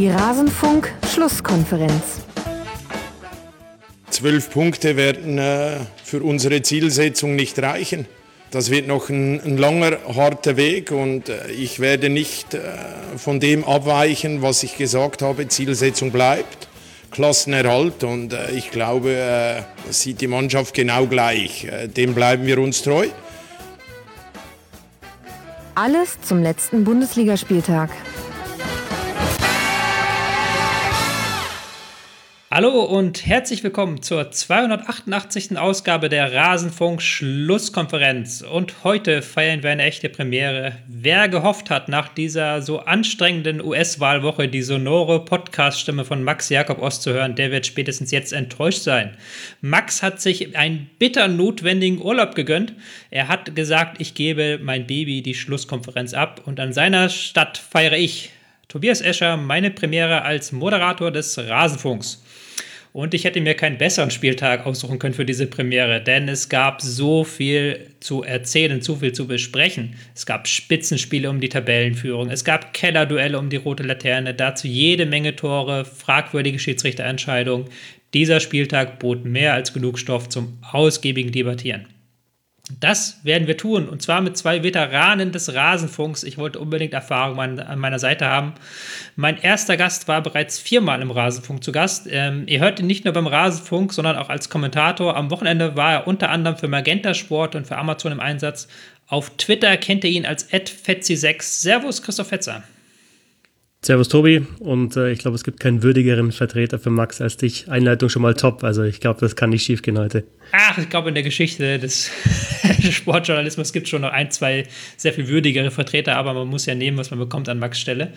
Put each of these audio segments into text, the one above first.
Die Rasenfunk-Schlusskonferenz. Zwölf Punkte werden äh, für unsere Zielsetzung nicht reichen. Das wird noch ein, ein langer, harter Weg und äh, ich werde nicht äh, von dem abweichen, was ich gesagt habe. Zielsetzung bleibt, Klassenerhalt und äh, ich glaube, äh, das sieht die Mannschaft genau gleich. Äh, dem bleiben wir uns treu. Alles zum letzten Bundesligaspieltag. Hallo und herzlich willkommen zur 288. Ausgabe der Rasenfunk Schlusskonferenz. Und heute feiern wir eine echte Premiere. Wer gehofft hat, nach dieser so anstrengenden US-Wahlwoche die sonore Podcast-Stimme von Max Jakob Ost zu hören, der wird spätestens jetzt enttäuscht sein. Max hat sich einen bitter notwendigen Urlaub gegönnt. Er hat gesagt, ich gebe mein Baby die Schlusskonferenz ab und an seiner Stadt feiere ich, Tobias Escher, meine Premiere als Moderator des Rasenfunks. Und ich hätte mir keinen besseren Spieltag aussuchen können für diese Premiere, denn es gab so viel zu erzählen, so viel zu besprechen. Es gab Spitzenspiele um die Tabellenführung, es gab Kellerduelle um die rote Laterne, dazu jede Menge Tore, fragwürdige Schiedsrichterentscheidungen. Dieser Spieltag bot mehr als genug Stoff zum ausgiebigen Debattieren. Das werden wir tun und zwar mit zwei Veteranen des Rasenfunks. Ich wollte unbedingt Erfahrung an, meiner Seite haben. Mein erster Gast war bereits viermal im Rasenfunk zu Gast. Ähm, ihr hört ihn nicht nur beim Rasenfunk, sondern auch als Kommentator. Am Wochenende war er unter anderem für Magenta Sport und für Amazon im Einsatz. Auf Twitter kennt ihr ihn als @fetzi6. Servus, Christoph Fetzer. Servus Tobi und äh, ich glaube, es gibt keinen würdigeren Vertreter für Max als dich. Einleitung schon mal top, also ich glaube, das kann nicht schief gehen heute. Ach, ich glaube, in der Geschichte des Sportjournalismus gibt es schon noch ein, zwei sehr viel würdigere Vertreter, aber man muss ja nehmen, was man bekommt an Max Stelle.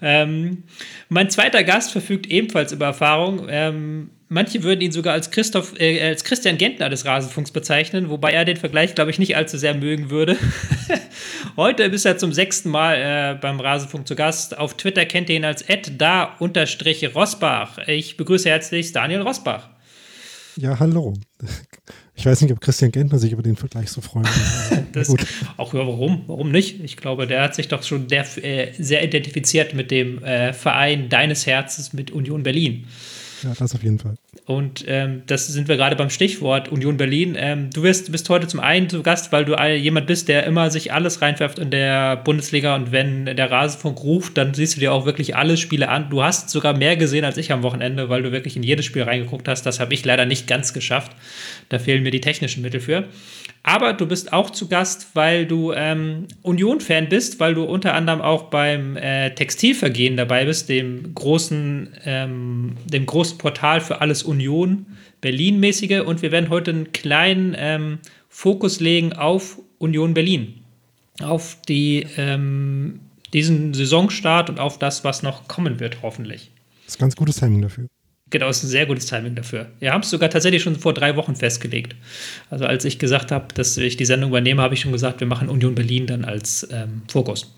Ähm, mein zweiter Gast verfügt ebenfalls über Erfahrung. Ähm, manche würden ihn sogar als, Christoph, äh, als Christian Gentner des Rasenfunks bezeichnen, wobei er den Vergleich, glaube ich, nicht allzu sehr mögen würde. Heute ist er zum sechsten Mal äh, beim Rasenfunk zu Gast. Auf Twitter kennt ihr ihn als da-rosbach. Ich begrüße herzlich Daniel Rosbach. Ja, hallo. Ich weiß nicht, ob Christian Gentner sich über den Vergleich so freuen würde. das, gut. Auch warum? Warum nicht? Ich glaube, der hat sich doch schon der, äh, sehr identifiziert mit dem äh, Verein deines Herzens mit Union Berlin. Ja, das auf jeden Fall. Und ähm, das sind wir gerade beim Stichwort Union Berlin. Ähm, du wirst, bist heute zum einen zu Gast, weil du jemand bist, der immer sich alles reinwerft in der Bundesliga und wenn der Rasenfunk ruft, dann siehst du dir auch wirklich alle Spiele an. Du hast sogar mehr gesehen als ich am Wochenende, weil du wirklich in jedes Spiel reingeguckt hast. Das habe ich leider nicht ganz geschafft. Da fehlen mir die technischen Mittel für. Aber du bist auch zu Gast, weil du ähm, Union-Fan bist, weil du unter anderem auch beim äh, Textilvergehen dabei bist, dem großen, ähm, dem großen Portal für alles Union, Berlin-mäßige. Und wir werden heute einen kleinen ähm, Fokus legen auf Union Berlin, auf die, ähm, diesen Saisonstart und auf das, was noch kommen wird, hoffentlich. Das ist ganz gutes Timing dafür. Genau, ist ein sehr gutes Timing dafür. Wir haben es sogar tatsächlich schon vor drei Wochen festgelegt. Also als ich gesagt habe, dass ich die Sendung übernehme, habe ich schon gesagt, wir machen Union Berlin dann als ähm, Fokus.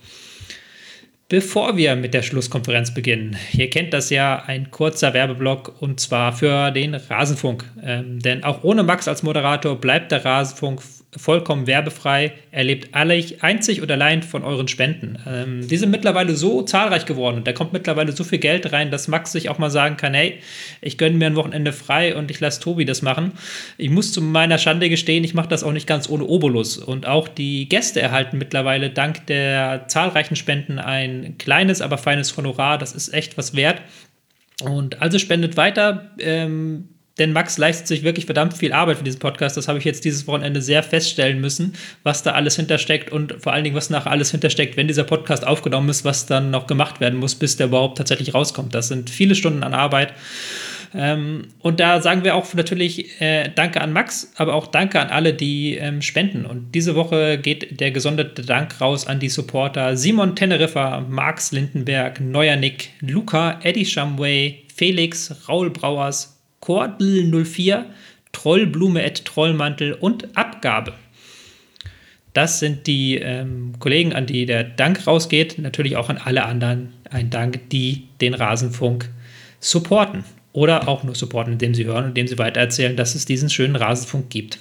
Bevor wir mit der Schlusskonferenz beginnen, ihr kennt das ja, ein kurzer Werbeblock und zwar für den Rasenfunk. Ähm, denn auch ohne Max als Moderator bleibt der Rasenfunk vollkommen werbefrei. Er lebt einzig und allein von euren Spenden. Ähm, die sind mittlerweile so zahlreich geworden und da kommt mittlerweile so viel Geld rein, dass Max sich auch mal sagen kann, hey, ich gönne mir ein Wochenende frei und ich lasse Tobi das machen. Ich muss zu meiner Schande gestehen, ich mache das auch nicht ganz ohne Obolus. Und auch die Gäste erhalten mittlerweile dank der zahlreichen Spenden ein kleines, aber feines Honorar. Das ist echt was wert. Und also spendet weiter. Ähm, denn Max leistet sich wirklich verdammt viel Arbeit für diesen Podcast. Das habe ich jetzt dieses Wochenende sehr feststellen müssen, was da alles hintersteckt und vor allen Dingen, was nachher alles hintersteckt, wenn dieser Podcast aufgenommen ist, was dann noch gemacht werden muss, bis der überhaupt tatsächlich rauskommt. Das sind viele Stunden an Arbeit. Ähm, und da sagen wir auch natürlich äh, Danke an Max, aber auch Danke an alle, die ähm, spenden. Und diese Woche geht der gesonderte Dank raus an die Supporter Simon Teneriffa, Max Lindenberg, Neuer Nick, Luca, Eddie Shumway, Felix, Raul Brauers, Kordel04, Trollblume at Trollmantel und Abgabe. Das sind die ähm, Kollegen, an die der Dank rausgeht. Natürlich auch an alle anderen ein Dank, die den Rasenfunk supporten. Oder auch nur supporten, indem sie hören und indem sie weitererzählen, dass es diesen schönen Rasenfunk gibt.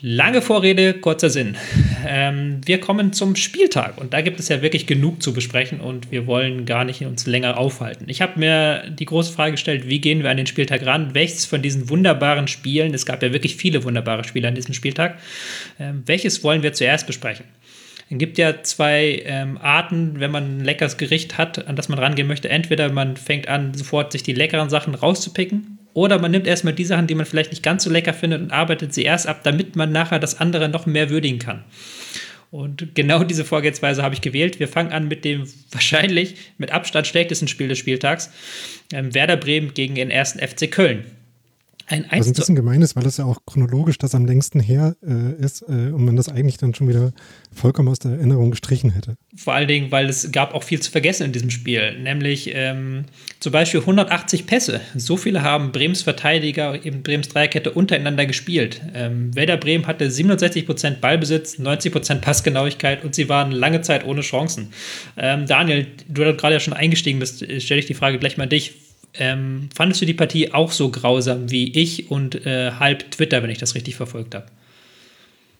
Lange Vorrede, kurzer Sinn. Ähm, wir kommen zum Spieltag und da gibt es ja wirklich genug zu besprechen und wir wollen gar nicht uns länger aufhalten. Ich habe mir die große Frage gestellt, wie gehen wir an den Spieltag ran? Welches von diesen wunderbaren Spielen, es gab ja wirklich viele wunderbare Spiele an diesem Spieltag, ähm, welches wollen wir zuerst besprechen? Es gibt ja zwei ähm, Arten, wenn man ein leckeres Gericht hat, an das man rangehen möchte. Entweder man fängt an, sofort sich die leckeren Sachen rauszupicken, oder man nimmt erstmal die Sachen, die man vielleicht nicht ganz so lecker findet und arbeitet sie erst ab, damit man nachher das andere noch mehr würdigen kann. Und genau diese Vorgehensweise habe ich gewählt. Wir fangen an mit dem wahrscheinlich mit Abstand schlechtesten Spiel des Spieltags. Ähm, Werder Bremen gegen den ersten FC Köln. Ein Was ein bisschen gemein ist, weil das ja auch chronologisch das am längsten her äh, ist äh, und man das eigentlich dann schon wieder vollkommen aus der Erinnerung gestrichen hätte. Vor allen Dingen, weil es gab auch viel zu vergessen in diesem Spiel, nämlich ähm, zum Beispiel 180 Pässe. So viele haben Brems Verteidiger, eben Brems Dreierkette untereinander gespielt. Ähm, Werder Bremen hatte 67% Ballbesitz, 90% Passgenauigkeit und sie waren lange Zeit ohne Chancen. Ähm, Daniel, du gerade ja schon eingestiegen bist, stelle ich die Frage gleich mal an dich ähm, fandest du die Partie auch so grausam wie ich und äh, halb Twitter, wenn ich das richtig verfolgt habe?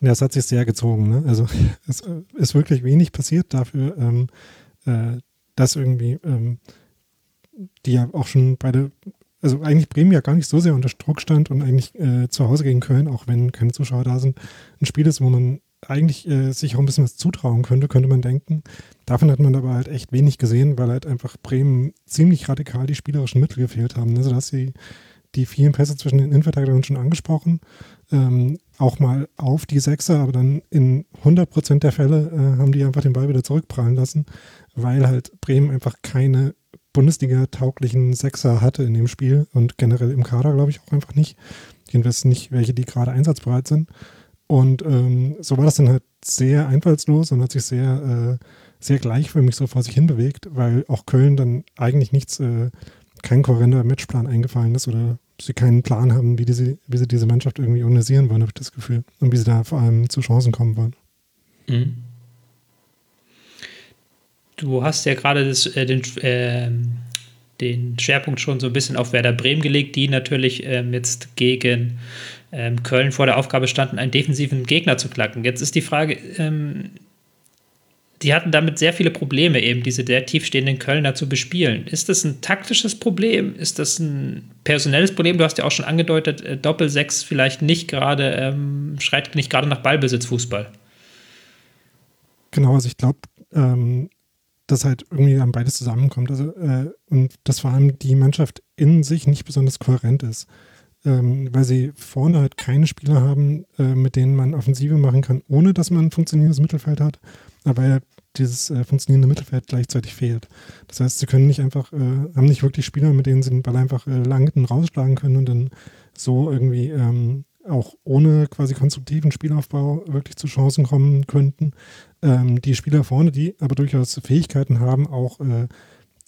Ja, es hat sich sehr gezogen. Ne? Also es ist wirklich wenig passiert dafür, ähm, äh, dass irgendwie ähm, die ja auch schon beide, also eigentlich Bremen ja gar nicht so sehr unter Druck stand und eigentlich äh, zu Hause gegen Köln, auch wenn keine Zuschauer da sind, ein Spiel ist, wo man eigentlich äh, sich auch ein bisschen was zutrauen könnte, könnte man denken. Davon hat man aber halt echt wenig gesehen, weil halt einfach Bremen ziemlich radikal die spielerischen Mittel gefehlt haben. Also dass sie die vielen Pässe zwischen den Innenverteidigern schon angesprochen, ähm, auch mal auf die Sechser, aber dann in 100% der Fälle äh, haben die einfach den Ball wieder zurückprallen lassen, weil halt Bremen einfach keine Bundesliga-tauglichen Sechser hatte in dem Spiel und generell im Kader, glaube ich, auch einfach nicht. Jedenfalls nicht welche, die gerade einsatzbereit sind. Und ähm, so war das dann halt sehr einfallslos und hat sich sehr, äh, sehr gleichförmig so vor sich hin bewegt, weil auch Köln dann eigentlich nichts, äh, kein kohärenter Matchplan eingefallen ist oder sie keinen Plan haben, wie, diese, wie sie diese Mannschaft irgendwie organisieren wollen, habe ich das Gefühl. Und wie sie da vor allem zu Chancen kommen wollen. Mhm. Du hast ja gerade das, äh, den, äh, den Schwerpunkt schon so ein bisschen auf Werder Bremen gelegt, die natürlich ähm, jetzt gegen ähm, Köln vor der Aufgabe standen, einen defensiven Gegner zu klacken. Jetzt ist die Frage, ähm, die hatten damit sehr viele Probleme, eben diese sehr tiefstehenden Kölner zu bespielen. Ist das ein taktisches Problem? Ist das ein personelles Problem? Du hast ja auch schon angedeutet, äh, Doppel-6 vielleicht nicht gerade, ähm, schreit nicht gerade nach Ballbesitzfußball. Genau, also ich glaube, ähm, dass halt irgendwie dann beides zusammenkommt. Also, äh, und dass vor allem die Mannschaft in sich nicht besonders kohärent ist ähm, weil sie vorne halt keine Spieler haben, äh, mit denen man Offensive machen kann, ohne dass man ein funktionierendes Mittelfeld hat, aber dieses äh, funktionierende Mittelfeld gleichzeitig fehlt. Das heißt, sie können nicht einfach, äh, haben nicht wirklich Spieler, mit denen sie den Ball einfach äh, lang rausschlagen können und dann so irgendwie ähm, auch ohne quasi konstruktiven Spielaufbau wirklich zu Chancen kommen könnten. Ähm, die Spieler vorne, die aber durchaus Fähigkeiten haben, auch äh,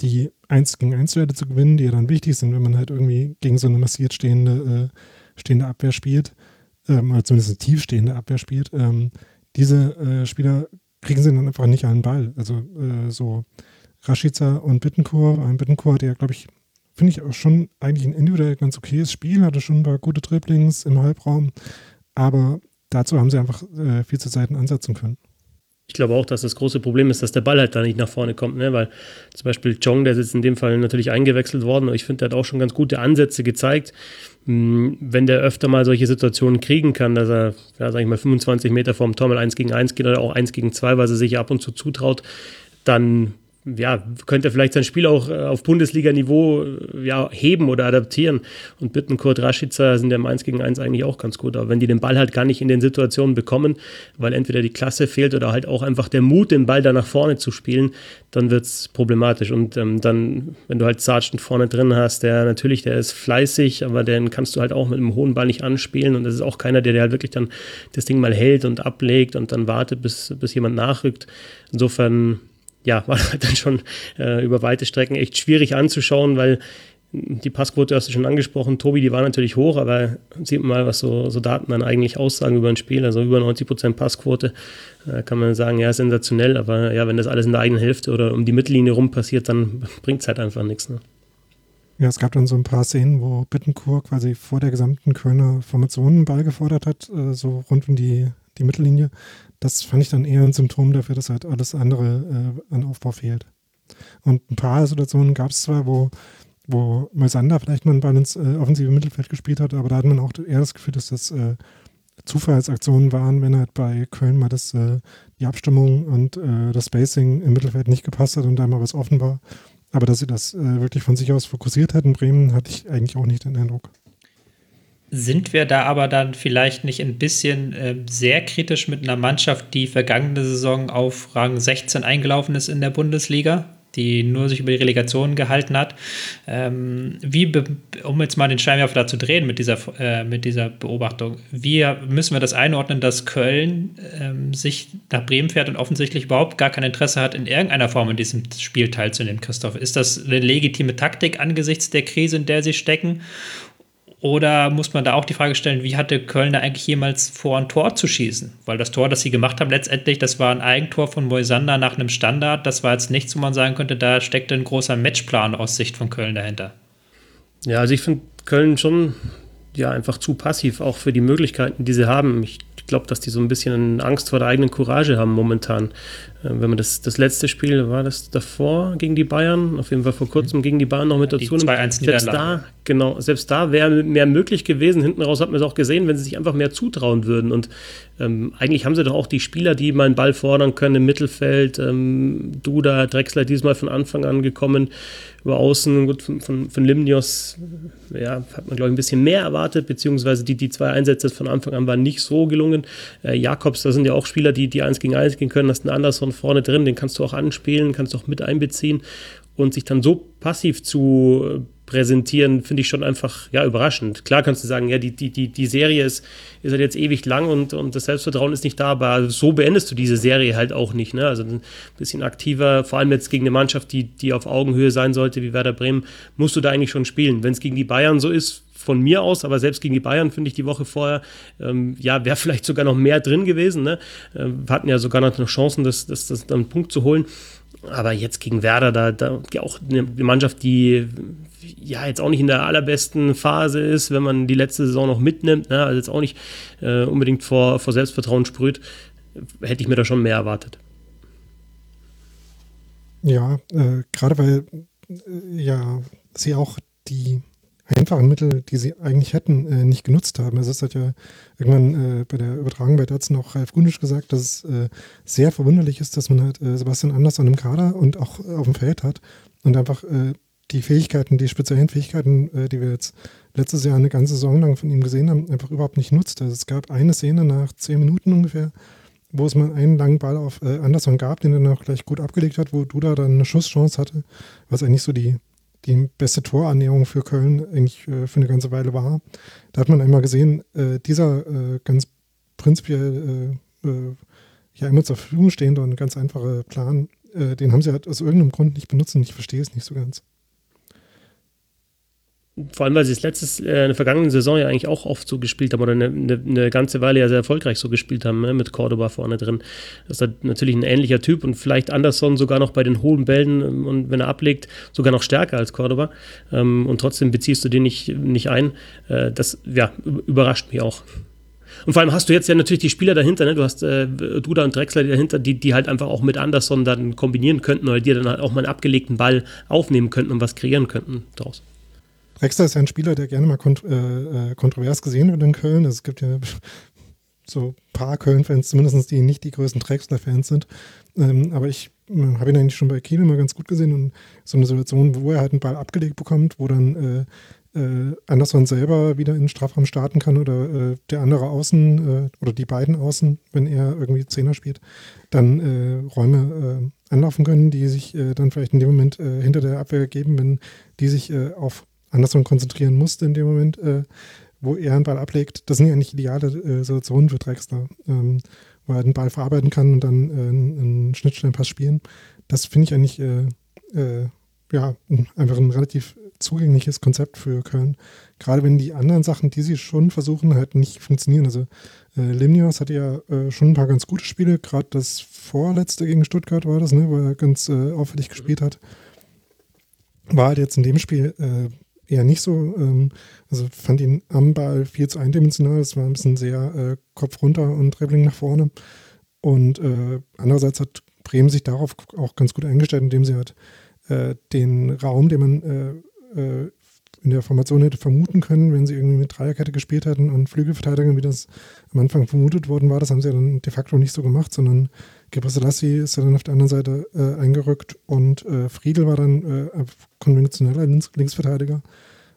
die 1 gegen 1 Werte zu gewinnen, die ja dann wichtig sind, wenn man halt irgendwie gegen so eine massiert stehende, äh, stehende Abwehr spielt, ähm, oder zumindest eine tiefstehende Abwehr spielt, ähm, diese äh, Spieler kriegen sie dann einfach nicht an den Ball. Also äh, so Rashica und Bittencourt, ein Bittencourt hat ja, glaube ich, finde ich auch schon eigentlich ein individuell ganz okayes Spiel, hatte schon ein paar gute Dribblings im Halbraum, aber dazu haben sie einfach äh, viel zu Seiten ansetzen können. Ich glaube auch, dass das große Problem ist, dass der Ball halt da nicht nach vorne kommt, ne? weil zum Beispiel Chong, der ist jetzt in dem Fall natürlich eingewechselt worden, aber ich finde, der hat auch schon ganz gute Ansätze gezeigt. Hm, wenn der öfter mal solche Situationen kriegen kann, dass er, ja, sag ich mal, 25 Meter vorm Tor mal 1 gegen 1 geht oder auch 1 gegen 2, weil er sich ab und zu zutraut, dann ja, könnte vielleicht sein Spiel auch äh, auf Bundesliga-Niveau äh, ja, heben oder adaptieren. Und Bittenkurt, Rashica sind ja im 1 gegen 1 eigentlich auch ganz gut. Aber wenn die den Ball halt gar nicht in den Situationen bekommen, weil entweder die Klasse fehlt oder halt auch einfach der Mut, den Ball da nach vorne zu spielen, dann wird es problematisch. Und ähm, dann, wenn du halt Sargent vorne drin hast, der natürlich, der ist fleißig, aber den kannst du halt auch mit einem hohen Ball nicht anspielen. Und das ist auch keiner, der, der halt wirklich dann das Ding mal hält und ablegt und dann wartet, bis, bis jemand nachrückt. Insofern ja, war dann schon äh, über weite Strecken echt schwierig anzuschauen, weil die Passquote hast du schon angesprochen, Tobi, die war natürlich hoch, aber sieht mal, was so, so Daten dann eigentlich aussagen über ein Spiel, also über 90% Passquote, äh, kann man sagen, ja, sensationell, aber ja, wenn das alles in der eigenen Hälfte oder um die Mittellinie rum passiert, dann bringt es halt einfach nichts. Ne? Ja, es gab dann so ein paar Szenen, wo Bittencourt quasi vor der gesamten Kölner Formation einen Ball gefordert hat, äh, so rund um die die Mittellinie. Das fand ich dann eher ein Symptom dafür, dass halt alles andere äh, an Aufbau fehlt. Und ein paar Situationen gab es zwar, wo, wo Moisander vielleicht mal einen Ball ins äh, offensive Mittelfeld gespielt hat, aber da hat man auch eher das Gefühl, dass das äh, Zufallsaktionen waren, wenn halt bei Köln mal das, äh, die Abstimmung und äh, das Spacing im Mittelfeld nicht gepasst hat und da mal was offen war. Aber dass sie das äh, wirklich von sich aus fokussiert hat in Bremen, hatte ich eigentlich auch nicht den Eindruck. Sind wir da aber dann vielleicht nicht ein bisschen äh, sehr kritisch mit einer Mannschaft, die vergangene Saison auf Rang 16 eingelaufen ist in der Bundesliga? die nur sich über die Relegation gehalten hat. Ähm, wie, um jetzt mal den Scheinwerfer da zu drehen mit dieser, äh, mit dieser Beobachtung, wie müssen wir das einordnen, dass Köln ähm, sich nach Bremen fährt und offensichtlich überhaupt gar kein Interesse hat, in irgendeiner Form in diesem Spiel teilzunehmen, Christoph? Ist das eine legitime Taktik angesichts der Krise, in der sie stecken? Oder muss man da auch die Frage stellen, wie hatte Köln da eigentlich jemals vor, ein Tor zu schießen? Weil das Tor, das sie gemacht haben, letztendlich, das war ein Eigentor von Moisander nach einem Standard. Das war jetzt nichts, wo man sagen könnte, da steckte ein großer Matchplan aus Sicht von Köln dahinter. Ja, also ich finde Köln schon ja einfach zu passiv, auch für die Möglichkeiten, die sie haben. Ich glaube, dass die so ein bisschen Angst vor der eigenen Courage haben momentan. Äh, wenn man das, das letzte Spiel, war das davor gegen die Bayern, auf jeden Fall vor kurzem gegen die Bayern noch mit dazu. Selbst da, genau, selbst da wäre mehr möglich gewesen. Hinten raus hat man es auch gesehen, wenn sie sich einfach mehr zutrauen würden. Und ähm, eigentlich haben sie doch auch die Spieler, die mal einen Ball fordern können im Mittelfeld. Ähm, Duda, Drexler diesmal von Anfang an gekommen über Außen. Gut, von, von, von Limnios ja, hat man, glaube ich, ein bisschen mehr erwartet, beziehungsweise die, die zwei Einsätze von Anfang an waren nicht so gelungen. Äh, Jakobs, da sind ja auch Spieler, die, die eins gegen eins gehen können. Das ist ein Anderson vorne drin, den kannst du auch anspielen, kannst du auch mit einbeziehen. Und sich dann so passiv zu präsentieren, finde ich schon einfach ja, überraschend. Klar kannst du sagen, ja, die, die, die, die Serie ist, ist halt jetzt ewig lang und, und das Selbstvertrauen ist nicht da, aber so beendest du diese Serie halt auch nicht. Ne? Also ein bisschen aktiver, vor allem jetzt gegen eine Mannschaft, die, die auf Augenhöhe sein sollte, wie Werder Bremen, musst du da eigentlich schon spielen. Wenn es gegen die Bayern so ist, von mir aus, aber selbst gegen die Bayern finde ich die Woche vorher, ähm, ja, wäre vielleicht sogar noch mehr drin gewesen. Ne? Wir hatten ja sogar noch Chancen, das, das, das, einen Punkt zu holen. Aber jetzt gegen Werder, da, da auch eine Mannschaft, die ja jetzt auch nicht in der allerbesten Phase ist, wenn man die letzte Saison noch mitnimmt, ne? also jetzt auch nicht äh, unbedingt vor, vor Selbstvertrauen sprüht, hätte ich mir da schon mehr erwartet. Ja, äh, gerade weil äh, ja sie auch die einfachen Mittel, die sie eigentlich hätten, äh, nicht genutzt haben. Also es hat ja irgendwann äh, bei der Übertragung bei Datsen auch Ralf Gunisch gesagt, dass es äh, sehr verwunderlich ist, dass man halt äh, Sebastian Anders an dem Kader und auch auf dem Feld hat und einfach äh, die Fähigkeiten, die speziellen Fähigkeiten, äh, die wir jetzt letztes Jahr eine ganze Saison lang von ihm gesehen haben, einfach überhaupt nicht nutzt. Also es gab eine Szene nach zehn Minuten ungefähr, wo es mal einen langen Ball auf Anderson gab, den er dann auch gleich gut abgelegt hat, wo Duda dann eine Schusschance hatte, was eigentlich so die die beste Torannäherung für Köln eigentlich äh, für eine ganze Weile war. Da hat man einmal gesehen, äh, dieser äh, ganz prinzipiell äh, äh, ja immer zur Verfügung stehende und ganz einfache Plan, den haben sie halt aus irgendeinem Grund nicht benutzt und ich verstehe es nicht so ganz. Vor allem, weil sie es letztes, äh, in der vergangenen Saison ja eigentlich auch oft so gespielt haben oder eine, eine, eine ganze Weile ja sehr erfolgreich so gespielt haben, ne, mit Cordoba vorne drin. Das ist natürlich ein ähnlicher Typ und vielleicht Anderson sogar noch bei den hohen Bällen ähm, und wenn er ablegt, sogar noch stärker als Cordoba. Ähm, und trotzdem beziehst du den nicht, nicht ein. Äh, das ja, überrascht mich auch. Und vor allem hast du jetzt ja natürlich die Spieler dahinter, ne? Du hast äh, Duda und Drexler dahinter, die, die halt einfach auch mit Anderson dann kombinieren könnten oder die dann halt auch mal einen abgelegten Ball aufnehmen könnten und was kreieren könnten daraus. Drexler ist ja ein Spieler, der gerne mal kont äh, äh, kontrovers gesehen wird in Köln. Also es gibt ja so ein paar Köln-Fans, zumindest die nicht die größten Drexler-Fans sind. Ähm, aber ich äh, habe ihn eigentlich schon bei Kiel immer ganz gut gesehen und so eine Situation, wo er halt einen Ball abgelegt bekommt, wo dann äh, äh, Anderson selber wieder in den Strafraum starten kann oder äh, der andere Außen äh, oder die beiden Außen, wenn er irgendwie Zehner spielt, dann Räume anlaufen können, die sich dann vielleicht in dem Moment hinter der Abwehr geben, wenn die sich auf Anderson konzentrieren musste in dem Moment, äh, wo er einen Ball ablegt. Das sind ja eigentlich ideale äh, Situationen für Drexler, ähm, wo er den Ball verarbeiten kann und dann äh, einen Schnittstellenpass spielen. Das finde ich eigentlich äh, äh, ja, einfach ein relativ zugängliches Konzept für Köln. Gerade wenn die anderen Sachen, die sie schon versuchen, halt nicht funktionieren. Also äh, Limnios hatte ja äh, schon ein paar ganz gute Spiele, gerade das vorletzte gegen Stuttgart war das, ne, wo er ganz äh, auffällig gespielt hat. War halt jetzt in dem Spiel äh, eher nicht so. Ähm, also fand ihn am Ball viel zu eindimensional. Es war ein bisschen sehr äh, Kopf runter und Dribbling nach vorne. Und äh, andererseits hat Bremen sich darauf auch ganz gut eingestellt, indem sie halt äh, den Raum, den man äh, äh, in der Formation hätte vermuten können, wenn sie irgendwie mit Dreierkette gespielt hätten und Flügelverteidigern, wie das am Anfang vermutet worden war, das haben sie ja dann de facto nicht so gemacht, sondern Gebrselassie ist ja dann auf der anderen Seite äh, eingerückt und äh, Friedel war dann äh, konventioneller Links Linksverteidiger.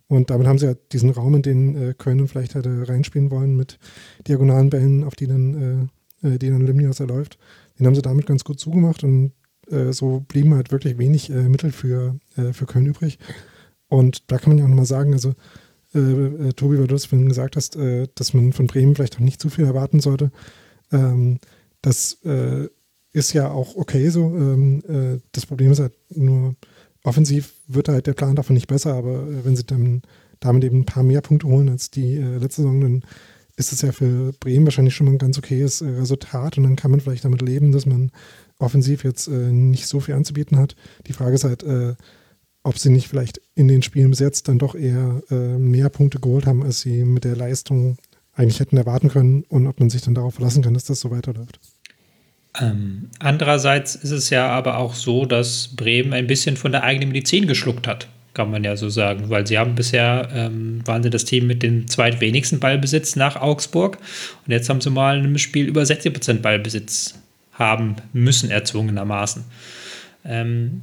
Und damit haben sie ja diesen Raum, in den äh, Köln vielleicht hätte reinspielen wollen, mit diagonalen Bällen, auf die dann, äh, äh, die dann Limnios erläuft. Den haben sie damit ganz gut zugemacht und äh, so blieben halt wirklich wenig äh, Mittel für, äh, für Köln übrig. Und da kann man ja auch nochmal sagen, also Tobi, weil du das vorhin gesagt hast, dass man von Bremen vielleicht auch nicht zu viel erwarten sollte. Ähm, das ist ja auch okay so. Ähm, das Problem ist halt nur, offensiv wird halt der Plan davon nicht besser, aber äh, wenn sie dann damit eben ein paar mehr Punkte holen als die äh, letzte Saison, dann ist es ja für Bremen wahrscheinlich schon mal ein ganz okayes äh, Resultat und dann kann man vielleicht damit leben, dass man offensiv jetzt äh, nicht so viel anzubieten hat. Die Frage ist halt, äh, ob sie nicht vielleicht in den Spielen bis jetzt dann doch eher äh, mehr Punkte geholt haben, als sie mit der Leistung eigentlich hätten erwarten können und ob man sich dann darauf verlassen kann, dass das so weiterläuft. Ähm, andererseits ist es ja aber auch so, dass Bremen ein bisschen von der eigenen Medizin geschluckt hat, kann man ja so sagen, weil sie haben bisher, ähm, waren sie das Team mit dem zweitwenigsten Ballbesitz nach Augsburg und jetzt haben sie mal ein Spiel über 60% Ballbesitz haben müssen, erzwungenermaßen. Ähm,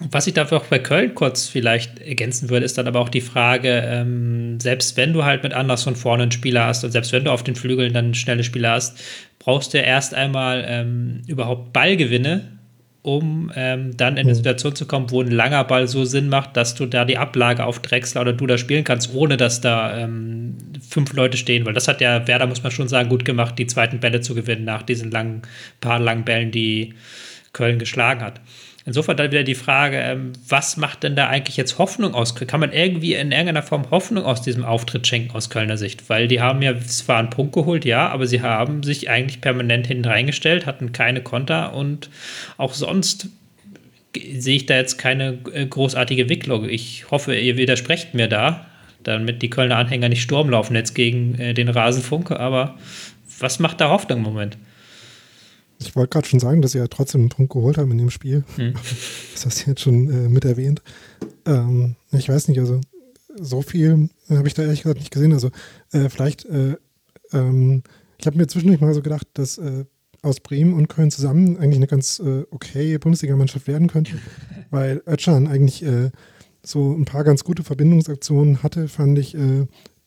was ich dafür auch bei Köln kurz vielleicht ergänzen würde, ist dann aber auch die Frage, ähm, selbst wenn du halt mit Anderson vorne einen Spieler hast und selbst wenn du auf den Flügeln dann schnelle Spieler hast, brauchst du ja erst einmal ähm, überhaupt Ballgewinne, um ähm, dann in eine mhm. Situation zu kommen, wo ein langer Ball so Sinn macht, dass du da die Ablage auf Drechsler oder du da spielen kannst, ohne dass da ähm, fünf Leute stehen. Weil das hat ja Werder, muss man schon sagen, gut gemacht, die zweiten Bälle zu gewinnen nach diesen langen, paar langen Bällen, die Köln geschlagen hat. Insofern dann wieder die Frage, ähm, was macht denn da eigentlich jetzt Hoffnung aus? Kann man irgendwie in irgendeiner Form Hoffnung aus diesem Auftritt schenken aus Kölner Sicht? Weil die haben ja zwar einen Punkt geholt, ja, aber sie haben sich eigentlich permanent hinten reingestellt, hatten keine Konter und auch sonst sehe ich da jetzt keine äh, großartige Entwicklung. Ich hoffe, ihr widersprecht mir da, damit die Kölner Anhänger nicht Sturm laufen jetzt gegen äh, den Rasenfunk, aber was macht da Hoffnung im Moment? Ich wollte gerade schon sagen, dass sie ja trotzdem einen Punkt geholt haben in dem Spiel. Hm. Das hast du jetzt schon äh, mit erwähnt. Ähm, ich weiß nicht, also so viel äh, habe ich da ehrlich gesagt nicht gesehen. Also äh, vielleicht, äh, ähm, ich habe mir zwischendurch mal so gedacht, dass äh, aus Bremen und Köln zusammen eigentlich eine ganz äh, okay Bundesligamannschaft werden könnte, weil Ötschan eigentlich so ein paar ganz gute Verbindungsaktionen hatte, fand ich,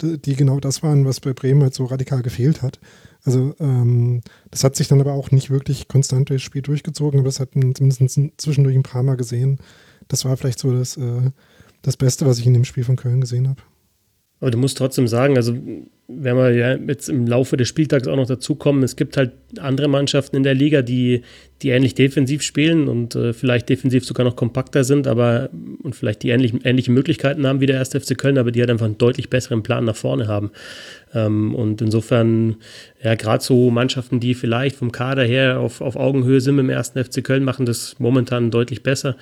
die genau das waren, was bei Bremen halt so radikal gefehlt hat. Also ähm, das hat sich dann aber auch nicht wirklich konstant durchs Spiel durchgezogen, aber das hat man zumindest zwischendurch ein paar Mal gesehen. Das war vielleicht so das, äh, das Beste, was ich in dem Spiel von Köln gesehen habe. Aber du musst trotzdem sagen, also wenn wir ja jetzt im Laufe des Spieltags auch noch dazu kommen, es gibt halt andere Mannschaften in der Liga, die, die ähnlich defensiv spielen und äh, vielleicht defensiv sogar noch kompakter sind, aber und vielleicht die ähnlich, ähnliche Möglichkeiten haben wie der 1. FC Köln, aber die halt einfach einen deutlich besseren Plan nach vorne haben. Ähm, und insofern, ja, gerade so Mannschaften, die vielleicht vom Kader her auf, auf Augenhöhe sind dem 1. FC Köln, machen das momentan deutlich besser.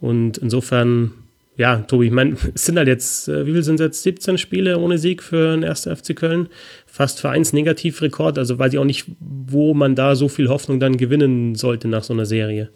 Und insofern ja, Tobi, ich meine, es sind halt jetzt, äh, wie viel sind es jetzt? 17 Spiele ohne Sieg für den 1. FC Köln. Fast Vereinsnegativrekord. Also weiß ich auch nicht, wo man da so viel Hoffnung dann gewinnen sollte nach so einer Serie.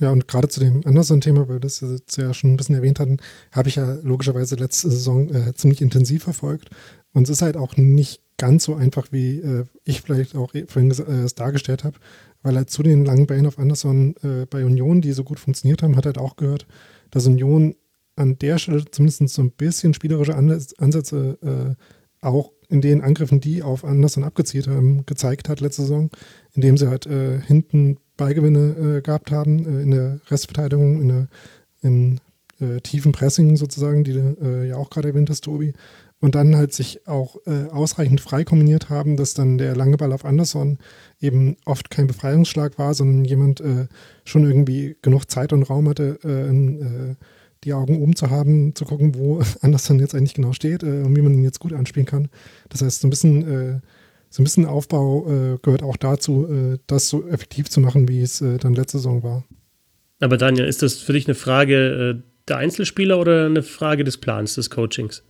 Ja, und gerade zu dem anderen Thema, weil wir das jetzt ja schon ein bisschen erwähnt hatten, habe ich ja logischerweise letzte Saison äh, ziemlich intensiv verfolgt. Und es ist halt auch nicht ganz so einfach, wie äh, ich vielleicht auch vorhin äh, es dargestellt habe, weil er zu den langen Bällen auf Anderson äh, bei Union, die so gut funktioniert haben, hat halt auch gehört, dass Union an der Stelle zumindest so ein bisschen spielerische Ansätze äh, auch in den Angriffen, die auf Anderson abgezielt haben, gezeigt hat letzte Saison, indem sie halt äh, hinten Beigewinne äh, gehabt haben äh, in der Restverteidigung, in der, im äh, tiefen Pressing sozusagen, die du äh, ja auch gerade erwähnt hast, Tobi. Und dann halt sich auch ausreichend frei kombiniert haben, dass dann der lange Ball auf Anderson eben oft kein Befreiungsschlag war, sondern jemand äh, schon irgendwie genug Zeit und Raum hatte, äh, in, äh, die Augen oben zu haben, zu gucken, wo Anderson jetzt eigentlich genau steht äh, und wie man ihn jetzt gut anspielen kann. Das heißt, so ein bisschen, äh, so ein bisschen Aufbau äh, gehört auch dazu, das so effektiv zu machen, wie es dann letzte Saison war. Aber Daniel, ist das für dich eine Frage der Einzelspieler oder eine Frage des Plans, des Coachings?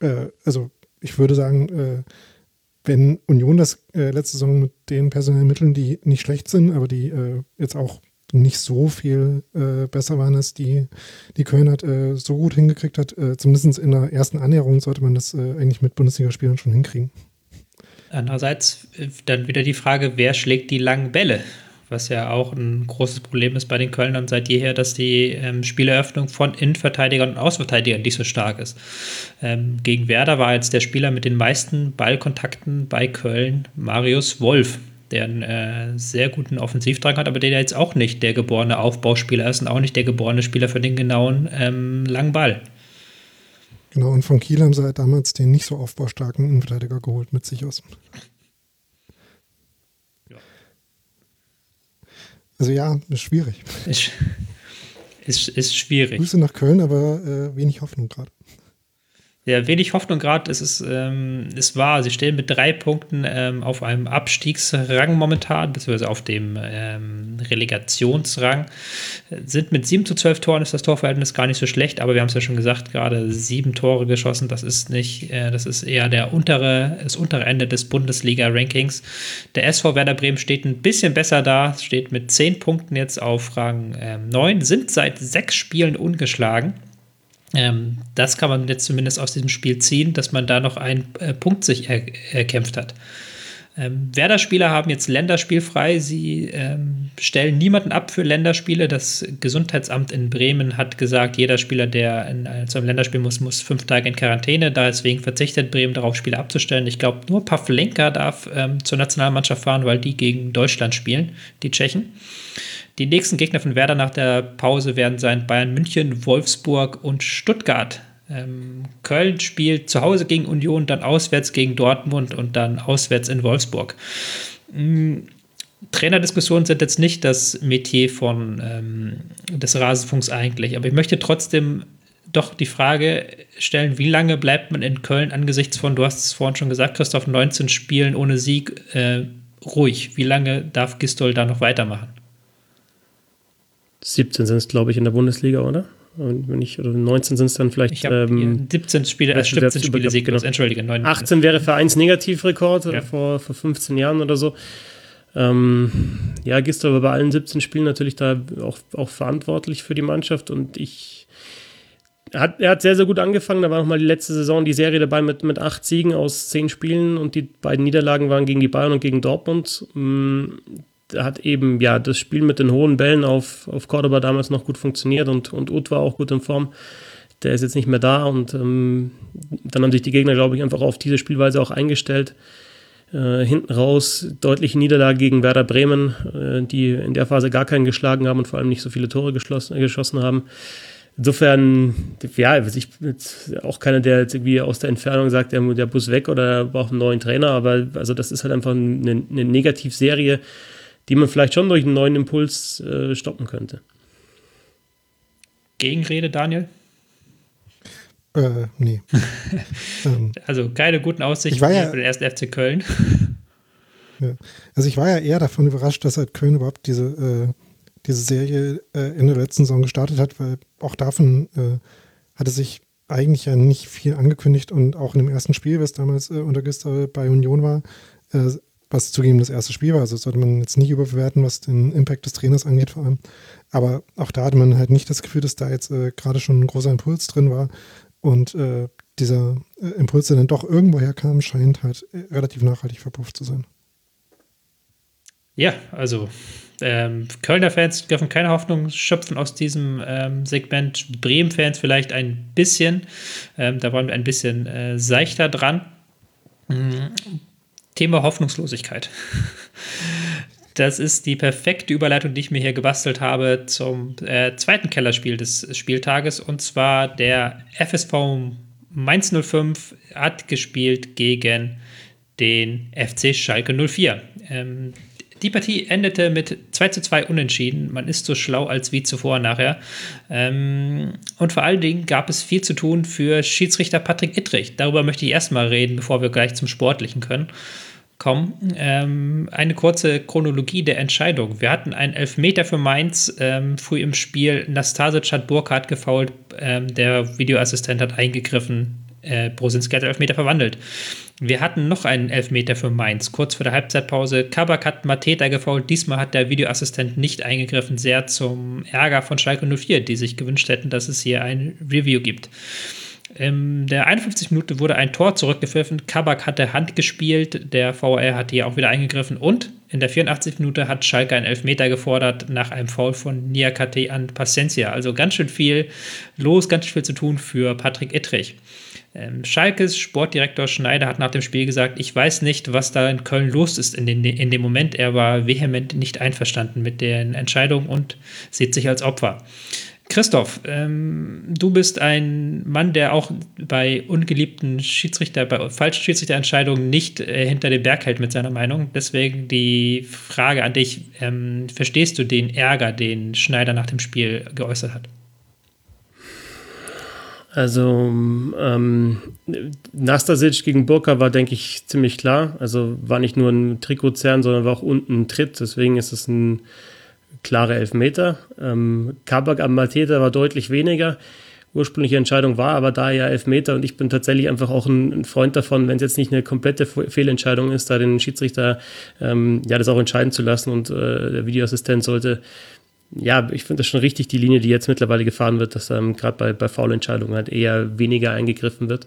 Äh, also ich würde sagen, äh, wenn Union das äh, letzte Saison mit den personellen Mitteln, die nicht schlecht sind, aber die äh, jetzt auch nicht so viel äh, besser waren als die, die Köln hat, äh, so gut hingekriegt hat, äh, zumindest in der ersten Annäherung sollte man das äh, eigentlich mit Bundesligaspielern schon hinkriegen. Andererseits äh, dann wieder die Frage, wer schlägt die langen Bälle? Was ja auch ein großes Problem ist bei den Kölnern seit jeher, dass die ähm, Spieleröffnung von Innenverteidigern und Außenverteidigern nicht so stark ist. Ähm, gegen Werder war jetzt der Spieler mit den meisten Ballkontakten bei Köln Marius Wolf, der einen äh, sehr guten Offensivdrang hat, aber der jetzt auch nicht der geborene Aufbauspieler ist und auch nicht der geborene Spieler für den genauen ähm, langen Ball. Genau, und von Kiel haben sie halt damals den nicht so aufbaustarken Innenverteidiger geholt mit sich aus. Also ja, ist schwierig. Ist, ist, ist schwierig. Grüße nach Köln, aber äh, wenig Hoffnung gerade. Ja, wenig Hoffnung gerade. Es ist, ähm, es war, sie stehen mit drei Punkten ähm, auf einem Abstiegsrang momentan, beziehungsweise auf dem ähm, Relegationsrang. Sind mit 7 zu 12 Toren ist das Torverhältnis gar nicht so schlecht, aber wir haben es ja schon gesagt, gerade sieben Tore geschossen. Das ist nicht, äh, das ist eher der untere, das untere Ende des Bundesliga-Rankings. Der SV Werder Bremen steht ein bisschen besser da, steht mit 10 Punkten jetzt auf Rang ähm, 9, sind seit sechs Spielen ungeschlagen. Ähm, das kann man jetzt zumindest aus diesem Spiel ziehen, dass man da noch einen äh, Punkt sich er erkämpft hat. Ähm, Werder-Spieler haben jetzt länderspielfrei. Sie ähm, stellen niemanden ab für Länderspiele. Das Gesundheitsamt in Bremen hat gesagt, jeder Spieler, der in, äh, zu einem Länderspiel muss, muss fünf Tage in Quarantäne. Deswegen verzichtet Bremen darauf, Spiele abzustellen. Ich glaube, nur Pavlenka darf ähm, zur Nationalmannschaft fahren, weil die gegen Deutschland spielen, die Tschechen. Die nächsten Gegner von Werder nach der Pause werden sein Bayern München, Wolfsburg und Stuttgart. Ähm, Köln spielt zu Hause gegen Union, dann auswärts gegen Dortmund und dann auswärts in Wolfsburg. Ähm, Trainerdiskussionen sind jetzt nicht das Metier von ähm, des Rasenfunks eigentlich, aber ich möchte trotzdem doch die Frage stellen, wie lange bleibt man in Köln angesichts von, du hast es vorhin schon gesagt, Christoph, 19 Spielen ohne Sieg äh, ruhig? Wie lange darf Gistol da noch weitermachen? 17 sind es, glaube ich, in der Bundesliga, oder? Und wenn ich, oder 19 sind es dann vielleicht. Ich ähm, 17 Spiele, äh, 17 Spiele sieglos, genau. entschuldige. 9, 18 wäre Vereinsnegativrekord ja. vor, vor 15 Jahren oder so. Ähm, ja, Gistel war bei allen 17 Spielen natürlich da auch, auch verantwortlich für die Mannschaft und ich. Er hat, er hat sehr, sehr gut angefangen. Da war nochmal die letzte Saison die Serie dabei mit, mit acht Siegen aus zehn Spielen und die beiden Niederlagen waren gegen die Bayern und gegen Dortmund. Hat eben ja das Spiel mit den hohen Bällen auf, auf Cordoba damals noch gut funktioniert und, und Ut war auch gut in Form. Der ist jetzt nicht mehr da und ähm, dann haben sich die Gegner, glaube ich, einfach auf diese Spielweise auch eingestellt. Äh, hinten raus deutliche Niederlage gegen Werder Bremen, äh, die in der Phase gar keinen geschlagen haben und vor allem nicht so viele Tore geschossen haben. Insofern, ja, ich bin auch keiner, der jetzt irgendwie aus der Entfernung sagt, der, der Bus weg oder braucht einen neuen Trainer, aber also das ist halt einfach eine, eine Negativserie, die man vielleicht schon durch einen neuen Impuls äh, stoppen könnte. Gegenrede, Daniel? Äh, nee. ähm, also keine guten Aussichten ja, für den ersten FC Köln. ja. Also ich war ja eher davon überrascht, dass halt Köln überhaupt diese, äh, diese Serie äh, in der letzten Saison gestartet hat, weil auch davon äh, hatte sich eigentlich ja nicht viel angekündigt und auch in dem ersten Spiel, was damals äh, unter Gister bei Union war, äh, was zugeben das erste Spiel war. Also sollte man jetzt nicht überbewerten, was den Impact des Trainers angeht vor allem. Aber auch da hatte man halt nicht das Gefühl, dass da jetzt äh, gerade schon ein großer Impuls drin war. Und äh, dieser äh, Impuls, der dann doch irgendwo herkam, scheint halt äh, relativ nachhaltig verpufft zu sein. Ja, also ähm, Kölner Fans dürfen keine Hoffnung schöpfen aus diesem ähm, Segment. Bremen-Fans vielleicht ein bisschen. Ähm, da waren wir ein bisschen äh, seichter dran. Mhm. Thema Hoffnungslosigkeit. Das ist die perfekte Überleitung, die ich mir hier gebastelt habe zum äh, zweiten Kellerspiel des Spieltages. Und zwar der FSV Mainz 05 hat gespielt gegen den FC Schalke 04. Ähm, die Partie endete mit 2 zu 2 unentschieden. Man ist so schlau als wie zuvor nachher. Ähm, und vor allen Dingen gab es viel zu tun für Schiedsrichter Patrick Ittrich. Darüber möchte ich erstmal reden, bevor wir gleich zum Sportlichen können. Ähm, eine kurze Chronologie der Entscheidung. Wir hatten einen Elfmeter für Mainz ähm, früh im Spiel. Nastasic hat Burkhardt gefault. Ähm, der Videoassistent hat eingegriffen. Äh, Brosinski hat Elfmeter verwandelt. Wir hatten noch einen Elfmeter für Mainz. Kurz vor der Halbzeitpause. Kabak hat Mateta gefault. Diesmal hat der Videoassistent nicht eingegriffen. Sehr zum Ärger von Schalke 04, die sich gewünscht hätten, dass es hier ein Review gibt. In der 51 Minute wurde ein Tor zurückgepfiffen. Kabak hatte Hand gespielt. Der VR hat hier auch wieder eingegriffen. Und in der 84 Minute hat Schalke einen Elfmeter gefordert nach einem Foul von Niakate an Paciencia. Also ganz schön viel los, ganz schön viel zu tun für Patrick Ittrich. Ähm, Schalkes Sportdirektor Schneider hat nach dem Spiel gesagt, ich weiß nicht, was da in Köln los ist in, den, in dem Moment. Er war vehement nicht einverstanden mit den Entscheidungen und sieht sich als Opfer. Christoph, ähm, du bist ein Mann, der auch bei ungeliebten Schiedsrichter, bei falschen Schiedsrichterentscheidungen nicht äh, hinter dem Berg hält mit seiner Meinung. Deswegen die Frage an dich: ähm, Verstehst du den Ärger, den Schneider nach dem Spiel geäußert hat? Also ähm, Nastasic gegen Burka war, denke ich, ziemlich klar. Also war nicht nur ein Trikotzern, sondern war auch unten ein Tritt. Deswegen ist es ein klarer Elfmeter. Ähm, Kabak am Mateta war deutlich weniger. Ursprüngliche Entscheidung war aber da ja Elfmeter und ich bin tatsächlich einfach auch ein, ein Freund davon, wenn es jetzt nicht eine komplette Fehlentscheidung ist, da den Schiedsrichter ähm, ja das auch entscheiden zu lassen und äh, der Videoassistent sollte ja, ich finde das schon richtig, die Linie, die jetzt mittlerweile gefahren wird, dass ähm, gerade bei, bei Foulentscheidungen halt eher weniger eingegriffen wird.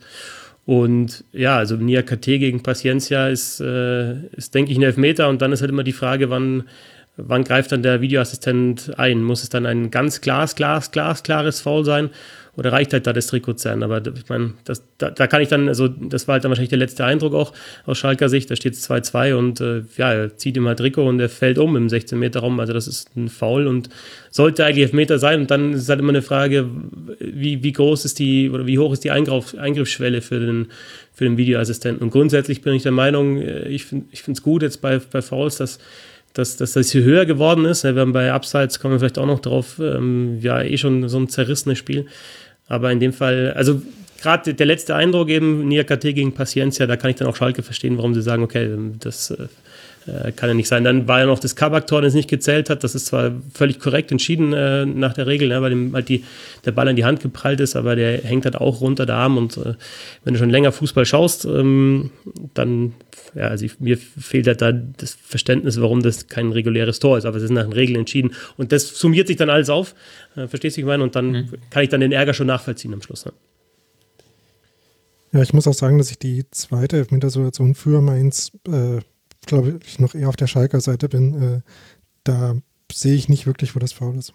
Und ja, also Nia KT gegen Paciencia ist, äh, ist, denke ich, ein Elfmeter. Und dann ist halt immer die Frage, wann, wann greift dann der Videoassistent ein? Muss es dann ein ganz glas, glas, glas, klares Foul sein? Oder reicht halt da das Trikotzern? Aber ich meine, da, da, kann ich dann, also das war halt dann wahrscheinlich der letzte Eindruck auch aus Schalker Sicht. Da steht es 2-2 und äh, ja, er zieht ihm halt Trikot und er fällt um im 16-Meter-Raum. Also das ist ein Foul und sollte eigentlich Elfmeter sein. Und dann ist halt immer eine Frage, wie, wie groß ist die oder wie hoch ist die Eingriff, Eingriffsschwelle für den, für den Videoassistenten. Und grundsätzlich bin ich der Meinung, äh, ich finde es gut jetzt bei, bei Fouls, dass dass, dass das hier höher geworden ist. Wir haben bei Upsides, kommen wir vielleicht auch noch drauf, ähm, ja, eh schon so ein zerrissenes Spiel. Aber in dem Fall, also gerade der letzte Eindruck eben, KT gegen Paciencia, da kann ich dann auch Schalke verstehen, warum sie sagen, okay, das äh, kann ja nicht sein. Dann war ja noch das Kabak-Tor, das nicht gezählt hat. Das ist zwar völlig korrekt entschieden äh, nach der Regel, ne, weil ihm halt die, der Ball in die Hand geprallt ist, aber der hängt halt auch runter der Arm. Und äh, wenn du schon länger Fußball schaust, ähm, dann, ja, also ich, mir fehlt halt da das Verständnis, warum das kein reguläres Tor ist. Aber es ist nach den Regeln entschieden. Und das summiert sich dann alles auf. Äh, verstehst du, wie ich meine? Und dann mhm. kann ich dann den Ärger schon nachvollziehen am Schluss. Ne? Ja, ich muss auch sagen, dass ich die zweite Elfmetersituation für Mainz, äh, glaube ich, noch eher auf der Schalker Seite bin. Äh, da sehe ich nicht wirklich, wo das Foul ist.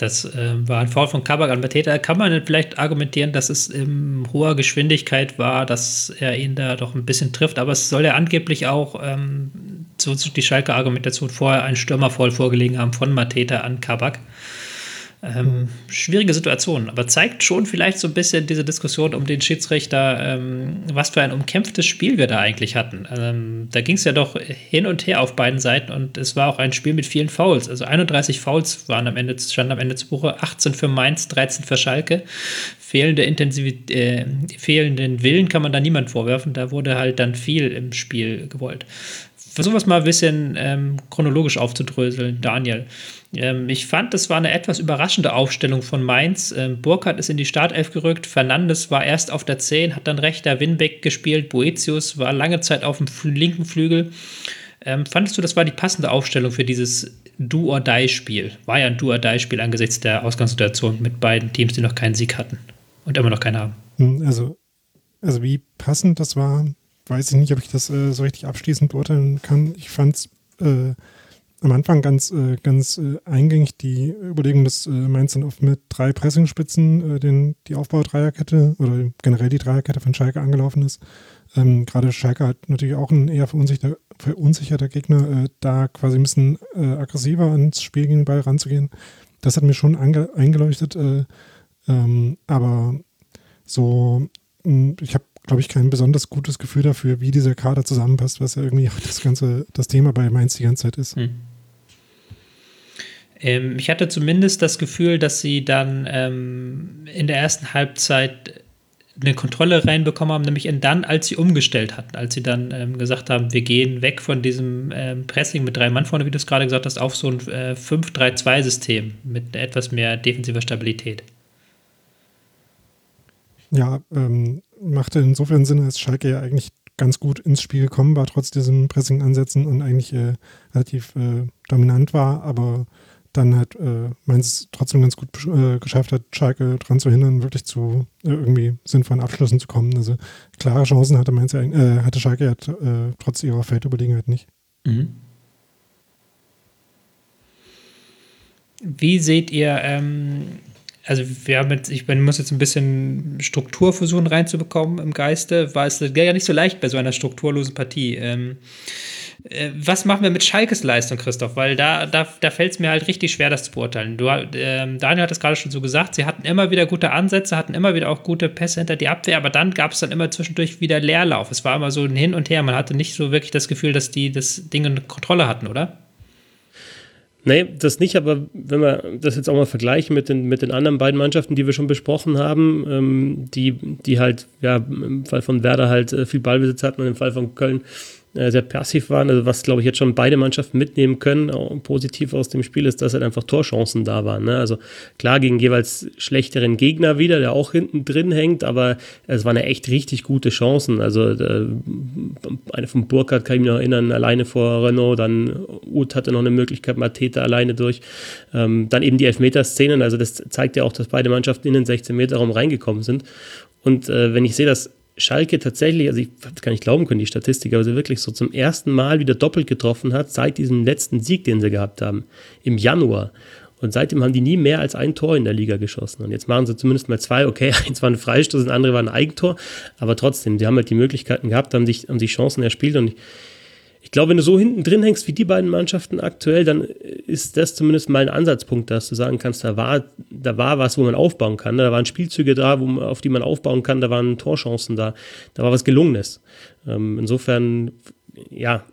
Das äh, war ein Foul von Kabak an Bateta. Kann man vielleicht argumentieren, dass es in hoher Geschwindigkeit war, dass er ihn da doch ein bisschen trifft, aber es soll ja angeblich auch, ähm, so die Schalke Argumentation, vorher ein Stürmerfall vorgelegen haben von Mateta an Kabak. Ähm, schwierige Situation, aber zeigt schon vielleicht so ein bisschen diese Diskussion um den Schiedsrichter, ähm, was für ein umkämpftes Spiel wir da eigentlich hatten. Ähm, da ging es ja doch hin und her auf beiden Seiten und es war auch ein Spiel mit vielen Fouls. Also 31 Fouls waren am Ende, standen am Ende zu Buche, 18 für Mainz, 13 für Schalke. Fehlende Intensivität, äh, fehlenden Willen kann man da niemand vorwerfen. Da wurde halt dann viel im Spiel gewollt. Versuchen wir es mal ein bisschen ähm, chronologisch aufzudröseln, Daniel. Ähm, ich fand, das war eine etwas überraschende Aufstellung von Mainz. Ähm, Burkhardt ist in die Startelf gerückt, Fernandes war erst auf der 10, hat dann rechter Winbeck gespielt, Boetius war lange Zeit auf dem linken Flügel. Ähm, fandest du, das war die passende Aufstellung für dieses Do-or-Die-Spiel? War ja ein Do-or-Die-Spiel angesichts der Ausgangssituation mit beiden Teams, die noch keinen Sieg hatten und immer noch keinen haben. Hm, also, also wie passend das war, weiß ich nicht, ob ich das äh, so richtig abschließend beurteilen kann. Ich fand es äh, am Anfang ganz, äh, ganz äh, eingängig die Überlegung, dass äh, Mainz dann oft mit drei Pressingspitzen äh, den, die Aufbau-Dreierkette oder generell die Dreierkette von Schalke angelaufen ist. Ähm, Gerade Schalke hat natürlich auch ein eher verunsicherter, verunsicherter Gegner, äh, da quasi ein bisschen äh, aggressiver ans Spiel gegen den Ball ranzugehen. Das hat mir schon eingeleuchtet. Äh, ähm, aber so, hm, ich habe glaube ich, kein besonders gutes Gefühl dafür, wie dieser Kader zusammenpasst, was ja irgendwie auch das ganze, das Thema bei Mainz die ganze Zeit ist. Hm. Ähm, ich hatte zumindest das Gefühl, dass sie dann ähm, in der ersten Halbzeit eine Kontrolle reinbekommen haben, nämlich dann, als sie umgestellt hatten, als sie dann ähm, gesagt haben, wir gehen weg von diesem ähm, Pressing mit drei Mann vorne, wie du es gerade gesagt hast, auf so ein äh, 5-3-2-System mit etwas mehr defensiver Stabilität. Ja, ähm, machte insofern Sinn, als Schalke ja eigentlich ganz gut ins Spiel gekommen war, trotz diesen Pressing-Ansätzen und eigentlich äh, relativ äh, dominant war, aber dann halt äh, Mainz trotzdem ganz gut äh, geschafft hat, Schalke dran zu hindern, wirklich zu äh, irgendwie sinnvollen Abschlüssen zu kommen. Also klare Chancen hatte Mainz äh, hatte Schalke ja äh, trotz ihrer Feldüberlegenheit nicht. Mhm. Wie seht ihr, ähm, also wir haben jetzt, ich muss jetzt ein bisschen Struktur versuchen reinzubekommen im Geiste, war es ja nicht so leicht bei so einer strukturlosen Partie. Ähm, äh, was machen wir mit Schalkes Leistung, Christoph? Weil da, da, da fällt es mir halt richtig schwer, das zu beurteilen. Du, ähm, Daniel hat es gerade schon so gesagt, sie hatten immer wieder gute Ansätze, hatten immer wieder auch gute Pässe hinter die Abwehr, aber dann gab es dann immer zwischendurch wieder Leerlauf. Es war immer so ein Hin und Her. Man hatte nicht so wirklich das Gefühl, dass die das Ding in Kontrolle hatten, oder? Nee, das nicht, aber wenn wir das jetzt auch mal vergleichen mit den, mit den anderen beiden Mannschaften, die wir schon besprochen haben, ähm, die, die halt, ja, im Fall von Werder halt äh, viel Ballbesitz hatten und im Fall von Köln sehr passiv waren. Also was, glaube ich, jetzt schon beide Mannschaften mitnehmen können, auch positiv aus dem Spiel, ist, dass halt einfach Torchancen da waren. Ne? Also klar gegen jeweils schlechteren Gegner wieder, der auch hinten drin hängt, aber es waren ja echt richtig gute Chancen. Also äh, eine von Burkhardt kann ich mich noch erinnern, alleine vor Renault, dann Uth hatte noch eine Möglichkeit, Mateta alleine durch. Ähm, dann eben die Elfmeterszenen, also das zeigt ja auch, dass beide Mannschaften in den 16-Meter-Raum reingekommen sind. Und äh, wenn ich sehe, dass Schalke tatsächlich, also ich habe es gar nicht glauben können, die Statistik, aber sie wirklich so zum ersten Mal wieder doppelt getroffen hat, seit diesem letzten Sieg, den sie gehabt haben, im Januar. Und seitdem haben die nie mehr als ein Tor in der Liga geschossen. Und jetzt machen sie zumindest mal zwei. Okay, eins war ein Freistoß, das andere war ein Eigentor. Aber trotzdem, die haben halt die Möglichkeiten gehabt, haben sich, haben sich Chancen erspielt. Und ich, ich glaube, wenn du so hinten drin hängst wie die beiden Mannschaften aktuell, dann ist das zumindest mal ein Ansatzpunkt, dass du sagen kannst, da war, da war was, wo man aufbauen kann. Da waren Spielzüge da, wo man, auf die man aufbauen kann, da waren Torchancen da, da war was Gelungenes. Ähm, insofern, ja,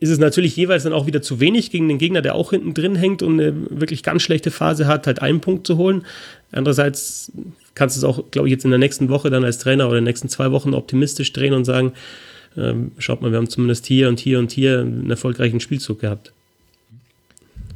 ist es natürlich jeweils dann auch wieder zu wenig gegen den Gegner, der auch hinten drin hängt und eine wirklich ganz schlechte Phase hat, halt einen Punkt zu holen. Andererseits kannst du es auch, glaube ich, jetzt in der nächsten Woche dann als Trainer oder in den nächsten zwei Wochen optimistisch drehen und sagen, ähm, schaut mal, wir haben zumindest hier und hier und hier einen erfolgreichen Spielzug gehabt.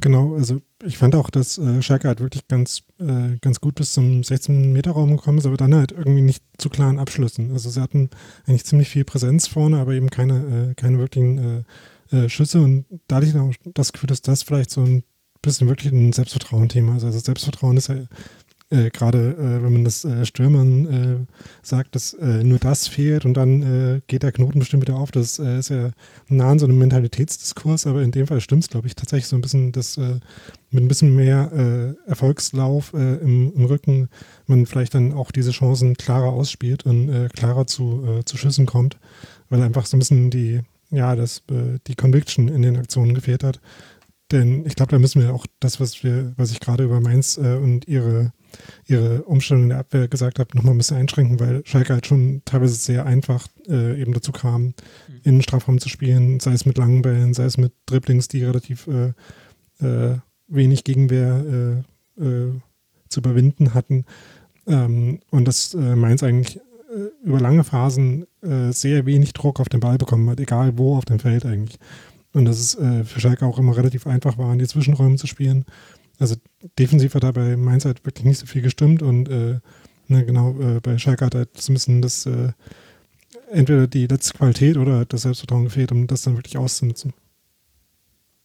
Genau, also ich fand auch, dass äh, Schalke halt wirklich ganz, äh, ganz gut bis zum 16-Meter-Raum gekommen ist, aber dann halt irgendwie nicht zu klaren Abschlüssen. Also sie hatten eigentlich ziemlich viel Präsenz vorne, aber eben keine, äh, keine wirklichen äh, äh, Schüsse und da hatte ich auch das Gefühl, dass das vielleicht so ein bisschen wirklich ein Selbstvertrauen-Thema ist. Also Selbstvertrauen ist ja äh, gerade äh, wenn man das äh, Stürmern äh, sagt, dass äh, nur das fehlt und dann äh, geht der Knoten bestimmt wieder auf. Das ist ja nah an so einem Mentalitätsdiskurs, aber in dem Fall stimmt es, glaube ich, tatsächlich so ein bisschen, dass mit ein bisschen mehr Erfolgslauf im, im, Rücken man vielleicht dann auch diese Chancen klarer ausspielt und klarer zu, zu Schüssen kommt, weil einfach so ein bisschen die, ja, das, die Conviction in den Aktionen gefehlt hat. Denn ich glaube, da müssen wir auch das, was wir, was ich gerade über Mainz äh, und ihre ihre Umstellung in der Abwehr gesagt habe, nochmal ein bisschen einschränken, weil Schalke halt schon teilweise sehr einfach äh, eben dazu kam, mhm. in den Strafraum zu spielen, sei es mit langen Bällen, sei es mit Dribblings, die relativ äh, äh, wenig Gegenwehr äh, äh, zu überwinden hatten. Ähm, und dass äh, Mainz eigentlich über lange Phasen sehr wenig Druck auf den Ball bekommen hat, egal wo auf dem Feld eigentlich. Und dass es für Schalke auch immer relativ einfach war, in die Zwischenräume zu spielen also defensiv hat dabei Mainz halt wirklich nicht so viel gestimmt und äh, ne, genau, äh, bei Schalke hat halt so ein bisschen das äh, entweder die letzte Qualität oder das Selbstvertrauen gefehlt, um das dann wirklich auszunutzen.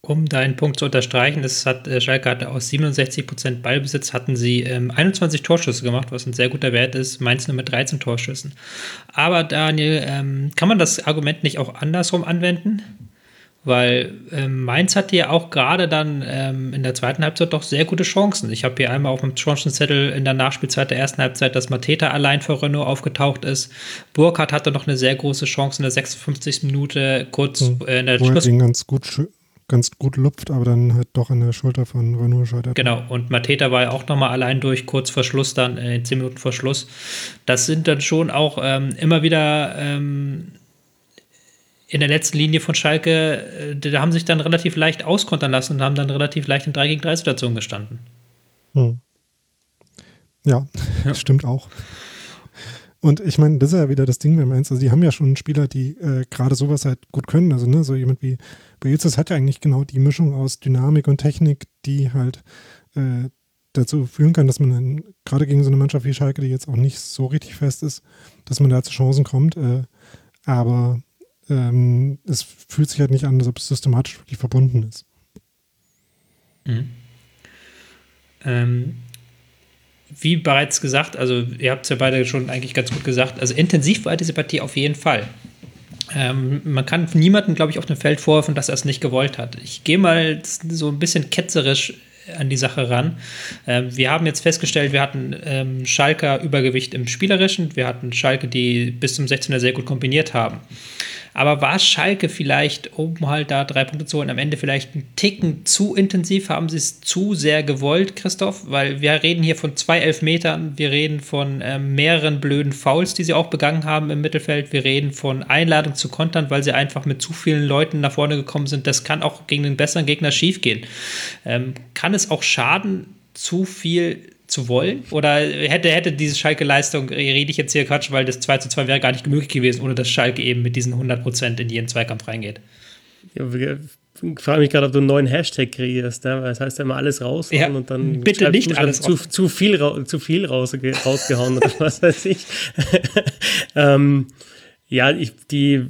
Um deinen Punkt zu unterstreichen, das hat äh, Schalke hatte aus 67% Ballbesitz hatten sie ähm, 21 Torschüsse gemacht, was ein sehr guter Wert ist. Mainz nur mit 13 Torschüssen. Aber Daniel, ähm, kann man das Argument nicht auch andersrum anwenden? Weil ähm, Mainz hatte ja auch gerade dann ähm, in der zweiten Halbzeit doch sehr gute Chancen. Ich habe hier einmal auf dem Chancenzettel in der Nachspielzeit der ersten Halbzeit, dass Mateta allein für Renault aufgetaucht ist. Burkhardt hatte noch eine sehr große Chance in der 56. Minute, kurz äh, in der Wo Schluss. ganz gut ganz gut lupft, aber dann halt doch an der Schulter von Renault scheitert. Genau, und Mateta war ja auch nochmal allein durch, kurz vor Schluss dann, äh, 10 Minuten vor Schluss. Das sind dann schon auch ähm, immer wieder ähm, in der letzten Linie von Schalke, äh, da haben sich dann relativ leicht auskontern lassen und haben dann relativ leicht in 3 gegen 3 Situationen gestanden. Hm. Ja, ja, stimmt auch. Und ich meine, das ist ja wieder das Ding, wenn man also die haben ja schon Spieler, die äh, gerade sowas halt gut können. Also, ne, so jemand wie Beelzes hat ja eigentlich genau die Mischung aus Dynamik und Technik, die halt äh, dazu führen kann, dass man dann gerade gegen so eine Mannschaft wie Schalke, die jetzt auch nicht so richtig fest ist, dass man da zu Chancen kommt. Äh, aber ähm, es fühlt sich halt nicht an, als ob es systematisch wirklich verbunden ist. Mhm. Ähm, wie bereits gesagt, also ihr habt es ja beide schon eigentlich ganz gut gesagt, also intensiv war diese Partie auf jeden Fall. Ähm, man kann niemanden, glaube ich, auf dem Feld vorwerfen, dass er es nicht gewollt hat. Ich gehe mal so ein bisschen ketzerisch an die Sache ran. Ähm, wir haben jetzt festgestellt, wir hatten ähm, Schalker Übergewicht im Spielerischen, wir hatten Schalke, die bis zum 16er sehr gut kombiniert haben. Aber war Schalke vielleicht, um halt da drei Punkte zu holen, am Ende vielleicht einen Ticken zu intensiv? Haben sie es zu sehr gewollt, Christoph? Weil wir reden hier von zwei Elfmetern, wir reden von äh, mehreren blöden Fouls, die sie auch begangen haben im Mittelfeld. Wir reden von Einladung zu kontern, weil sie einfach mit zu vielen Leuten nach vorne gekommen sind. Das kann auch gegen den besseren Gegner schiefgehen. Ähm, kann es auch schaden, zu viel zu wollen? Oder hätte, hätte diese Schalke-Leistung, rede ich jetzt hier Quatsch, weil das 2 zu 2 wäre gar nicht möglich gewesen, ohne dass Schalke eben mit diesen 100% in jeden Zweikampf reingeht? Ja, ich frage mich gerade, ob du einen neuen Hashtag kreierst. Ne? Das heißt ja immer alles raus ja, und dann bitte nicht alles zu, zu, viel, zu viel raus, rausgehauen oder was weiß ich. ähm, ja, ich, die,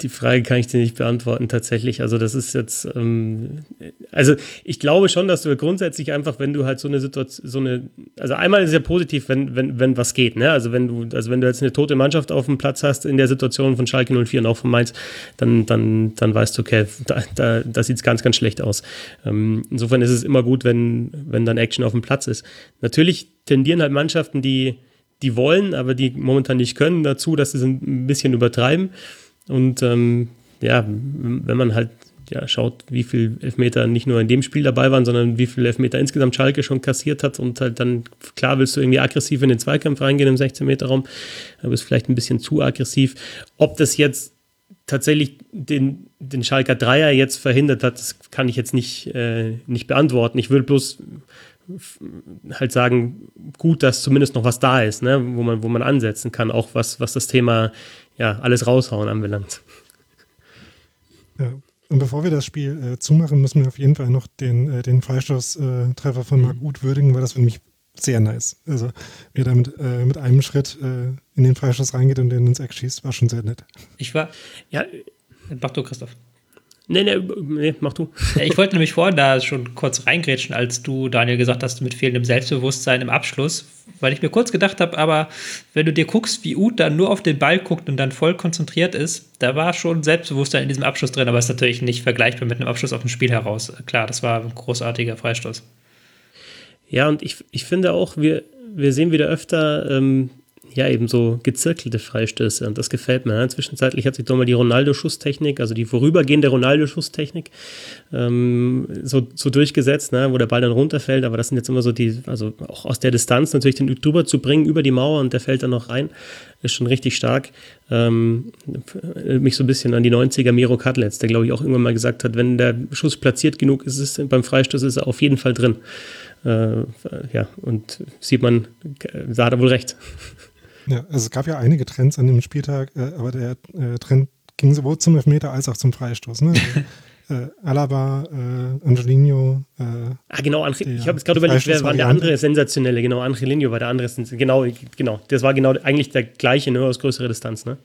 die Frage kann ich dir nicht beantworten, tatsächlich. Also, das ist jetzt, ähm, also ich glaube schon, dass du grundsätzlich einfach, wenn du halt so eine Situation, so eine, also einmal ist es ja positiv, wenn, wenn, wenn was geht, ne? Also wenn du, also wenn du jetzt eine tote Mannschaft auf dem Platz hast in der Situation von Schalke 04 und auch von Mainz, dann, dann, dann weißt du, okay, da, da, da sieht es ganz, ganz schlecht aus. Ähm, insofern ist es immer gut, wenn, wenn dann Action auf dem Platz ist. Natürlich tendieren halt Mannschaften, die die wollen, aber die momentan nicht können, dazu, dass sie es ein bisschen übertreiben. Und ähm, ja, wenn man halt ja, schaut, wie viele Elfmeter nicht nur in dem Spiel dabei waren, sondern wie viele Elfmeter insgesamt Schalke schon kassiert hat und halt dann, klar willst du irgendwie aggressiv in den Zweikampf reingehen im 16-Meter-Raum, aber ist vielleicht ein bisschen zu aggressiv. Ob das jetzt tatsächlich den, den Schalker Dreier jetzt verhindert hat, das kann ich jetzt nicht, äh, nicht beantworten. Ich würde bloß halt sagen, gut, dass zumindest noch was da ist, ne? wo, man, wo man ansetzen kann, auch was, was das Thema ja, alles raushauen anbelangt. Ja. Und bevor wir das Spiel äh, zumachen, müssen wir auf jeden Fall noch den, äh, den Freistoßtreffer äh, von Marc Uth würdigen, weil das finde ich sehr nice. Also, wie er da mit, äh, mit einem Schritt äh, in den Freistoß reingeht und den ins Eck schießt, war schon sehr nett. Ich war. Ja, mach du, Christoph. Nee, nee, nee, mach du. Ich wollte nämlich vorhin da schon kurz reingrätschen, als du, Daniel, gesagt hast, mit fehlendem Selbstbewusstsein im Abschluss, weil ich mir kurz gedacht habe, aber wenn du dir guckst, wie Uth dann nur auf den Ball guckt und dann voll konzentriert ist, da war schon Selbstbewusstsein in diesem Abschluss drin, aber ist natürlich nicht vergleichbar mit einem Abschluss auf dem Spiel heraus. Klar, das war ein großartiger Freistoß. Ja, und ich, ich finde auch, wir, wir sehen wieder öfter ähm, ja, eben so gezirkelte Freistöße und das gefällt mir. Zwischenzeitlich hat sich doch mal die Ronaldo-Schusstechnik, also die vorübergehende Ronaldo-Schusstechnik, ähm, so, so durchgesetzt, ne, wo der Ball dann runterfällt, aber das sind jetzt immer so die, also auch aus der Distanz natürlich den drüber zu bringen, über die Mauer und der fällt dann noch rein, ist schon richtig stark. Ähm, mich so ein bisschen an die 90er Miro Katlitz, der glaube ich auch irgendwann mal gesagt hat, wenn der Schuss platziert genug ist, ist beim Freistoß ist er auf jeden Fall drin. Äh, ja, und sieht man, da hat er wohl recht. Ja, also es gab ja einige Trends an dem Spieltag, äh, aber der äh, Trend ging sowohl zum Elfmeter als auch zum Freistoß. Ne? Also, äh, Alaba, äh, Angelino. Äh, ah, genau, Ange ich habe jetzt gerade überlegt, wer war der andere sensationelle, genau, Angelino war der andere, genau, genau, das war genau eigentlich der gleiche, nur aus größerer Distanz, ne?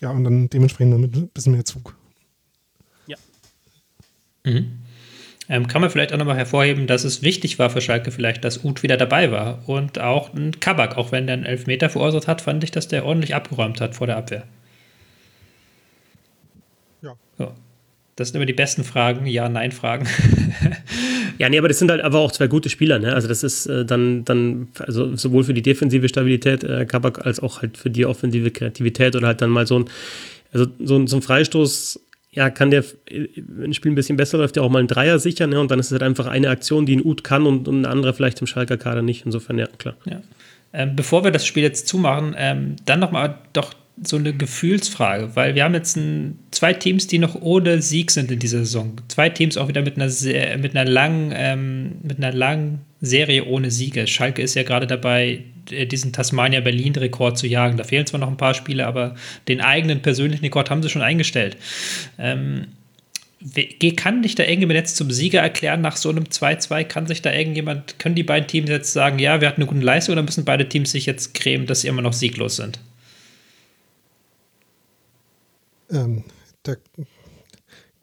Ja, und dann dementsprechend mit ein bisschen mehr Zug. Ja. Mhm. Ähm, kann man vielleicht auch nochmal hervorheben, dass es wichtig war für Schalke vielleicht, dass Uth wieder dabei war und auch ein Kabak, auch wenn der einen Elfmeter verursacht hat, fand ich, dass der ordentlich abgeräumt hat vor der Abwehr. Ja. ja. Das sind immer die besten Fragen, Ja-Nein-Fragen. ja, nee, aber das sind halt aber auch zwei gute Spieler, ne? Also das ist äh, dann, dann, also sowohl für die defensive Stabilität äh, Kabak als auch halt für die offensive Kreativität oder halt dann mal so ein, also so, so ein Freistoß ja, kann der, wenn das Spiel ein bisschen besser läuft, ja auch mal einen Dreier sichern, ne? und dann ist es halt einfach eine Aktion, die ein Ut kann und, und eine andere vielleicht im Schalker Kader nicht. Insofern, ja, klar. Ja. Ähm, bevor wir das Spiel jetzt zumachen, ähm, dann nochmal doch so eine Gefühlsfrage, weil wir haben jetzt ein, zwei Teams, die noch ohne Sieg sind in dieser Saison. Zwei Teams auch wieder mit einer sehr, mit einer langen, ähm, mit einer langen Serie ohne Siege. Schalke ist ja gerade dabei, äh, diesen Tasmania-Berlin-Rekord zu jagen. Da fehlen zwar noch ein paar Spiele, aber den eigenen persönlichen Rekord haben sie schon eingestellt. Ähm, kann dich da irgendjemand jetzt zum Sieger erklären nach so einem 2-2? Kann sich da irgendjemand, können die beiden Teams jetzt sagen, ja, wir hatten eine gute Leistung oder müssen beide Teams sich jetzt cremen, dass sie immer noch sieglos sind? Ähm, da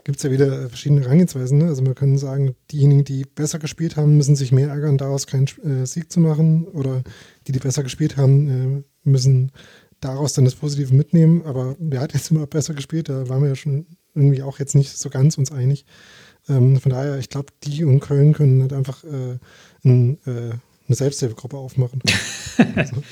gibt es ja wieder verschiedene Herangehensweisen. Ne? Also man kann sagen, diejenigen, die besser gespielt haben, müssen sich mehr ärgern, daraus keinen äh, Sieg zu machen. Oder die, die besser gespielt haben, äh, müssen daraus dann das Positive mitnehmen. Aber wer hat jetzt immer besser gespielt? Da waren wir ja schon irgendwie auch jetzt nicht so ganz uns einig. Ähm, von daher, ich glaube, die und Köln können halt einfach äh, ein, äh, eine Selbsthilfegruppe aufmachen. also.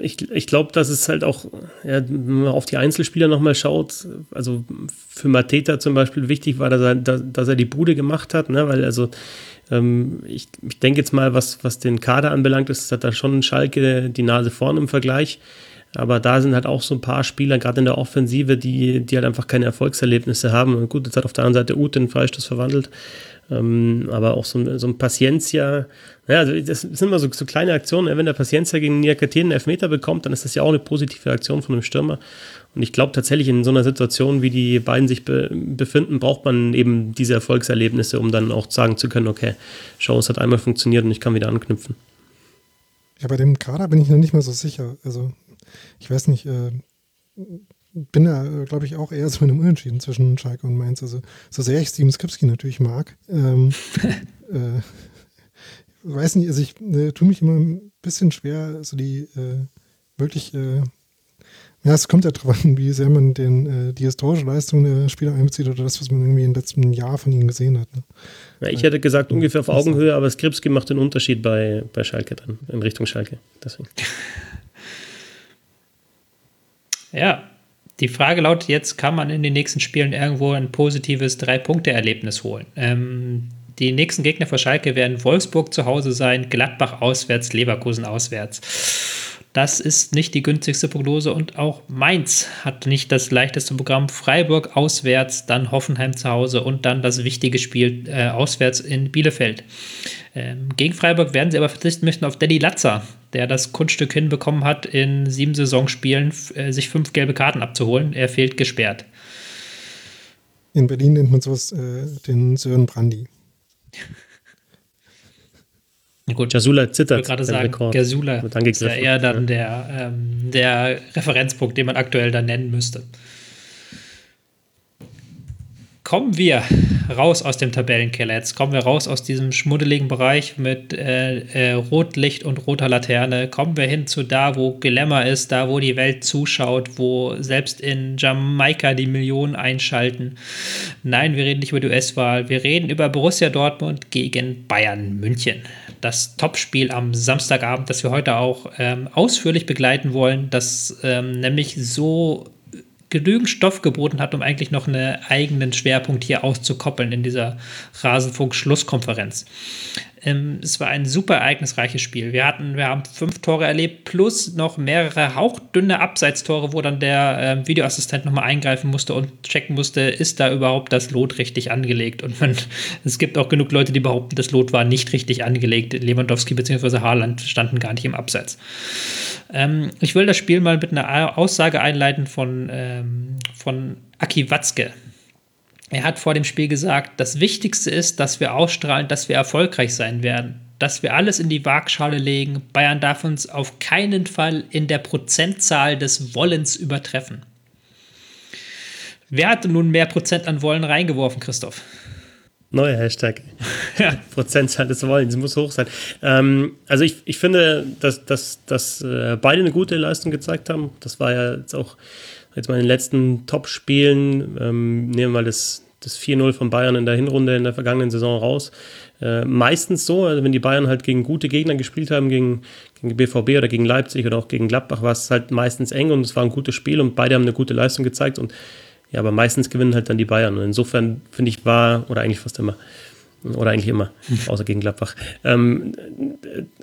Ich, ich glaube, dass es halt auch, ja, wenn man auf die Einzelspieler nochmal schaut, also für Mateta zum Beispiel wichtig war, dass er, dass er die Bude gemacht hat, ne? weil also ähm, ich, ich denke jetzt mal, was, was den Kader anbelangt, ist, hat da schon Schalke die Nase vorn im Vergleich. Aber da sind halt auch so ein paar Spieler, gerade in der Offensive, die, die halt einfach keine Erfolgserlebnisse haben. Und gut, jetzt hat auf der anderen Seite Ute den Freistoß verwandelt. Ähm, aber auch so, so ein Paciencia, ja, also das sind immer so, so kleine Aktionen. Wenn der Paciencia gegen Niakate einen Elfmeter bekommt, dann ist das ja auch eine positive Aktion von einem Stürmer. Und ich glaube tatsächlich, in so einer Situation, wie die beiden sich be befinden, braucht man eben diese Erfolgserlebnisse, um dann auch sagen zu können, okay, schau, es hat einmal funktioniert und ich kann wieder anknüpfen. Ja, bei dem Kader bin ich noch nicht mal so sicher. Also ich weiß nicht, äh, bin da, glaube ich, auch eher so in einem Unentschieden zwischen Schalke und Mainz. Also, so sehr ich Steven Skripski natürlich mag, ähm, äh, weiß nicht, also ich äh, tue mich immer ein bisschen schwer, so die äh, wirklich, äh, ja, es kommt ja drauf an, wie sehr man den, äh, die historische Leistung der Spieler einbezieht oder das, was man irgendwie im letzten Jahr von ihnen gesehen hat. Ne? Ja, ich hätte gesagt, ungefähr auf Augenhöhe, aber Skripski macht den Unterschied bei, bei Schalke dann, in Richtung Schalke. Deswegen. Ja, die Frage lautet jetzt, kann man in den nächsten Spielen irgendwo ein positives Drei-Punkte-Erlebnis holen? Ähm, die nächsten Gegner für Schalke werden Wolfsburg zu Hause sein, Gladbach auswärts, Leverkusen auswärts. Das ist nicht die günstigste Prognose und auch Mainz hat nicht das leichteste Programm. Freiburg auswärts, dann Hoffenheim zu Hause und dann das wichtige Spiel äh, auswärts in Bielefeld. Ähm, gegen Freiburg werden sie aber verzichten möchten auf Danny Latzer, der das Kunststück hinbekommen hat, in sieben Saisonspielen äh, sich fünf gelbe Karten abzuholen. Er fehlt gesperrt. In Berlin nennt man sowas äh, den Sören Brandy. Gut, Jasula zittert. Ich wollte gerade sagen, Jasula ist ja eher dann der, ähm, der Referenzpunkt, den man aktuell dann nennen müsste. Kommen wir raus aus dem Tabellenkeller. Jetzt kommen wir raus aus diesem schmuddeligen Bereich mit äh, äh, Rotlicht und roter Laterne. Kommen wir hin zu da, wo Glamour ist, da, wo die Welt zuschaut, wo selbst in Jamaika die Millionen einschalten. Nein, wir reden nicht über die US-Wahl. Wir reden über Borussia Dortmund gegen Bayern München das Topspiel am Samstagabend, das wir heute auch ähm, ausführlich begleiten wollen, das ähm, nämlich so genügend Stoff geboten hat, um eigentlich noch einen eigenen Schwerpunkt hier auszukoppeln in dieser Rasenfunk-Schlusskonferenz. Ähm, es war ein super ereignisreiches Spiel. Wir hatten, wir haben fünf Tore erlebt, plus noch mehrere hauchdünne Abseitstore, wo dann der äh, Videoassistent nochmal eingreifen musste und checken musste, ist da überhaupt das Lot richtig angelegt. Und man, es gibt auch genug Leute, die behaupten, das Lot war nicht richtig angelegt. Lewandowski bzw. Haaland standen gar nicht im Abseits. Ähm, ich will das Spiel mal mit einer Aussage einleiten von, ähm, von Aki Watzke. Er hat vor dem Spiel gesagt, das Wichtigste ist, dass wir ausstrahlen, dass wir erfolgreich sein werden, dass wir alles in die Waagschale legen. Bayern darf uns auf keinen Fall in der Prozentzahl des Wollens übertreffen. Wer hatte nun mehr Prozent an Wollen reingeworfen, Christoph? Neuer Hashtag. ja. Prozentzahl des Wollens muss hoch sein. Ähm, also ich, ich finde, dass, dass, dass äh, beide eine gute Leistung gezeigt haben. Das war ja jetzt auch jetzt mal in den letzten Top-Spielen, ähm, nehmen wir mal das, das 4-0 von Bayern in der Hinrunde in der vergangenen Saison raus. Äh, meistens so, also wenn die Bayern halt gegen gute Gegner gespielt haben, gegen, gegen BVB oder gegen Leipzig oder auch gegen Gladbach, war es halt meistens eng und es war ein gutes Spiel und beide haben eine gute Leistung gezeigt und ja, aber meistens gewinnen halt dann die Bayern. Und insofern finde ich war, oder eigentlich fast immer, oder eigentlich immer, außer gegen Gladbach. Ähm,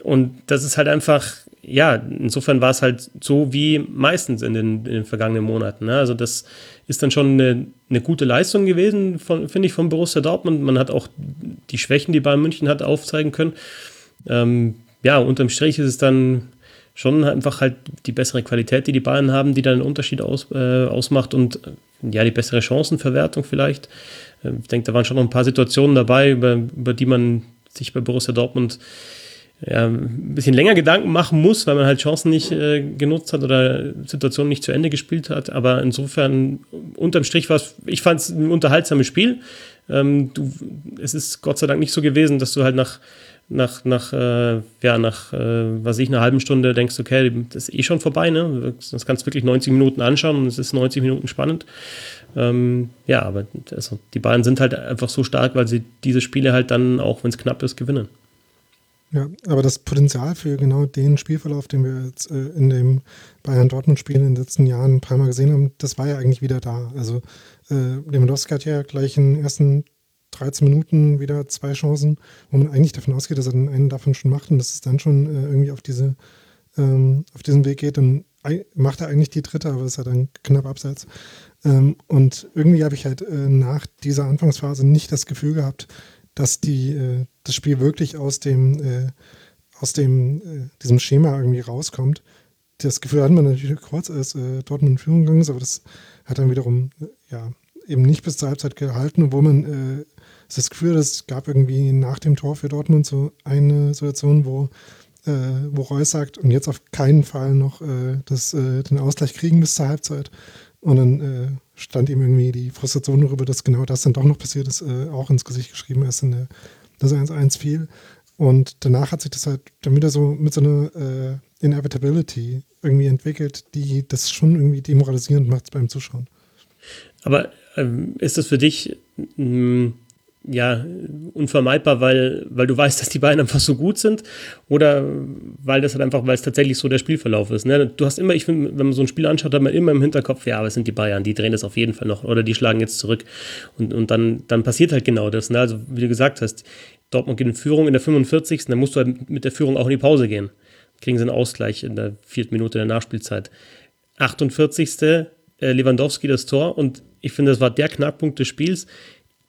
und das ist halt einfach, ja, insofern war es halt so wie meistens in den, in den vergangenen Monaten. Ne? Also das ist dann schon eine, eine gute Leistung gewesen, finde ich, von Borussia Dortmund. Man hat auch die Schwächen, die Bayern München hat, aufzeigen können. Ähm, ja, unterm Strich ist es dann schon einfach halt die bessere Qualität, die die Bayern haben, die dann einen Unterschied aus, äh, ausmacht und ja, die bessere Chancenverwertung vielleicht. Äh, ich denke, da waren schon noch ein paar Situationen dabei, über, über die man sich bei Borussia Dortmund ja, ein bisschen länger Gedanken machen muss, weil man halt Chancen nicht äh, genutzt hat oder Situationen nicht zu Ende gespielt hat. Aber insofern, unterm Strich war es, ich fand es ein unterhaltsames Spiel. Ähm, du, es ist Gott sei Dank nicht so gewesen, dass du halt nach, nach, nach, äh, ja, nach, äh, was ich, einer halben Stunde denkst, okay, das ist eh schon vorbei, ne? Das kannst du wirklich 90 Minuten anschauen und es ist 90 Minuten spannend. Ähm, ja, aber also, die Bayern sind halt einfach so stark, weil sie diese Spiele halt dann, auch wenn es knapp ist, gewinnen. Ja, aber das Potenzial für genau den Spielverlauf, den wir jetzt äh, in dem Bayern-Dortmund-Spiel in den letzten Jahren ein paar Mal gesehen haben, das war ja eigentlich wieder da. Also äh, Lewandowski hat ja gleich in den ersten 13 Minuten wieder zwei Chancen, wo man eigentlich davon ausgeht, dass er dann einen davon schon macht und dass es dann schon äh, irgendwie auf diese ähm, auf diesen Weg geht. Dann macht er eigentlich die dritte, aber ist ja dann knapp abseits. Ähm, und irgendwie habe ich halt äh, nach dieser Anfangsphase nicht das Gefühl gehabt, dass die, äh, das Spiel wirklich aus dem, äh, aus dem, äh, diesem Schema irgendwie rauskommt. Das Gefühl hat man natürlich kurz, als äh, Dortmund in Führung gegangen ist, aber das hat dann wiederum, äh, ja, eben nicht bis zur Halbzeit gehalten, obwohl man das Gefühl, es gab irgendwie nach dem Tor für Dortmund so eine Situation, wo, äh, wo Reus sagt, und jetzt auf keinen Fall noch äh, das, äh, den Ausgleich kriegen bis zur Halbzeit. Und dann äh, stand ihm irgendwie die Frustration darüber, dass genau das dann doch noch passiert ist, äh, auch ins Gesicht geschrieben, erst in der, das 1-1 fiel. Und danach hat sich das halt dann wieder so mit so einer äh, Inevitability irgendwie entwickelt, die das schon irgendwie demoralisierend macht beim Zuschauen. Aber ähm, ist das für dich mh, hm, ja, unvermeidbar, weil, weil du weißt, dass die beiden einfach so gut sind oder weil das halt einfach, weil es tatsächlich so der Spielverlauf ist. Ne? Du hast immer, ich finde, wenn man so ein Spiel anschaut, hat man immer im Hinterkopf, ja, aber es sind die Bayern, die drehen das auf jeden Fall noch oder die schlagen jetzt zurück. Und, und dann, dann passiert halt genau das. Ne? Also, wie du gesagt hast, Dortmund geht in Führung in der 45. Dann musst du halt mit der Führung auch in die Pause gehen. Kriegen sie einen Ausgleich in der vierten Minute der Nachspielzeit. 48. Äh, Lewandowski das Tor und ich finde, das war der Knackpunkt des Spiels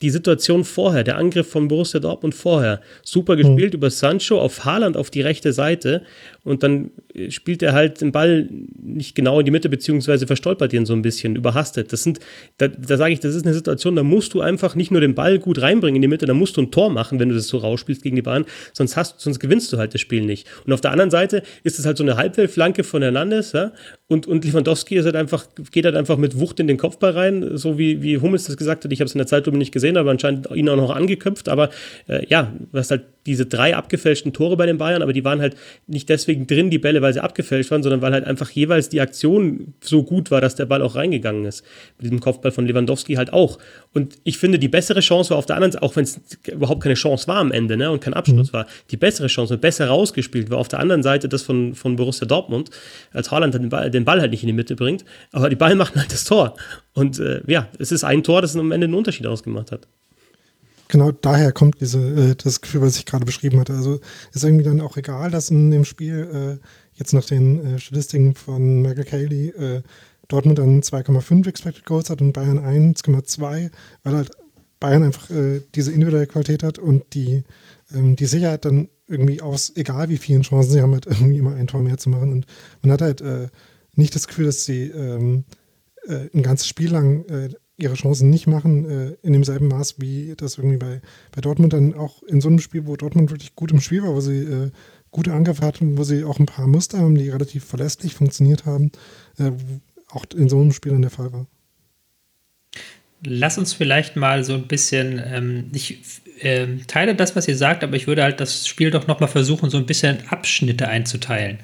die Situation vorher, der Angriff von Borussia Dortmund vorher, super gespielt mhm. über Sancho auf Haaland auf die rechte Seite und dann spielt er halt den Ball nicht genau in die Mitte, beziehungsweise verstolpert ihn so ein bisschen, überhastet. Das sind, da, da sage ich, das ist eine Situation, da musst du einfach nicht nur den Ball gut reinbringen in die Mitte, da musst du ein Tor machen, wenn du das so rausspielst gegen die Bahn, sonst, hast, sonst gewinnst du halt das Spiel nicht. Und auf der anderen Seite ist es halt so eine Halbweltflanke von Hernandez, ja, und, und Lewandowski ist halt einfach, geht halt einfach mit Wucht in den Kopfball rein, so wie, wie Hummels das gesagt hat. Ich habe es in der Zeitlupe nicht gesehen, aber anscheinend ihn auch noch angeköpft. Aber äh, ja, du hast halt diese drei abgefälschten Tore bei den Bayern, aber die waren halt nicht deswegen drin, die Bälle, weil sie abgefälscht waren, sondern weil halt einfach jeweils die Aktion so gut war, dass der Ball auch reingegangen ist. Mit diesem Kopfball von Lewandowski halt auch. Und ich finde, die bessere Chance war auf der anderen Seite, auch wenn es überhaupt keine Chance war am Ende ne, und kein Abschluss mhm. war, die bessere Chance, besser rausgespielt war auf der anderen Seite das von, von Borussia Dortmund, als Haaland den Ball, den Ball halt nicht in die Mitte bringt. Aber die Bayern machen halt das Tor. Und äh, ja, es ist ein Tor, das am Ende einen Unterschied ausgemacht hat genau daher kommt diese, äh, das Gefühl, was ich gerade beschrieben hatte. Also ist irgendwie dann auch egal, dass in dem Spiel äh, jetzt nach den äh, Statistiken von Michael Cayley äh, Dortmund dann 2,5 Expected Goals hat und Bayern 1,2, weil halt Bayern einfach äh, diese individuelle Qualität hat und die, ähm, die Sicherheit dann irgendwie aus, egal wie vielen Chancen sie haben, halt irgendwie immer ein Tor mehr zu machen. Und man hat halt äh, nicht das Gefühl, dass sie ähm, äh, ein ganzes Spiel lang ihre Chancen nicht machen äh, in demselben Maß, wie das irgendwie bei, bei Dortmund dann auch in so einem Spiel, wo Dortmund wirklich gut im Spiel war, wo sie äh, gute Angriffe hatten, wo sie auch ein paar Muster haben, die relativ verlässlich funktioniert haben, äh, auch in so einem Spiel dann der Fall war. Lass uns vielleicht mal so ein bisschen, ähm, ich äh, teile das, was ihr sagt, aber ich würde halt das Spiel doch nochmal versuchen, so ein bisschen Abschnitte einzuteilen.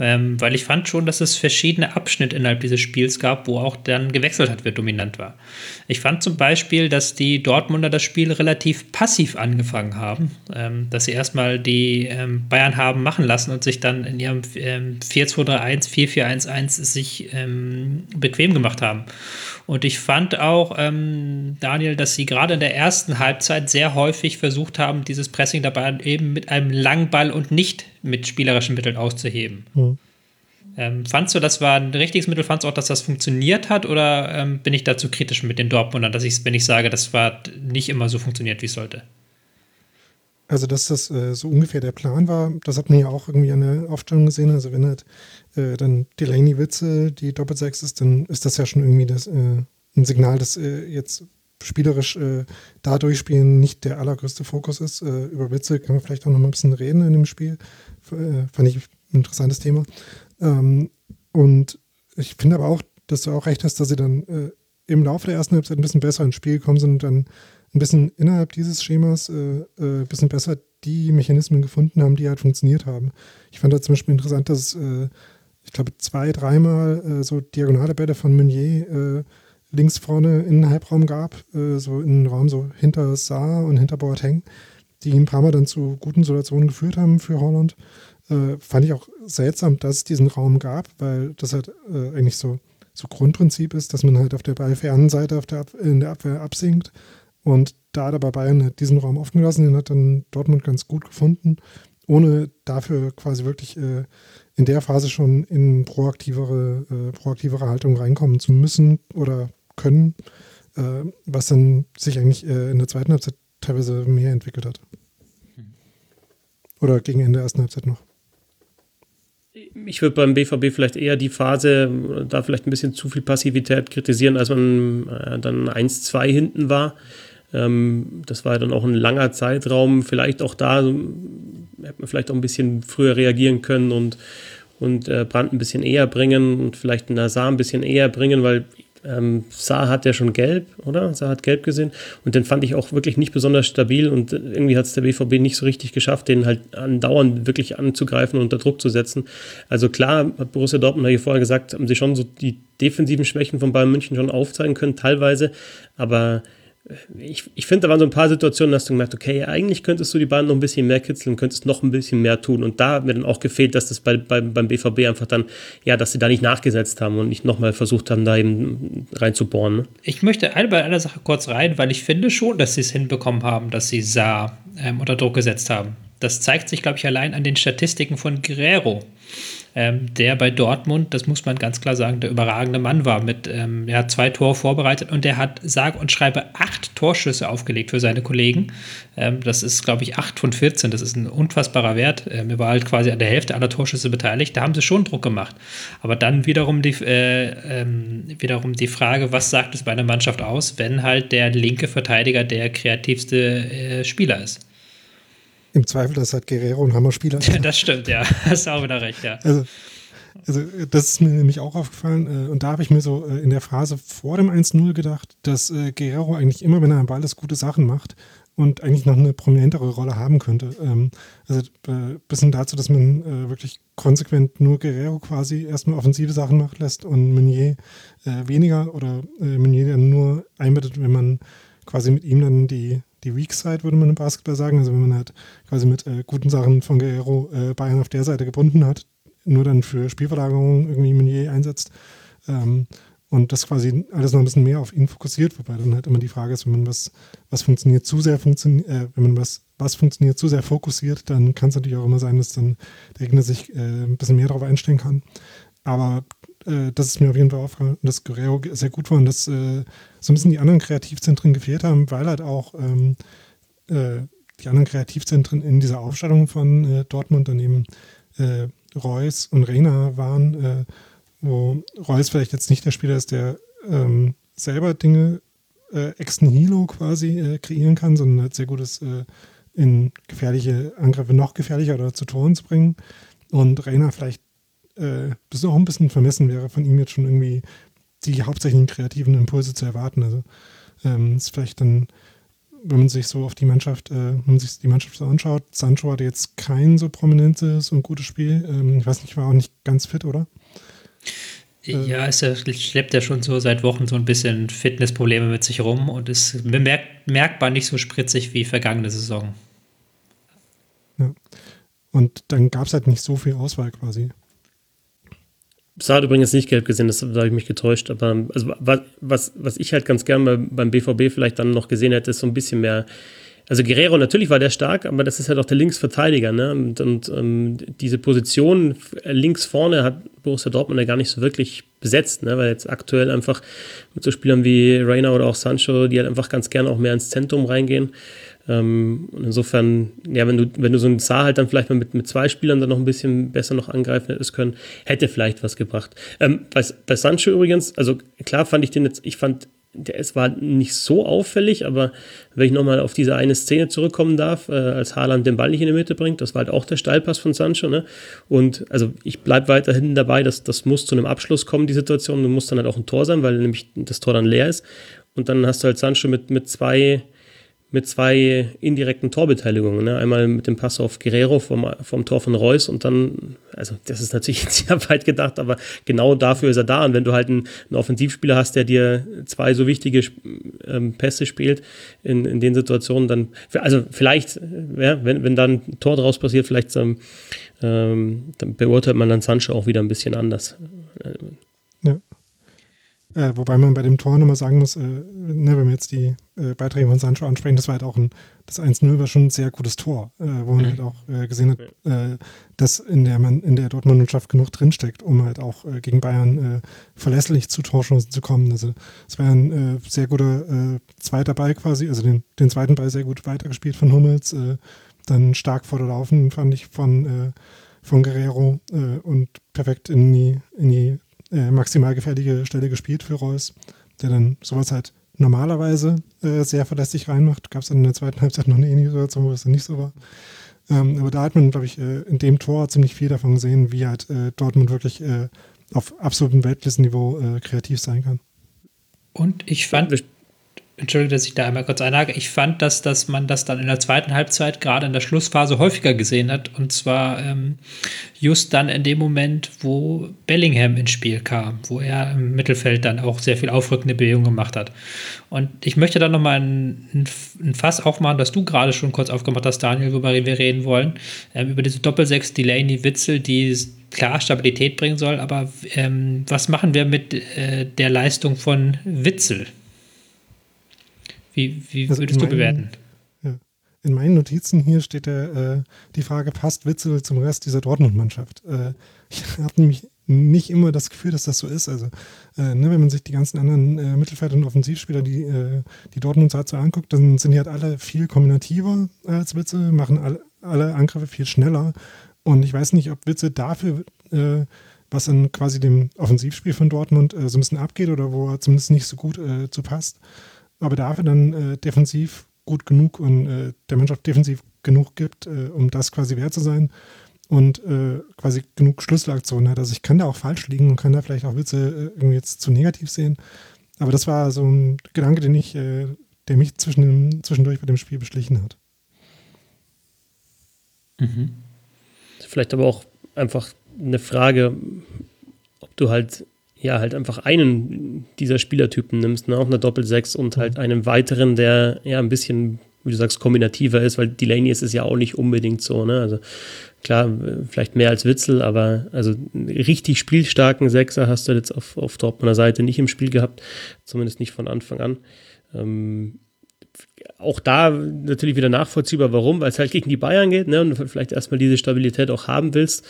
Ähm, weil ich fand schon, dass es verschiedene Abschnitte innerhalb dieses Spiels gab, wo auch dann gewechselt hat, wer dominant war. Ich fand zum Beispiel, dass die Dortmunder das Spiel relativ passiv angefangen haben, ähm, dass sie erstmal die ähm, Bayern haben machen lassen und sich dann in ihrem ähm, 4-2-3-1, 4-4-1-1 sich ähm, bequem gemacht haben. Und ich fand auch, ähm, Daniel, dass sie gerade in der ersten Halbzeit sehr häufig versucht haben, dieses Pressing dabei eben mit einem langen Ball und nicht mit spielerischen Mitteln auszuheben. Mhm. Ähm, fandst du, das war ein richtiges Mittel? Fandst du auch, dass das funktioniert hat? Oder ähm, bin ich dazu kritisch mit den Dortmundern, dass ich, wenn ich sage, das war nicht immer so funktioniert, wie es sollte? Also, dass das äh, so ungefähr der Plan war, das hat man ja auch irgendwie an der Aufstellung gesehen. Also, wenn halt äh, dann Delaney Witze die Doppelsechs ist, dann ist das ja schon irgendwie das, äh, ein Signal, dass äh, jetzt spielerisch äh, da durchspielen nicht der allergrößte Fokus ist. Äh, über Witze kann man vielleicht auch noch mal ein bisschen reden in dem Spiel. fand ich ein interessantes Thema. Ähm, und ich finde aber auch, dass du auch recht hast, dass sie dann im Laufe der ersten Halbzeit ein bisschen besser ins Spiel gekommen sind und dann ein bisschen innerhalb dieses Schemas äh, äh, ein bisschen besser die Mechanismen gefunden haben, die halt funktioniert haben. Ich fand da zum Beispiel interessant, dass äh, ich glaube, zwei, dreimal äh, so diagonale Bälle von Meunier äh, links vorne in den Halbraum gab, äh, so in den Raum so hinter Saar und hinter Boateng, die ein paar Mal dann zu guten Situationen geführt haben für Holland. fand ich auch seltsam, dass es diesen Raum gab, weil das halt eigentlich so, so Grundprinzip ist, dass man halt auf der ballfernen Seite auf der in der Abwehr absinkt und da hat aber Bayern diesen Raum offen gelassen, den hat dann Dortmund ganz gut gefunden, ohne dafür quasi wirklich äh, in der Phase schon in proaktivere, äh, proaktivere Haltung reinkommen zu müssen oder können, äh, was dann sich eigentlich äh, in der zweiten Halbzeit teilweise mehr entwickelt hat. Oder gegen Ende der ersten Halbzeit noch. Ich würde beim BVB vielleicht eher die Phase, da vielleicht ein bisschen zu viel Passivität kritisieren, als man äh, dann 1-2 hinten war. Ähm, das war dann auch ein langer Zeitraum. Vielleicht auch da hätte man vielleicht auch ein bisschen früher reagieren können und, und äh, Brand ein bisschen eher bringen und vielleicht Nazar ein bisschen eher bringen, weil ähm, Saar hat ja schon gelb, oder? Saar hat gelb gesehen. Und den fand ich auch wirklich nicht besonders stabil und irgendwie hat es der BVB nicht so richtig geschafft, den halt andauernd wirklich anzugreifen und unter Druck zu setzen. Also klar, hat Borussia Dortmund ja vorher gesagt, haben sie schon so die defensiven Schwächen von Bayern München schon aufzeigen können, teilweise. Aber ich, ich finde, da waren so ein paar Situationen, da hast du gemerkt, okay, eigentlich könntest du die Bahn noch ein bisschen mehr kitzeln, könntest noch ein bisschen mehr tun. Und da hat mir dann auch gefehlt, dass das bei, bei, beim BVB einfach dann, ja, dass sie da nicht nachgesetzt haben und nicht nochmal versucht haben, da eben reinzubohren. Ne? Ich möchte bei einer Sache kurz rein, weil ich finde schon, dass sie es hinbekommen haben, dass sie Saar ähm, unter Druck gesetzt haben. Das zeigt sich, glaube ich, allein an den Statistiken von Guerrero ähm, der bei Dortmund, das muss man ganz klar sagen, der überragende Mann war. Mit, ähm, er hat zwei Tore vorbereitet und er hat sag und schreibe acht Torschüsse aufgelegt für seine Kollegen. Ähm, das ist, glaube ich, acht von 14. Das ist ein unfassbarer Wert. Ähm, er war halt quasi an der Hälfte aller Torschüsse beteiligt. Da haben sie schon Druck gemacht. Aber dann wiederum die, äh, ähm, wiederum die Frage, was sagt es bei einer Mannschaft aus, wenn halt der linke Verteidiger der kreativste äh, Spieler ist? Im Zweifel, das hat Guerrero ein Hammerspieler. das stimmt, ja. Hast auch wieder recht, ja. Also, also das ist mir nämlich auch aufgefallen. Äh, und da habe ich mir so äh, in der Phase vor dem 1-0 gedacht, dass äh, Guerrero eigentlich immer, wenn er am Ball ist, gute Sachen macht und eigentlich noch eine prominentere Rolle haben könnte. Ähm, also bis hin dazu, dass man wirklich konsequent nur Guerrero quasi erstmal offensive Sachen machen lässt und Meunier weniger oder Meunier dann nur einbettet, wenn man quasi mit ihm dann die die Weak Side, würde man im Basketball sagen. Also wenn man halt quasi mit äh, guten Sachen von Guerrero äh, Bayern auf der Seite gebunden hat, nur dann für Spielverlagerungen irgendwie Meunier einsetzt. Ähm, und das quasi alles noch ein bisschen mehr auf ihn fokussiert, wobei dann halt immer die Frage ist, wenn man was, was funktioniert zu sehr funktioniert, äh, wenn man was, was funktioniert zu sehr fokussiert, dann kann es natürlich auch immer sein, dass dann der Gegner sich äh, ein bisschen mehr darauf einstellen kann. Aber äh, das ist mir auf jeden Fall aufgefallen, dass Guerrero sehr gut war und dass äh, so ein bisschen die anderen Kreativzentren gefehlt haben, weil halt auch ähm, äh, die anderen Kreativzentren in dieser Aufstellung von äh, Dortmund daneben äh, Reus und Reina waren, äh, wo Reus vielleicht jetzt nicht der Spieler ist, der ähm, selber Dinge äh, ex nihilo quasi kreieren kann, sondern halt sehr gut ist, in gefährliche Angriffe noch gefährlicher oder zu Toren zu bringen. Und Reina vielleicht äh, das auch ein bisschen vermessen wäre, von ihm jetzt schon irgendwie die hauptsächlichen kreativen Impulse zu erwarten. Also ähm, ist vielleicht dann, wenn man sich so auf die Mannschaft, äh, wenn man sich die Mannschaft so anschaut, Sancho hatte jetzt kein so prominentes und gutes Spiel. Ähm, ich weiß nicht, war auch nicht ganz fit, oder? Ja, es schleppt ja schon so seit Wochen so ein bisschen Fitnessprobleme mit sich rum und ist bemerkt, merkbar nicht so spritzig wie vergangene Saison. Ja. Und dann gab es halt nicht so viel Auswahl quasi. Saar übrigens nicht gelb gesehen, das, da habe ich mich getäuscht. Aber also, was, was ich halt ganz gern bei, beim BVB vielleicht dann noch gesehen hätte, ist so ein bisschen mehr. Also Guerrero natürlich war der stark, aber das ist halt auch der Linksverteidiger. Ne? Und, und ähm, diese Position links vorne hat Borussia Dortmund ja gar nicht so wirklich besetzt, ne? weil jetzt aktuell einfach mit so Spielern wie Reina oder auch Sancho, die halt einfach ganz gerne auch mehr ins Zentrum reingehen. Ähm, und insofern, ja, wenn du, wenn du so einen Saar halt dann vielleicht mal mit, mit zwei Spielern dann noch ein bisschen besser noch angreifen hättest können, hätte vielleicht was gebracht. Ähm, bei, bei Sancho übrigens, also klar fand ich den jetzt, ich fand, der es war nicht so auffällig, aber wenn ich nochmal auf diese eine Szene zurückkommen darf, äh, als Haaland den Ball nicht in die Mitte bringt, das war halt auch der Steilpass von Sancho, ne? Und also ich bleibe weiterhin dabei, dass das muss zu einem Abschluss kommen, die Situation, du musst dann halt auch ein Tor sein, weil nämlich das Tor dann leer ist. Und dann hast du halt Sancho mit, mit zwei mit zwei indirekten Torbeteiligungen. Ne? Einmal mit dem Pass auf Guerrero vom, vom Tor von Reus und dann, also das ist natürlich sehr weit gedacht, aber genau dafür ist er da. Und wenn du halt einen, einen Offensivspieler hast, der dir zwei so wichtige ähm, Pässe spielt in, in den Situationen, dann, also vielleicht, ja, wenn, wenn dann ein Tor draus passiert, vielleicht ähm, ähm, dann beurteilt man dann Sancho auch wieder ein bisschen anders. Äh, wobei man bei dem Tor nochmal sagen muss, äh, ne, wenn wir jetzt die äh, Beiträge von Sancho ansprechen, das war halt auch ein, das 1-0 war schon ein sehr gutes Tor, äh, wo man mhm. halt auch äh, gesehen hat, äh, dass in der man in der Dortmund-Mannschaft genug drinsteckt, um halt auch gegen Bayern verlässlich zu Torchancen zu kommen. Also es war ein sehr guter zweiter Ball quasi, also den, den zweiten Ball sehr gut weitergespielt von Hummels, dann stark vor der Laufen, fand ich, von, von Guerrero und perfekt in die, in die äh, maximal gefährliche Stelle gespielt für Reus, der dann sowas halt normalerweise äh, sehr verlässlich reinmacht. Gab es dann in der zweiten Halbzeit noch eine ähnliche Situation, wo es dann nicht so war. Ähm, aber da hat man, glaube ich, äh, in dem Tor ziemlich viel davon gesehen, wie halt äh, Dortmund wirklich äh, auf absolutem Weltklassenniveau äh, kreativ sein kann. Und ich fand, Entschuldigung, dass ich da einmal kurz einhage. Ich fand, dass, dass man das dann in der zweiten Halbzeit, gerade in der Schlussphase, häufiger gesehen hat. Und zwar ähm, just dann in dem Moment, wo Bellingham ins Spiel kam, wo er im Mittelfeld dann auch sehr viel aufrückende Bewegung gemacht hat. Und ich möchte dann nochmal ein, ein Fass aufmachen, das du gerade schon kurz aufgemacht hast, Daniel, worüber wir reden wollen. Ähm, über diese Doppelsechs Delaney-Witzel, die klar Stabilität bringen soll. Aber ähm, was machen wir mit äh, der Leistung von Witzel? Wie, wie also würdest du meinen, bewerten? Ja. In meinen Notizen hier steht der, äh, die Frage, passt Witzel zum Rest dieser Dortmund-Mannschaft? Äh, ich habe nämlich nicht immer das Gefühl, dass das so ist. Also, äh, ne, wenn man sich die ganzen anderen äh, Mittelfeld- und Offensivspieler, die, äh, die Dortmund so anguckt, dann sind die halt alle viel kombinativer als Witzel, machen alle, alle Angriffe viel schneller. Und ich weiß nicht, ob Witzel dafür, äh, was dann quasi dem Offensivspiel von Dortmund äh, so ein bisschen abgeht oder wo er zumindest nicht so gut äh, zu passt, aber dafür dann äh, defensiv gut genug und äh, der Mannschaft defensiv genug gibt, äh, um das quasi wert zu sein und äh, quasi genug Schlüsselaktionen hat. Also ich kann da auch falsch liegen und kann da vielleicht auch Witze äh, irgendwie jetzt zu negativ sehen. Aber das war so ein Gedanke, den ich, äh, der mich zwischen dem, zwischendurch bei dem Spiel beschlichen hat. Mhm. Vielleicht aber auch einfach eine Frage, ob du halt ja, halt einfach einen dieser Spielertypen nimmst, ne, auf einer Doppel-6 und halt mhm. einen weiteren, der ja ein bisschen, wie du sagst, kombinativer ist, weil Delaney ist es ja auch nicht unbedingt so, ne? Also klar, vielleicht mehr als Witzel, aber also richtig spielstarken Sechser hast du jetzt auf, auf Dortmunder Seite nicht im Spiel gehabt, zumindest nicht von Anfang an. Ähm, auch da natürlich wieder nachvollziehbar, warum, weil es halt gegen die Bayern geht, ne, und vielleicht erstmal diese Stabilität auch haben willst.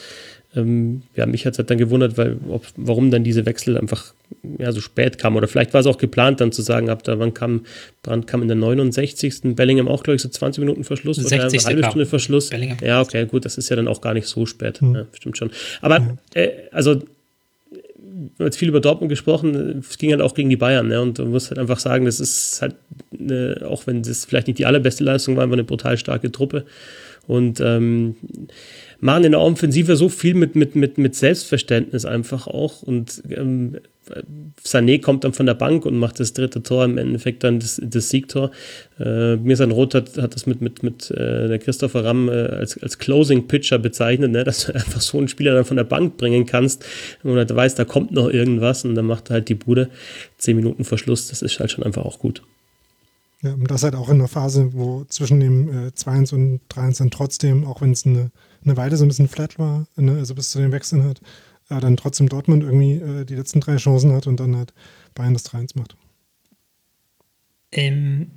Ähm, ja, mich hat es halt dann gewundert, weil, ob, warum dann diese Wechsel einfach ja, so spät kamen. Oder vielleicht war es auch geplant, dann zu sagen, ab da wann kam, Brand kam in der 69. Bellingham auch, glaube ich, so 20 Minuten Verschluss 60. oder eine halbe Stunde Verschluss. Bellingham. Ja, okay, gut, das ist ja dann auch gar nicht so spät. Mhm. Ja, stimmt schon. Aber, äh, also, wir haben jetzt viel über Dortmund gesprochen, es ging halt auch gegen die Bayern, ne? Und man muss halt einfach sagen, das ist halt, eine, auch wenn das vielleicht nicht die allerbeste Leistung war, einfach eine brutal starke Truppe. Und ähm, machen in der Offensive so viel mit, mit, mit, mit Selbstverständnis einfach auch. Und ähm, Sané kommt dann von der Bank und macht das dritte Tor, im Endeffekt dann das, das Siegtor. Äh, Mirsan Roth hat, hat das mit, mit, mit äh, der Christopher Ramm äh, als, als Closing Pitcher bezeichnet, ne? dass du einfach so einen Spieler dann von der Bank bringen kannst und halt weißt, da kommt noch irgendwas und dann macht er halt die Bude. Zehn Minuten Verschluss, das ist halt schon einfach auch gut. Ja, und das halt auch in einer Phase, wo zwischen dem äh, 2-1 und 3-1 dann trotzdem, auch wenn es eine, eine Weile so ein bisschen flat war, ne, also bis zu den Wechseln hat, aber dann trotzdem Dortmund irgendwie äh, die letzten drei Chancen hat und dann halt Bayern das 3-1 macht. Ähm,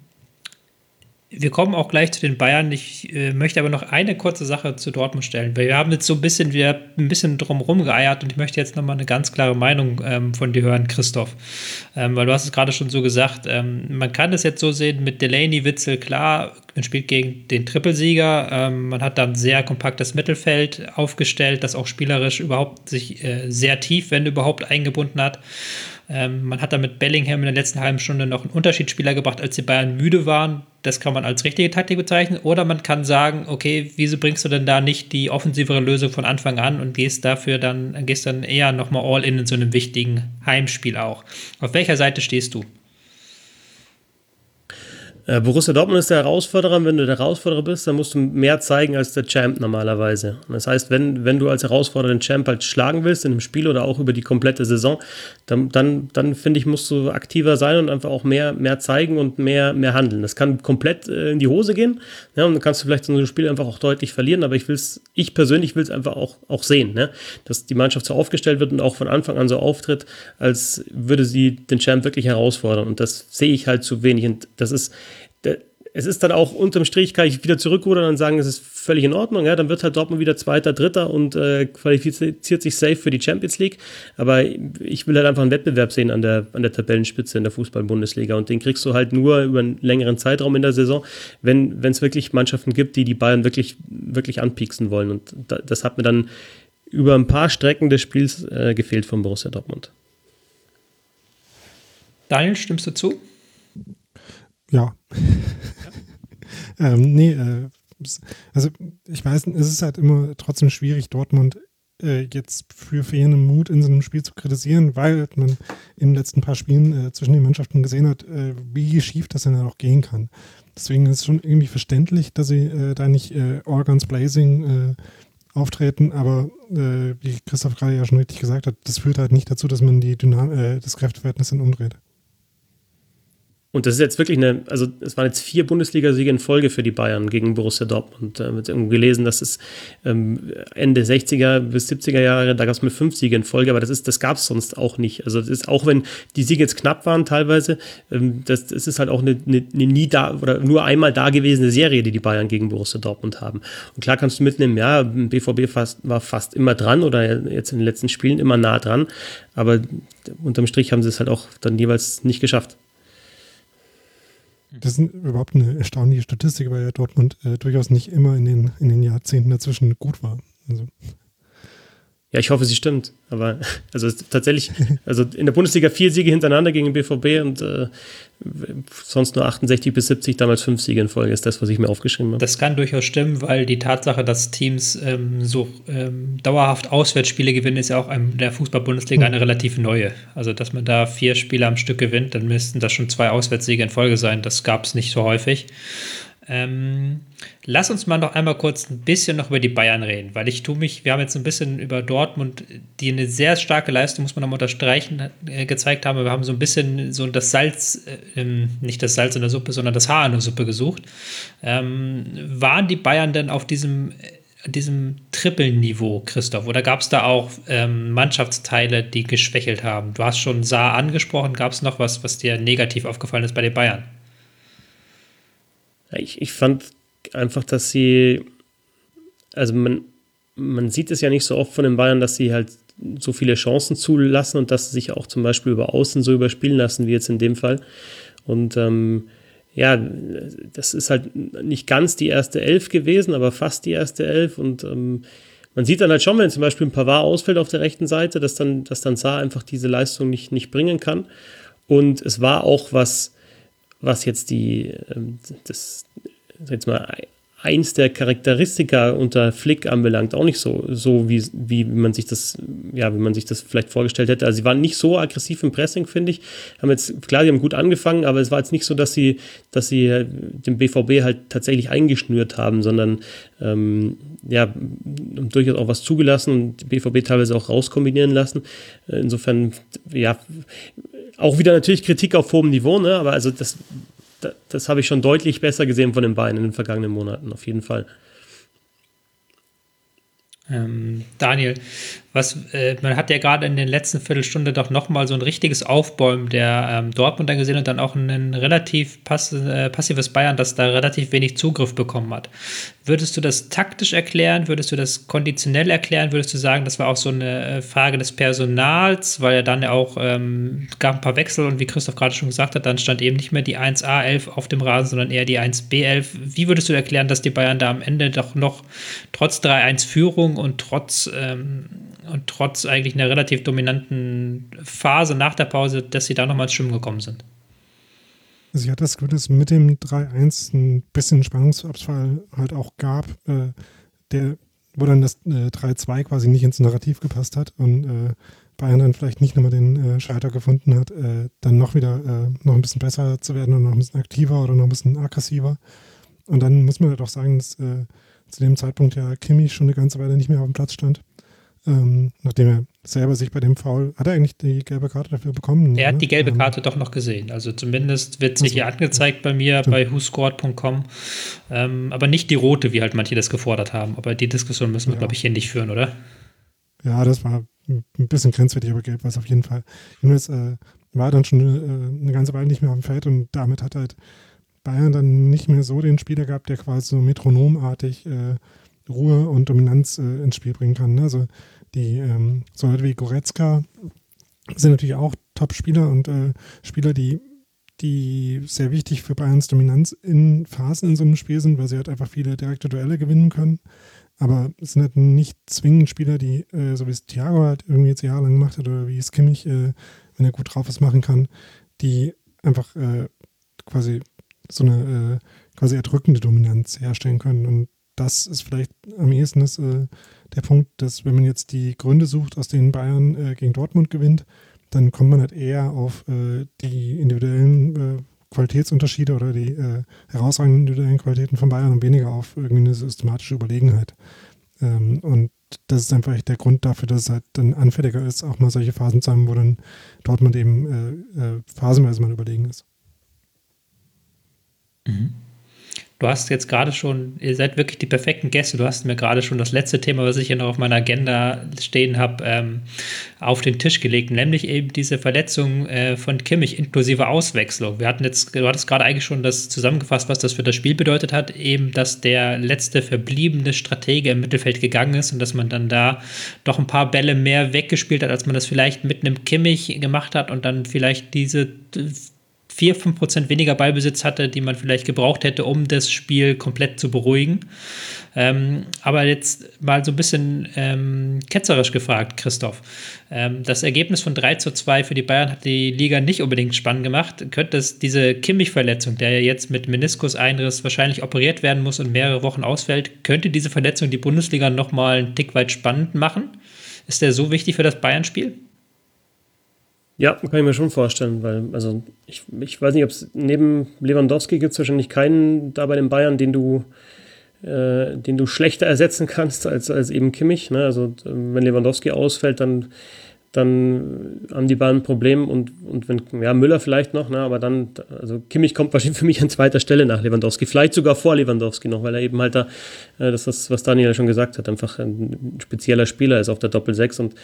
wir kommen auch gleich zu den Bayern. Ich äh, möchte aber noch eine kurze Sache zu Dortmund stellen. Weil wir haben jetzt so ein bisschen, wir ein bisschen drumherum geeiert und ich möchte jetzt nochmal eine ganz klare Meinung ähm, von dir hören, Christoph. Ähm, weil du hast es gerade schon so gesagt, ähm, man kann es jetzt so sehen mit Delaney, Witzel, klar, man spielt gegen den Trippelsieger. Ähm, man hat dann sehr kompaktes Mittelfeld aufgestellt, das auch spielerisch überhaupt sich äh, sehr tief, wenn überhaupt, eingebunden hat. Ähm, man hat da mit Bellingham in der letzten halben Stunde noch einen Unterschiedsspieler gebracht, als die Bayern müde waren. Das kann man als richtige Taktik bezeichnen. Oder man kann sagen, okay, wieso bringst du denn da nicht die offensivere Lösung von Anfang an und gehst dafür dann, gehst dann eher nochmal all in in so einem wichtigen Heimspiel auch. Auf welcher Seite stehst du? Äh, Borussia Dortmund ist der Herausforderer. Wenn du der Herausforderer bist, dann musst du mehr zeigen als der Champ normalerweise. Das heißt, wenn, wenn du als Herausforderer den Champ halt schlagen willst in einem Spiel oder auch über die komplette Saison, dann, dann, dann finde ich, musst du aktiver sein und einfach auch mehr, mehr zeigen und mehr, mehr handeln. Das kann komplett äh, in die Hose gehen. Ja, und dann kannst du vielleicht so ein Spiel einfach auch deutlich verlieren, aber ich will es, ich persönlich will es einfach auch, auch sehen, ne? dass die Mannschaft so aufgestellt wird und auch von Anfang an so auftritt, als würde sie den Champ wirklich herausfordern. Und das sehe ich halt zu wenig. Und das ist, es ist dann auch unterm Strich, kann ich wieder zurückrudern und sagen, es ist völlig in Ordnung. Ja, dann wird halt Dortmund wieder Zweiter, Dritter und äh, qualifiziert sich safe für die Champions League. Aber ich will halt einfach einen Wettbewerb sehen an der, an der Tabellenspitze in der Fußball-Bundesliga. Und den kriegst du halt nur über einen längeren Zeitraum in der Saison, wenn es wirklich Mannschaften gibt, die die Bayern wirklich, wirklich anpieksen wollen. Und da, das hat mir dann über ein paar Strecken des Spiels äh, gefehlt von Borussia Dortmund. Daniel, stimmst du zu? Ja. Ähm, nee, äh, also ich weiß, es ist halt immer trotzdem schwierig, Dortmund äh, jetzt für fehlenden Mut in so einem Spiel zu kritisieren, weil man in den letzten paar Spielen äh, zwischen den Mannschaften gesehen hat, äh, wie schief das dann auch gehen kann. Deswegen ist es schon irgendwie verständlich, dass sie äh, da nicht äh, All Guns Blazing auftreten, aber wie Christoph gerade ja schon richtig gesagt hat, das führt halt nicht dazu, dass man die Dynam das Kräfteverhältnis dann umdreht. Und das ist jetzt wirklich eine, also es waren jetzt vier Bundesligasiege in Folge für die Bayern gegen Borussia Dortmund. Da wird irgendwo gelesen, dass es ähm, Ende 60er bis 70er Jahre, da gab es mit fünf Siege in Folge, aber das ist, das gab es sonst auch nicht. Also das ist, auch wenn die Siege jetzt knapp waren teilweise, ähm, das, das ist halt auch eine, eine, eine, nie da oder nur einmal da gewesene Serie, die die Bayern gegen Borussia Dortmund haben. Und klar kannst du mitnehmen, ja, BVB fast, war fast immer dran oder jetzt in den letzten Spielen immer nah dran, aber unterm Strich haben sie es halt auch dann jeweils nicht geschafft. Das ist überhaupt eine erstaunliche Statistik, weil ja Dortmund äh, durchaus nicht immer in den, in den Jahrzehnten dazwischen gut war. Also. Ja, ich hoffe, sie stimmt. Aber also tatsächlich, also in der Bundesliga vier Siege hintereinander gegen den BVB und äh, sonst nur 68 bis 70, damals fünf Siege in Folge, ist das, was ich mir aufgeschrieben habe. Das kann durchaus stimmen, weil die Tatsache, dass Teams ähm, so ähm, dauerhaft Auswärtsspiele gewinnen, ist ja auch in der Fußball-Bundesliga eine relativ neue. Also, dass man da vier Spiele am Stück gewinnt, dann müssten das schon zwei Auswärtssiege in Folge sein. Das gab es nicht so häufig. Ähm, lass uns mal noch einmal kurz ein bisschen noch über die Bayern reden, weil ich tue mich, wir haben jetzt ein bisschen über Dortmund, die eine sehr starke Leistung, muss man nochmal unterstreichen, äh, gezeigt haben. Wir haben so ein bisschen so das Salz, äh, nicht das Salz in der Suppe, sondern das Haar in der Suppe gesucht. Ähm, waren die Bayern denn auf diesem äh, diesem Trippelniveau, Christoph? Oder gab es da auch ähm, Mannschaftsteile, die geschwächelt haben? Du hast schon Saar angesprochen. Gab es noch was, was dir negativ aufgefallen ist bei den Bayern? Ich, ich fand einfach, dass sie, also man, man sieht es ja nicht so oft von den Bayern, dass sie halt so viele Chancen zulassen und dass sie sich auch zum Beispiel über Außen so überspielen lassen, wie jetzt in dem Fall. Und ähm, ja, das ist halt nicht ganz die erste Elf gewesen, aber fast die erste Elf. Und ähm, man sieht dann halt schon, wenn zum Beispiel ein Pavard ausfällt auf der rechten Seite, dass dann, dass dann Saar einfach diese Leistung nicht, nicht bringen kann. Und es war auch was, was jetzt die, ähm, das, jetzt mal, eins der Charakteristika unter Flick anbelangt, auch nicht so, so wie, wie man sich das, ja, wie man sich das vielleicht vorgestellt hätte. Also sie waren nicht so aggressiv im Pressing, finde ich. Haben jetzt, klar, die haben gut angefangen, aber es war jetzt nicht so, dass sie, dass sie den BVB halt tatsächlich eingeschnürt haben, sondern ähm, ja, durchaus auch was zugelassen und BVB teilweise auch rauskombinieren lassen. Insofern, ja, auch wieder natürlich Kritik auf hohem Niveau, ne? aber also das, das, das habe ich schon deutlich besser gesehen von den beiden in den vergangenen Monaten, auf jeden Fall. Ähm, Daniel, was, äh, man hat ja gerade in den letzten Viertelstunde doch nochmal so ein richtiges Aufbäumen der ähm, Dortmunder gesehen und dann auch ein relativ pass äh, passives Bayern, das da relativ wenig Zugriff bekommen hat. Würdest du das taktisch erklären? Würdest du das konditionell erklären? Würdest du sagen, das war auch so eine äh, Frage des Personals, weil er dann ja auch ähm, gab ein paar Wechsel und wie Christoph gerade schon gesagt hat, dann stand eben nicht mehr die 1A11 auf dem Rasen, sondern eher die 1B11. Wie würdest du erklären, dass die Bayern da am Ende doch noch trotz 3-1 Führung und trotz, ähm, und trotz eigentlich einer relativ dominanten Phase nach der Pause, dass sie da nochmal ins Schwimmen gekommen sind. Ich hatte das Gefühl, dass mit dem 3-1 ein bisschen Spannungsabfall halt auch gab, äh, der, wo dann das äh, 3-2 quasi nicht ins Narrativ gepasst hat und äh, Bayern dann vielleicht nicht nochmal den äh, Schalter gefunden hat, äh, dann noch wieder äh, noch ein bisschen besser zu werden und noch ein bisschen aktiver oder noch ein bisschen aggressiver. Und dann muss man halt auch sagen, dass äh, zu dem Zeitpunkt ja Kimmich schon eine ganze Weile nicht mehr auf dem Platz stand. Ähm, nachdem er selber sich bei dem Foul, hat er eigentlich die gelbe Karte dafür bekommen? Er hat ne? die gelbe Ähm, Karte doch noch gesehen. Also zumindest wird sie Also, hier angezeigt bei mir stimmt. bei whoscored.com. Ähm, aber nicht die rote, wie halt manche das gefordert haben. Aber die Diskussion müssen wir, Ja. glaube ich, hier nicht führen, oder? Ja, das war ein bisschen grenzwertig, aber gelb war es auf jeden Fall. Jedenfalls äh, war dann schon äh, eine ganze Weile nicht mehr auf dem Feld und damit hat halt Bayern dann nicht mehr so den Spieler gehabt, der quasi so metronomartig äh, Ruhe und Dominanz äh, ins Spiel bringen kann. Ne? Also die ähm, so Leute wie Goretzka sind natürlich auch Top-Spieler und äh, Spieler, die, die sehr wichtig für Bayerns Dominanz in Phasen in so einem Spiel sind, weil sie halt einfach viele direkte Duelle gewinnen können. Aber es sind halt nicht zwingend Spieler, die, äh, so wie es Thiago halt irgendwie jetzt jahrelang gemacht hat oder wie es Kimmich, äh, wenn er gut drauf ist, machen kann, die einfach äh, quasi so eine äh, quasi erdrückende Dominanz herstellen können. Und das ist vielleicht am ehesten das, äh, der Punkt, dass wenn man jetzt die Gründe sucht, aus denen Bayern äh, gegen Dortmund gewinnt, dann kommt man halt eher auf äh, die individuellen äh, Qualitätsunterschiede oder die äh, herausragenden individuellen Qualitäten von Bayern und weniger auf irgendwie eine systematische Überlegenheit. Ähm, und das ist einfach der Grund dafür, dass es halt dann anfälliger ist, auch mal solche Phasen zu haben, wo dann Dortmund eben äh, phasenweise mal überlegen ist. Du hast jetzt gerade schon, ihr seid wirklich die perfekten Gäste. Du hast mir gerade schon das letzte Thema, was ich hier noch auf meiner Agenda stehen habe, ähm, auf den Tisch gelegt, nämlich eben diese Verletzung äh, von Kimmich inklusive Auswechslung. Wir hatten jetzt, du hattest gerade eigentlich schon das zusammengefasst, was das für das Spiel bedeutet hat, eben, dass der letzte verbliebene Stratege im Mittelfeld gegangen ist und dass man dann da doch ein paar Bälle mehr weggespielt hat, als man das vielleicht mit einem Kimmich gemacht hat und dann vielleicht diese 4, 5 Prozent weniger Ballbesitz hatte, die man vielleicht gebraucht hätte, um das Spiel komplett zu beruhigen. Ähm, aber jetzt mal so ein bisschen ähm, ketzerisch gefragt, Christoph. Ähm, das Ergebnis von 3 zu 2 für die Bayern hat die Liga nicht unbedingt spannend gemacht. Könnte es diese Kimmich-Verletzung, der jetzt mit Meniskuseinriss wahrscheinlich operiert werden muss und mehrere Wochen ausfällt, könnte diese Verletzung die Bundesliga nochmal einen Tick weit spannend machen? Ist der so wichtig für das Bayern-Spiel? Ja, kann ich mir schon vorstellen, weil, also ich, ich weiß nicht, ob es neben Lewandowski gibt es wahrscheinlich keinen da bei den Bayern, den du, äh, den du schlechter ersetzen kannst als, als eben Kimmich. Ne? Also wenn Lewandowski ausfällt, dann, dann haben die Bayern ein Problem und, und wenn, ja, Müller vielleicht noch, ne? aber dann, also Kimmich kommt wahrscheinlich für mich an zweiter Stelle nach Lewandowski, vielleicht sogar vor Lewandowski noch, weil er eben halt da, äh, das was Daniel schon gesagt hat, einfach ein spezieller Spieler ist auf der Doppel-6 und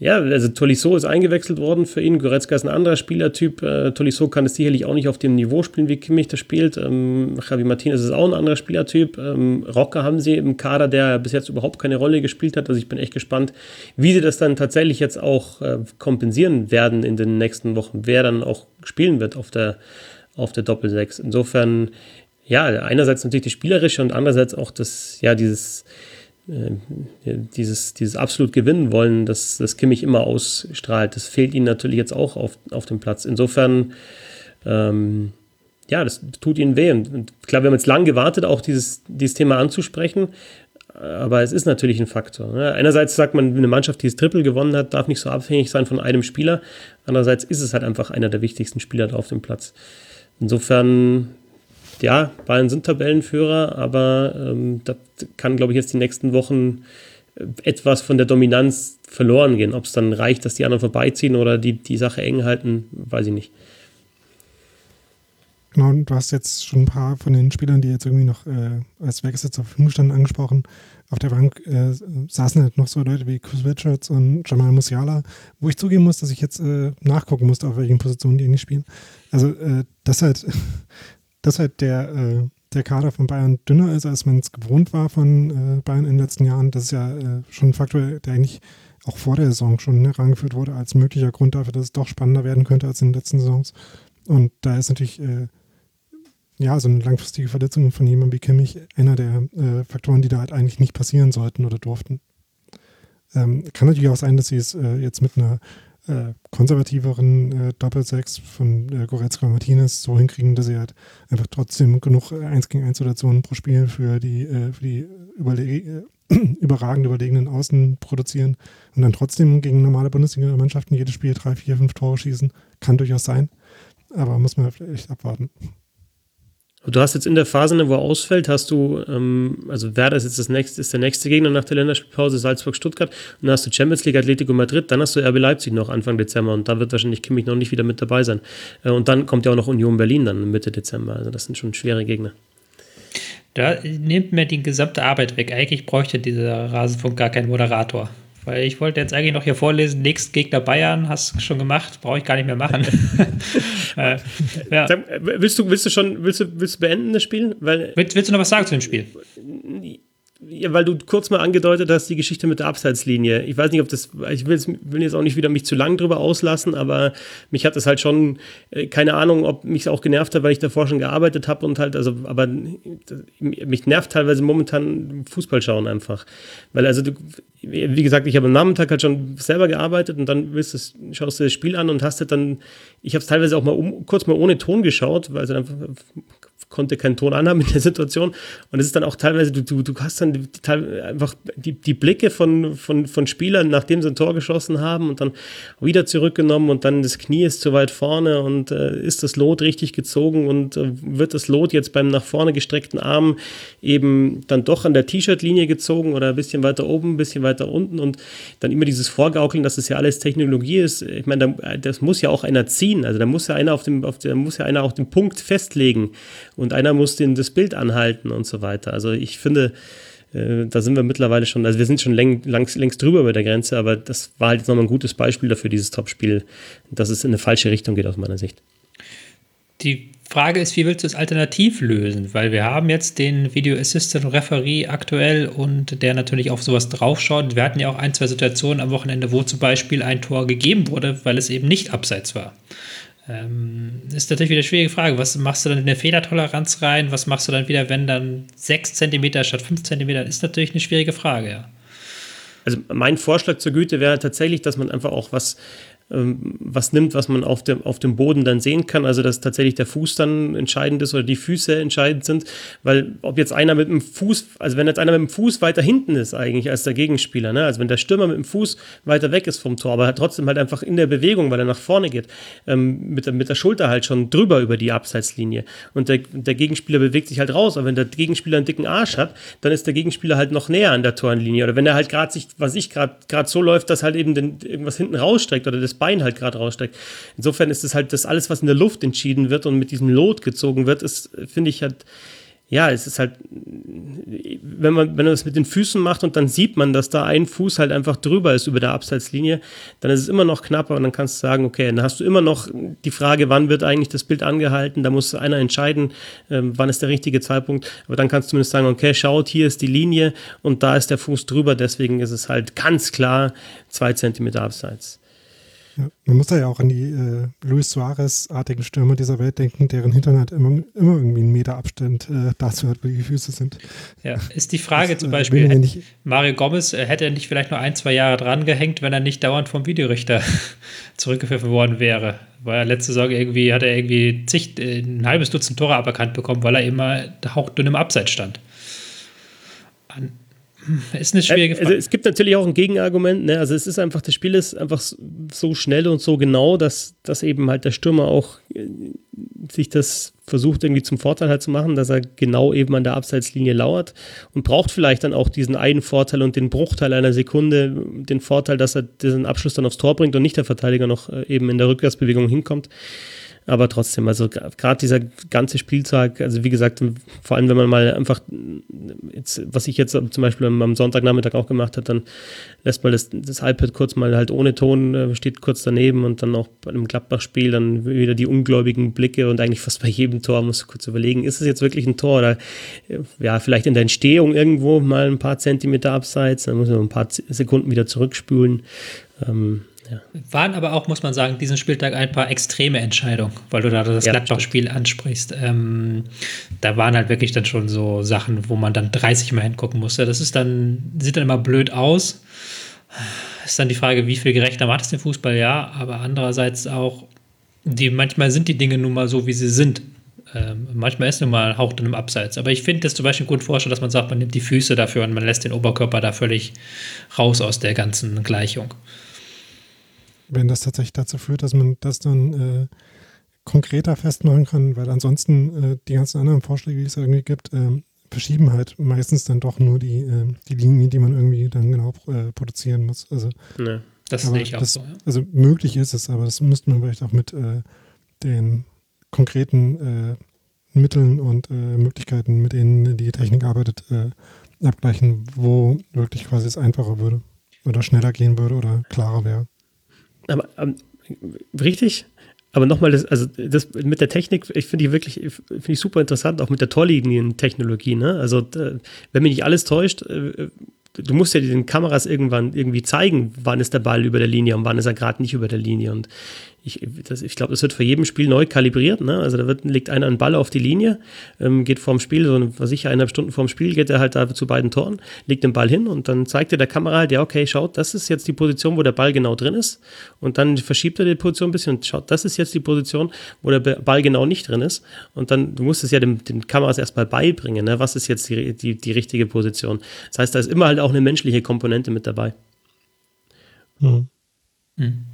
ja, also Tolisso ist eingewechselt worden für ihn. Goretzka ist ein anderer Spielertyp. Äh, Tolisso kann es sicherlich auch nicht auf dem Niveau spielen, wie Kimmich das spielt. Ähm, Javi Martinez ist auch ein anderer Spielertyp. Ähm, Rocker haben sie im Kader, der bis jetzt überhaupt keine Rolle gespielt hat. Also ich bin echt gespannt, wie sie das dann tatsächlich jetzt auch äh, kompensieren werden in den nächsten Wochen. Wer dann auch spielen wird auf der, auf der Doppel-6. Insofern, ja, einerseits natürlich die spielerische und andererseits auch das, ja, dieses dieses, dieses absolut gewinnen wollen, das, das Kimmich immer ausstrahlt, das fehlt ihnen natürlich jetzt auch auf, auf dem Platz. Insofern, ähm, ja, das tut ihnen weh. Und klar, wir haben jetzt lang gewartet, auch dieses, dieses Thema anzusprechen, aber es ist natürlich ein Faktor. Ne? Einerseits sagt man, eine Mannschaft, die das Triple gewonnen hat, darf nicht so abhängig sein von einem Spieler. Andererseits ist es halt einfach einer der wichtigsten Spieler da auf dem Platz. Insofern, ja, Bayern sind Tabellenführer, aber ähm, da kann, glaube ich, jetzt die nächsten Wochen etwas von der Dominanz verloren gehen. Ob es dann reicht, dass die anderen vorbeiziehen oder die, die Sache eng halten, weiß ich nicht. genau, du hast jetzt schon ein paar von den Spielern, die jetzt irgendwie noch äh, als Wechsel zur Verfügung standen, angesprochen. Auf der Bank äh, saßen halt noch so Leute wie Chris Richards und Jamal Musiala, wo ich zugeben muss, dass ich jetzt äh, nachgucken musste, auf welchen Positionen die eigentlich spielen. Also, äh, dass halt, dass halt der, äh, der Kader von Bayern dünner ist, als man es gewohnt war von äh, Bayern in den letzten Jahren, das ist ja äh, schon ein Faktor, der eigentlich auch vor der Saison schon herangeführt wurde als möglicher Grund dafür, dass es doch spannender werden könnte als in den letzten Saisons. Und da ist natürlich äh, ja so eine langfristige Verletzung von jemandem wie Kimmich einer der äh, Faktoren, die da halt eigentlich nicht passieren sollten oder durften. Ähm, kann natürlich auch sein, dass sie es äh, jetzt mit einer äh, konservativeren äh, Doppelsechs von äh, Goretzka und Martinez so hinkriegen, dass sie halt einfach trotzdem genug äh, 1 gegen 1 Situationen pro Spiel für die, äh, für die überle überragend überlegenen Außen produzieren und dann trotzdem gegen normale Bundesliga-Mannschaften jedes Spiel drei, vier, fünf Tore schießen. Kann durchaus sein, aber muss man vielleicht abwarten. Du hast jetzt in der Phase, wo er ausfällt, hast du, ähm, also Werder ist jetzt das nächste, ist der nächste Gegner nach der Länderspielpause, Salzburg-Stuttgart, und dann hast du Champions League, Atletico Madrid, dann hast du RB Leipzig noch Anfang Dezember und da wird wahrscheinlich Kimmich noch nicht wieder mit dabei sein. Äh, und dann kommt ja auch noch Union Berlin dann Mitte Dezember, also das sind schon schwere Gegner. Da nimmt mir die gesamte Arbeit weg. Eigentlich bräuchte dieser Rasenfunk gar keinen Moderator. Weil ich wollte jetzt eigentlich noch hier vorlesen, nächst Gegner Bayern, hast du schon gemacht, brauche ich gar nicht mehr machen. äh, ja. Willst du, willst du schon, willst du, willst du beenden das Spiel? Weil, willst, willst du noch was sagen zu dem Spiel? Weil du kurz mal angedeutet hast, die Geschichte mit der Abseitslinie. Ich weiß nicht, ob das, ich will, jetzt auch nicht wieder mich zu lang drüber auslassen, aber mich hat das halt schon, äh, keine Ahnung, ob mich es auch genervt hat, weil ich davor schon gearbeitet habe und halt, also, aber mich nervt teilweise momentan Fußball schauen einfach. Weil also, du, wie gesagt, ich habe am Nachmittag halt schon selber gearbeitet und dann willst du, schaust du das Spiel an und hast halt dann, ich habe es teilweise auch mal um, kurz mal ohne Ton geschaut, weil es einfach konnte keinen Ton anhaben in der Situation. Und es ist dann auch teilweise, du, du, du hast dann die, einfach die, die Blicke von, von, von Spielern, nachdem sie ein Tor geschossen haben und dann wieder zurückgenommen und dann das Knie ist zu weit vorne und äh, ist das Lot richtig gezogen und äh, wird das Lot jetzt beim nach vorne gestreckten Arm eben dann doch an der T-Shirt-Linie gezogen oder ein bisschen weiter oben, ein bisschen weiter unten und dann immer dieses Vorgaukeln, dass das ja alles Technologie ist. Ich meine, das muss ja auch einer ziehen. Also da muss ja einer auf dem, auf der muss ja einer auch den Punkt festlegen und einer muss den das Bild anhalten und so weiter. Also ich finde, äh, da sind wir mittlerweile schon, also wir sind schon läng, lang, längst drüber bei der Grenze, aber das war halt jetzt nochmal ein gutes Beispiel dafür, dieses Topspiel, dass es in eine falsche Richtung geht aus meiner Sicht. Die Frage ist, wie willst du es alternativ lösen? Weil wir haben jetzt den Video Assistant Referee aktuell und der natürlich auf sowas draufschaut. Wir hatten ja auch ein, zwei Situationen am Wochenende, wo zum Beispiel ein Tor gegeben wurde, weil es eben nicht abseits war. Ähm, ist natürlich wieder eine schwierige Frage. Was machst du dann in der Fehlertoleranz rein? Was machst du dann wieder, wenn dann 6 cm statt 5 cm? Ist natürlich eine schwierige Frage, ja. Also mein Vorschlag zur Güte wäre tatsächlich, dass man einfach auch was was nimmt, was man auf dem, auf dem Boden dann sehen kann. Also, dass tatsächlich der Fuß dann entscheidend ist oder die Füße entscheidend sind. Weil, ob jetzt einer mit dem Fuß, also wenn jetzt einer mit dem Fuß weiter hinten ist eigentlich als der Gegenspieler, ne? also wenn der Stürmer mit dem Fuß weiter weg ist vom Tor, aber trotzdem halt einfach in der Bewegung, weil er nach vorne geht, ähm, mit, der, mit der Schulter halt schon drüber über die Abseitslinie. Und der, der Gegenspieler bewegt sich halt raus. Aber wenn der Gegenspieler einen dicken Arsch hat, dann ist der Gegenspieler halt noch näher an der Torlinie. Oder wenn er halt gerade sich, was ich gerade so läuft, dass halt eben den, irgendwas hinten rausstreckt oder das Bein halt gerade raussteckt. Insofern ist es halt das alles, was in der Luft entschieden wird und mit diesem Lot gezogen wird, ist, finde ich halt, ja, es ist halt, wenn man, wenn man das mit den Füßen macht und dann sieht man, dass da ein Fuß halt einfach drüber ist über der Abseitslinie, dann ist es immer noch knapper und dann kannst du sagen, okay, dann hast du immer noch die Frage, wann wird eigentlich das Bild angehalten, da muss einer entscheiden, äh, wann ist der richtige Zeitpunkt, aber dann kannst du zumindest sagen, okay, schaut, hier ist die Linie und da ist der Fuß drüber, deswegen ist es halt ganz klar zwei Zentimeter Abseits. Ja, man muss da ja auch an die äh, Luis Suarez-artigen Stürmer dieser Welt denken, deren Hintern halt immer, immer irgendwie einen Meter Abstand äh, dazu hat, wo die Füße sind. Ja, ist die Frage das, zum äh, Beispiel, äh, Mario Gomez, äh, hätte er nicht vielleicht nur ein, zwei Jahre dran gehängt, wenn er nicht dauernd vom Videorichter zurückgepfiffen worden wäre? Weil er letzte Saison irgendwie, hat er irgendwie zig, äh, ein halbes Dutzend Tore aberkannt bekommen, weil er immer hauchdünn im Abseits stand. An ist eine schwierige Frage. Also es gibt natürlich auch ein Gegenargument. Ne? Also es ist einfach, das Spiel ist einfach so schnell und so genau, dass, dass eben halt der Stürmer auch äh, sich das versucht irgendwie zum Vorteil halt zu machen, dass er genau eben an der Abseitslinie lauert und braucht vielleicht dann auch diesen einen Vorteil und den Bruchteil einer Sekunde, den Vorteil, dass er diesen Abschluss dann aufs Tor bringt und nicht der Verteidiger noch äh, eben in der Rückwärtsbewegung hinkommt. Aber trotzdem, also gerade dieser ganze Spieltag, also wie gesagt, vor allem wenn man mal einfach, jetzt, was ich jetzt zum Beispiel am Sonntagnachmittag auch gemacht habe, dann lässt man das, das iPad kurz mal halt ohne Ton, äh, steht kurz daneben und dann auch bei einem Gladbach-Spiel dann wieder die ungläubigen Blicke und eigentlich fast bei jedem Tor musst du kurz überlegen, ist es jetzt wirklich ein Tor oder äh, ja, vielleicht in der Entstehung irgendwo mal ein paar Zentimeter abseits, dann muss man ein paar Sekunden wieder zurückspülen. Ähm, ja. Waren aber auch, muss man sagen, diesen Spieltag ein paar extreme Entscheidungen, weil du da das ja, Gladbach-Spiel ansprichst. Ähm, da waren halt wirklich dann schon so Sachen, wo man dann 30 Mal hingucken musste. Das ist dann, sieht dann immer blöd aus. Ist dann die Frage, wie viel gerechter macht es den Fußball? Ja, aber andererseits auch, die, manchmal sind die Dinge nun mal so, wie sie sind. Ähm, manchmal ist nun mal Hauch dann im Abseits. Aber ich finde das zum Beispiel gut vorstellen, dass man sagt, man nimmt die Füße dafür und man lässt den Oberkörper da völlig raus aus der ganzen Gleichung wenn das tatsächlich dazu führt, dass man das dann äh, konkreter festmachen kann, weil ansonsten äh, die ganzen anderen Vorschläge, die es irgendwie gibt, äh, verschieben halt meistens dann doch nur die, äh, die Linie, die man irgendwie dann genau äh, produzieren muss. Also, nee, das sehe ich auch das, so. Ja. Also möglich ist es, aber das müsste man vielleicht auch mit äh, den konkreten Mitteln und Möglichkeiten, mit denen die Technik arbeitet, abgleichen, wo wirklich quasi es einfacher würde oder schneller gehen würde oder klarer wäre. Aber ähm, richtig, aber nochmal, das, also das mit der Technik, ich finde ich wirklich, finde ich super interessant, auch mit der Torlinientechnologie. Ne? Also, wenn mich nicht alles täuscht, äh, du musst ja den Kameras irgendwann irgendwie zeigen, wann ist der Ball über der Linie und wann ist er gerade nicht über der Linie. Und ich, ich glaube, das wird für jedem Spiel neu kalibriert. Ne? Also da wird, legt einer einen Ball auf die Linie, ähm, geht vorm Spiel, so was ich eineinhalb Stunden vorm Spiel, geht er halt da zu beiden Toren, legt den Ball hin und dann zeigt er der Kamera halt, ja, okay, schaut, das ist jetzt die Position, wo der Ball genau drin ist. Und dann verschiebt er die Position ein bisschen und schaut, das ist jetzt die Position, wo der Ball genau nicht drin ist. Und dann, du musst es ja den, den Kameras erstmal beibringen, ne? was ist jetzt die, die, die richtige Position. Das heißt, da ist immer halt auch eine menschliche Komponente mit dabei. Mhm. Mhm.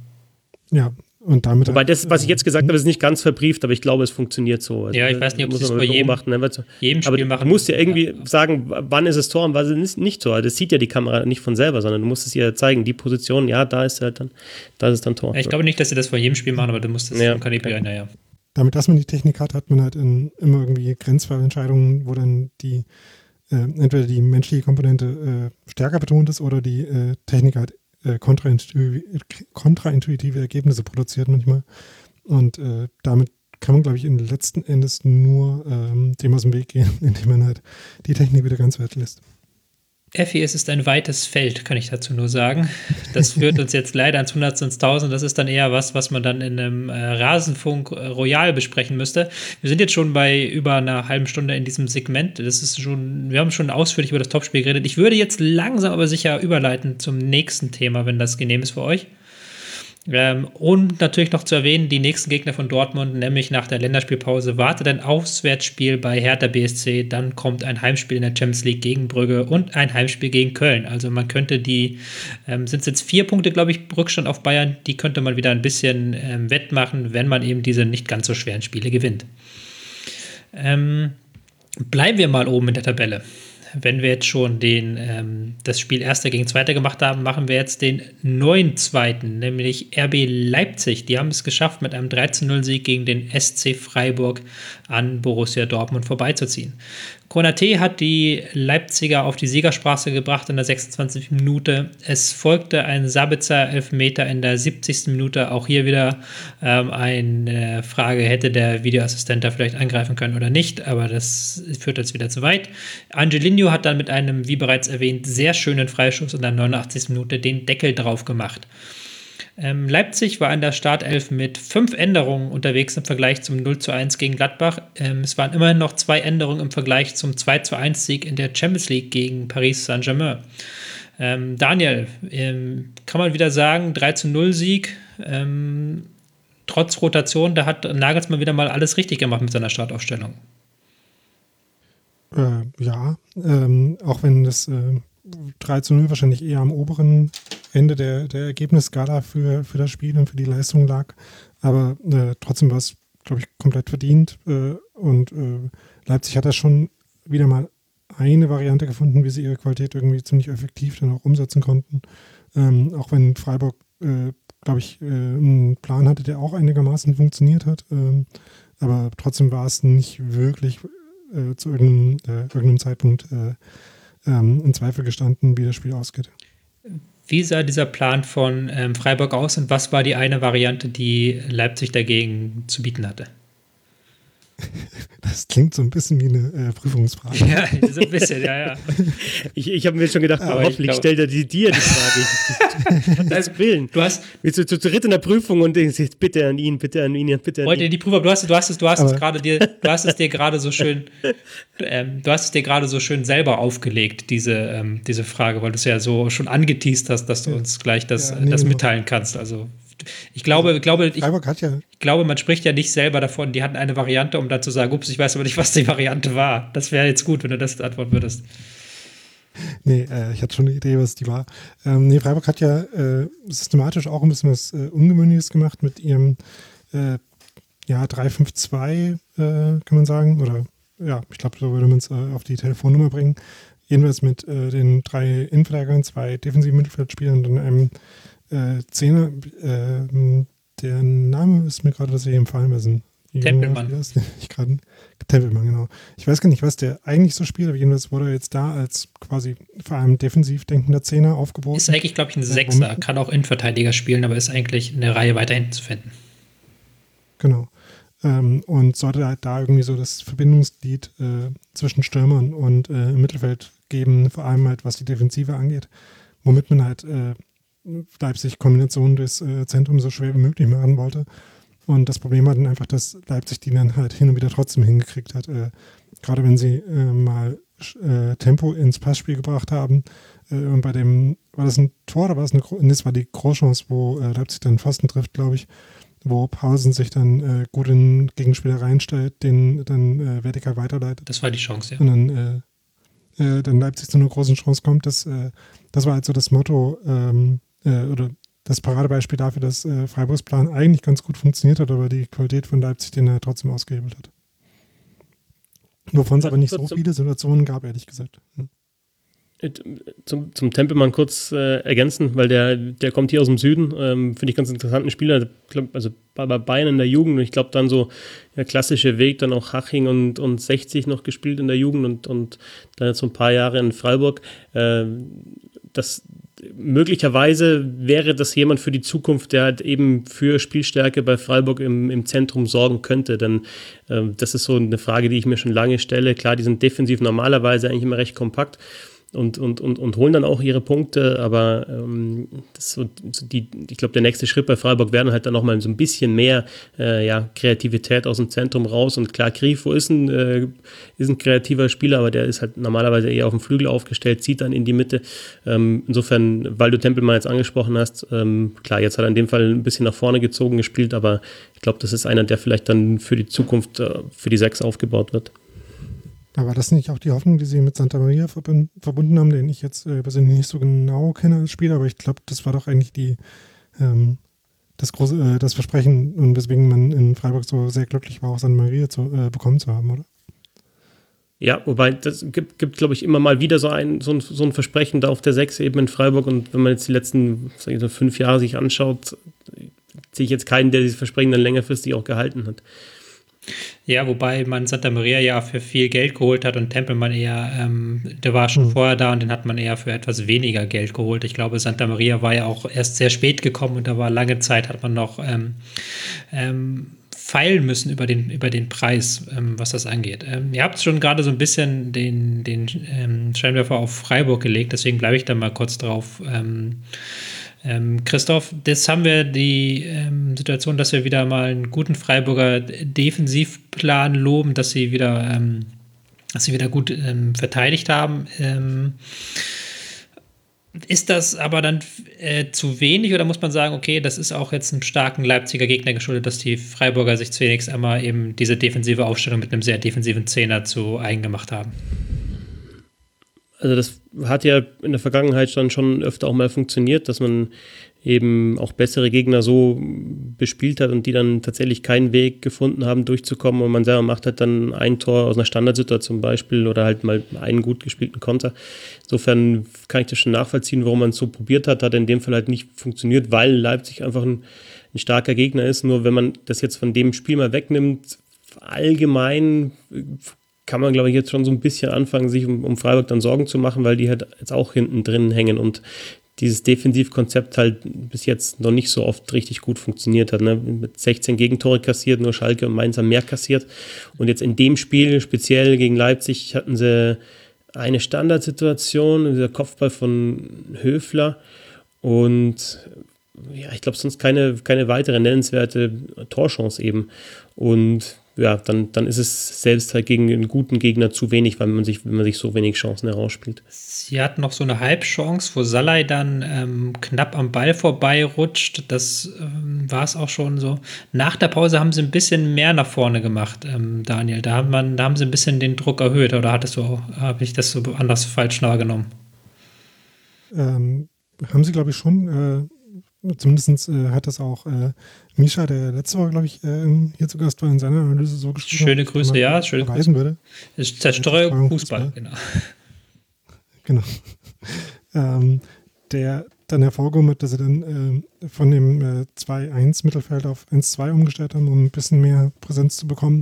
Ja, und damit Wobei das, was ich jetzt gesagt habe, ist nicht ganz verbrieft, aber ich glaube, es funktioniert so. Ja, ich weiß nicht, ob es bei jedem, ne? jedem Spiel aber machen. Du musst ja irgendwie ja. sagen, wann ist es Tor und wann ist es nicht Tor. Das sieht ja die Kamera nicht von selber, sondern du musst es ihr zeigen, die Position, ja, da ist halt dann, da ist dann Tor. Ja, ich glaube nicht, dass sie das vor jedem Spiel machen, aber du musst es ja, kalibrieren, okay. ja. Damit, dass man die Technik hat, hat man halt in, immer irgendwie Grenzfallentscheidungen, wo dann die äh, entweder die menschliche Komponente äh, stärker betont ist oder die äh, Technik halt äh, kontraintuitive Ergebnisse produziert manchmal. Und äh, damit kann man, glaube ich, in letzten Endes nur ähm, dem aus dem Weg gehen, indem man halt die Technik wieder ganz weit lässt. Effi, es ist ein weites Feld, kann ich dazu nur sagen. Das führt uns jetzt leider ans Hundertste ins Tausend. Das ist dann eher was, was man dann in einem äh, Rasenfunk äh, Royal besprechen müsste. Wir sind jetzt schon bei über einer halben Stunde in diesem Segment. Das ist schon, wir haben schon ausführlich über das Topspiel geredet. Ich würde jetzt langsam aber sicher überleiten zum nächsten Thema, wenn das genehm ist für euch. Ähm, und natürlich noch zu erwähnen, die nächsten Gegner von Dortmund, nämlich nach der Länderspielpause, wartet ein Auswärtsspiel bei Hertha BSC, dann kommt ein Heimspiel in der Champions League gegen Brügge und ein Heimspiel gegen Köln. Also man könnte die, ähm, sind es jetzt vier Punkte, glaube ich, Rückstand auf Bayern, die könnte man wieder ein bisschen ähm, wettmachen, wenn man eben diese nicht ganz so schweren Spiele gewinnt. Ähm, bleiben wir mal oben in der Tabelle wenn wir jetzt schon den, ähm, das Spiel Erster gegen Zweiter gemacht haben, machen wir jetzt den neuen Zweiten, nämlich RB Leipzig. Die haben es geschafft, mit einem 13-0-Sieg gegen den SC Freiburg an Borussia Dortmund vorbeizuziehen. Konate hat die Leipziger auf die Siegersprache gebracht in der 26. Minute. Es folgte ein Sabitzer Elfmeter in der 70. Minute. Auch hier wieder ähm, eine Frage, hätte der Videoassistent da vielleicht angreifen können oder nicht, aber das führt jetzt wieder zu weit. Angelino hat dann mit einem, wie bereits erwähnt, sehr schönen Freischuss in der 89. Minute den Deckel drauf gemacht. Ähm, Leipzig war in der Startelf mit fünf Änderungen unterwegs im Vergleich zum 0 zu 1 gegen Gladbach. Ähm, es waren immerhin noch zwei Änderungen im Vergleich zum 2 zu 1 Sieg in der Champions League gegen Paris Saint-Germain. Ähm, Daniel, ähm, kann man wieder sagen, 3 zu 0 Sieg, ähm, trotz Rotation, da hat Nagelsmann wieder mal alles richtig gemacht mit seiner Startaufstellung. Äh, ja, ähm, auch wenn das äh, 3 zu 0 wahrscheinlich eher am oberen Ende der, der Ergebnisskala für, für das Spiel und für die Leistung lag. Aber äh, trotzdem war es, glaube ich, komplett verdient. Äh, und äh, Leipzig hat da schon wieder mal eine Variante gefunden, wie sie ihre Qualität irgendwie ziemlich effektiv dann auch umsetzen konnten. Ähm, auch wenn Freiburg äh, glaube ich, äh, einen Plan hatte, der auch einigermaßen funktioniert hat. Ähm, aber trotzdem war es nicht wirklich äh, zu irgendeinem, irgendeinem Zeitpunkt ähm, in Zweifel gestanden, wie das Spiel ausgeht. Wie sah dieser Plan von ähm, Freiburg aus und was war die eine Variante, die Leipzig dagegen zu bieten hatte? Das klingt so ein bisschen wie eine äh, Prüfungsfrage. Ja, so ein bisschen, ja, ja. Ich, ich habe mir schon gedacht, Aber hoffentlich ich glaub- stellt er die, dir die Frage. das Willen. Du hast, Bist du zu dritt in der Prüfung und denkst jetzt bitte an ihn, bitte an ihn, bitte an wollte ihn. die Prüfer, du hast, du hast es, du hast es Aber- gerade dir, du hast es dir gerade so schön, ähm, du hast es dir gerade so schön selber aufgelegt, diese, ähm, diese Frage, weil du es ja so schon angeteased hast, dass du uns gleich das, Ja, nee, das genau. mitteilen kannst. Also ich glaube, ich glaube, ich, ja, ich glaube, man spricht ja nicht selber davon, die hatten eine Variante, um dann zu sagen, ups, ich weiß aber nicht, was die Variante war. Das wäre jetzt gut, wenn du das antworten würdest. nee, äh, ich hatte schon eine Idee, was die war. Ähm, nee, Freiburg hat ja äh, systematisch auch ein bisschen was äh, Ungewöhnliches gemacht mit ihrem äh, ja, 352, äh, kann man sagen. Oder ja, ich glaube, so würde man es äh, auf die Telefonnummer bringen. Jedenfalls mit den drei Innenverteidigern, zwei defensiven Mittelfeldspielern und dann einem äh, Zehner. Äh, der Name ist mir gerade tatsächlich empfallen. Wer ein Tempelmann. Ich Tempelmann, genau. Ich weiß gar nicht, was der eigentlich so spielt, aber jedenfalls wurde er jetzt da als quasi vor allem defensiv denkender Zehner aufgeboten. Ist eigentlich, glaube ich, ein Sechser, womit- kann auch Innenverteidiger spielen, aber ist eigentlich eine Reihe weiter hinten zu finden. Genau. Ähm, und sollte halt da irgendwie so das Verbindungsglied äh, zwischen Stürmern und äh, Mittelfeld geben, vor allem halt was die Defensive angeht, womit man halt äh, Leipzig Kombinationen durchs äh, Zentrum so schwer wie möglich machen wollte. Und das Problem war dann einfach, dass Leipzig die dann halt hin und wieder trotzdem hingekriegt hat. Äh, gerade wenn sie äh, mal äh, Tempo ins Passspiel gebracht haben. Äh, und bei dem, war das ein Tor oder war es eine, das war die Großchance, wo äh, Leipzig dann Pfosten trifft, glaube ich wo Pausen sich dann gut in den Gegenspieler reinstellt, den dann vertikal weiterleitet Das war die Chance, ja. und dann, dann Leipzig zu einer großen Chance kommt. Das, das war halt so das Motto ähm, äh, oder das Paradebeispiel dafür, dass äh, Freiburgs Plan eigentlich ganz gut funktioniert hat, aber die Qualität von Leipzig den er trotzdem ausgehebelt hat. Wovon es aber nicht so viele Situationen gab, ehrlich gesagt. Ja. Zum, zum Tempelmann kurz äh, ergänzen, weil der, der kommt hier aus dem Süden, ähm, finde ich ganz interessanten Spieler, glaub, also bei bei Bayern in der Jugend und ich glaube dann so der klassische Weg, dann auch Haching und, und 60 noch gespielt in der Jugend und, und dann jetzt so ein paar Jahre in Freiburg. Äh, das möglicherweise wäre das jemand für die Zukunft, der halt eben für Spielstärke bei Freiburg im, im Zentrum sorgen könnte. Denn ähm, das ist so eine Frage, die ich mir schon lange stelle. Klar, die sind defensiv normalerweise eigentlich immer recht kompakt und, und, und, und holen dann auch ihre Punkte, aber ähm, das so, die, ich glaube, der nächste Schritt bei Freiburg wäre dann halt dann nochmal so ein bisschen mehr äh, ja, Kreativität aus dem Zentrum raus. Und klar, Grifo ist ein, äh, ist ein kreativer Spieler, aber der ist halt normalerweise eher auf dem Flügel aufgestellt, zieht dann in die Mitte. Ähm, insofern, weil du Tempelmann jetzt angesprochen hast, ähm, klar, jetzt hat er in dem Fall ein bisschen nach vorne gezogen gespielt, aber ich glaube, das ist einer, der vielleicht dann für die Zukunft, äh, für die Sechs aufgebaut wird. Aber war das nicht auch die Hoffnung, die sie mit Santa Maria verbun- verbunden haben, den ich jetzt äh, persönlich nicht so genau kenne als Spieler, aber ich glaube, das war doch eigentlich die, ähm, das große, äh, das Versprechen und weswegen man in Freiburg so sehr glücklich war, auch Santa Maria zu, äh, bekommen zu haben, oder? Ja, wobei das gibt, gibt glaube ich, immer mal wieder so ein, so ein, so ein Versprechen da auf der Sechs eben in Freiburg. Und wenn man jetzt die letzten ich so, fünf Jahre sich anschaut, sehe ich jetzt keinen, der dieses Versprechen dann längerfristig auch gehalten hat. Ja, wobei man Santa Maria ja für viel Geld geholt hat und Tempelmann eher, ähm, der war schon vorher da und den hat man eher für etwas weniger Geld geholt. Ich glaube, Santa Maria war ja auch erst sehr spät gekommen und da war lange Zeit, hat man noch ähm, ähm, feilen müssen über den, über den Preis, ähm, was das angeht. Ähm, ihr habt schon gerade so ein bisschen den, den ähm, Scheinwerfer auf Freiburg gelegt, deswegen bleibe ich da mal kurz drauf. Ähm, Christoph, das haben wir die ähm, Situation, dass wir wieder mal einen guten Freiburger Defensivplan loben, dass sie wieder, ähm, dass sie wieder gut ähm, verteidigt haben. Ähm, ist das aber dann äh, zu wenig oder muss man sagen, okay, das ist auch jetzt einem starken Leipziger Gegner geschuldet, dass die Freiburger sich zunächst einmal eben diese defensive Aufstellung mit einem sehr defensiven Zehner zu eigen gemacht haben? Also das hat ja in der Vergangenheit dann schon öfter auch mal funktioniert, dass man eben auch bessere Gegner so bespielt hat und die dann tatsächlich keinen Weg gefunden haben, durchzukommen und man selber macht halt dann ein Tor aus einer Standardsituation zum Beispiel oder halt mal einen gut gespielten Konter. Insofern kann ich das schon nachvollziehen, warum man es so probiert hat, hat in dem Fall halt nicht funktioniert, weil Leipzig einfach ein, ein starker Gegner ist. Nur wenn man das jetzt von dem Spiel mal wegnimmt, allgemein kann man, glaube ich, jetzt schon so ein bisschen anfangen, sich um, um Freiburg dann Sorgen zu machen, weil die halt jetzt auch hinten drin hängen und dieses Defensivkonzept halt bis jetzt noch nicht so oft richtig gut funktioniert hat. Ne? Mit 16 Gegentore kassiert, nur Schalke und Mainz haben mehr kassiert. Und jetzt in dem Spiel, speziell gegen Leipzig, hatten sie eine Standardsituation, dieser Kopfball von Höfler und ja, ich glaube sonst keine, keine weitere nennenswerte Torchance eben. Und ja, dann, dann ist es selbst halt gegen einen guten Gegner zu wenig, weil man sich, wenn man sich so wenig Chancen herausspielt. Sie hatten noch so eine Halbchance, wo Salai dann ähm, knapp am Ball vorbeirutscht. Das ähm, war es auch schon so. Nach der Pause haben sie ein bisschen mehr nach vorne gemacht, ähm, Daniel. Da, hat man, da haben sie ein bisschen den Druck erhöht, oder hattest du, habe ich das so anders falsch wahrgenommen? Ähm, haben sie, glaube ich, schon. Äh, zumindest äh, hat das auch äh, Misha, der letzte Woche, glaube ich, äh, hier zu Gast war, in seiner Analyse so geschrieben Schöne Grüße, ja, schöne Grüße. Würde. Ist Zerstreuung Fußball, genau. Genau. ähm, der dann hervorgehoben hat, dass sie dann äh, von dem äh, 2-1-Mittelfeld auf 1-2 umgestellt haben, um ein bisschen mehr Präsenz zu bekommen.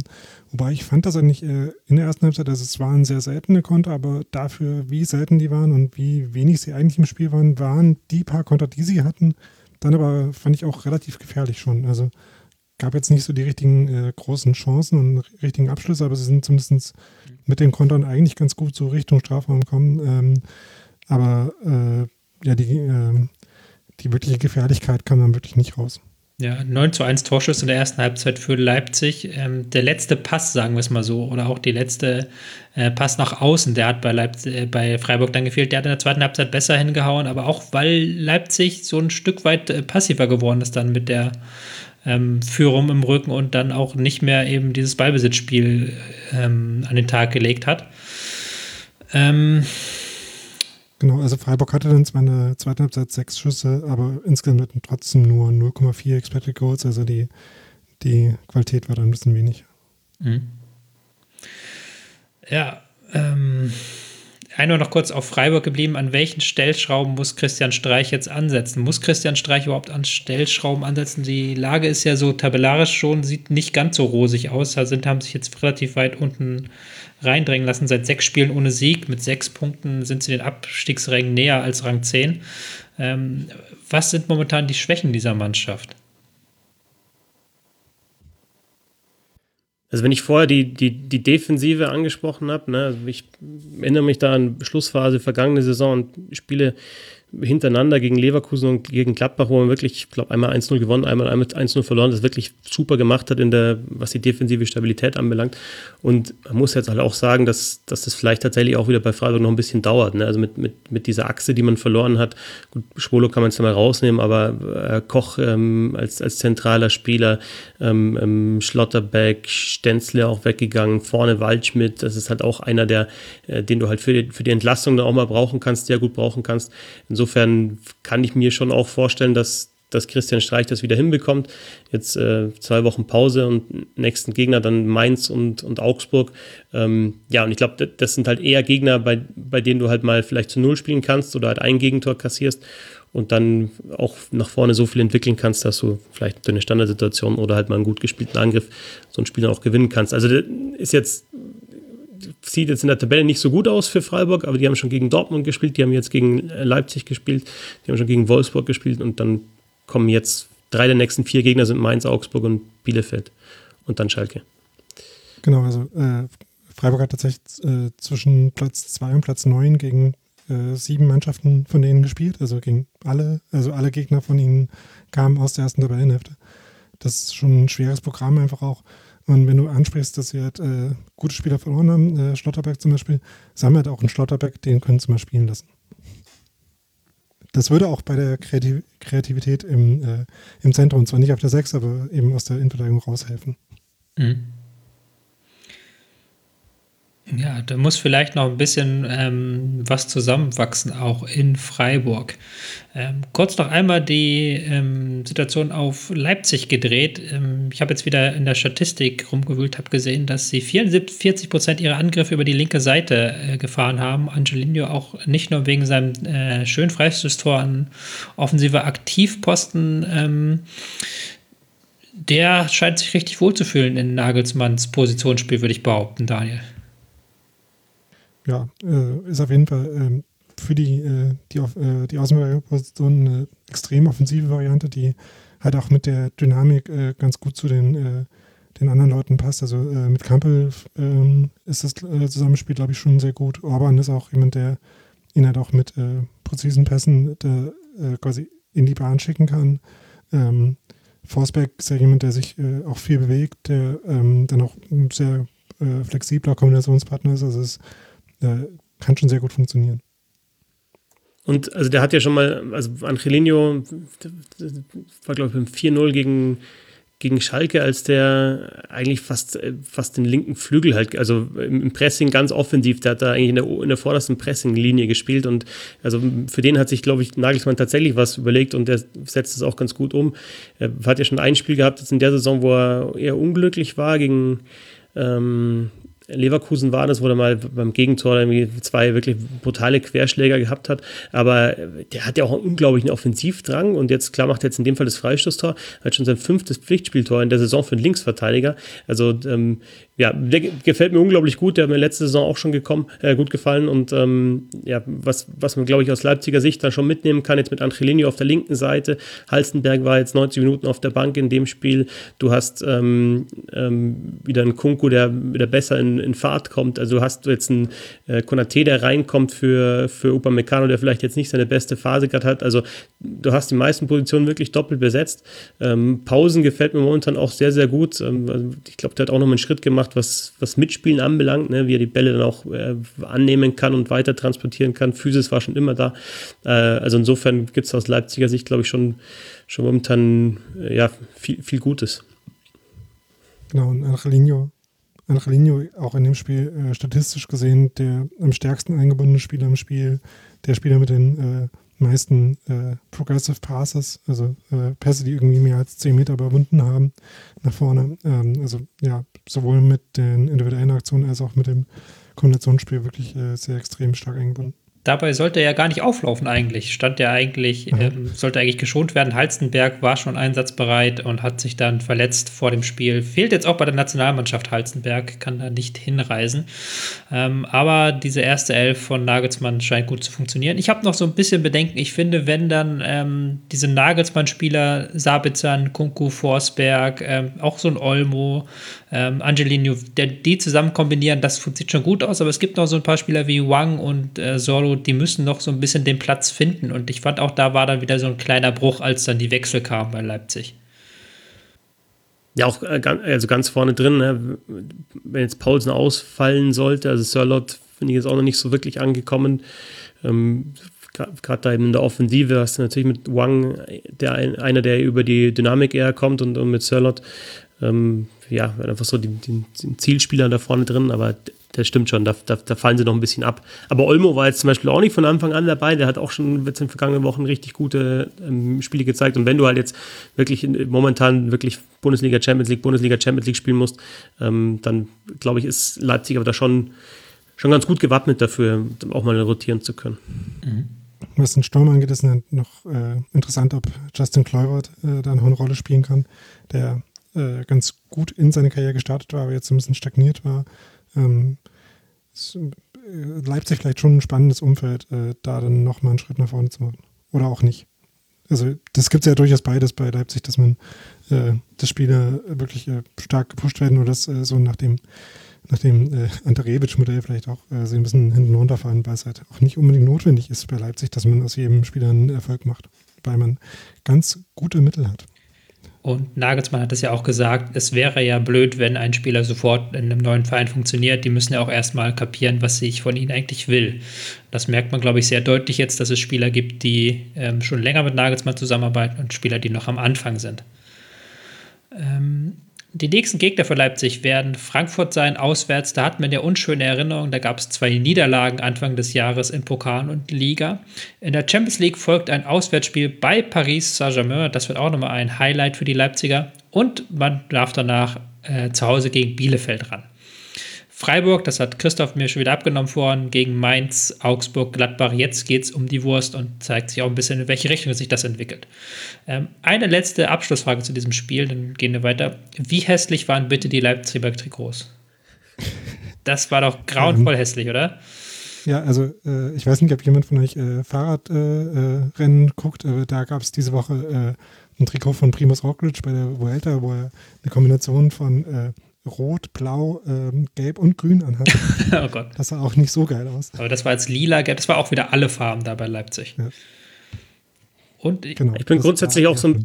Wobei ich fand das eigentlich äh, in der ersten Halbzeit, dass es waren sehr seltene Konter, aber dafür, wie selten die waren und wie wenig sie eigentlich im Spiel waren, waren die paar Konter, die sie hatten, dann aber fand ich auch relativ gefährlich schon. Also gab jetzt nicht so die richtigen äh, großen Chancen und richtigen Abschlüsse, aber sie sind zumindest mit den Kontern eigentlich ganz gut so Richtung Strafraum gekommen. Ähm, aber äh, ja, die, äh, die wirkliche Gefährlichkeit kam dann wirklich nicht raus. Ja, 9 zu 1 Torschuss in der ersten Halbzeit für Leipzig. Ähm, der letzte Pass, sagen wir es mal so, oder auch die letzte äh, Pass nach außen, der hat bei, Leipzig, äh, bei Freiburg dann gefehlt. Der hat in der zweiten Halbzeit besser hingehauen, aber auch weil Leipzig so ein Stück weit äh, passiver geworden ist dann mit der ähm, Führung im Rücken und dann auch nicht mehr eben dieses Ballbesitzspiel ähm, an den Tag gelegt hat. Ähm, Genau, also Freiburg hatte dann zwar in der zweiten Halbzeit sechs Schüsse, aber insgesamt hatten trotzdem nur 0,4 Expected Goals, also die, die Qualität war dann ein bisschen wenig. Mhm. Ja, ähm, einmal noch kurz auf Freiburg geblieben. An welchen Stellschrauben muss Christian Streich jetzt ansetzen? Muss Christian Streich überhaupt an Stellschrauben ansetzen? Die Lage ist ja so tabellarisch schon, sieht nicht ganz so rosig aus. Da sind, haben sich jetzt relativ weit unten reindrängen lassen. Seit sechs Spielen ohne Sieg. Mit sechs Punkten sind sie den Abstiegsrängen näher als Rang 10. Ähm, was sind momentan die Schwächen dieser Mannschaft? Also wenn ich vorher die, die, die Defensive angesprochen habe, ne, also ich erinnere mich da an Schlussphase vergangene Saison und Spiele hintereinander gegen Leverkusen und gegen Gladbach, wo man wirklich, ich glaube, einmal 1-0 gewonnen, einmal 1-0 verloren, das wirklich super gemacht hat in der, was die defensive Stabilität anbelangt. Und man muss jetzt halt auch sagen, dass, dass das vielleicht tatsächlich auch wieder bei Freiburg noch ein bisschen dauert. Ne? Also mit, mit, mit dieser Achse, die man verloren hat. Gut, Schwolo kann man es ja mal rausnehmen, aber äh, Koch ähm, als, als zentraler Spieler, ähm, ähm, Schlotterbeck, Stenzle auch weggegangen, vorne Waldschmidt, das ist halt auch einer, der, äh, den du halt für die, für die Entlastung dann auch mal brauchen kannst, sehr gut brauchen kannst. Insofern insofern kann ich mir schon auch vorstellen, dass, dass Christian Streich das wieder hinbekommt. Jetzt äh, zwei Wochen Pause und nächsten Gegner dann Mainz und, und Augsburg. Ähm, ja, und ich glaube, das sind halt eher Gegner, bei, bei denen du halt mal vielleicht zu Null spielen kannst oder halt ein Gegentor kassierst und dann auch nach vorne so viel entwickeln kannst, dass du vielleicht eine Standardsituation oder halt mal einen gut gespielten Angriff so ein Spiel dann auch gewinnen kannst. Also ist jetzt sieht jetzt in der Tabelle nicht so gut aus für Freiburg, aber die haben schon gegen Dortmund gespielt, die haben jetzt gegen äh, Leipzig gespielt, die haben schon gegen Wolfsburg gespielt und dann kommen jetzt drei der nächsten vier Gegner sind Mainz, Augsburg und Bielefeld und dann Schalke. Genau, also äh, Freiburg hat tatsächlich äh, zwischen Platz 2 und Platz 9 gegen äh, sieben Mannschaften von denen gespielt, also gegen alle, also alle Gegner von ihnen kamen aus der ersten Tabellenhälfte. Das ist schon ein schweres Programm einfach auch. Und wenn du ansprichst, dass sie halt äh, gute Spieler verloren haben, äh, Schlotterberg zum Beispiel, sie haben halt auch einen Schlotterberg, den können sie mal spielen lassen. Das würde auch bei der Kreativ Kreativität im, äh, im Zentrum, zwar nicht auf der 6, aber eben aus der Innenverteidigung raushelfen. Mhm. Ja, da muss vielleicht noch ein bisschen ähm, was zusammenwachsen, auch in Freiburg. Ähm, kurz noch einmal die ähm, Situation auf Leipzig gedreht. Ähm, ich habe jetzt wieder in der Statistik rumgewühlt, habe gesehen, dass sie 44 Prozent ihrer Angriffe über die linke Seite äh, gefahren haben. Angelino auch nicht nur wegen seinem äh, schönen Freistoßtor an offensiver Aktivposten. Ähm, der scheint sich richtig wohlzufühlen in Nagelsmanns Positionsspiel, würde ich behaupten, Daniel ja, äh, ist auf jeden Fall ähm, für die, äh, die, äh, die Außenposition eine extrem offensive Variante, die halt auch mit der Dynamik äh, ganz gut zu den, äh, den anderen Leuten passt. Also äh, mit Kampel ähm, ist das Zusammenspiel, glaube ich, schon sehr gut. Orban ist auch jemand, der ihn halt auch mit präzisen Pässen der, quasi in die Bahn schicken kann. Ähm, Forsberg ist ja jemand, der sich auch viel bewegt, der ähm, dann auch ein sehr flexibler Kombinationspartner ist. Also es ist äh, kann schon sehr gut funktionieren. Und also der hat ja schon mal, also Angelino war glaube ich beim 4-0 gegen, gegen Schalke, als der eigentlich fast, fast den linken Flügel halt, also im Pressing ganz offensiv, der hat da eigentlich in der, in der vordersten Pressing-Linie gespielt und also für den hat sich, glaube ich, Nagelsmann tatsächlich was überlegt und der setzt es auch ganz gut um. Er hat ja schon ein Spiel gehabt jetzt in der Saison, wo er eher unglücklich war gegen ähm, Leverkusen war das, wo er mal beim Gegentor irgendwie zwei wirklich brutale Querschläger gehabt hat. Aber der hat ja auch einen unglaublichen Offensivdrang und jetzt, klar, macht er jetzt in dem Fall das Freistoßtor, hat schon sein fünftes Pflichtspieltor in der Saison für einen Linksverteidiger. Also, ähm, ja, der gefällt mir unglaublich gut. Der hat mir letzte Saison auch schon gekommen, äh, gut gefallen. Und ähm, ja, was, was man, glaube ich, aus Leipziger Sicht dann schon mitnehmen kann, jetzt mit Angelini auf der linken Seite. Halstenberg war jetzt 90 Minuten auf der Bank in dem Spiel. Du hast ähm, ähm, wieder einen Kunku, der wieder besser in, in Fahrt kommt. Also du hast jetzt einen äh, Konate, der reinkommt für, für Upamecano, der vielleicht jetzt nicht seine beste Phase gerade hat. Also du hast die meisten Positionen wirklich doppelt besetzt. Ähm, Pausen gefällt mir momentan auch sehr, sehr gut. Ähm, also ich glaube, der hat auch noch einen Schritt gemacht gemacht, was, was Mitspielen anbelangt, ne, wie er die Bälle dann auch äh, annehmen kann und weiter transportieren kann. Physis war schon immer da. Äh, also insofern gibt es aus Leipziger Sicht, glaube ich, schon, schon momentan äh, ja, viel, viel Gutes. Genau, und Angelino, Angelino auch in dem Spiel äh, statistisch gesehen der am stärksten eingebundene Spieler im Spiel, der Spieler mit den äh, meisten äh, Progressive Passes, also äh, Pässe, die irgendwie mehr als 10 Meter überwunden haben, nach vorne. Ähm, also ja, sowohl mit den individuellen Aktionen als auch mit dem Kombinationsspiel wirklich äh, sehr extrem stark eingebunden. Dabei sollte er ja gar nicht auflaufen eigentlich. Stand er eigentlich, mhm. ähm, sollte eigentlich geschont werden. Halstenberg war schon einsatzbereit und hat sich dann verletzt vor dem Spiel. Fehlt jetzt auch bei der Nationalmannschaft Halstenberg, kann da nicht hinreisen. Ähm, aber diese erste Elf von Nagelsmann scheint gut zu funktionieren. Ich habe noch so ein bisschen Bedenken. Ich finde, wenn dann ähm, diese Nagelsmann-Spieler, Sabitzer, Kunku, Forsberg, ähm, auch so ein Olmo, ähm, Angelino, der, die zusammen kombinieren, das sieht schon gut aus. Aber es gibt noch so ein paar Spieler wie Wang und äh, Solo, die müssen noch so ein bisschen den Platz finden. Und ich fand auch, da war dann wieder so ein kleiner Bruch, als dann die Wechsel kamen bei Leipzig. Ja, auch äh, also ganz vorne drin, ne? wenn jetzt Paulsen ausfallen sollte, also Sörlot finde ich jetzt auch noch nicht so wirklich angekommen. Ähm, Gerade da eben in der Offensive hast du natürlich mit Wang, der einer, der über die Dynamik eher kommt und, und mit Sörlot, ähm, ja, einfach so die, die, die Zielspieler da vorne drin, aber das stimmt schon, da, da, da, fallen sie noch ein bisschen ab. Aber Olmo war jetzt zum Beispiel auch nicht von Anfang an dabei, der hat auch schon in den vergangenen Wochen richtig gute ähm, Spiele gezeigt. Und wenn du halt jetzt wirklich momentan wirklich Bundesliga, Champions League, Bundesliga, Champions League spielen musst, ähm, dann glaube ich, ist Leipzig aber da schon, schon ganz gut gewappnet dafür, auch mal rotieren zu können. Mhm. Was den Sturm angeht, ist noch äh, interessant, ob Justin Kluivert äh, da noch eine Rolle spielen kann, der äh, ganz gut in seine Karriere gestartet war, aber jetzt ein bisschen stagniert war ähm, äh, Leipzig vielleicht schon ein spannendes Umfeld, äh, da dann nochmal einen Schritt nach vorne zu machen. Oder auch nicht. Also das gibt es ja durchaus beides bei Leipzig, dass man, äh, dass Spieler wirklich äh, stark gepusht werden oder das äh, so nach dem, nach dem äh, Antarewitsch-Modell vielleicht auch so ein bisschen hinten runterfallen, weil es halt auch nicht unbedingt notwendig ist bei Leipzig, dass man aus jedem Spieler einen Erfolg macht, weil man ganz gute Mittel hat. Und Nagelsmann hat es ja auch gesagt, es wäre ja blöd, wenn ein Spieler sofort in einem neuen Verein funktioniert. Die müssen ja auch erstmal kapieren, was ich von ihnen eigentlich will. Das merkt man, glaube ich, sehr deutlich jetzt, dass es Spieler gibt, die ähm, schon länger mit Nagelsmann zusammenarbeiten und Spieler, die noch am Anfang sind. Ähm, Die nächsten Gegner für Leipzig werden Frankfurt sein, auswärts. Da hat man ja unschöne Erinnerungen. Da gab es zwei Niederlagen Anfang des Jahres in Pokal und Liga. In der Champions League folgt ein Auswärtsspiel bei Paris Saint-Germain. Das wird auch nochmal ein Highlight für die Leipziger. Und man darf danach äh, zu Hause gegen Bielefeld ran. Freiburg, das hat Christoph mir schon wieder abgenommen vorhin, gegen Mainz, Augsburg, Gladbach. Jetzt geht es um die Wurst und zeigt sich auch ein bisschen, in welche Richtung sich das entwickelt. Ähm, eine letzte Abschlussfrage zu diesem Spiel, dann gehen wir weiter. Wie hässlich waren bitte die Leipziger Trikots? Das war doch grauenvoll ähm, hässlich, oder? Ja, also äh, ich weiß nicht, ob jemand von euch äh, Fahrradrennen äh, äh guckt. da gab es diese Woche äh, ein Trikot von Primus Roglic bei der Vuelta, wo er eine Kombination von äh, Rot, Blau, ähm, Gelb und Grün anhat. oh Gott. Das sah auch nicht so geil aus. Aber das war jetzt lila, gelb, das war auch wieder alle Farben da bei Leipzig. Ja. Und ich, genau, ich bin grundsätzlich auch so ein,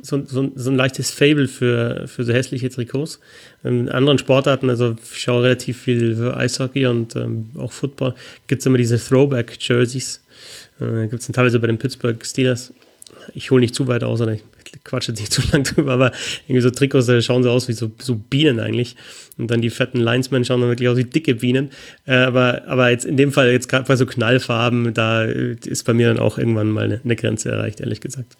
so, so, so ein leichtes Fable für, für so hässliche Trikots. In anderen Sportarten, also ich schaue relativ viel für Eishockey und ähm, auch Football, gibt es immer diese Throwback-Jerseys. Äh, gibt es teilweise bei den Pittsburgh Steelers. Ich hole nicht zu weit aus, oder ich quatsche jetzt nicht zu lang drüber, aber irgendwie so Trikots, da schauen so aus wie so, so Bienen eigentlich. Und dann die fetten Linesmen schauen dann wirklich aus wie dicke Bienen. Äh, aber, aber jetzt in dem Fall, jetzt gerade bei so Knallfarben, da ist bei mir dann auch irgendwann mal eine, eine Grenze erreicht, ehrlich gesagt.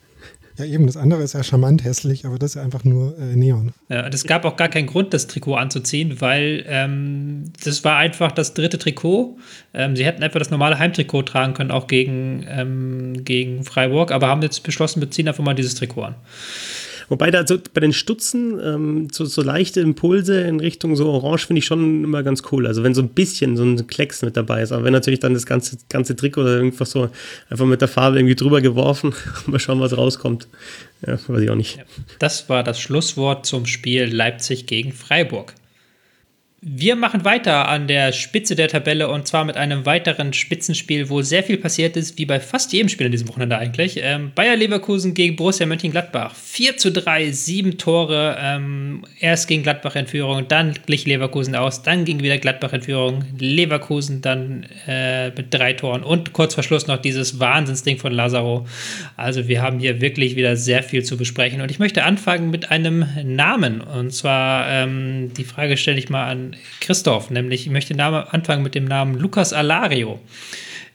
Ja, eben, das andere ist ja charmant hässlich, aber das ist einfach nur äh, Neon. Ja, und es gab auch gar keinen Grund, das Trikot anzuziehen, weil ähm, das war einfach das dritte Trikot. Ähm, sie hätten einfach das normale Heimtrikot tragen können, auch gegen, ähm, gegen Freiburg, aber haben jetzt beschlossen, wir ziehen einfach mal dieses Trikot an. Wobei da so bei den Stutzen ähm, so, so leichte Impulse in Richtung so Orange finde ich schon immer ganz cool. Also wenn so ein bisschen so ein Klecks mit dabei ist. Aber wenn natürlich dann das ganze, ganze Trick oder irgendwas so einfach mit der Farbe irgendwie drüber geworfen, mal schauen, was rauskommt. Ja, weiß ich auch nicht. Das war das Schlusswort zum Spiel Leipzig gegen Freiburg. Wir machen weiter an der Spitze der Tabelle und zwar mit einem weiteren Spitzenspiel, wo sehr viel passiert ist, wie bei fast jedem Spiel in diesem Wochenende eigentlich. Ähm, Bayer Leverkusen gegen Borussia Mönchengladbach. 4 zu 3, sieben Tore. Ähm, erst gegen Gladbach in Führung, dann glich Leverkusen aus, dann ging wieder Gladbach in Führung. Leverkusen dann äh, mit drei Toren und kurz vor Schluss noch dieses Wahnsinnsding von Lazaro. Also wir haben hier wirklich wieder sehr viel zu besprechen und ich möchte anfangen mit einem Namen und zwar ähm, die Frage stelle ich mal an Christoph, nämlich ich möchte anfangen mit dem Namen Lukas Alario.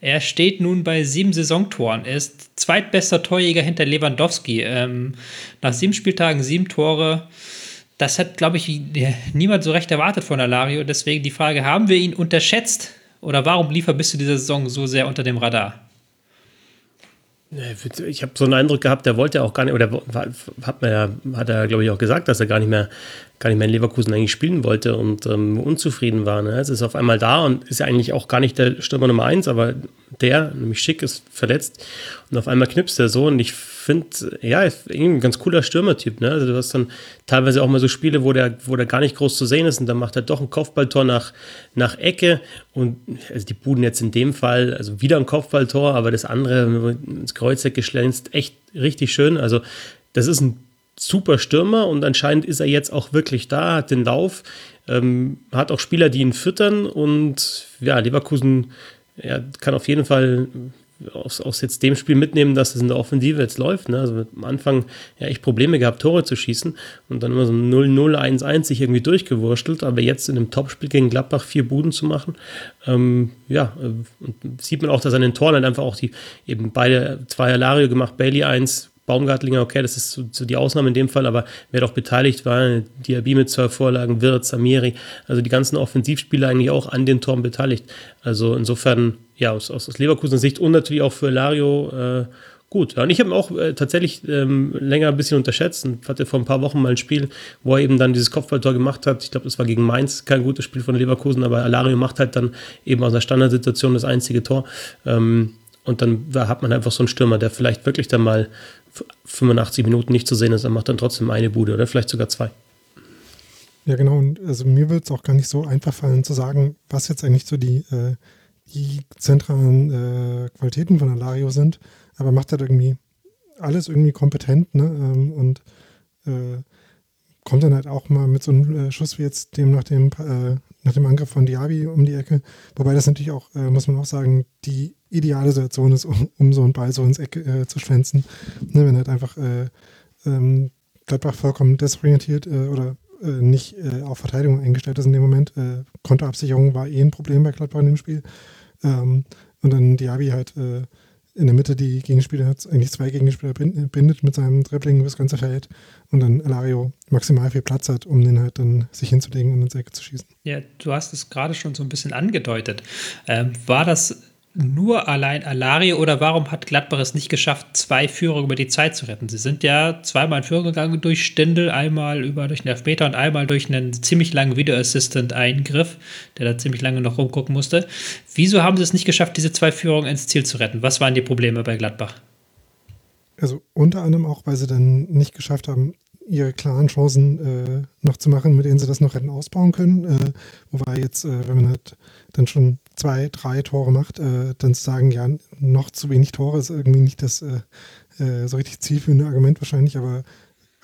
Er steht nun bei sieben Saisontoren. Er ist zweitbester Torjäger hinter Lewandowski. Ähm, nach sieben Spieltagen sieben Tore. Das hat, glaube ich, niemand so recht erwartet von Alario. Deswegen die Frage: Haben wir ihn unterschätzt? Oder warum lief er bis zu dieser Saison so sehr unter dem Radar? Ich habe so einen Eindruck gehabt, der wollte auch gar nicht, oder hat, man, hat er, glaube ich, auch gesagt, dass er gar nicht mehr gar nicht mehr in Leverkusen eigentlich spielen wollte und ähm, unzufrieden war. Ne? Es ist auf einmal da und ist ja eigentlich auch gar nicht der Stürmer Nummer eins, aber der, nämlich Schick, ist verletzt und auf einmal knipst er so und ich finde, ja, ein ganz cooler Stürmertyp. Ne? Also du hast dann teilweise auch mal so Spiele, wo der, wo der gar nicht groß zu sehen ist und dann macht er doch ein Kopfballtor nach, nach Ecke und also die Buden jetzt in dem Fall, also wieder ein Kopfballtor, aber das andere ins Kreuzeck geschlänzt, echt richtig schön. Also das ist ein super Stürmer und anscheinend ist er jetzt auch wirklich da, hat den Lauf, ähm, hat auch Spieler, die ihn füttern und ja, Leverkusen ja, kann auf jeden Fall aus, aus jetzt dem Spiel mitnehmen, dass es in der Offensive jetzt läuft. Ne? Also am Anfang ja echt Probleme gehabt, Tore zu schießen und dann immer so 0-0, 1-1 sich irgendwie durchgewurschtelt, aber jetzt in einem Topspiel gegen Gladbach vier Buden zu machen, ähm, ja, äh, sieht man auch, dass an den Toren halt einfach auch die eben beide, zwei Alario gemacht, Bailey 1, Baumgartlinger, okay, das ist so, so, die Ausnahme in dem Fall, aber wer doch beteiligt war, Diaby mit zwei Vorlagen, Wirtz, Samiri, also die ganzen Offensivspieler eigentlich auch an den Toren beteiligt. Also insofern, ja, aus, aus Leverkusener Sicht und natürlich auch für Lario äh, gut. Ja, und ich habe ihn auch äh, tatsächlich ähm, länger ein bisschen unterschätzt und hatte vor ein paar Wochen mal ein Spiel, wo er eben dann dieses Kopfballtor gemacht hat. Ich glaube, das war gegen Mainz, kein gutes Spiel von Leverkusen, aber Alario macht halt dann eben aus einer Standardsituation das einzige Tor. Ähm, und dann hat man einfach so einen Stürmer, der vielleicht wirklich dann mal 85 Minuten nicht zu sehen ist, er macht dann trotzdem eine Bude oder vielleicht sogar zwei. Ja, genau. Und also mir wird es auch gar nicht so einfach fallen zu sagen, was jetzt eigentlich so die, äh, die zentralen äh, Qualitäten von Alario sind. Aber macht halt irgendwie alles irgendwie kompetent, ne? Ähm, und äh, kommt dann halt auch mal mit so einem äh, Schuss wie jetzt dem nach dem äh, nach dem Angriff von Diaby um die Ecke. Wobei das natürlich auch, äh, muss man auch sagen, die ideale Situation ist, um, um so einen Ball so ins Eck äh, zu schwänzen. Ne, wenn halt einfach äh, ähm, Gladbach vollkommen desorientiert oder nicht auf Verteidigung eingestellt ist in dem Moment. Konterabsicherung war eh ein Problem bei Gladbach in dem Spiel. Ähm, und dann Diaby halt äh, in der Mitte die Gegenspieler, hat eigentlich zwei Gegenspieler bindet mit seinem Dribbling das ganze Feld und dann Elario maximal viel Platz hat, um den halt dann sich hinzulegen und ins Ecke zu schießen. Ja, du hast es gerade schon so ein bisschen angedeutet. Ähm, war das nur allein Alario oder warum hat Gladbach es nicht geschafft, zwei Führungen über die Zeit zu retten? Sie sind ja zweimal in Führung gegangen durch Stindel, einmal über durch einen Elfmeter und einmal durch einen ziemlich langen Video Assistant Eingriff, der da ziemlich lange noch rumgucken musste. Wieso haben sie es nicht geschafft, diese zwei Führungen ins Ziel zu retten? Was waren die Probleme bei Gladbach? Also unter anderem auch, weil sie dann nicht geschafft haben, ihre klaren Chancen äh, noch zu machen, mit denen sie das noch hätten ausbauen können. Äh, wobei jetzt, äh, wenn man halt dann schon zwei, drei Tore macht, äh, dann zu sagen, ja, noch zu wenig Tore ist irgendwie nicht das äh, äh, so richtig zielführende Argument wahrscheinlich, aber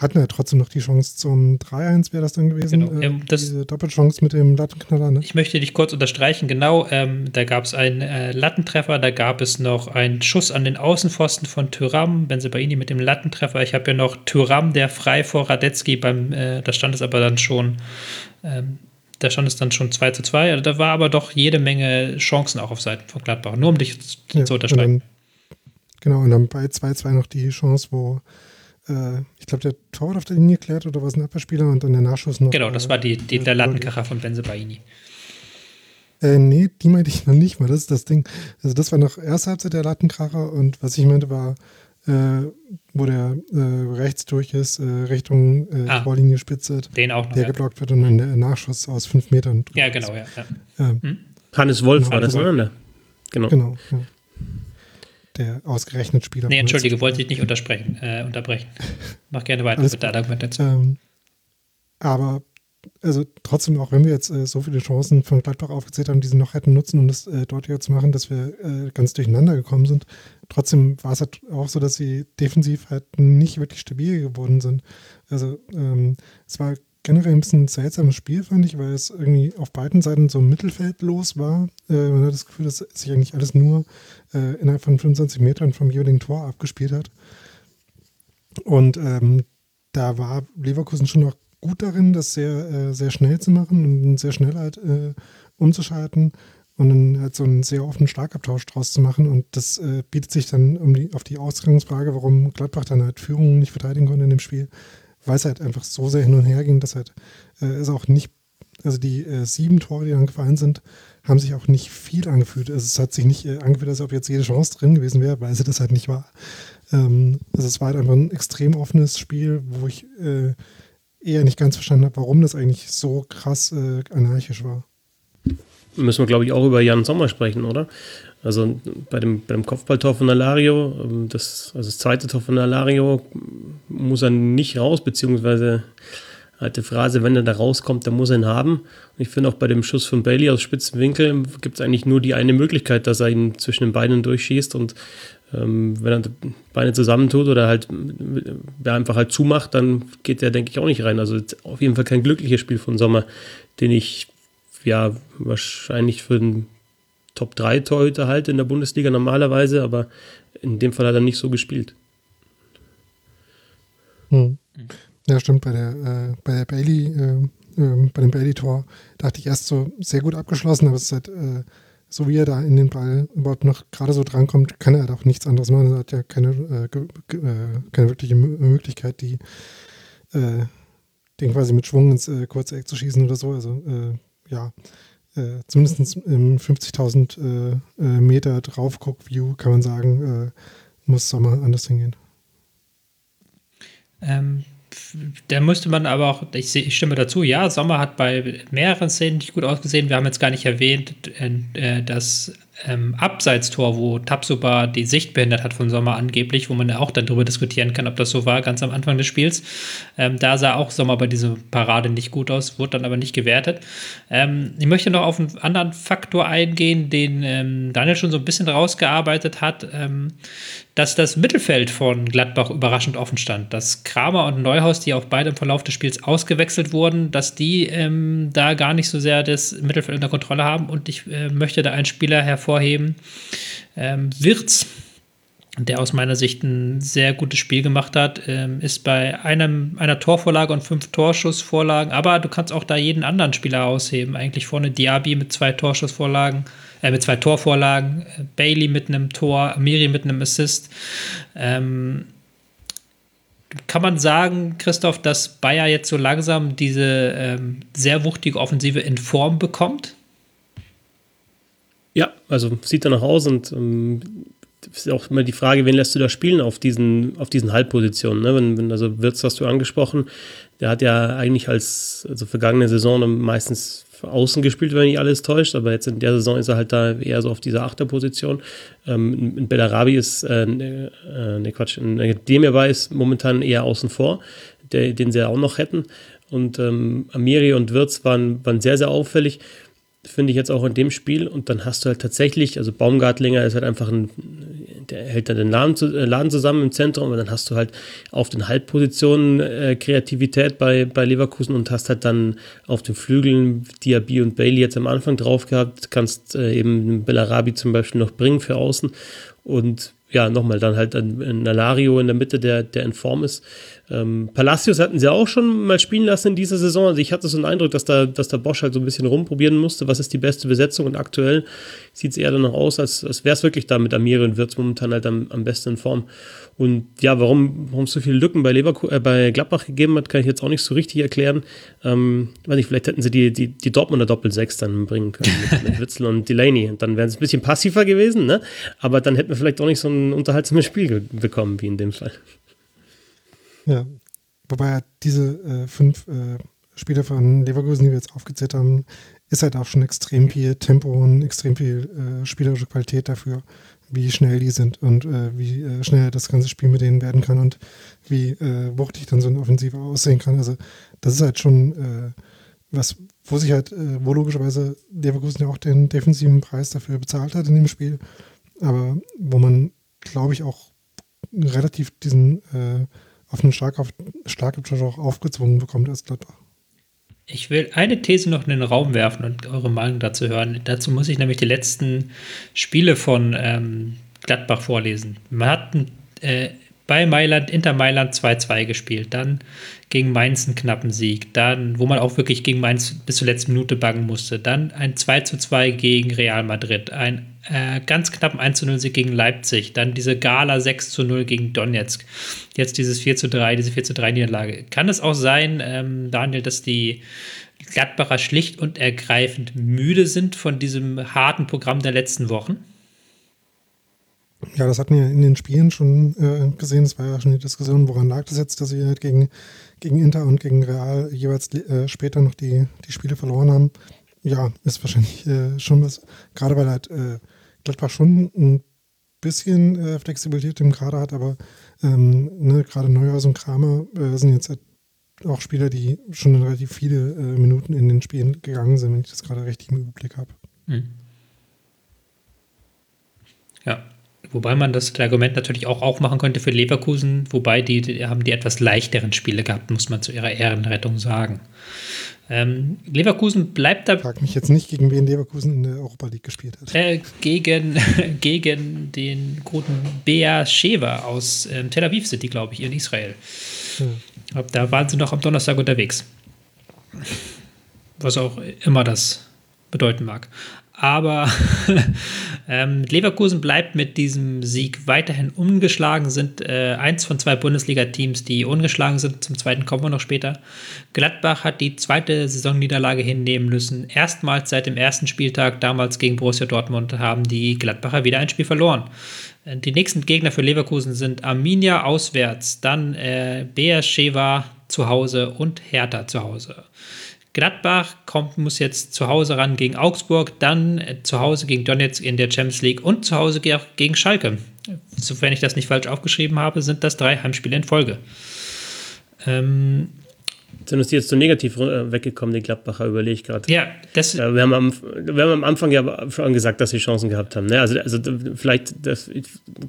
hatten ja trotzdem noch die Chance zum 3-1 wäre das dann gewesen. Genau. Äh, ähm, das, diese Doppelchance mit dem Lattenknaller. Ne? Ich möchte dich kurz unterstreichen. Genau, ähm, da gab es einen äh, Lattentreffer, da gab es noch einen Schuss an den Außenpfosten von Tyram, Benzebaini mit dem Lattentreffer. Ich habe ja noch Tyram, der frei vor Radetzky beim, äh, da stand es aber dann schon, ähm, da stand es dann schon 2 zu 2. Also da war aber doch jede Menge Chancen auch auf Seiten von Gladbach. Nur um dich ja, zu unterstreichen. genau, und dann bei 2-2 noch die Chance, wo äh, ich glaube, der Tor auf der Linie klärt oder war es ein Abwehrspieler und dann der Nachschuss noch. Genau, das war die, die der Lattenkracher von Benzebaini. Äh, nee, die meinte ich noch nicht mal. Das ist das Ding. Also, das war noch erste Halbzeit der Lattenkracher und was ich meinte war, äh, wo der äh, rechts durch ist, äh, Richtung äh, ah, Torlinie spitzelt. Den auch noch. Der ja. geblockt wird und dann der Nachschuss aus fünf Metern. Ja, genau, ja. ja. Ähm, hm? Hannes Wolf war das, ne? Genau. Genau. Ja der ausgerechnet Spieler. Nee, entschuldige, wollte ich nicht untersprechen, äh, unterbrechen. Mach gerne weiter mit der Argumentation. Ähm, aber also trotzdem, auch wenn wir jetzt äh, so viele Chancen von Gladbach aufgezählt haben, die sie noch hätten nutzen, um das äh, deutlicher zu machen, dass wir äh, ganz durcheinander gekommen sind, trotzdem war es halt auch so, dass sie defensiv halt nicht wirklich stabil geworden sind. Also ähm, es war generell ein bisschen ein seltsames Spiel, fand ich, weil es irgendwie auf beiden Seiten so mittelfeldlos war. Äh, man hat das Gefühl, dass sich eigentlich alles nur äh, innerhalb von 25 Metern vom jeweiligen Tor abgespielt hat. Und ähm, da war Leverkusen schon noch gut darin, das sehr, äh, sehr schnell zu machen und sehr schnell halt äh, umzuschalten und dann halt so einen sehr offenen Schlagabtausch draus zu machen. Und das äh, bietet sich dann um die, auf die Ausgangsfrage, warum Gladbach dann halt Führung nicht verteidigen konnte in dem Spiel, weil es halt einfach so sehr hin und her ging, dass halt äh, es auch nicht, also die äh, sieben Tore, die dann gefallen sind, haben sich auch nicht viel angefühlt. Also es hat sich nicht äh, angefühlt, als ob jetzt jede Chance drin gewesen wäre, weil sie das halt nicht war. Ähm, also es war halt einfach ein extrem offenes Spiel, wo ich äh, eher nicht ganz verstanden habe, warum das eigentlich so krass äh, anarchisch war. Müssen wir, glaube ich, auch über Jan Sommer sprechen, oder? Also bei dem, bei dem Kopfballtor von Alario, ähm, das, also das zweite Tor von Alario, muss er nicht raus, beziehungsweise alte Phrase, wenn er da rauskommt, dann muss er ihn haben. Und ich finde auch bei dem Schuss von Bailey aus spitzen Winkel gibt es eigentlich nur die eine Möglichkeit, dass er ihn zwischen den Beinen durchschießt und ähm, wenn er die Beine zusammentut oder halt wer einfach halt zumacht, dann geht der, denke ich, auch nicht rein. Also auf jeden Fall kein glückliches Spiel von Sommer, den ich ja wahrscheinlich für den Top 3 Torhüter halte in der Bundesliga normalerweise, aber in dem Fall hat er nicht so gespielt. Hm. Ja, stimmt. Bei der, äh, bei der Bailey, äh, äh, bei dem Bailey-Tor dachte ich erst so sehr gut abgeschlossen, aber es ist halt, äh, so wie er da in den Ball überhaupt noch gerade so drankommt, kann er halt auch nichts anderes machen. Er hat ja keine, äh, äh, keine wirkliche Möglichkeit, die, den quasi mit Schwung ins kurze Eck zu schießen oder so. Also, ja, zumindest im 50.000 Meter Draufguck-View kann man sagen, muss Sommer anders hingehen. Ähm, da müsste man aber auch, ich, ich, stimme dazu, ja, Sommer hat bei mehreren Szenen nicht gut ausgesehen. Wir haben jetzt gar nicht erwähnt, äh, dass ähm, Abseitstor, wo Tapsuba die Sicht behindert hat von Sommer angeblich, wo man ja auch dann darüber diskutieren kann, ob das so war, ganz am Anfang des Spiels. Ähm, da sah auch Sommer bei dieser Parade nicht gut aus, wurde dann aber nicht gewertet. Ähm, ich möchte noch auf einen anderen Faktor eingehen, den ähm, Daniel schon so ein bisschen rausgearbeitet hat, ähm, dass das Mittelfeld von Gladbach überraschend offen stand. Dass Kramer und Neuhaus, die auch beide im Verlauf des Spiels ausgewechselt wurden, dass die ähm, da gar nicht so sehr das Mittelfeld unter Kontrolle haben. Und ich äh, möchte da einen Spieler hervorheben. Ähm, Wirtz, der aus meiner Sicht ein sehr gutes Spiel gemacht hat, ähm, ist bei einem, einer Torvorlage und fünf Torschussvorlagen, aber du kannst auch da jeden anderen Spieler ausheben. Eigentlich vorne Diaby mit zwei Torschussvorlagen, äh, mit zwei Torvorlagen, Bailey mit einem Tor, Amiri mit einem Assist. Ähm, kann man sagen, Christoph, dass Bayer jetzt so langsam diese ähm, sehr wuchtige Offensive in Form bekommt? Ja, also sieht danach aus und ähm, ist auch immer die Frage, wen lässt du da spielen auf diesen, auf diesen Halbpositionen. Ne? Wenn, wenn, also Wirtz hast du angesprochen, der hat ja eigentlich als also vergangene Saison meistens außen gespielt, wenn nicht alles täuscht, aber jetzt in der Saison ist er halt da eher so auf dieser Achterposition. Ähm, in Bellarabi ist, äh, ne, äh, ne Quatsch, Demirbay ist momentan eher außen vor, der, den sie ja auch noch hätten. Und ähm, Amiri und Wirtz waren, waren sehr, sehr auffällig finde ich jetzt auch in dem Spiel. Und dann hast du halt tatsächlich, also Baumgartlinger ist halt einfach ein, der hält dann den Laden, äh, Laden zusammen im Zentrum und dann hast du halt auf den Halbpositionen äh, Kreativität bei, bei Leverkusen und hast halt dann auf den Flügeln Diaby und Bailey jetzt am Anfang drauf gehabt, kannst äh, eben Bellarabi zum Beispiel noch bringen für außen und ja, nochmal dann halt ein Nalario in der Mitte, der, der in Form ist. Ähm, Palacios hatten sie auch schon mal spielen lassen in dieser Saison. Also ich hatte so einen Eindruck, dass da, dass der Bosch halt so ein bisschen rumprobieren musste, was ist die beste Besetzung und aktuell sieht es eher danach aus, als, als wäre es wirklich da mit Amiri und Wirtz momentan halt am, am besten in Form. Und ja, warum, warum es so viele Lücken bei, Leverkusen, äh, bei Gladbach gegeben hat, kann ich jetzt auch nicht so richtig erklären. Ähm, weiß nicht, vielleicht hätten sie die, die, die Dortmunder Doppel-6 dann bringen können mit, mit Witzel und Delaney. Dann wären sie ein bisschen passiver gewesen, ne? aber dann hätten wir vielleicht auch nicht so ein unterhaltsames Spiel bekommen wie in dem Fall. Ja, wobei diese äh, fünf äh, Spieler von Leverkusen, die wir jetzt aufgezählt haben, ist halt auch schon extrem viel Tempo und extrem viel äh, spielerische Qualität dafür, wie schnell die sind und äh, wie äh, schnell das ganze Spiel mit denen werden kann und wie äh, wuchtig dann so eine Offensive aussehen kann. Also das ist halt schon äh, was, wo sich halt, äh, wo logischerweise Leverkusen ja auch den defensiven Preis dafür bezahlt hat in dem Spiel, aber wo man, glaube ich, auch relativ diesen auf einen Stark auf, Starkabschluss auch aufgezwungen bekommt als Gladbach. Ich will eine These noch in den Raum werfen und eure Meinung dazu hören. Dazu muss ich nämlich die letzten Spiele von ähm, Gladbach vorlesen. Man hat äh, bei Mailand, Inter Mailand 2-2 gespielt, dann gegen Mainz einen knappen Sieg, dann, wo man auch wirklich gegen Mainz bis zur letzten Minute bangen musste, dann ein 2-2 gegen Real Madrid, ein äh, ganz knappen 1-0-Sieg gegen Leipzig, dann diese Gala 6-0 gegen Donetsk, jetzt dieses 4-3, diese 4-3-Niederlage. Kann es auch sein, ähm, Daniel, dass die Gladbacher schlicht und ergreifend müde sind von diesem harten Programm der letzten Wochen? Ja, das hatten wir in den Spielen schon äh, gesehen. Das war ja schon die Diskussion, woran lag das jetzt, dass sie halt gegen, gegen Inter und gegen Real jeweils äh, später noch die, die Spiele verloren haben. Ja, ist wahrscheinlich äh, schon was, gerade weil halt äh, Gladbach schon ein bisschen äh, Flexibilität im Kader hat, aber ähm, ne, gerade Neuhaus und Kramer äh, sind jetzt halt auch Spieler, die schon relativ viele Minuten in den Spielen gegangen sind, wenn ich das gerade richtig im Überblick habe. Hm. Ja, Wobei man das Argument natürlich auch aufmachen könnte für Leverkusen, wobei die, die haben die etwas leichteren Spiele gehabt, muss man zu ihrer Ehrenrettung sagen. Ähm, Leverkusen bleibt da. Frag mich jetzt nicht, gegen wen Leverkusen in der Europa League gespielt hat. Äh, gegen, gegen den guten Bea Sheva aus ähm, Tel Aviv City, glaube ich, in Israel. Ja. Da waren sie noch am Donnerstag unterwegs. Was auch immer das bedeuten mag. Aber ähm, Leverkusen bleibt mit diesem Sieg weiterhin ungeschlagen, sind äh, eins von zwei Bundesliga-Teams, die ungeschlagen sind. Zum zweiten kommen wir noch später. Gladbach hat die zweite Saisonniederlage hinnehmen müssen. Erstmals seit dem ersten Spieltag, damals gegen Borussia Dortmund, haben die Gladbacher wieder ein Spiel verloren. Äh, die nächsten Gegner für Leverkusen sind Arminia auswärts, dann äh, Beersheva zu Hause und Hertha zu Hause. Gladbach kommt, muss jetzt zu Hause ran gegen Augsburg, dann äh, zu Hause gegen Donetsk in der Champions League und zu Hause gegen Schalke. Sofern ich das nicht falsch aufgeschrieben habe, sind das drei Heimspiele in Folge. Ähm, sind uns die jetzt so negativ äh, weggekommen, die Gladbacher, überlege ich gerade. Ja, das. Wir, haben am, wir haben am Anfang ja schon gesagt, dass sie Chancen gehabt haben. Ne? Also, also vielleicht das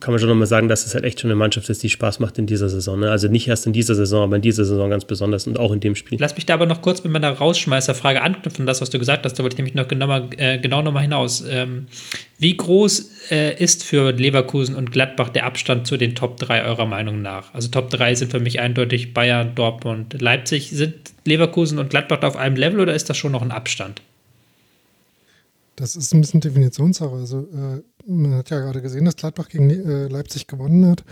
kann man schon nochmal sagen, dass es halt echt schon eine Mannschaft ist, die Spaß macht in dieser Saison. Ne? Also nicht erst in dieser Saison, aber in dieser Saison ganz besonders und auch in dem Spiel. Lass mich da aber noch kurz mit meiner Rausschmeißerfrage anknüpfen, das, was du gesagt hast. Da wollte ich nämlich noch genau, äh, genau nochmal hinaus. Ähm, Wie groß äh, ist für Leverkusen und Gladbach der Abstand zu den Top 3 eurer Meinung nach? Also Top 3 sind für mich eindeutig Bayern, Dortmund, Leipzig. Sind Leverkusen und Gladbach auf einem Level oder ist das schon noch ein Abstand? Das ist ein bisschen Definitionssache. Also äh, man hat ja gerade gesehen, dass Gladbach gegen äh, Leipzig gewonnen hat.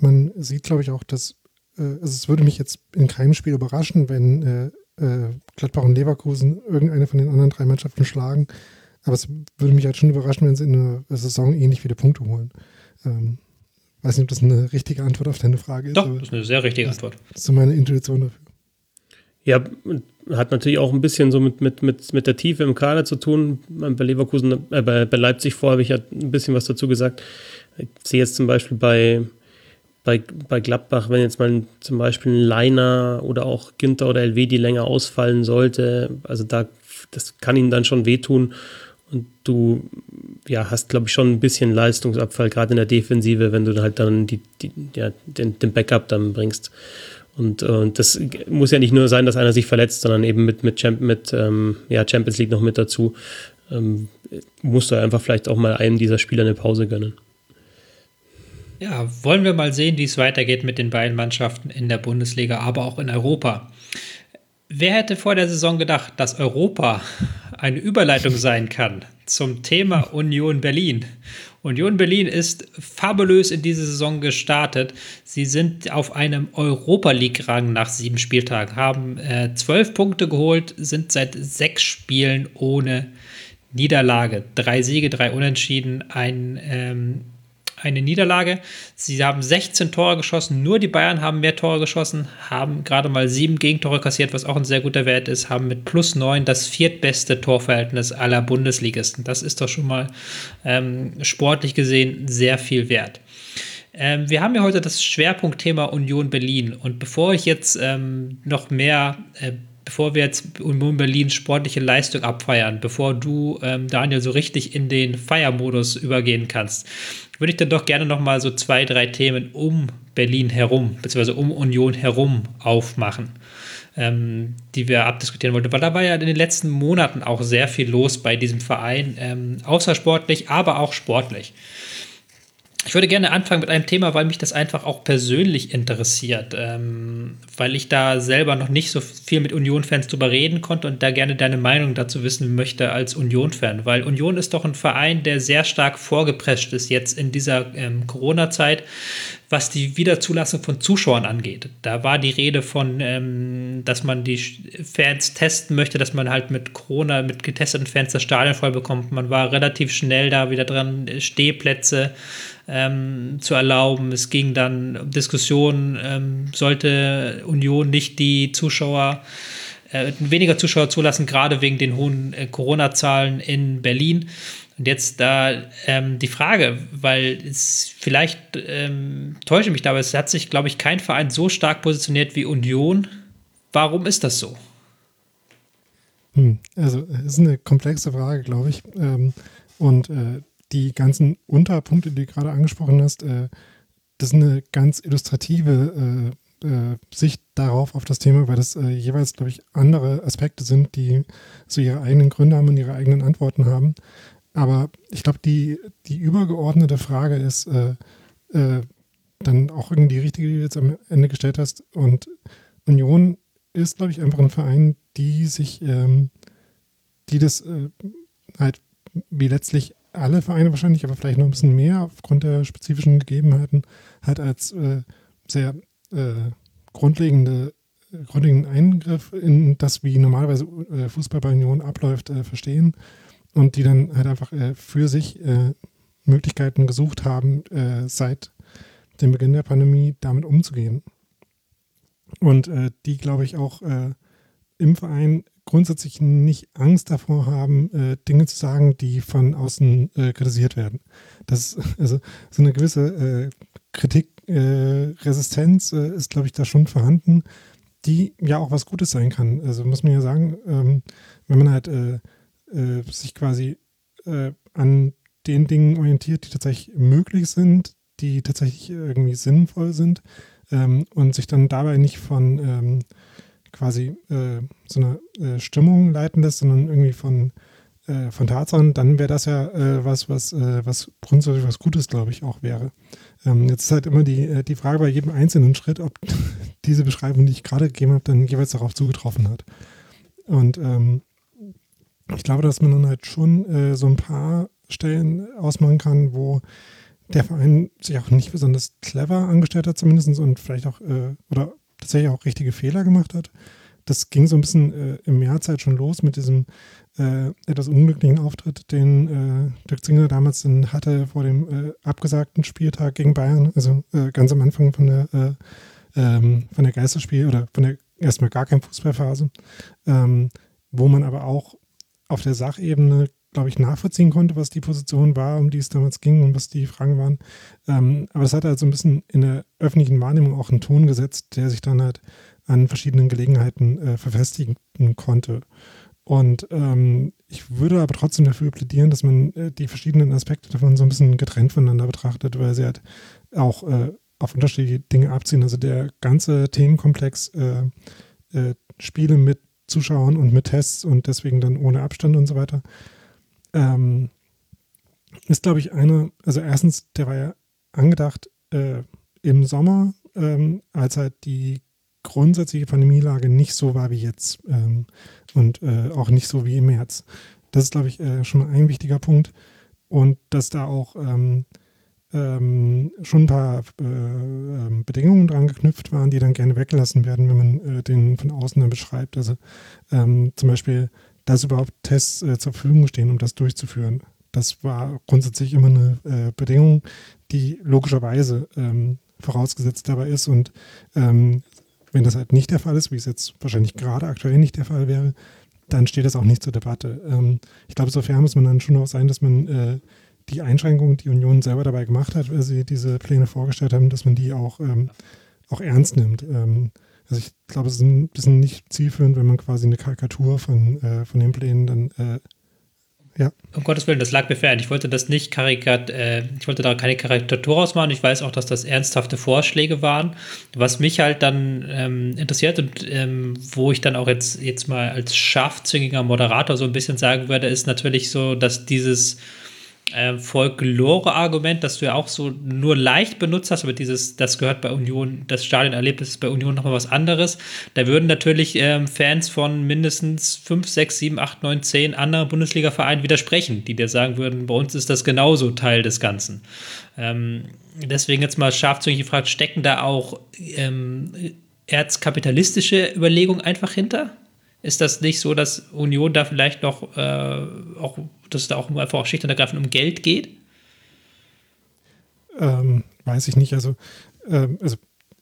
Man sieht, glaube ich, auch, dass äh, also es würde mich jetzt in keinem Spiel überraschen, wenn äh, äh, Gladbach und Leverkusen irgendeine von den anderen drei Mannschaften schlagen. Aber es würde mich halt schon überraschen, wenn sie in der Saison ähnlich viele Punkte holen. Ähm, weiß nicht, ob das eine richtige Antwort auf deine Frage ist. Doch, das ist eine sehr richtige Antwort. Das ist so meine Intuition dafür. Ja, hat natürlich auch ein bisschen so mit, mit, mit, mit der Tiefe im Kader zu tun. Bei Leverkusen, äh, bei, bei Leipzig vor habe ich ja ein bisschen was dazu gesagt. Ich sehe jetzt zum Beispiel bei, bei, bei Gladbach, wenn jetzt mal zum Beispiel ein Leiner oder auch Ginter oder Elvedi länger ausfallen sollte, also da, das kann ihnen dann schon wehtun. Und du ja, hast, glaube ich, schon ein bisschen Leistungsabfall, gerade in der Defensive, wenn du halt dann die, die, ja, den, den Backup dann bringst. Und, äh, das muss ja nicht nur sein, dass einer sich verletzt, sondern eben mit, mit, Champ mit ähm, ja, Champions League noch mit dazu. Ähm, musst du einfach vielleicht auch mal einem dieser Spieler eine Pause gönnen. Ja, wollen wir mal sehen, wie es weitergeht mit den beiden Mannschaften in der Bundesliga, aber auch in Europa. Wer hätte vor der Saison gedacht, dass Europa eine Überleitung sein kann zum Thema Union Berlin? Union Berlin ist fabulös in diese Saison gestartet. Sie sind auf einem Europa League-Rang nach sieben Spieltagen, haben äh, zwölf Punkte geholt, sind seit sechs Spielen ohne Niederlage. Drei Siege, drei Unentschieden, ein ähm, eine Niederlage. Sie haben 16 Tore geschossen, nur die Bayern haben mehr Tore geschossen, haben gerade mal sieben Gegentore kassiert, was auch ein sehr guter Wert ist, haben mit plus neun das viertbeste Torverhältnis aller Bundesligisten. Das ist doch schon mal ähm, sportlich gesehen sehr viel wert. Ähm, wir haben ja heute das Schwerpunktthema Union Berlin und bevor ich jetzt ähm, noch mehr äh, bevor wir jetzt Union Berlin sportliche Leistung abfeiern, bevor du, ähm, Daniel, so richtig in den Feiermodus übergehen kannst, würde ich dann doch gerne noch mal so zwei, drei Themen um Berlin herum, beziehungsweise um Union herum aufmachen, ähm, die wir abdiskutieren wollten. Weil da war ja in den letzten Monaten auch sehr viel los bei diesem Verein, ähm, außersportlich, aber auch sportlich. Ich würde gerne anfangen mit einem Thema, weil mich das einfach auch persönlich interessiert, ähm, weil ich da selber noch nicht so viel mit Union-Fans drüber reden konnte und da gerne deine Meinung dazu wissen möchte als Union-Fan, weil Union ist doch ein Verein, der sehr stark vorgeprescht ist jetzt in dieser ähm, Corona-Zeit, was die Wiederzulassung von Zuschauern angeht. Da war die Rede von, ähm, dass man die Fans testen möchte, dass man halt mit Corona, mit getesteten Fans das Stadion voll bekommt. Man war relativ schnell da wieder dran, Stehplätze ähm, zu erlauben. Es ging dann um Diskussionen, ähm, sollte Union nicht die Zuschauer, äh, weniger Zuschauer zulassen, gerade wegen den hohen äh, Corona-Zahlen in Berlin. Und jetzt da ähm, die Frage, weil es vielleicht ähm, täusche mich da, aber es hat sich, glaube ich, kein Verein so stark positioniert wie Union. Warum ist das so? Hm, also, es ist eine komplexe Frage, glaube ich. Ähm, und äh, die ganzen Unterpunkte, die du gerade angesprochen hast, äh, das ist eine ganz illustrative äh, äh, Sicht darauf, auf das Thema, weil das äh, jeweils, glaube ich, andere Aspekte sind, die so ihre eigenen Gründe haben und ihre eigenen Antworten haben. Aber ich glaube, die, die übergeordnete Frage ist äh, äh, dann auch irgendwie die richtige, die du jetzt am Ende gestellt hast. Und Union ist, glaube ich, einfach ein Verein, die sich, ähm, die das halt wie letztlich alle Vereine wahrscheinlich, aber vielleicht noch ein bisschen mehr aufgrund der spezifischen Gegebenheiten, halt als äh, sehr äh, grundlegende, grundlegenden Eingriff in das, wie normalerweise äh, Fußball bei Union abläuft, äh, verstehen und die dann halt einfach äh, für sich äh, Möglichkeiten gesucht haben, seit dem Beginn der Pandemie damit umzugehen. Und die, glaube ich, auch im Verein grundsätzlich nicht Angst davor haben, äh, Dinge zu sagen, die von außen äh, kritisiert werden. Das also so eine gewisse äh, Kritikresistenz äh, ist, glaube ich, da schon vorhanden, die ja auch was Gutes sein kann. Also muss man ja sagen, ähm, wenn man halt äh, äh, sich quasi an den Dingen orientiert, die tatsächlich möglich sind, die tatsächlich irgendwie sinnvoll sind ähm, und sich dann dabei nicht von ähm, quasi äh, so eine äh, Stimmung leiten lässt, sondern irgendwie von äh, von Tatsachen, dann wäre das ja äh, was, was, äh, was grundsätzlich was Gutes, glaube ich, auch wäre. Ähm, jetzt ist halt immer die, äh, die Frage bei jedem einzelnen Schritt, ob diese Beschreibung, die ich gerade gegeben habe, dann jeweils darauf zugetroffen hat. Und ähm, ich glaube, dass man dann halt schon so ein paar Stellen ausmachen kann, wo der Verein sich auch nicht besonders clever angestellt hat, zumindest und vielleicht auch oder tatsächlich auch richtige Fehler gemacht hat. Das ging so ein bisschen äh, im März halt schon los mit diesem äh, etwas unglücklichen Auftritt, den äh, Dirk Zinger damals in, hatte vor dem äh, abgesagten Spieltag gegen Bayern, also äh, ganz am Anfang von der, äh, ähm, von der Geisterspiel oder von der erstmal gar kein Fußballphase, ähm, wo man aber auch auf der Sachebene, glaube ich, nachvollziehen konnte, was die Position war, um die es damals ging und was die Fragen waren. Ähm, aber es hat halt so ein bisschen in der öffentlichen Wahrnehmung auch einen Ton gesetzt, der sich dann halt an verschiedenen Gelegenheiten äh, verfestigen konnte. Und ähm, ich würde aber trotzdem dafür plädieren, dass man äh, die verschiedenen Aspekte davon so ein bisschen getrennt voneinander betrachtet, weil sie halt auch äh, auf unterschiedliche Dinge abziehen. Also der ganze Themenkomplex äh, äh Spiele mit Zuschauern und mit Tests und deswegen dann ohne Abstand und so weiter, ähm, ist, glaube ich, eine, also erstens, der war ja angedacht äh, im Sommer, ähm, als halt die grundsätzliche Pandemielage nicht so war wie jetzt ähm, und äh, auch nicht so wie im März. Das ist, glaube ich, äh, schon ein wichtiger Punkt. Und dass da auch ähm, ähm, schon ein paar äh, ähm, Bedingungen dran geknüpft waren, die dann gerne weggelassen werden, wenn man äh, den von außen dann beschreibt. Also ähm, zum Beispiel, dass überhaupt Tests äh, zur Verfügung stehen, um das durchzuführen. Das war grundsätzlich immer eine äh, Bedingung, die logischerweise ähm, vorausgesetzt dabei ist. Und ähm, wenn das halt nicht der Fall ist, wie es jetzt wahrscheinlich gerade aktuell nicht der Fall wäre, dann steht das auch nicht zur Debatte. Ähm, ich glaube, sofern muss man dann schon auch sein, dass man äh, die Einschränkungen, die Union selber dabei gemacht hat, weil sie diese Pläne vorgestellt haben, dass man die auch, ähm, auch ernst nimmt. Also ich glaube, es ist ein bisschen nicht zielführend, wenn man quasi eine Karikatur von, äh, von den Plänen dann äh, ja. Um Gottes Willen, das lag mir fern. Ich wollte das nicht karikat, äh, ich wollte da keine Karikatur ausmachen. Ich weiß auch, dass das ernsthafte Vorschläge waren. Was mich halt dann ähm, interessiert und ähm, wo ich dann auch jetzt, jetzt mal als scharfzüngiger Moderator so ein bisschen sagen würde, ist natürlich so, dass dieses äh, Folklore-Argument, das du ja auch so nur leicht benutzt hast, aber dieses, das gehört bei Union, das Stadionerlebnis ist bei Union nochmal was anderes. Da würden natürlich ähm, Fans von mindestens 5, 6, 7, 8, 9, 10 anderen Bundesliga-Vereinen widersprechen, die dir sagen würden, bei uns ist das genauso Teil des Ganzen. Ähm, deswegen jetzt mal scharfzüngig gefragt, stecken da auch ähm, erzkapitalistische Überlegungen einfach hinter? Ist das nicht so, dass Union da vielleicht noch äh, auch dass es da auch einfach auch schlicht und ergreifend um Geld geht? Ähm, weiß ich nicht. Also, ähm, also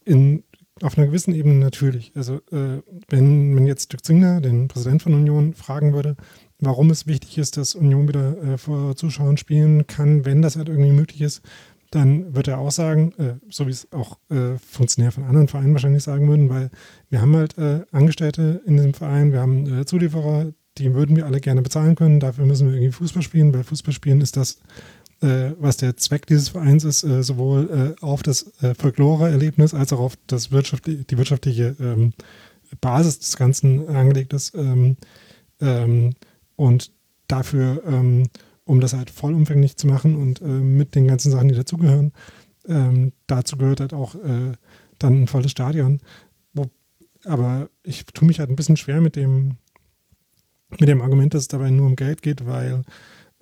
in, auf einer gewissen Ebene natürlich. Also äh, wenn man jetzt Dirk Zingler, den Präsident von Union, fragen würde, warum es wichtig ist, dass Union wieder äh, vor Zuschauern spielen kann, wenn das halt irgendwie möglich ist, dann wird er auch sagen, äh, so wie es auch äh, Funktionäre von anderen Vereinen wahrscheinlich sagen würden, weil wir haben halt äh, Angestellte in diesem Verein, wir haben äh, Zulieferer, die würden wir alle gerne bezahlen können. Dafür müssen wir irgendwie Fußball spielen, weil Fußball spielen ist das, äh, was der Zweck dieses Vereins ist, äh, sowohl auf das Folklore-Erlebnis als auch auf das wirtschaftliche, die wirtschaftliche ähm, Basis des Ganzen angelegt ist. Ähm, ähm, und dafür, ähm, um das halt vollumfänglich zu machen und äh, mit den ganzen Sachen, die dazugehören, ähm, dazu gehört halt auch äh, dann ein volles Stadion. Wo, aber ich tue mich halt ein bisschen schwer mit dem, mit dem Argument, dass es dabei nur um Geld geht, weil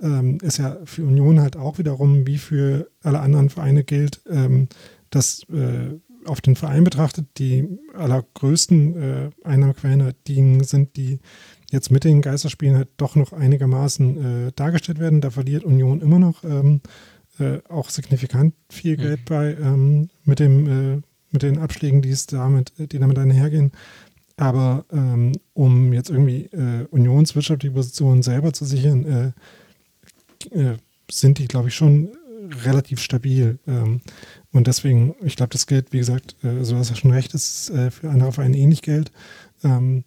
ähm, es ja für Union halt auch wiederum wie für alle anderen Vereine gilt, ähm, dass äh, auf den Verein betrachtet die allergrößten äh, Einnahmequellen halt die sind, die jetzt mit den Geisterspielen halt doch noch einigermaßen äh, dargestellt werden. Da verliert Union immer noch ähm, äh, auch signifikant viel Geld mhm. bei ähm, mit dem äh, mit den Abschlägen, die es damit, die damit einhergehen. Aber ähm, um jetzt irgendwie äh, unionswirtschaftliche Positionen selber zu sichern, äh, äh, sind die, glaube ich, schon relativ stabil. Ähm, und deswegen, ich glaube, das gilt, wie gesagt, äh, so hast du schon recht, ist äh, für andere Vereine ähnlich Geld. Ähm,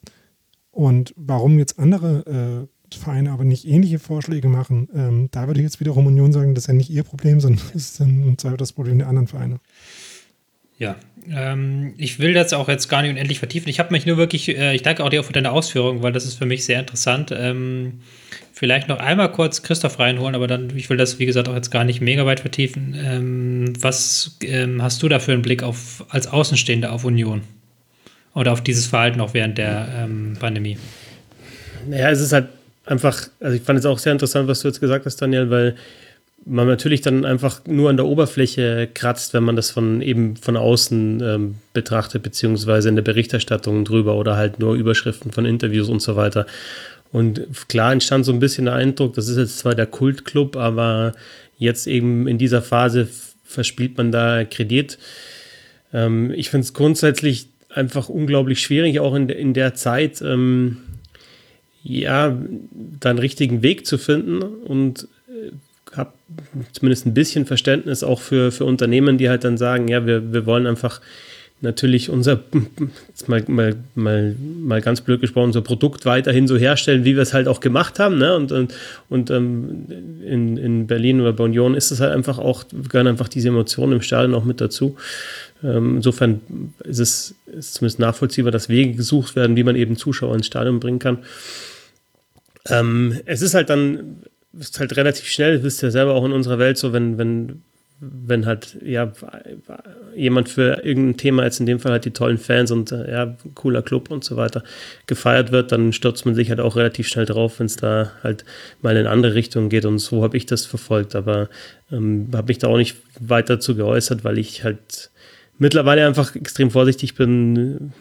und warum jetzt andere äh, Vereine aber nicht ähnliche Vorschläge machen, ähm, da würde ich jetzt wiederum Union sagen, das ist ja nicht ihr Problem, sondern das ist dann das Problem der anderen Vereine. Ja, ähm, ich will das auch jetzt gar nicht unendlich vertiefen. Ich habe mich nur wirklich, äh, ich danke auch dir für deine Ausführungen, weil das ist für mich sehr interessant. Ähm, vielleicht noch einmal kurz Christoph reinholen, aber dann, ich will das, wie gesagt, auch jetzt gar nicht mega weit vertiefen. Ähm, was ähm, hast du da für einen Blick auf, als Außenstehender auf Union? Oder auf dieses Verhalten auch während der ähm, Pandemie? Naja, es ist halt einfach, also ich fand es auch sehr interessant, was du jetzt gesagt hast, Daniel, weil man natürlich dann einfach nur an der Oberfläche kratzt, wenn man das von eben von außen ähm, betrachtet, beziehungsweise in der Berichterstattung drüber oder halt nur Überschriften von Interviews und so weiter. Und klar entstand so ein bisschen der Eindruck, das ist jetzt zwar der Kultclub, aber jetzt eben in dieser Phase verspielt man da Kredit. Ähm, ich finde es grundsätzlich einfach unglaublich schwierig, auch in, in der Zeit, ähm, ja, da einen richtigen Weg zu finden und äh, habe zumindest ein bisschen Verständnis auch für, für Unternehmen, die halt dann sagen, ja, wir, wir wollen einfach natürlich unser, mal, mal, mal, mal ganz blöd gesprochen, unser Produkt weiterhin so herstellen, wie wir es halt auch gemacht haben. Ne? Und, und, und ähm, in, in Berlin oder bei Union ist es halt einfach auch, gehören einfach diese Emotionen im Stadion auch mit dazu. Ähm, insofern ist es ist zumindest nachvollziehbar, dass Wege gesucht werden, wie man eben Zuschauer ins Stadion bringen kann. Ähm, es ist halt dann ist halt relativ schnell, wisst ihr selber auch in unserer Welt so, wenn, wenn, wenn halt ja jemand für irgendein Thema, jetzt in dem Fall halt die tollen Fans und äh, ja, cooler Club und so weiter gefeiert wird, dann stürzt man sich halt auch relativ schnell drauf, wenn es da halt mal in andere Richtung geht und so habe ich das verfolgt, aber ähm, habe mich da auch nicht weiter dazu geäußert, weil ich halt mittlerweile einfach extrem vorsichtig bin,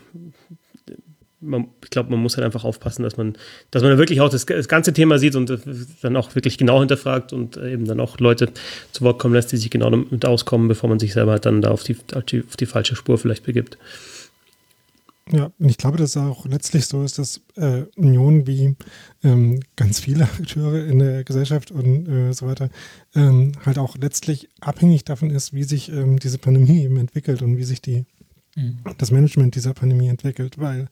man, ich glaube, man muss halt einfach aufpassen, dass man, dass man wirklich auch das, das, ganze Thema sieht und dann auch wirklich genau hinterfragt und eben dann auch Leute zu Wort kommen lässt, die sich genau damit auskommen, bevor man sich selber halt dann da auf die, auf die, auf die falsche Spur vielleicht begibt. Ja, und ich glaube, dass es auch letztlich so ist, dass äh, Union wie ähm, ganz viele Akteure in der Gesellschaft und äh, so weiter ähm, halt auch letztlich abhängig davon ist, wie sich ähm, diese Pandemie eben entwickelt und wie sich die, mhm. das Management dieser Pandemie entwickelt, weil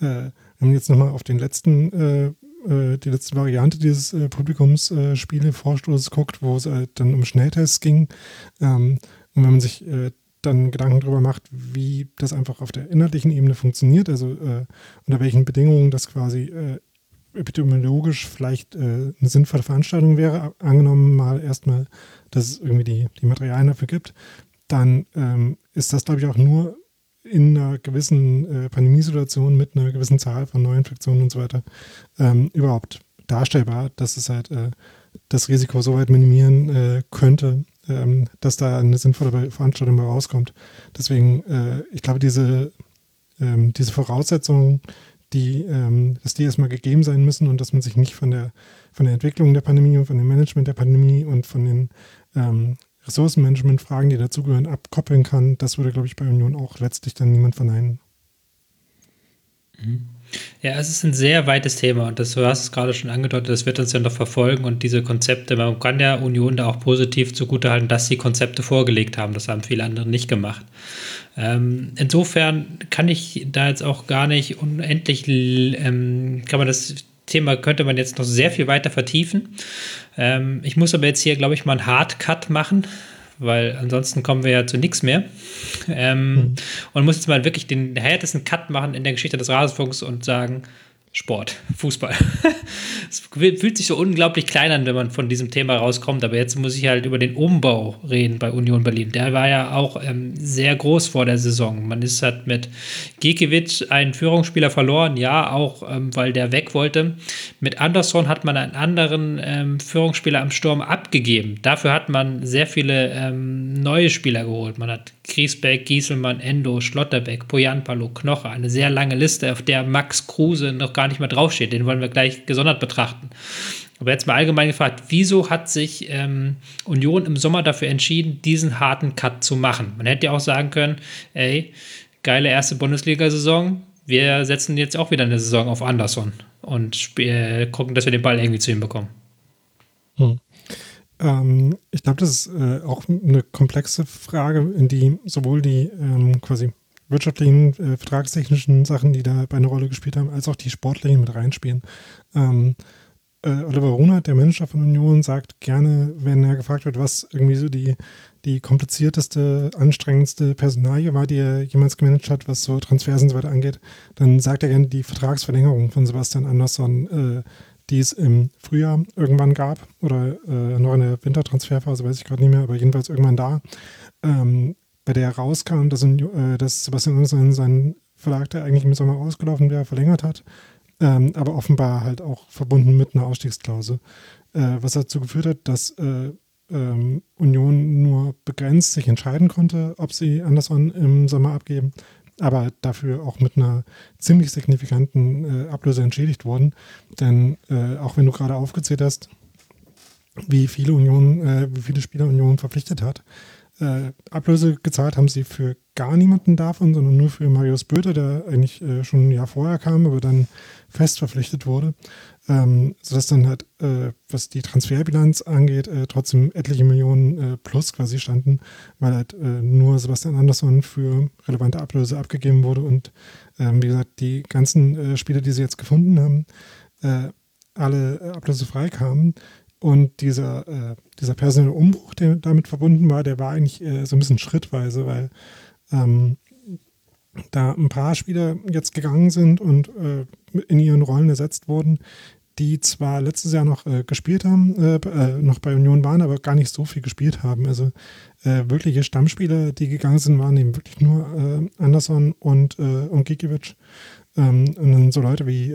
äh, wenn man jetzt nochmal auf den letzten, äh, äh, die letzte Variante dieses äh, Publikumsspiele-Vorstoßes guckt, wo es halt dann um Schnelltests ging, ähm, und wenn man sich äh, dann Gedanken darüber macht, wie das einfach auf der inhaltlichen Ebene funktioniert, also äh, unter welchen Bedingungen das quasi äh, epidemiologisch vielleicht äh, eine sinnvolle Veranstaltung wäre, angenommen mal erstmal, dass es irgendwie die, die Materialien dafür gibt, dann ähm, ist das, glaube ich, auch nur in einer gewissen äh, Pandemiesituation mit einer gewissen Zahl von Neuinfektionen und so weiter ähm, überhaupt darstellbar, dass es halt äh, das Risiko so weit minimieren äh, könnte, ähm, dass da eine sinnvolle Veranstaltung mal rauskommt. Deswegen, äh, ich glaube, diese, ähm, diese Voraussetzungen, die, ähm, dass die erstmal gegeben sein müssen und dass man sich nicht von der, von der Entwicklung der Pandemie und von dem Management der Pandemie und von den ähm, Ressourcenmanagement-Fragen, die dazugehören, abkoppeln kann, das würde, glaube ich, bei Union auch letztlich dann niemand verneinen. Mhm. Ja, es ist ein sehr weites Thema und das, du hast es gerade schon angedeutet, das wird uns ja noch verfolgen und diese Konzepte, man kann der Union da auch positiv zugutehalten, dass sie Konzepte vorgelegt haben, das haben viele andere nicht gemacht. Ähm, insofern kann ich da jetzt auch gar nicht unendlich, ähm, kann man das Thema könnte man jetzt noch sehr viel weiter vertiefen. Ähm, ich muss aber jetzt hier, glaube ich, mal einen Hardcut machen, weil ansonsten kommen wir ja zu nichts mehr. Ähm, mhm. Und muss jetzt mal wirklich den härtesten Cut machen in der Geschichte des Rasenfunks und sagen, Sport, Fußball. es fühlt sich so unglaublich klein an, wenn man von diesem Thema rauskommt. Aber jetzt muss ich halt über den Umbau reden bei Union Berlin. Der war ja auch ähm, sehr groß vor der Saison. Man ist halt mit Gikiewicz einen Führungsspieler verloren, ja, auch ähm, weil der weg wollte. Mit Anderson hat man einen anderen ähm, Führungsspieler am Sturm abgegeben. Dafür hat man sehr viele ähm, neue Spieler geholt. Man hat Griesbeck, Gieselmann, Endo, Schlotterbeck, Poyanpalo, Knoche. Eine sehr lange Liste, auf der Max Kruse noch gar nicht mehr draufsteht. Den wollen wir gleich gesondert betrachten. Aber jetzt mal allgemein gefragt, wieso hat sich ähm, Union im Sommer dafür entschieden, diesen harten Cut zu machen? Man hätte ja auch sagen können, ey, geile erste Bundesliga-Saison, wir setzen jetzt auch wieder eine Saison auf Anderson und äh, gucken, dass wir den Ball irgendwie zu ihm bekommen. Hm. Ähm, ich glaube, das ist äh, auch eine komplexe Frage, in die sowohl die ähm, quasi wirtschaftlichen, äh, vertragstechnischen Sachen, die da eine Rolle gespielt haben, als auch die sportlichen mit reinspielen. Ähm, äh, Oliver Runert, der Manager von Union, sagt gerne, wenn er gefragt wird, was irgendwie so die, die komplizierteste, anstrengendste Personalie war, die er jemals gemanagt hat, was so Transfers und so weiter angeht, dann sagt er gerne die Vertragsverlängerung von Sebastian Andersson, äh, die es im Frühjahr irgendwann gab oder äh, noch in der Wintertransferphase, weiß ich gerade nicht mehr, aber jedenfalls irgendwann da, ähm, bei der rauskam, dass, äh, dass Sebastian Andersson seinen Verlag, der eigentlich im Sommer ausgelaufen wäre, verlängert hat ähm, aber offenbar halt auch verbunden mit einer Ausstiegsklausel, äh, was dazu geführt hat, dass äh, ähm, Union nur begrenzt sich entscheiden konnte, ob sie Anderson im Sommer abgeben, aber dafür auch mit einer ziemlich signifikanten äh, Ablöse entschädigt wurden. Denn äh, auch wenn du gerade aufgezählt hast, wie viele Union, äh, wie viele Spieler Union verpflichtet hat, äh, Ablöse gezahlt haben sie für gar niemanden davon, sondern nur für Marius Böte, der eigentlich äh, schon ein Jahr vorher kam, aber dann fest verpflichtet wurde. Ähm, sodass dann halt, äh, was die Transferbilanz angeht, äh, trotzdem etliche Millionen äh, plus quasi standen, weil halt äh, nur Sebastian Andersson für relevante Ablöse abgegeben wurde und ähm, wie gesagt, die ganzen Spieler, die sie jetzt gefunden haben, alle ablösefrei kamen. Und dieser, äh, dieser personelle Umbruch, der damit verbunden war, der war eigentlich äh, so ein bisschen schrittweise, weil ähm, da ein paar Spieler jetzt gegangen sind und äh, in ihren Rollen ersetzt wurden, die zwar letztes Jahr noch äh, gespielt haben, äh, äh, noch bei Union waren, aber gar nicht so viel gespielt haben. Also wirkliche Stammspieler, die gegangen sind, waren eben wirklich nur Anderson und, und Gikiewicz. Ähm, und dann so Leute wie,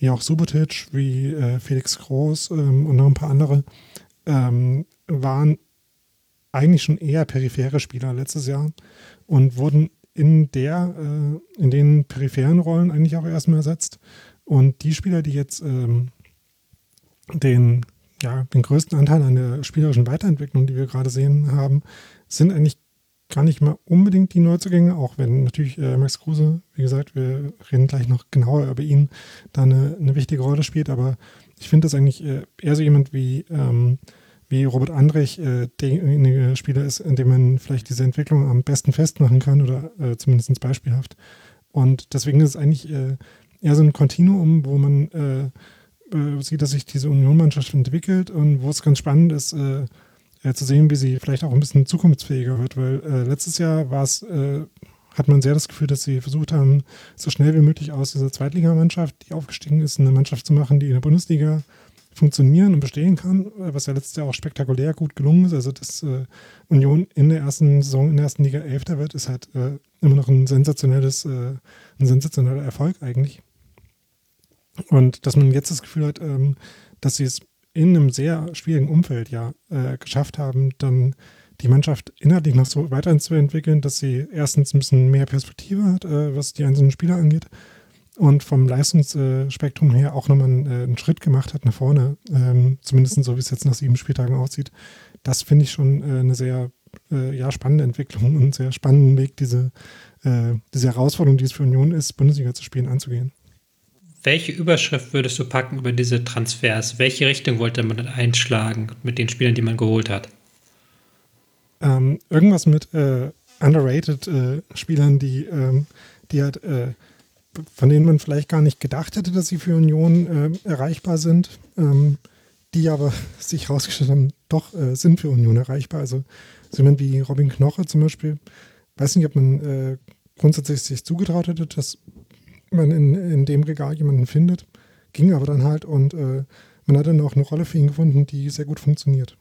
wie auch Subotic, wie äh, Felix Groß ähm, und noch ein paar andere ähm, waren eigentlich schon eher periphere Spieler letztes Jahr und wurden in der, äh, in den peripheren Rollen eigentlich auch erstmal ersetzt. Und die Spieler, die jetzt ähm, den, ja, den größten Anteil an der spielerischen Weiterentwicklung, die wir gerade sehen haben, sind eigentlich gar nicht mal unbedingt die Neuzugänge, auch wenn natürlich äh, Max Kruse, wie gesagt, wir reden gleich noch genauer über ihn, da eine, eine wichtige Rolle spielt, aber ich finde das eigentlich äh, eher so jemand wie ähm, wie Robert Andrich äh, derjenige Spieler ist, in dem man vielleicht diese Entwicklung am besten festmachen kann oder äh, zumindest beispielhaft. Und deswegen ist es eigentlich äh, eher so ein Kontinuum, wo man äh, äh, sieht, dass sich diese Union-Mannschaft entwickelt und wo es ganz spannend ist, äh, äh, zu sehen, wie sie vielleicht auch ein bisschen zukunftsfähiger wird, weil äh, letztes Jahr war es, äh, hat man sehr das Gefühl, dass sie versucht haben, so schnell wie möglich aus dieser Zweitligamannschaft, die aufgestiegen ist, eine Mannschaft zu machen, die in der Bundesliga funktionieren und bestehen kann, was ja letztes Jahr auch spektakulär gut gelungen ist. Also, dass äh, Union in der ersten Saison, in der ersten Liga Elfter wird, ist halt äh, immer noch ein sensationelles, äh, ein sensationeller Erfolg eigentlich. Und dass man jetzt das Gefühl hat, ähm, dass sie es in einem sehr schwierigen Umfeld ja äh, geschafft haben, dann die Mannschaft inhaltlich noch so weiterzuentwickeln, dass sie erstens ein bisschen mehr Perspektive hat, äh, was die einzelnen Spieler angeht und vom Leistungsspektrum her auch nochmal einen, äh, einen Schritt gemacht hat nach vorne, ähm, zumindest so wie es jetzt nach sieben Spieltagen aussieht. Das finde ich schon äh, eine sehr äh, ja, spannende Entwicklung und einen sehr spannenden Weg, diese, äh, diese Herausforderung, die es für Union ist, Bundesliga zu spielen, anzugehen. Welche Überschrift würdest du packen über diese Transfers? Welche Richtung wollte man einschlagen mit den Spielern, die man geholt hat? Ähm, irgendwas mit äh, underrated äh, Spielern, die, ähm, die halt von denen man vielleicht gar nicht gedacht hätte, dass sie für Union äh, erreichbar sind, ähm, die aber sich herausgestellt haben, doch äh, sind für Union erreichbar. Also so jemand wie Robin Knoche zum Beispiel, weiß nicht, ob man äh, grundsätzlich sich zugetraut hätte, dass man in, in dem Regal jemanden findet, ging aber dann halt und äh, man hat dann auch eine Rolle für ihn gefunden, die sehr gut funktioniert.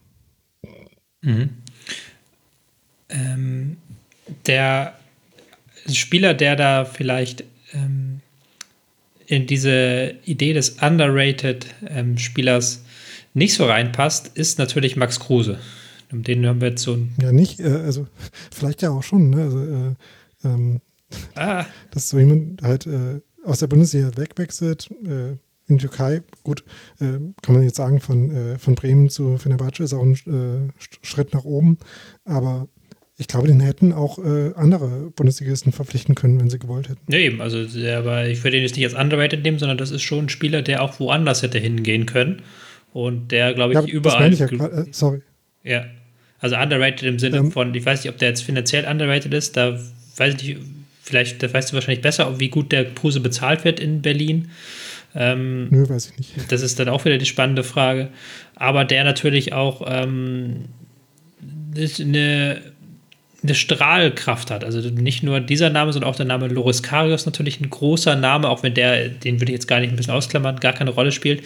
Mhm. Ähm, der Spieler, der da vielleicht ähm, in diese Idee des underrated ähm, Spielers nicht so reinpasst, ist natürlich Max Kruse. Um den haben wir jetzt so ein. Ja, nicht, äh, also vielleicht ja auch schon, ne? Also, äh, ähm, ah. dass so jemand halt äh, aus der Bundesliga wegwechselt, äh, in die Türkei, gut, äh, kann man jetzt sagen, von, äh, von Bremen zu Fenerbahce ist auch ein Schritt nach oben, aber ich glaube, den hätten auch äh, andere Bundesligisten verpflichten können, wenn sie gewollt hätten. Ja, eben. Also, aber ich würde ihn jetzt nicht als underrated nehmen, sondern das ist schon ein Spieler, der auch woanders hätte hingehen können. Und der, glaube ich, ja, überall. Ich ja, äh, sorry. Ja. Also underrated im Sinne ähm, von, ich weiß nicht, ob der jetzt finanziell underrated ist, da weiß ich nicht, vielleicht, da weißt du wahrscheinlich besser, wie gut der Kruse bezahlt wird in Berlin. Ähm, Nö, weiß ich nicht. das ist dann auch wieder die spannende Frage. Aber der natürlich auch ähm, eine, eine Strahlkraft hat. Also nicht nur dieser Name, sondern auch der Name Loris Karius natürlich ein großer Name, auch wenn der, den würde ich jetzt gar nicht ein bisschen ausklammern, gar keine Rolle spielt.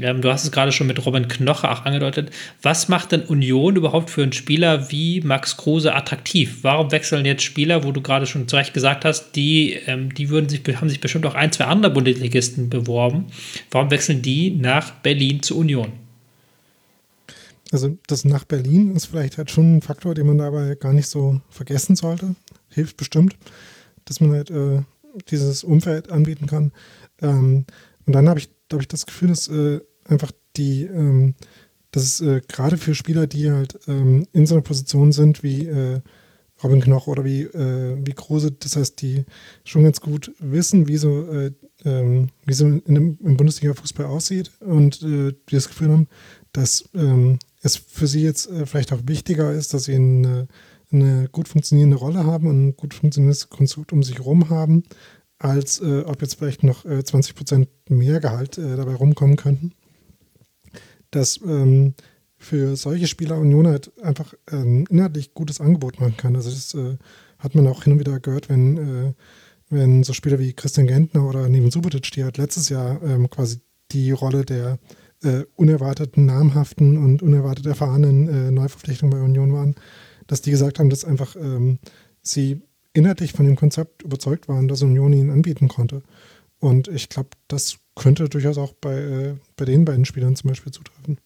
Ähm, du hast es gerade schon mit Robin Knoche auch angedeutet. Was macht denn Union überhaupt für einen Spieler wie Max Kruse attraktiv? Warum wechseln jetzt Spieler, wo du gerade schon zu Recht gesagt hast, die, ähm, die würden sich, haben sich bestimmt auch ein, zwei andere Bundesligisten beworben. Warum wechseln die nach Berlin zu Union? Also das nach Berlin ist vielleicht halt schon ein Faktor, den man dabei gar nicht so vergessen sollte. Hilft bestimmt, dass man halt äh, dieses Umfeld anbieten kann. Ähm, und dann habe ich, hab ich das Gefühl, dass äh, einfach die, ähm, dass es äh, gerade für Spieler, die halt ähm, in so einer Position sind wie äh, Robin Knoch oder wie, äh, wie Kruse, das heißt, die schon ganz gut wissen, wie so, äh, ähm, wie so in einem, im Bundesliga-Fußball aussieht und die das Gefühl haben, dass ähm, es für sie jetzt äh, vielleicht auch wichtiger ist, dass sie eine, eine, gut funktionierende Rolle haben und ein gut funktionierendes Konstrukt um sich herum haben, als äh, ob jetzt vielleicht noch äh, 20 Prozent mehr Gehalt äh, dabei rumkommen könnten. Dass ähm, für solche Spieler Union halt einfach ein inhaltlich gutes Angebot machen kann. Also das äh, hat man auch hin und wieder gehört, wenn, äh, wenn so Spieler wie Christian Gentner oder Neven Subotic, die halt letztes Jahr ähm, quasi die Rolle der äh, unerwarteten, namhaften und unerwartet erfahrenen äh, Neuverpflichtungen bei Union waren, dass die gesagt haben, dass einfach ähm, sie inhaltlich von dem Konzept überzeugt waren, dass Union ihnen anbieten konnte. Und ich glaube, das könnte durchaus auch bei, äh, bei den beiden Spielern zum Beispiel zutreffen.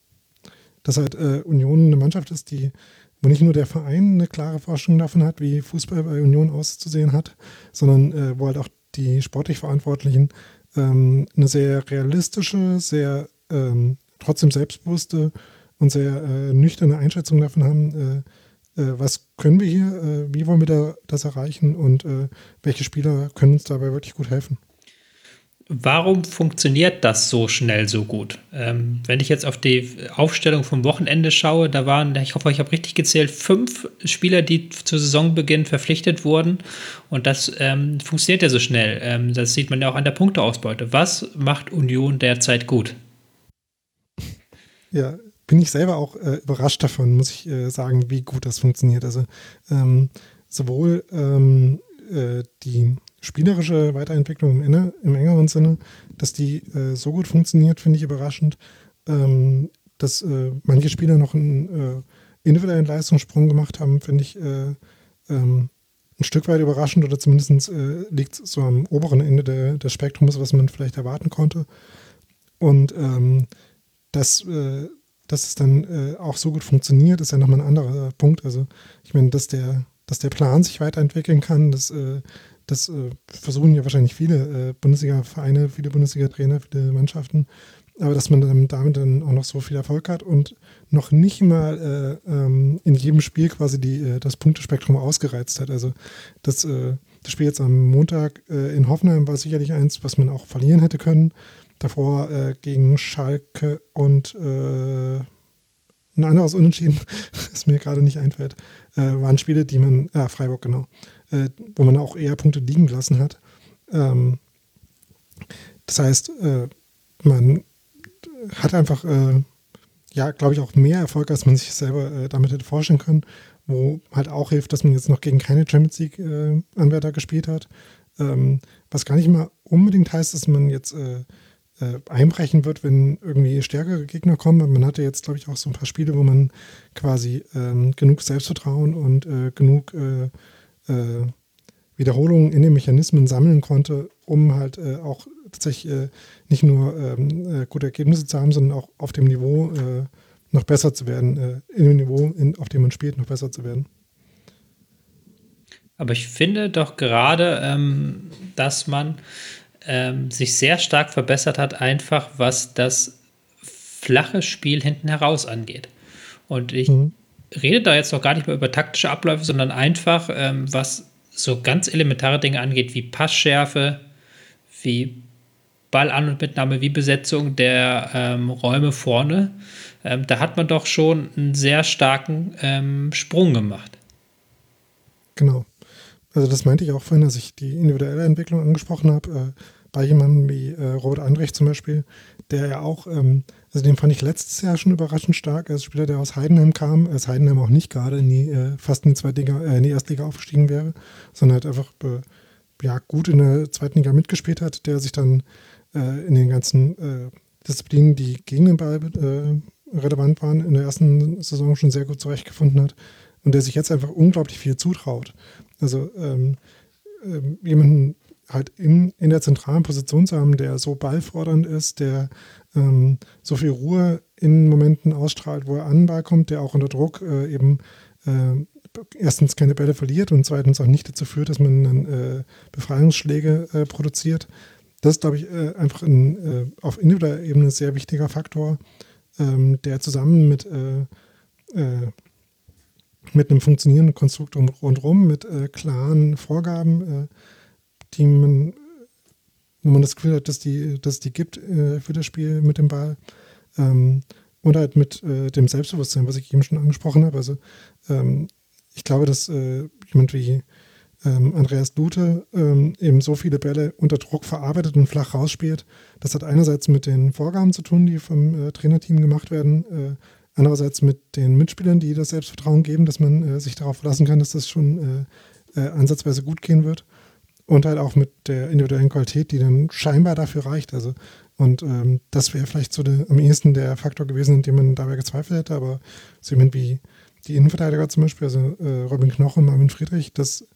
Dass halt äh, Union eine Mannschaft ist, die, wo nicht nur der Verein eine klare Vorstellung davon hat, wie Fußball bei Union auszusehen hat, sondern äh, wo halt auch die sportlich Verantwortlichen ähm, eine sehr realistische, sehr ähm, trotzdem selbstbewusste und sehr äh, nüchterne Einschätzung davon haben, äh, äh, was können wir hier, äh, wie wollen wir da, das erreichen und äh, welche Spieler können uns dabei wirklich gut helfen. Warum funktioniert das so schnell so gut? Ähm, wenn ich jetzt auf die Aufstellung vom Wochenende schaue, da waren, ich hoffe, ich habe richtig gezählt, fünf Spieler, die zu Saisonbeginn verpflichtet wurden. Und das ähm, funktioniert ja so schnell. Ähm, das sieht man ja auch an der Punkteausbeute. Was macht Union derzeit gut? Ja, bin ich selber auch äh, überrascht davon, muss ich äh, sagen, wie gut das funktioniert. Also ähm, sowohl ähm, äh, die spielerische Weiterentwicklung im, im, engeren Sinne, dass die äh, so gut funktioniert, finde ich überraschend. Ähm, dass äh, manche Spieler noch einen äh, individuellen Leistungssprung gemacht haben, finde ich ähm, ein Stück weit überraschend oder zumindest liegt es so am oberen Ende de, des Spektrums, was man vielleicht erwarten konnte. Und ähm, dass, äh, dass es dann äh, auch so gut funktioniert, ist ja nochmal ein anderer Punkt. Also ich meine, dass der, dass der Plan sich weiterentwickeln kann, das, äh, das äh, versuchen ja wahrscheinlich viele äh, Bundesliga-Vereine, viele Bundesliga-Trainer, viele Mannschaften. Aber dass man dann damit dann auch noch so viel Erfolg hat und noch nicht mal äh, ähm, in jedem Spiel quasi die, das Punktespektrum ausgereizt hat. Also das, das Spiel jetzt am Montag in Hoffenheim war sicherlich eins, was man auch verlieren hätte können davor äh, gegen Schalke und äh, ein anderes Unentschieden, das mir gerade nicht einfällt, äh, waren Spiele, die man, äh, Freiburg genau, äh, wo man auch eher Punkte liegen gelassen hat. Ähm, das heißt, äh, man hat einfach, ja, glaube ich, auch mehr Erfolg, als man sich selber damit hätte vorstellen können, wo halt auch hilft, dass man jetzt noch gegen keine Champions League-Anwärter gespielt hat. Ähm, was gar nicht mal unbedingt heißt, dass man jetzt äh, äh, einbrechen wird, wenn irgendwie stärkere Gegner kommen. Man hatte jetzt, glaube ich, auch so ein paar Spiele, wo man quasi ähm, genug Selbstvertrauen und äh, genug äh, äh Wiederholungen in den Mechanismen sammeln konnte, um halt äh, auch tatsächlich äh, nicht nur ähm, gute Ergebnisse zu haben, sondern auch auf dem Niveau noch besser zu werden, in dem Niveau, in, auf dem man spielt, noch besser zu werden. Aber ich finde doch gerade, ähm, dass man ähm, sich sehr stark verbessert hat, einfach was das flache Spiel hinten heraus angeht. Und ich mhm. rede da jetzt noch gar nicht mehr über taktische Abläufe, sondern einfach, ähm, was so ganz elementare Dinge angeht, wie Passschärfe, wie Ballan- und Mitnahme, wie Besetzung der ähm, Räume vorne. Ähm, da hat man doch schon einen sehr starken ähm, Sprung gemacht. Genau. Also das meinte ich auch vorhin, als ich die individuelle Entwicklung angesprochen habe. Äh, bei jemandem wie äh, Robert Andrich zum Beispiel, der ja auch, ähm, also den fand ich letztes Jahr schon überraschend stark als Spieler, der aus Heidenheim kam, als Heidenheim auch nicht gerade in die, äh, fast in die, Zweitliga, äh, in die Erstliga aufgestiegen wäre, sondern halt einfach äh, ja, gut in der zweiten Liga mitgespielt hat, der sich dann äh, in den ganzen äh, Disziplinen, die gegen den Ball relevant waren, in der ersten Saison schon sehr gut zurechtgefunden hat und der sich jetzt einfach unglaublich viel zutraut. Also ähm, ähm, jemanden halt in, in der zentralen Position zu haben, der so ballfordernd ist, der ähm, so viel Ruhe in Momenten ausstrahlt, wo er an den Ball kommt, der auch unter Druck äh, eben äh, erstens keine Bälle verliert und zweitens auch nicht dazu führt, dass man dann äh, Befreiungsschläge äh, produziert. Das ist, glaube ich, äh, einfach ein, äh, auf individueller Ebene ein sehr wichtiger Faktor, ähm, der zusammen mit, mit einem funktionierenden Konstrukt rundherum, mit klaren Vorgaben, die man, wo man das Gefühl hat, dass, die, dass die gibt für das Spiel mit dem Ball, ähm, und halt mit dem Selbstbewusstsein, was ich eben schon angesprochen habe. Also ähm, ich glaube, dass äh, jemand wie ähm, Andreas Lute ähm, eben so viele Bälle unter Druck verarbeitet und flach rausspielt. Das hat einerseits mit den Vorgaben zu tun, die vom äh, Trainerteam gemacht werden, äh, andererseits mit den Mitspielern, die das Selbstvertrauen geben, dass man äh, sich darauf verlassen kann, dass das schon äh, äh, ansatzweise gut gehen wird. Und halt auch mit der individuellen Qualität, die dann scheinbar dafür reicht. Also, und ähm, das wäre vielleicht so der, am ehesten der Faktor gewesen, in dem man dabei gezweifelt hätte, aber so jemand wie die Innenverteidiger zum Beispiel, also äh, Robin Knoche und Marvin Friedrich, dass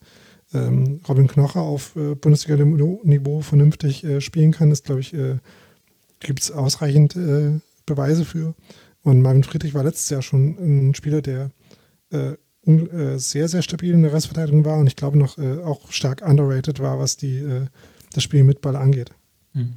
ähm, Robin Knoche auf äh, Bundesliga-Niveau vernünftig äh, spielen kann, ist, glaube ich, äh, gibt es ausreichend äh, Beweise für. Und Marvin Friedrich war letztes Jahr schon ein Spieler, der äh, sehr, sehr stabil in der Restverteidigung war und ich glaube noch auch stark underrated war, was die, das Spiel mit Ball angeht. Mhm.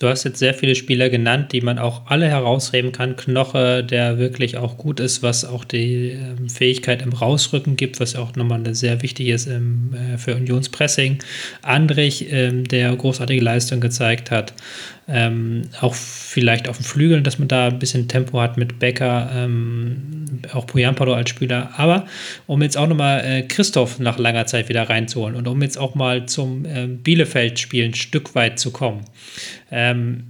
Du hast jetzt sehr viele Spieler genannt, die man auch alle herausheben kann. Knoche, der wirklich auch gut ist, was auch die äh, Fähigkeit im Rausrücken gibt, was auch nochmal sehr wichtig ist im, äh, für Unionspressing. Andrich, ähm, der großartige Leistung gezeigt hat. Ähm, auch vielleicht auf den Flügeln, dass man da ein bisschen Tempo hat mit Becker, ähm, auch Pujampado als Spieler. Aber um jetzt auch nochmal äh, Christoph nach langer Zeit wieder reinzuholen und um jetzt auch mal zum äh, Bielefeld-Spiel ein Stück weit zu kommen. Ähm,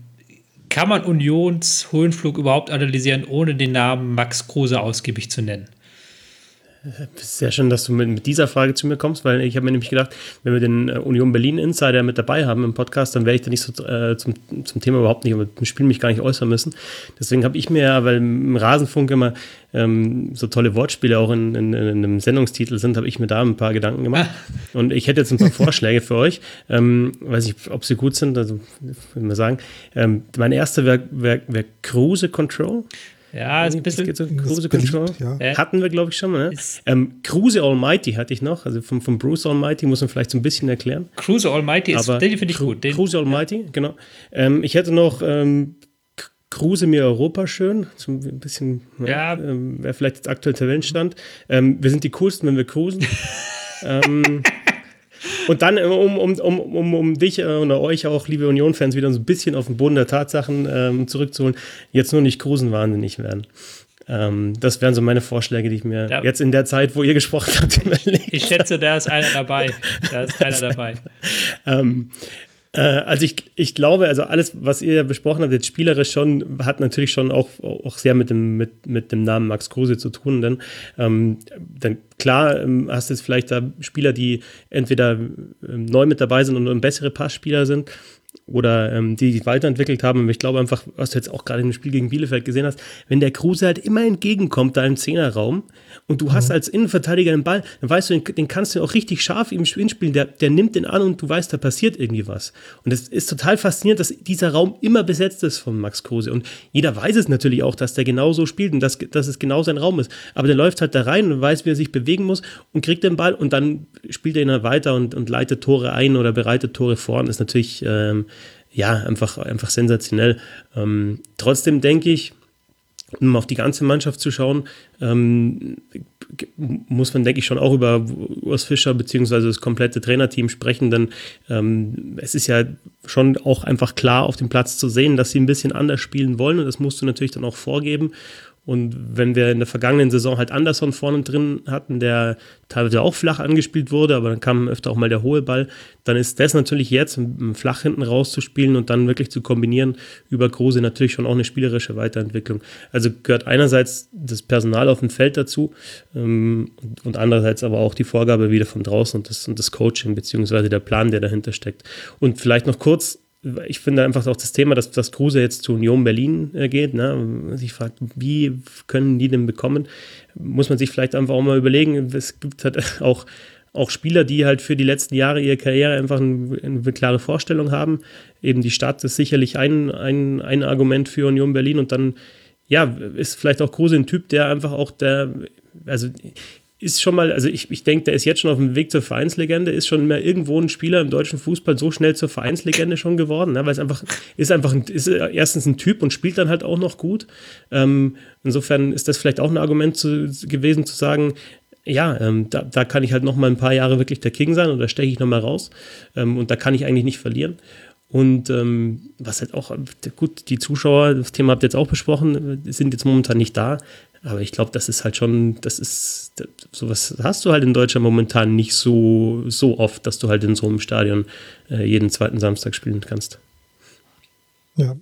kann man Unions Höhenflug überhaupt analysieren, ohne den Namen Max Kruse ausgiebig zu nennen? Sehr schön, dass du mit, mit, dieser Frage zu mir kommst, weil ich habe mir nämlich gedacht, wenn wir den äh, Union Berlin Insider mit dabei haben im Podcast, dann werde ich da nicht so äh, zum, zum Thema überhaupt nicht, aber zum Spiel mich gar nicht äußern müssen. Deswegen habe ich mir, weil im Rasenfunk immer ähm, so tolle Wortspiele auch in, in, in, einem Sendungstitel sind, habe ich mir da ein paar Gedanken gemacht. Ah. Und ich hätte jetzt ein paar Vorschläge für euch. Ähm, weiß nicht, ob sie gut sind, also würde man sagen. Ähm, mein erster wäre wär, wär Cruise Control. Ja, ist ein bisschen. Geht so Cruise Control. Ja. Hatten wir, glaube ich, schon mal. Ne? Ähm, Cruise Almighty hatte ich noch. Also von, von Bruce Almighty muss man vielleicht so ein bisschen erklären. Cruise Almighty ist, Aber den finde ich gut. Den, Cruise Almighty, ja. genau. Ähm, ich hätte noch ähm, Cruise mir Europa schön. So ein bisschen, ja. Ähm, wäre vielleicht jetzt aktuell Tabellenstand. Ähm, wir sind die coolsten, wenn wir cruisen. ähm, und dann, äh, um, um, um, um, um dich äh, oder euch auch, liebe Union-Fans, wieder so ein bisschen auf den Boden der Tatsachen ähm, zurückzuholen, jetzt nur nicht Krusen wahnsinnig werden. Ähm, das wären so meine Vorschläge, die ich mir ja. jetzt in der Zeit, wo ihr gesprochen habt, überlegt Ich schätze, da ist einer dabei. Da ist einer dabei. ähm, äh, also ich, ich glaube, also alles, was ihr besprochen habt, jetzt spielerisch schon, hat natürlich schon auch, auch sehr mit dem, mit, mit dem Namen Max Kruse zu tun. Denn ähm, dann klar ähm, hast du jetzt vielleicht da Spieler, die entweder ähm, neu mit dabei sind und bessere Passspieler sind oder ähm, die sich weiterentwickelt haben. Und ich glaube einfach, was du jetzt auch gerade im Spiel gegen Bielefeld gesehen hast, wenn der Kruse halt immer entgegenkommt da im Zehnerraum und du mhm. hast als Innenverteidiger den Ball, dann weißt du, den, den kannst du auch richtig scharf im Spiel spielen. Der, der nimmt den an und du weißt, da passiert irgendwie was. Und es ist total faszinierend, dass dieser Raum immer besetzt ist von Max Kruse. Und jeder weiß es natürlich auch, dass der genauso spielt und dass, dass es genau sein Raum ist. Aber der läuft halt da rein und weiß, wie er sich bewegen muss und kriegt den Ball und dann spielt er ihn halt weiter und, und leitet Tore ein oder bereitet Tore vor. Und ist natürlich ähm, ja, einfach, einfach sensationell. Ähm, trotzdem denke ich, um auf die ganze Mannschaft zu schauen, ähm, muss man, denke ich, schon auch über Urs Fischer beziehungsweise das komplette Trainerteam sprechen, denn ähm, es ist ja schon auch einfach klar auf dem Platz zu sehen, dass sie ein bisschen anders spielen wollen und das musst du natürlich dann auch vorgeben. Und wenn wir in der vergangenen Saison halt Anderson vorne drin hatten, der teilweise auch flach angespielt wurde, aber dann kam öfter auch mal der hohe Ball, dann ist das natürlich jetzt, flach hinten rauszuspielen und dann wirklich zu kombinieren über Kruse natürlich schon auch eine spielerische Weiterentwicklung. Also gehört einerseits das Personal auf dem Feld dazu ähm, und andererseits aber auch die Vorgabe wieder von draußen und das, und das Coaching beziehungsweise der Plan, der dahinter steckt. Und vielleicht noch kurz ich finde einfach auch das Thema, dass, dass Kruse jetzt zu Union Berlin äh, geht, ne? sich fragt, wie können die denn bekommen, muss man sich vielleicht einfach auch mal überlegen. Es gibt halt auch, auch Spieler, die halt für die letzten Jahre ihrer Karriere einfach eine, eine klare Vorstellung haben. Eben die Stadt ist sicherlich ein, ein, ein Argument für Union Berlin und dann ja, ist vielleicht auch Kruse ein Typ, der einfach auch der, also ist schon mal, also ich, ich denke, der ist jetzt schon auf dem Weg zur Vereinslegende, ist schon mehr irgendwo ein Spieler im deutschen Fußball so schnell zur Vereinslegende schon geworden, ne? weil es einfach, ist einfach, ein, ist erstens ein Typ und spielt dann halt auch noch gut. Ähm, insofern ist das vielleicht auch ein Argument zu, gewesen zu sagen, ja, ähm, da, da kann ich halt noch mal ein paar Jahre wirklich der King sein da steche ich noch mal raus ähm, und da kann ich eigentlich nicht verlieren. Und ähm, was halt auch, gut, die Zuschauer, das Thema habt ihr jetzt auch besprochen, sind jetzt momentan nicht da. Aber ich glaube, das ist halt schon, das ist, sowas hast du halt in Deutschland momentan nicht so, so oft, dass du halt in so einem Stadion äh, jeden zweiten Samstag spielen kannst. Ja,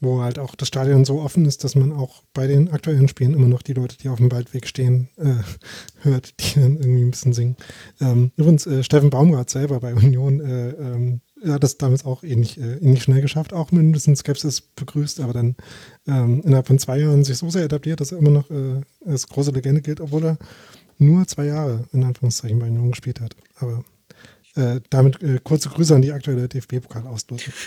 wo halt auch das Stadion so offen ist, dass man auch bei den aktuellen Spielen immer noch die Leute, die auf dem Waldweg stehen, äh, hört, die dann irgendwie ein bisschen singen. Ähm, übrigens, äh, Steffen Baumgart selber bei Union äh, ähm, ja, das damals auch ähnlich, äh, ähnlich schnell geschafft, auch mit ein bisschen Skepsis begrüßt, aber dann ähm, innerhalb von zwei Jahren sich so sehr etabliert, dass er immer noch äh, als große Legende gilt, obwohl er nur zwei Jahre in Anführungszeichen bei Union gespielt hat. Aber äh, damit äh, kurze Grüße an die aktuelle DFB-Pokalauslosung.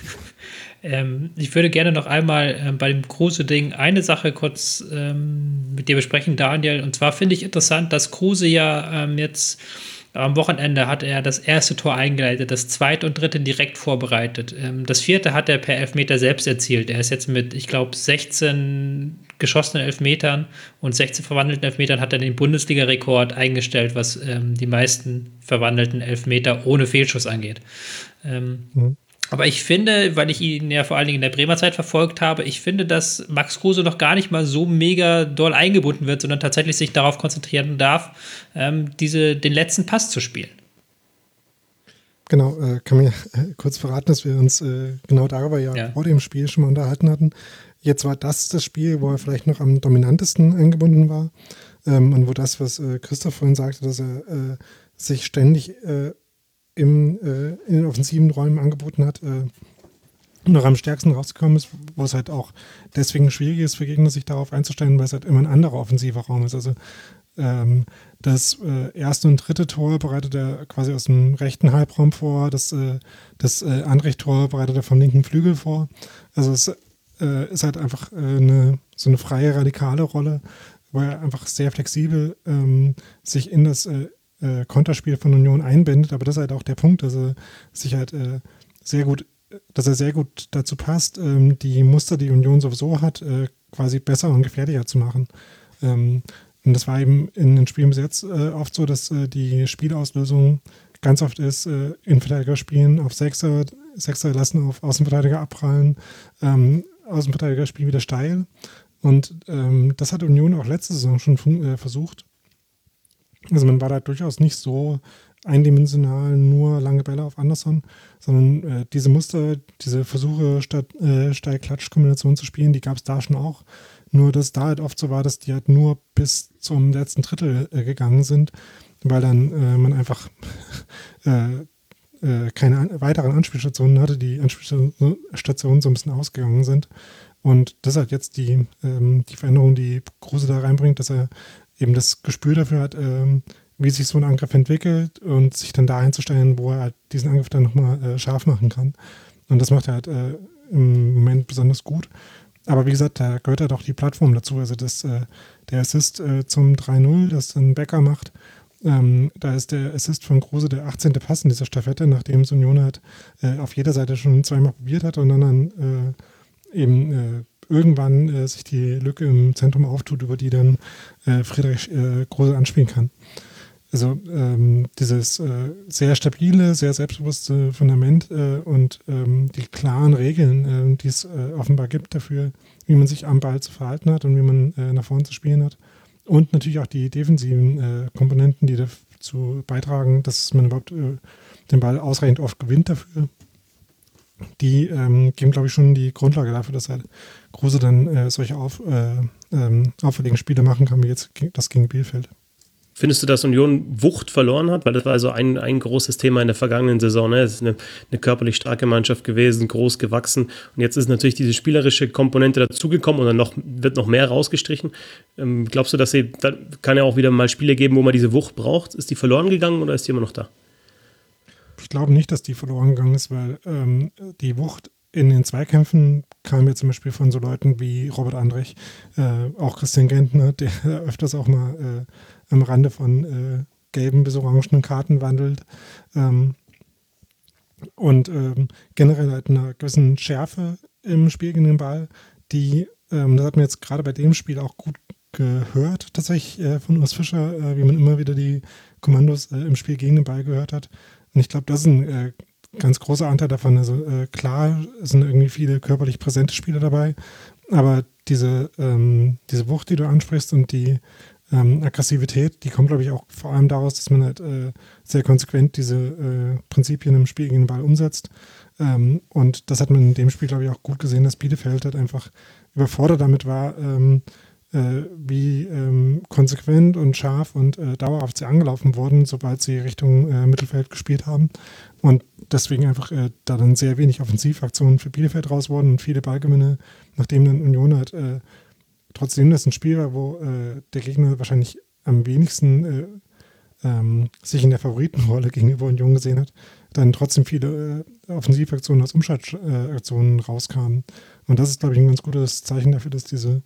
Ähm, ich würde gerne noch einmal ähm, bei dem Kruse-Ding eine Sache kurz ähm, mit dir besprechen, Daniel. Und zwar finde ich interessant, dass Kruse ja ähm, jetzt am Wochenende hat er das erste Tor eingeleitet, das zweite und dritte direkt vorbereitet. Ähm, das vierte hat er per Elfmeter selbst erzielt. Er ist jetzt mit, ich glaube, 16 geschossenen Elfmetern und 16 verwandelten Elfmetern hat er den Bundesliga-Rekord eingestellt, was ähm, die meisten verwandelten Elfmeter ohne Fehlschuss angeht. Ähm, mhm. Aber ich finde, weil ich ihn ja vor allen Dingen in der Bremer Zeit verfolgt habe, ich finde, dass Max Kruse noch gar nicht mal so mega doll eingebunden wird, sondern tatsächlich sich darauf konzentrieren darf, ähm, diese, den letzten Pass zu spielen. Genau, äh, kann mir äh, kurz verraten, dass wir uns äh, genau darüber ja, ja, vor dem Spiel schon mal unterhalten hatten. Jetzt war das das Spiel, wo er vielleicht noch am dominantesten eingebunden war ähm, und wo das, was äh, Christoph vorhin sagte, dass er äh, sich ständig äh, im, äh, in den offensiven Räumen angeboten hat, äh, noch am stärksten rausgekommen ist, wo es halt auch deswegen schwierig ist für Gegner, sich darauf einzustellen, weil es halt immer ein anderer offensiver Raum ist. Also ähm, das äh, erste und dritte Tor bereitet er quasi aus dem rechten Halbraum vor, das, äh, das äh, Anrecht-Tor bereitet er vom linken Flügel vor. Also es äh, ist halt einfach äh, eine, so eine freie, radikale Rolle, wo er einfach sehr flexibel ähm, sich in das äh, Konterspiel von Union einbindet, aber das ist halt auch der Punkt, dass er sich halt äh, sehr gut, dass er sehr gut dazu passt, ähm, die Muster, die Union sowieso hat, äh, quasi besser und gefährlicher zu machen. Ähm, und das war eben in den Spielen bis jetzt äh, oft so, dass äh, die Spielauslösung ganz oft ist, äh, Innenverteidiger spielen auf Sechser, Sechser lassen auf Außenverteidiger abprallen, ähm, Außenverteidiger spielen wieder steil. Und ähm, das hat Union auch letzte Saison schon äh, versucht. Also man war da durchaus nicht so eindimensional nur lange Bälle auf Anderson, sondern äh, diese Muster, diese Versuche statt äh, Steil-Klatsch-Kombination zu spielen, die gab es da schon auch. Nur dass da halt oft so war, dass die halt nur bis zum letzten Drittel äh, gegangen sind, weil dann äh, man einfach äh, äh, keine an weiteren Anspielstationen hatte, die Anspielstationen so ein bisschen ausgegangen sind. Und das halt jetzt die, ähm, die Veränderung, die Kruse da reinbringt, dass er eben das Gespür dafür hat, ähm, wie sich so ein Angriff entwickelt und sich dann da einzustellen, wo er halt diesen Angriff dann nochmal äh, scharf machen kann. Und das macht er halt äh, im Moment besonders gut. Aber wie gesagt, da gehört halt auch die Plattform dazu. Also das, äh, der Assist äh, zum 3-0, das ein Becker macht, ähm, da ist der Assist von Kruse der 18. Pass in dieser Staffette, nachdem es Union halt äh, auf jeder Seite schon zweimal probiert hat und dann, dann äh, eben irgendwann äh, sich die Lücke im Zentrum auftut, über die dann äh, Friedrich äh, Große anspielen kann. also ähm, dieses äh, sehr stabile, sehr selbstbewusste Fundament äh, und ähm, die klaren Regeln, äh, die es offenbar gibt dafür, wie man sich am Ball zu verhalten hat und wie man nach vorne zu spielen hat. Und natürlich auch die defensiven Komponenten, die dazu beitragen, dass man überhaupt den Ball ausreichend oft gewinnt dafür. Die ähm, geben, glaube ich, schon die Grundlage dafür, dass halt Kruse dann solche auf, ähm, auffälligen Spiele machen kann, wie jetzt das gegen Bielefeld. Findest du, dass Union Wucht verloren hat? Weil das war so ein, ein großes Thema in der vergangenen Saison. Ne? Es ist eine, eine, körperlich starke Mannschaft gewesen, groß gewachsen. Und jetzt ist natürlich diese spielerische Komponente dazugekommen und dann noch, wird noch mehr rausgestrichen. Ähm, glaubst du, dass sie, da kann ja auch wieder mal Spiele geben, wo man diese Wucht braucht? Ist die verloren gegangen oder ist die immer noch da? Ich glaube nicht, dass die verloren gegangen ist, weil ähm, die Wucht in den Zweikämpfen kam ja zum Beispiel von so Leuten wie Robert Andrich, äh, auch Christian Gentner, der öfters auch mal äh, am Rande von äh, gelben bis orangenen Karten wandelt. Ähm, und ähm, generell halt einer gewissen Schärfe im Spiel gegen den Ball, die, ähm, das hat man jetzt gerade bei dem Spiel auch gut gehört, tatsächlich äh, von Urs Fischer, äh, wie man immer wieder die Kommandos äh, im Spiel gegen den Ball gehört hat. Und ich glaube, das ist ein äh, ganz großer Anteil davon. Also äh, klar sind irgendwie viele körperlich präsente Spieler dabei, aber diese, ähm, diese Wucht, die du ansprichst und die ähm, Aggressivität, die kommt, glaube ich, auch vor allem daraus, dass man halt äh, sehr konsequent diese äh, Prinzipien im Spiel gegen den Ball umsetzt. Ähm, und das hat man in dem Spiel, glaube ich, auch gut gesehen, dass Bielefeld halt einfach überfordert damit war, ähm, äh, wie ähm, konsequent und scharf und äh, dauerhaft sie angelaufen wurden, sobald sie Richtung äh, Mittelfeld gespielt haben. Und deswegen einfach äh, da dann sehr wenig Offensivaktionen für Bielefeld raus wurden und viele Ballgewinne, nachdem dann Union halt trotzdem das ein Spiel war, wo äh, der Gegner wahrscheinlich am wenigsten äh, ähm, sich in der Favoritenrolle gegenüber Union gesehen hat, dann trotzdem viele äh, Offensivaktionen als Umschaltaktionen rauskamen. Und das ist, glaube ich, ein ganz gutes Zeichen dafür, dass diese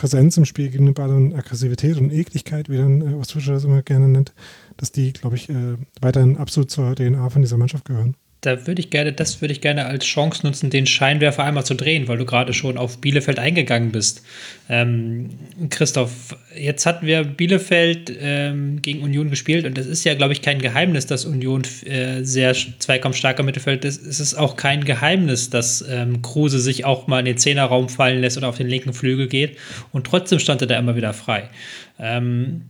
Präsenz im Spiel gegen den Ball und Aggressivität und Ekligkeit, wie dann äh, Ostfischer das immer gerne nennt, dass die, glaube ich, äh, weiterhin absolut zur DNA von dieser Mannschaft gehören da würde ich gerne, das würde ich gerne als Chance nutzen, den Scheinwerfer einmal zu drehen, weil du gerade schon auf Bielefeld eingegangen bist. Ähm, Christoph, jetzt hatten wir Bielefeld ähm, gegen Union gespielt und es ist ja, glaube ich, kein Geheimnis, dass Union äh, sehr zweikampfstarker Mittelfeld ist. Es ist auch kein Geheimnis, dass ähm, Kruse sich auch mal in den Zehnerraum fallen lässt oder auf den linken Flügel geht und trotzdem stand er da immer wieder frei. Ähm,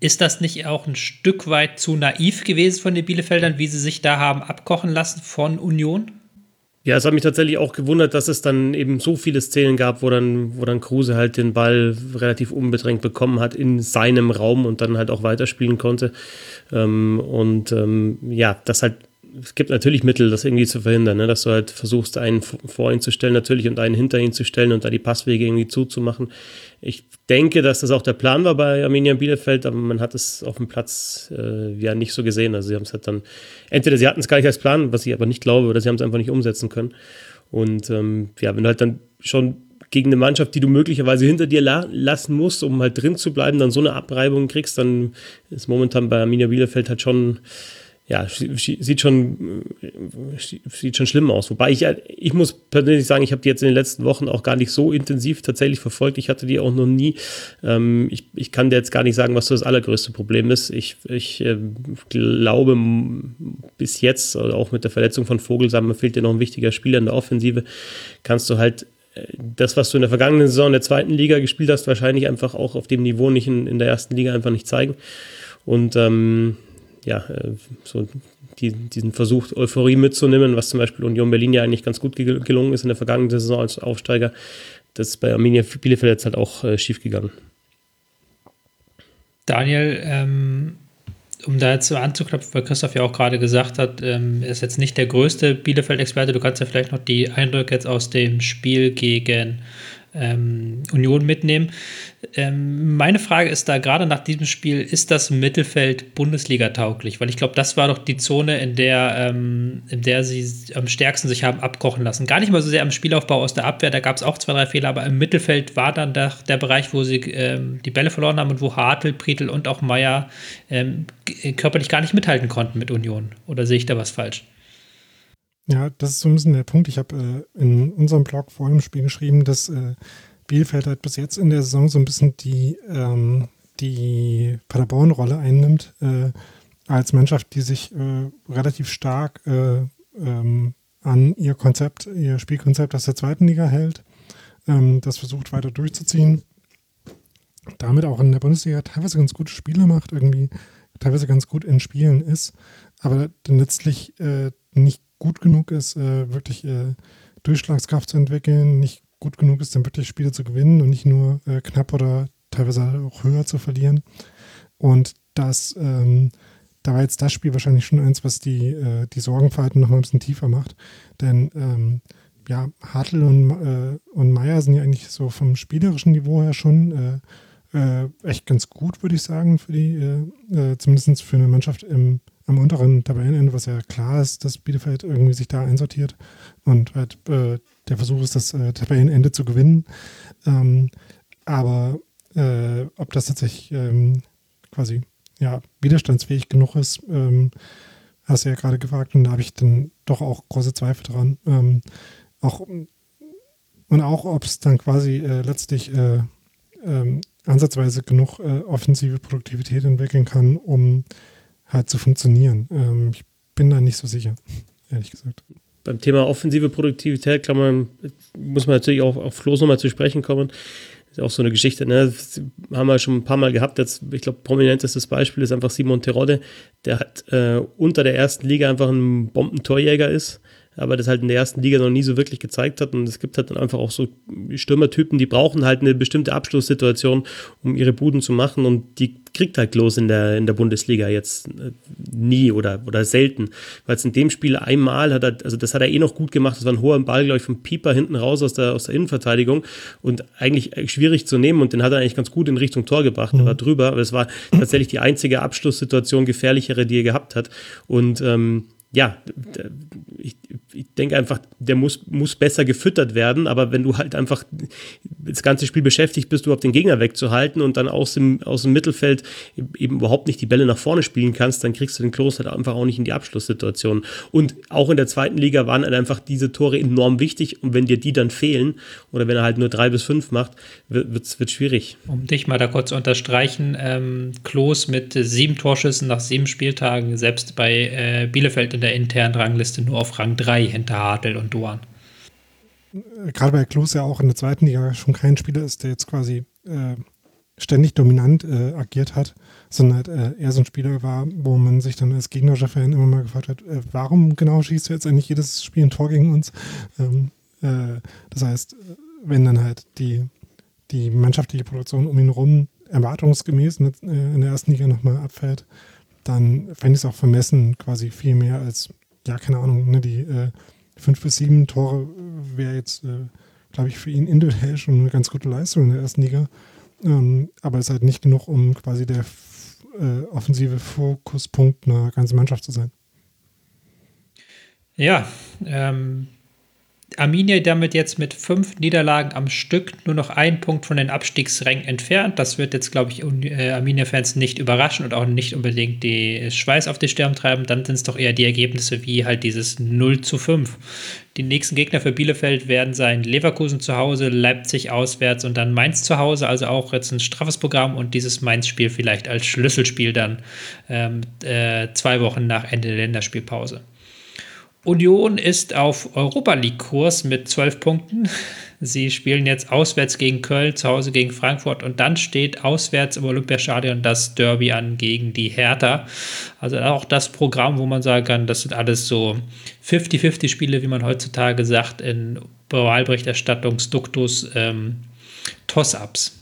ist das nicht auch ein Stück weit zu naiv gewesen von den Bielefeldern, wie sie sich da haben abkochen lassen von Union? Ja, es hat mich tatsächlich auch gewundert, dass es dann eben so viele Szenen gab, wo dann, wo dann Kruse halt den Ball relativ unbedrängt bekommen hat in seinem Raum und dann halt auch weiterspielen konnte. Ähm, und ähm, ja, das halt es gibt natürlich Mittel, das irgendwie zu verhindern, ne? dass du halt versuchst, einen vor ihn zu stellen natürlich und einen hinter ihn zu stellen und da die Passwege irgendwie zuzumachen. Ich denke, dass das auch der Plan war bei Arminia Bielefeld, aber man hat es auf dem Platz äh, ja nicht so gesehen. Also sie haben es halt dann, entweder sie hatten es gar nicht als Plan, was ich aber nicht glaube, oder sie haben es einfach nicht umsetzen können. Und ähm, ja, wenn du halt dann schon gegen eine Mannschaft, die du möglicherweise hinter dir la lassen musst, um halt drin zu bleiben, dann so eine Abreibung kriegst, dann ist momentan bei Arminia Bielefeld halt schon ja, sieht schon, sieht schon schlimm aus. Wobei ich, ich muss persönlich sagen, ich habe die jetzt in den letzten Wochen auch gar nicht so intensiv tatsächlich verfolgt. Ich hatte die auch noch nie. Ähm, ich, ich kann dir jetzt gar nicht sagen, was so das allergrößte Problem ist. Ich, ich äh, glaube, bis jetzt, also auch mit der Verletzung von Vogelsam, fehlt dir noch ein wichtiger Spieler in der Offensive, kannst du halt äh, das, was du in der vergangenen Saison in der zweiten Liga gespielt hast, wahrscheinlich einfach auch auf dem Niveau nicht in, in der ersten Liga einfach nicht zeigen. Und ähm, ja, äh, so die, diesen Versuch, Euphorie mitzunehmen, was zum Beispiel Union Berlin ja eigentlich ganz gut gelungen ist in der vergangenen Saison als Aufsteiger. Das ist bei Arminia Bielefeld jetzt halt auch äh, schief gegangen. Daniel, ähm, um da jetzt anzuknüpfen, weil Christoph ja auch gerade gesagt hat, ähm, er ist jetzt nicht der größte Bielefeld-Experte. Du kannst ja vielleicht noch die Eindrücke jetzt aus dem Spiel gegen ähm, Union mitnehmen. Ähm, meine Frage ist da gerade nach diesem Spiel, ist das Mittelfeld Bundesliga tauglich? Weil ich glaube, das war doch die Zone, in der, ähm, in der sie am stärksten sich haben abkochen lassen. Gar nicht mal so sehr am Spielaufbau aus der Abwehr, da gab es auch zwei, drei Fehler, aber im Mittelfeld war dann der, der Bereich, wo sie ähm, die Bälle verloren haben und wo Hartl, Prietl und auch Meier ähm, körperlich gar nicht mithalten konnten mit Union. Oder sehe ich da was falsch? Ja, das ist so ein bisschen der Punkt. Ich habe äh, in unserem Blog vor dem Spiel geschrieben, dass äh, Bielefeld halt bis jetzt in der Saison so ein bisschen die, ähm, die Paderborn-Rolle einnimmt, äh, als Mannschaft, die sich äh, relativ stark äh, ähm, an ihr Konzept, ihr Spielkonzept aus der zweiten Liga hält, ähm, das versucht weiter durchzuziehen, damit auch in der Bundesliga teilweise ganz gute Spiele macht, irgendwie teilweise ganz gut in Spielen ist, aber dann letztlich äh, nicht gut genug ist, äh, wirklich äh, Durchschlagskraft zu entwickeln, nicht gut genug ist, dann wirklich Spiele zu gewinnen und nicht nur äh, knapp oder teilweise auch höher zu verlieren. Und das, ähm, da war jetzt das Spiel wahrscheinlich schon eins, was die, äh, die Sorgenfalten noch mal ein bisschen tiefer macht. Denn ähm, ja, Hartl und, äh, und Meier sind ja eigentlich so vom spielerischen Niveau her schon äh, äh, echt ganz gut, würde ich sagen, für die, äh, äh, zumindest für eine Mannschaft im, am unteren Tabellenende, was ja klar ist, dass Bielefeld irgendwie sich da einsortiert und halt äh, der Versuch ist, das äh, Tabellenende zu gewinnen. Ähm, aber äh, ob das tatsächlich ähm, quasi ja, widerstandsfähig genug ist, ähm, hast du ja gerade gefragt und da habe ich dann doch auch große Zweifel dran. Ähm, auch und auch, ob es dann quasi äh, letztlich äh, ähm, ansatzweise genug äh, offensive Produktivität entwickeln kann, um halt zu funktionieren. Ähm, ich bin da nicht so sicher, ehrlich gesagt. Beim Thema offensive Produktivität kann man, muss man natürlich auch auf Floß nochmal zu sprechen kommen. Ist auch so eine Geschichte, ne? Das haben wir schon ein paar Mal gehabt. Jetzt, ich glaube, prominentestes Beispiel ist einfach Simon Terodde, der hat äh, unter der ersten Liga einfach ein Bombentorjäger ist aber das halt in der ersten Liga noch nie so wirklich gezeigt hat. Und es gibt halt dann einfach auch so Stürmertypen, die brauchen halt eine bestimmte Abschlusssituation, um ihre Buden zu machen. Und die kriegt halt Klos in der, in der Bundesliga jetzt äh, nie oder, oder selten. Weil es in dem Spiel einmal hat er, also das hat er eh noch gut gemacht. Das war ein hoher Ball, glaube ich, vom Pieper hinten raus aus der, aus der Innenverteidigung und eigentlich schwierig zu nehmen. Und den hat er eigentlich ganz gut in Richtung Tor gebracht. Mhm. Er war drüber, aber es war tatsächlich die einzige Abschlusssituation, gefährlichere, die er gehabt hat. Und ähm, ja, ich, ich denke einfach, der muss, muss besser gefüttert werden, aber wenn du halt einfach das ganze Spiel beschäftigt bist, überhaupt den Gegner wegzuhalten und dann aus dem, aus dem Mittelfeld eben überhaupt nicht die Bälle nach vorne spielen kannst, dann kriegst du den Klos halt einfach auch nicht in die Abschlusssituation. Und auch in der zweiten Liga waren halt einfach diese Tore enorm wichtig und wenn dir die dann fehlen oder wenn er halt nur drei bis fünf macht, wird es schwierig. Um dich mal da kurz zu unterstreichen, ähm, Klos mit sieben Torschüssen nach sieben Spieltagen, selbst bei äh, Bielefeld in der internen Rangliste nur auf Rang 3 hinter Hartl und Doan. Gerade bei Klos ja auch in der zweiten Liga schon kein Spieler ist, der jetzt quasi äh, ständig dominant äh, agiert hat, sondern halt äh, eher so ein Spieler war, wo man sich dann als gegnerischer Fan immer mal gefragt hat, äh, warum genau schießt du jetzt eigentlich jedes Spiel ein Tor gegen uns? Ähm, äh, das heißt, wenn dann halt die, die mannschaftliche Produktion um ihn herum erwartungsgemäß äh, in der ersten Liga nochmal abfällt, dann fände ich es auch vermessen, quasi viel mehr als, ja, keine Ahnung, ne, die äh, fünf bis sieben Tore wäre jetzt, äh, glaube ich, für ihn individuell schon eine ganz gute Leistung in der ersten Liga. Ähm, aber es ist halt nicht genug, um quasi der äh, offensive Fokuspunkt einer ganzen Mannschaft zu sein. Ja, ähm, Arminia damit jetzt mit fünf Niederlagen am Stück nur noch ein Punkt von den Abstiegsrängen entfernt. Das wird jetzt, glaube ich, äh, Arminia-Fans nicht überraschen und auch nicht unbedingt die Schweiß auf die Stirn treiben. Dann sind es doch eher die Ergebnisse wie halt dieses 0 zu 5. Die nächsten Gegner für Bielefeld werden sein Leverkusen zu Hause, Leipzig auswärts und dann Mainz zu Hause. Also auch jetzt ein straffes Programm und dieses Mainz-Spiel vielleicht als Schlüsselspiel dann ähm, äh, zwei Wochen nach Ende der Länderspielpause. Union ist auf Europa League-Kurs mit zwölf Punkten. Sie spielen jetzt auswärts gegen Köln, zu Hause gegen Frankfurt und dann steht auswärts im Olympiastadion das Derby an gegen die Hertha. Also auch das Programm, wo man sagen kann, das sind alles so 50-50 Spiele, wie man heutzutage sagt, in Wahlberichterstattungsduktus ähm, Toss-Ups.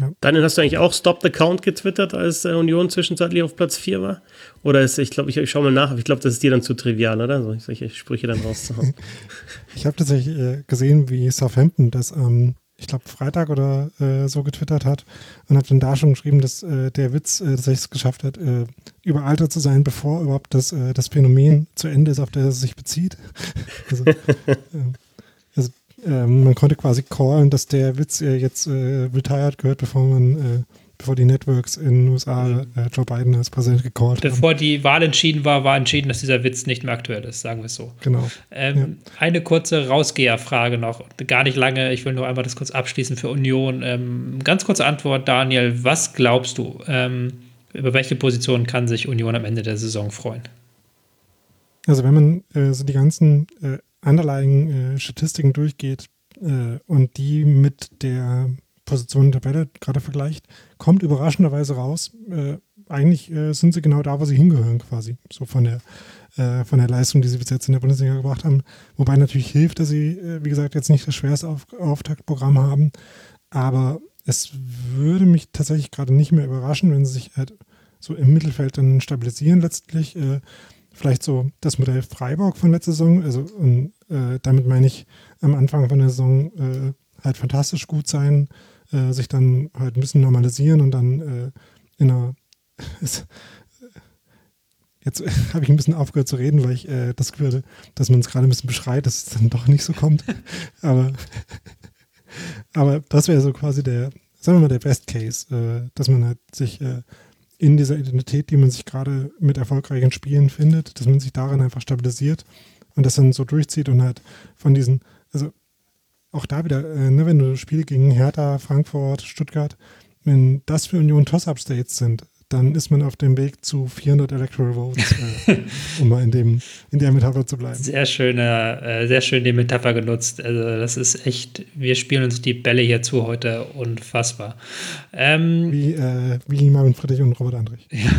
Ja. Dann hast du eigentlich auch Stop the Count getwittert, als äh, Union zwischenzeitlich auf Platz 4 war? Oder ist, ich glaube, ich, ich schaue mal nach, aber ich glaube, das ist dir dann zu trivial, oder? So, solche Sprüche dann rauszuhauen. ich habe tatsächlich äh, gesehen, wie Southampton das am, ähm, ich glaube, Freitag oder äh, so getwittert hat und habe dann da schon geschrieben, dass äh, der Witz tatsächlich es geschafft hat, äh, überaltert zu sein, bevor überhaupt das, äh, das Phänomen zu Ende ist, auf das es sich bezieht. also, ähm, man konnte quasi callen, dass der Witz jetzt retired gehört, bevor man bevor die Networks in den USA äh, Joe Biden als Präsident gecallt haben. Bevor die Wahl entschieden war, war entschieden, dass dieser Witz nicht mehr aktuell ist, sagen wir es so. Genau. Ähm, Eine kurze Rausgeherfrage noch, gar nicht lange, ich will nur einmal das kurz abschließen für Union. Ähm, ganz kurze Antwort, Daniel, was glaubst du, ähm, über welche Position kann sich Union am Ende der Saison freuen? Also wenn man äh, so die ganzen äh, underlying äh, Statistiken durchgeht äh, und die mit der Position der Tabelle gerade vergleicht, kommt überraschenderweise raus, äh, eigentlich äh, sind sie genau da, wo sie hingehören quasi, so von der äh, von der Leistung, die sie bis jetzt in der Bundesliga gebracht haben. Wobei natürlich hilft, dass sie, äh, wie gesagt, jetzt nicht das schwerste Auf Auftaktprogramm haben, aber es würde mich tatsächlich gerade nicht mehr überraschen, wenn sie sich halt so im Mittelfeld dann stabilisieren letztlich. Äh, vielleicht so das Modell Freiburg von letzter Saison. Also und, äh, damit meine ich am Anfang von der Saison äh, halt fantastisch gut sein, äh, sich dann halt ein bisschen normalisieren und dann äh, in einer Jetzt habe ich ein bisschen aufgehört zu reden, weil ich äh, das Gefühl hatte, dass man es gerade ein bisschen beschreit, dass es dann doch nicht so kommt. aber, aber das wäre so quasi der, sagen wir mal, der Best Case, äh, dass man halt sich äh, in dieser Identität, die man sich gerade mit erfolgreichen Spielen findet, dass man sich darin einfach stabilisiert und das dann so durchzieht und halt von diesen, also auch da wieder, äh, ne, wenn du Spiele gegen Hertha, Frankfurt, Stuttgart, wenn das für Union Toss-Up-States sind, dann ist man auf dem Weg zu 400 Electoral Votes, äh, um mal in, dem, in der Metapher zu bleiben. Sehr schöne, äh, sehr schön die Metapher genutzt. Also das ist echt, wir spielen uns die Bälle hier zu heute unfassbar. Ähm, wie, äh, wie Marvin Friedrich und Robert Andrich. Ja.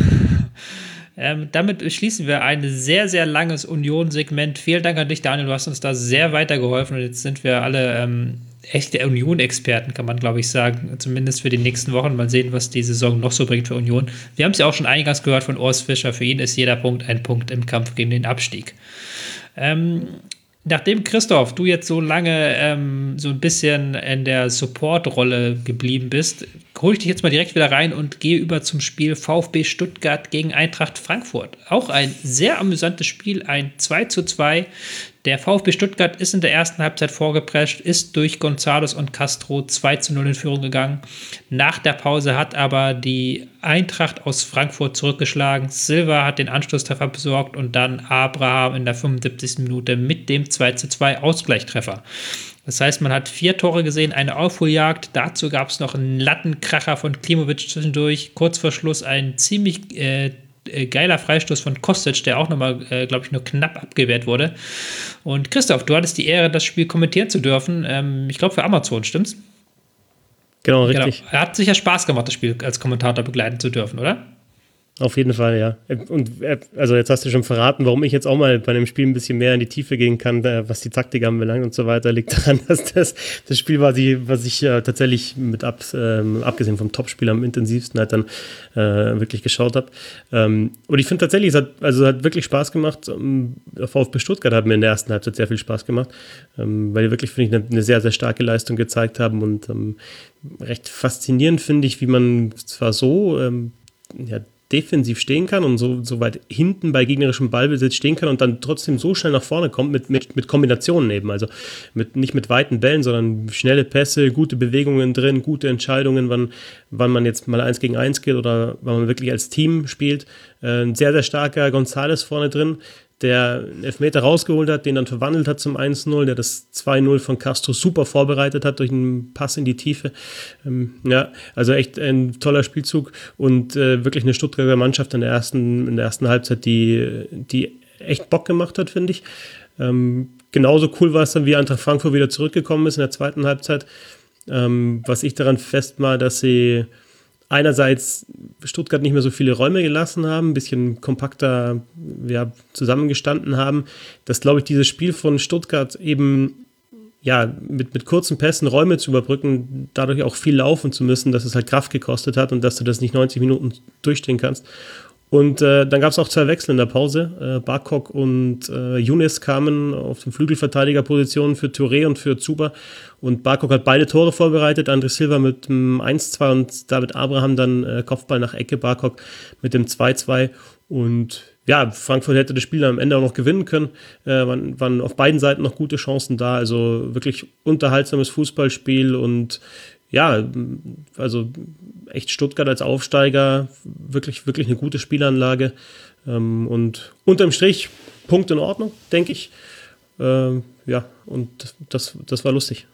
Ähm, damit schließen wir ein sehr, sehr langes Union-Segment. Vielen Dank an dich, Daniel. Du hast uns da sehr weitergeholfen und jetzt sind wir alle ähm, echte Union-Experten, kann man glaube ich sagen. Zumindest für die nächsten Wochen. Mal sehen, was die Saison noch so bringt für Union. Wir haben es ja auch schon eingangs gehört von Urs Fischer. Für ihn ist jeder Punkt ein Punkt im Kampf gegen den Abstieg. Ähm, Nachdem Christoph, du jetzt so lange ähm, so ein bisschen in der Support-Rolle geblieben bist, hole ich dich jetzt mal direkt wieder rein und gehe über zum Spiel VfB Stuttgart gegen Eintracht Frankfurt. Auch ein sehr amüsantes Spiel, ein 2 zu 2. Der VfB Stuttgart ist in der ersten Halbzeit vorgeprescht, ist durch González und Castro 2 zu 0 in Führung gegangen. Nach der Pause hat aber die Eintracht aus Frankfurt zurückgeschlagen. Silva hat den Anschlusstreffer besorgt und dann Abraham in der 75. Minute mit dem 2 zu 2 Ausgleichstreffer. Das heißt, man hat vier Tore gesehen, eine Aufholjagd. Dazu gab es noch einen Lattenkracher von Klimovic zwischendurch. Kurz vor Schluss ein ziemlich äh, äh, geiler Freistoß von Kostic, der auch nochmal, äh, glaube ich, nur knapp abgewehrt wurde. Und Christoph, du hattest die Ehre, das Spiel kommentieren zu dürfen. Ähm, ich glaube für Amazon, stimmt's? Genau, richtig. Genau. Er hat sicher Spaß gemacht, das Spiel als Kommentator begleiten zu dürfen, oder? Auf jeden Fall, ja. Und äh, also jetzt hast du schon verraten, warum ich jetzt auch mal bei einem Spiel ein bisschen mehr in die Tiefe gehen kann, äh, was die Taktik anbelangt und so weiter, liegt daran, dass das das Spiel war, die, was ich äh, tatsächlich mit ab, ähm, abgesehen vom Topspiel am intensivsten halt dann äh, wirklich geschaut habe. Ähm, und ich finde tatsächlich, es hat, also es hat wirklich Spaß gemacht. Ähm, VfB Stuttgart hat mir in der ersten Halbzeit sehr viel Spaß gemacht, ähm, weil die wirklich, finde ich, eine, eine, sehr, sehr starke Leistung gezeigt haben und ähm, recht faszinierend finde ich, wie man zwar so ähm, ja, defensiv stehen kann und so, so weit hinten bei gegnerischem Ballbesitz stehen kann und dann trotzdem so schnell nach vorne kommt mit, mit, mit Kombinationen eben. Also mit, nicht mit weiten Bällen, sondern schnelle Pässe, gute Bewegungen drin, gute Entscheidungen, wann, wann man jetzt mal eins gegen eins geht oder wann man wirklich als Team spielt. Äh, ein sehr, sehr starker Gonzales vorne drin, der einen Elfmeter rausgeholt hat, den dann verwandelt hat zum 1-0, der das 2-0 von Castro super vorbereitet hat durch einen Pass in die Tiefe. Ähm, ja, also echt ein toller Spielzug und äh, wirklich eine Stuttgarter Mannschaft in der ersten, in der ersten Halbzeit, die, die echt Bock gemacht hat, finde ich. Ähm, genauso cool war es dann, wie Eintracht Frankfurt wieder zurückgekommen ist in der zweiten Halbzeit. Ähm, was ich daran festmache, dass sie einerseits Stuttgart nicht mehr so viele Räume gelassen haben, ein bisschen kompakter ja, zusammengestanden haben, dass, glaube ich, dieses Spiel von Stuttgart eben ja, mit, mit kurzen Pässen Räume zu überbrücken, dadurch auch viel laufen zu müssen, dass es halt Kraft gekostet hat und dass du das nicht 90 Minuten durchstehen kannst. Und äh, dann gab es auch zwei Wechsel in der Pause. Äh, Barkok und äh, Younes kamen auf den Flügelverteidigerpositionen für Touré und für Zuba. Und Barkok hat beide Tore vorbereitet. André Silva mit dem 1-2 und David Abraham dann äh, Kopfball nach Ecke. Barkok mit dem 2-2. Und ja, Frankfurt hätte das Spiel am Ende auch noch gewinnen können. Äh, waren, waren auf beiden Seiten noch gute Chancen da. Also wirklich unterhaltsames Fußballspiel und ja, also echt Stuttgart als Aufsteiger, wirklich, wirklich eine gute Spielanlage. Ähm, und unterm Strich, Punkt in Ordnung, denke ich. Ähm, ja, und das, das war lustig.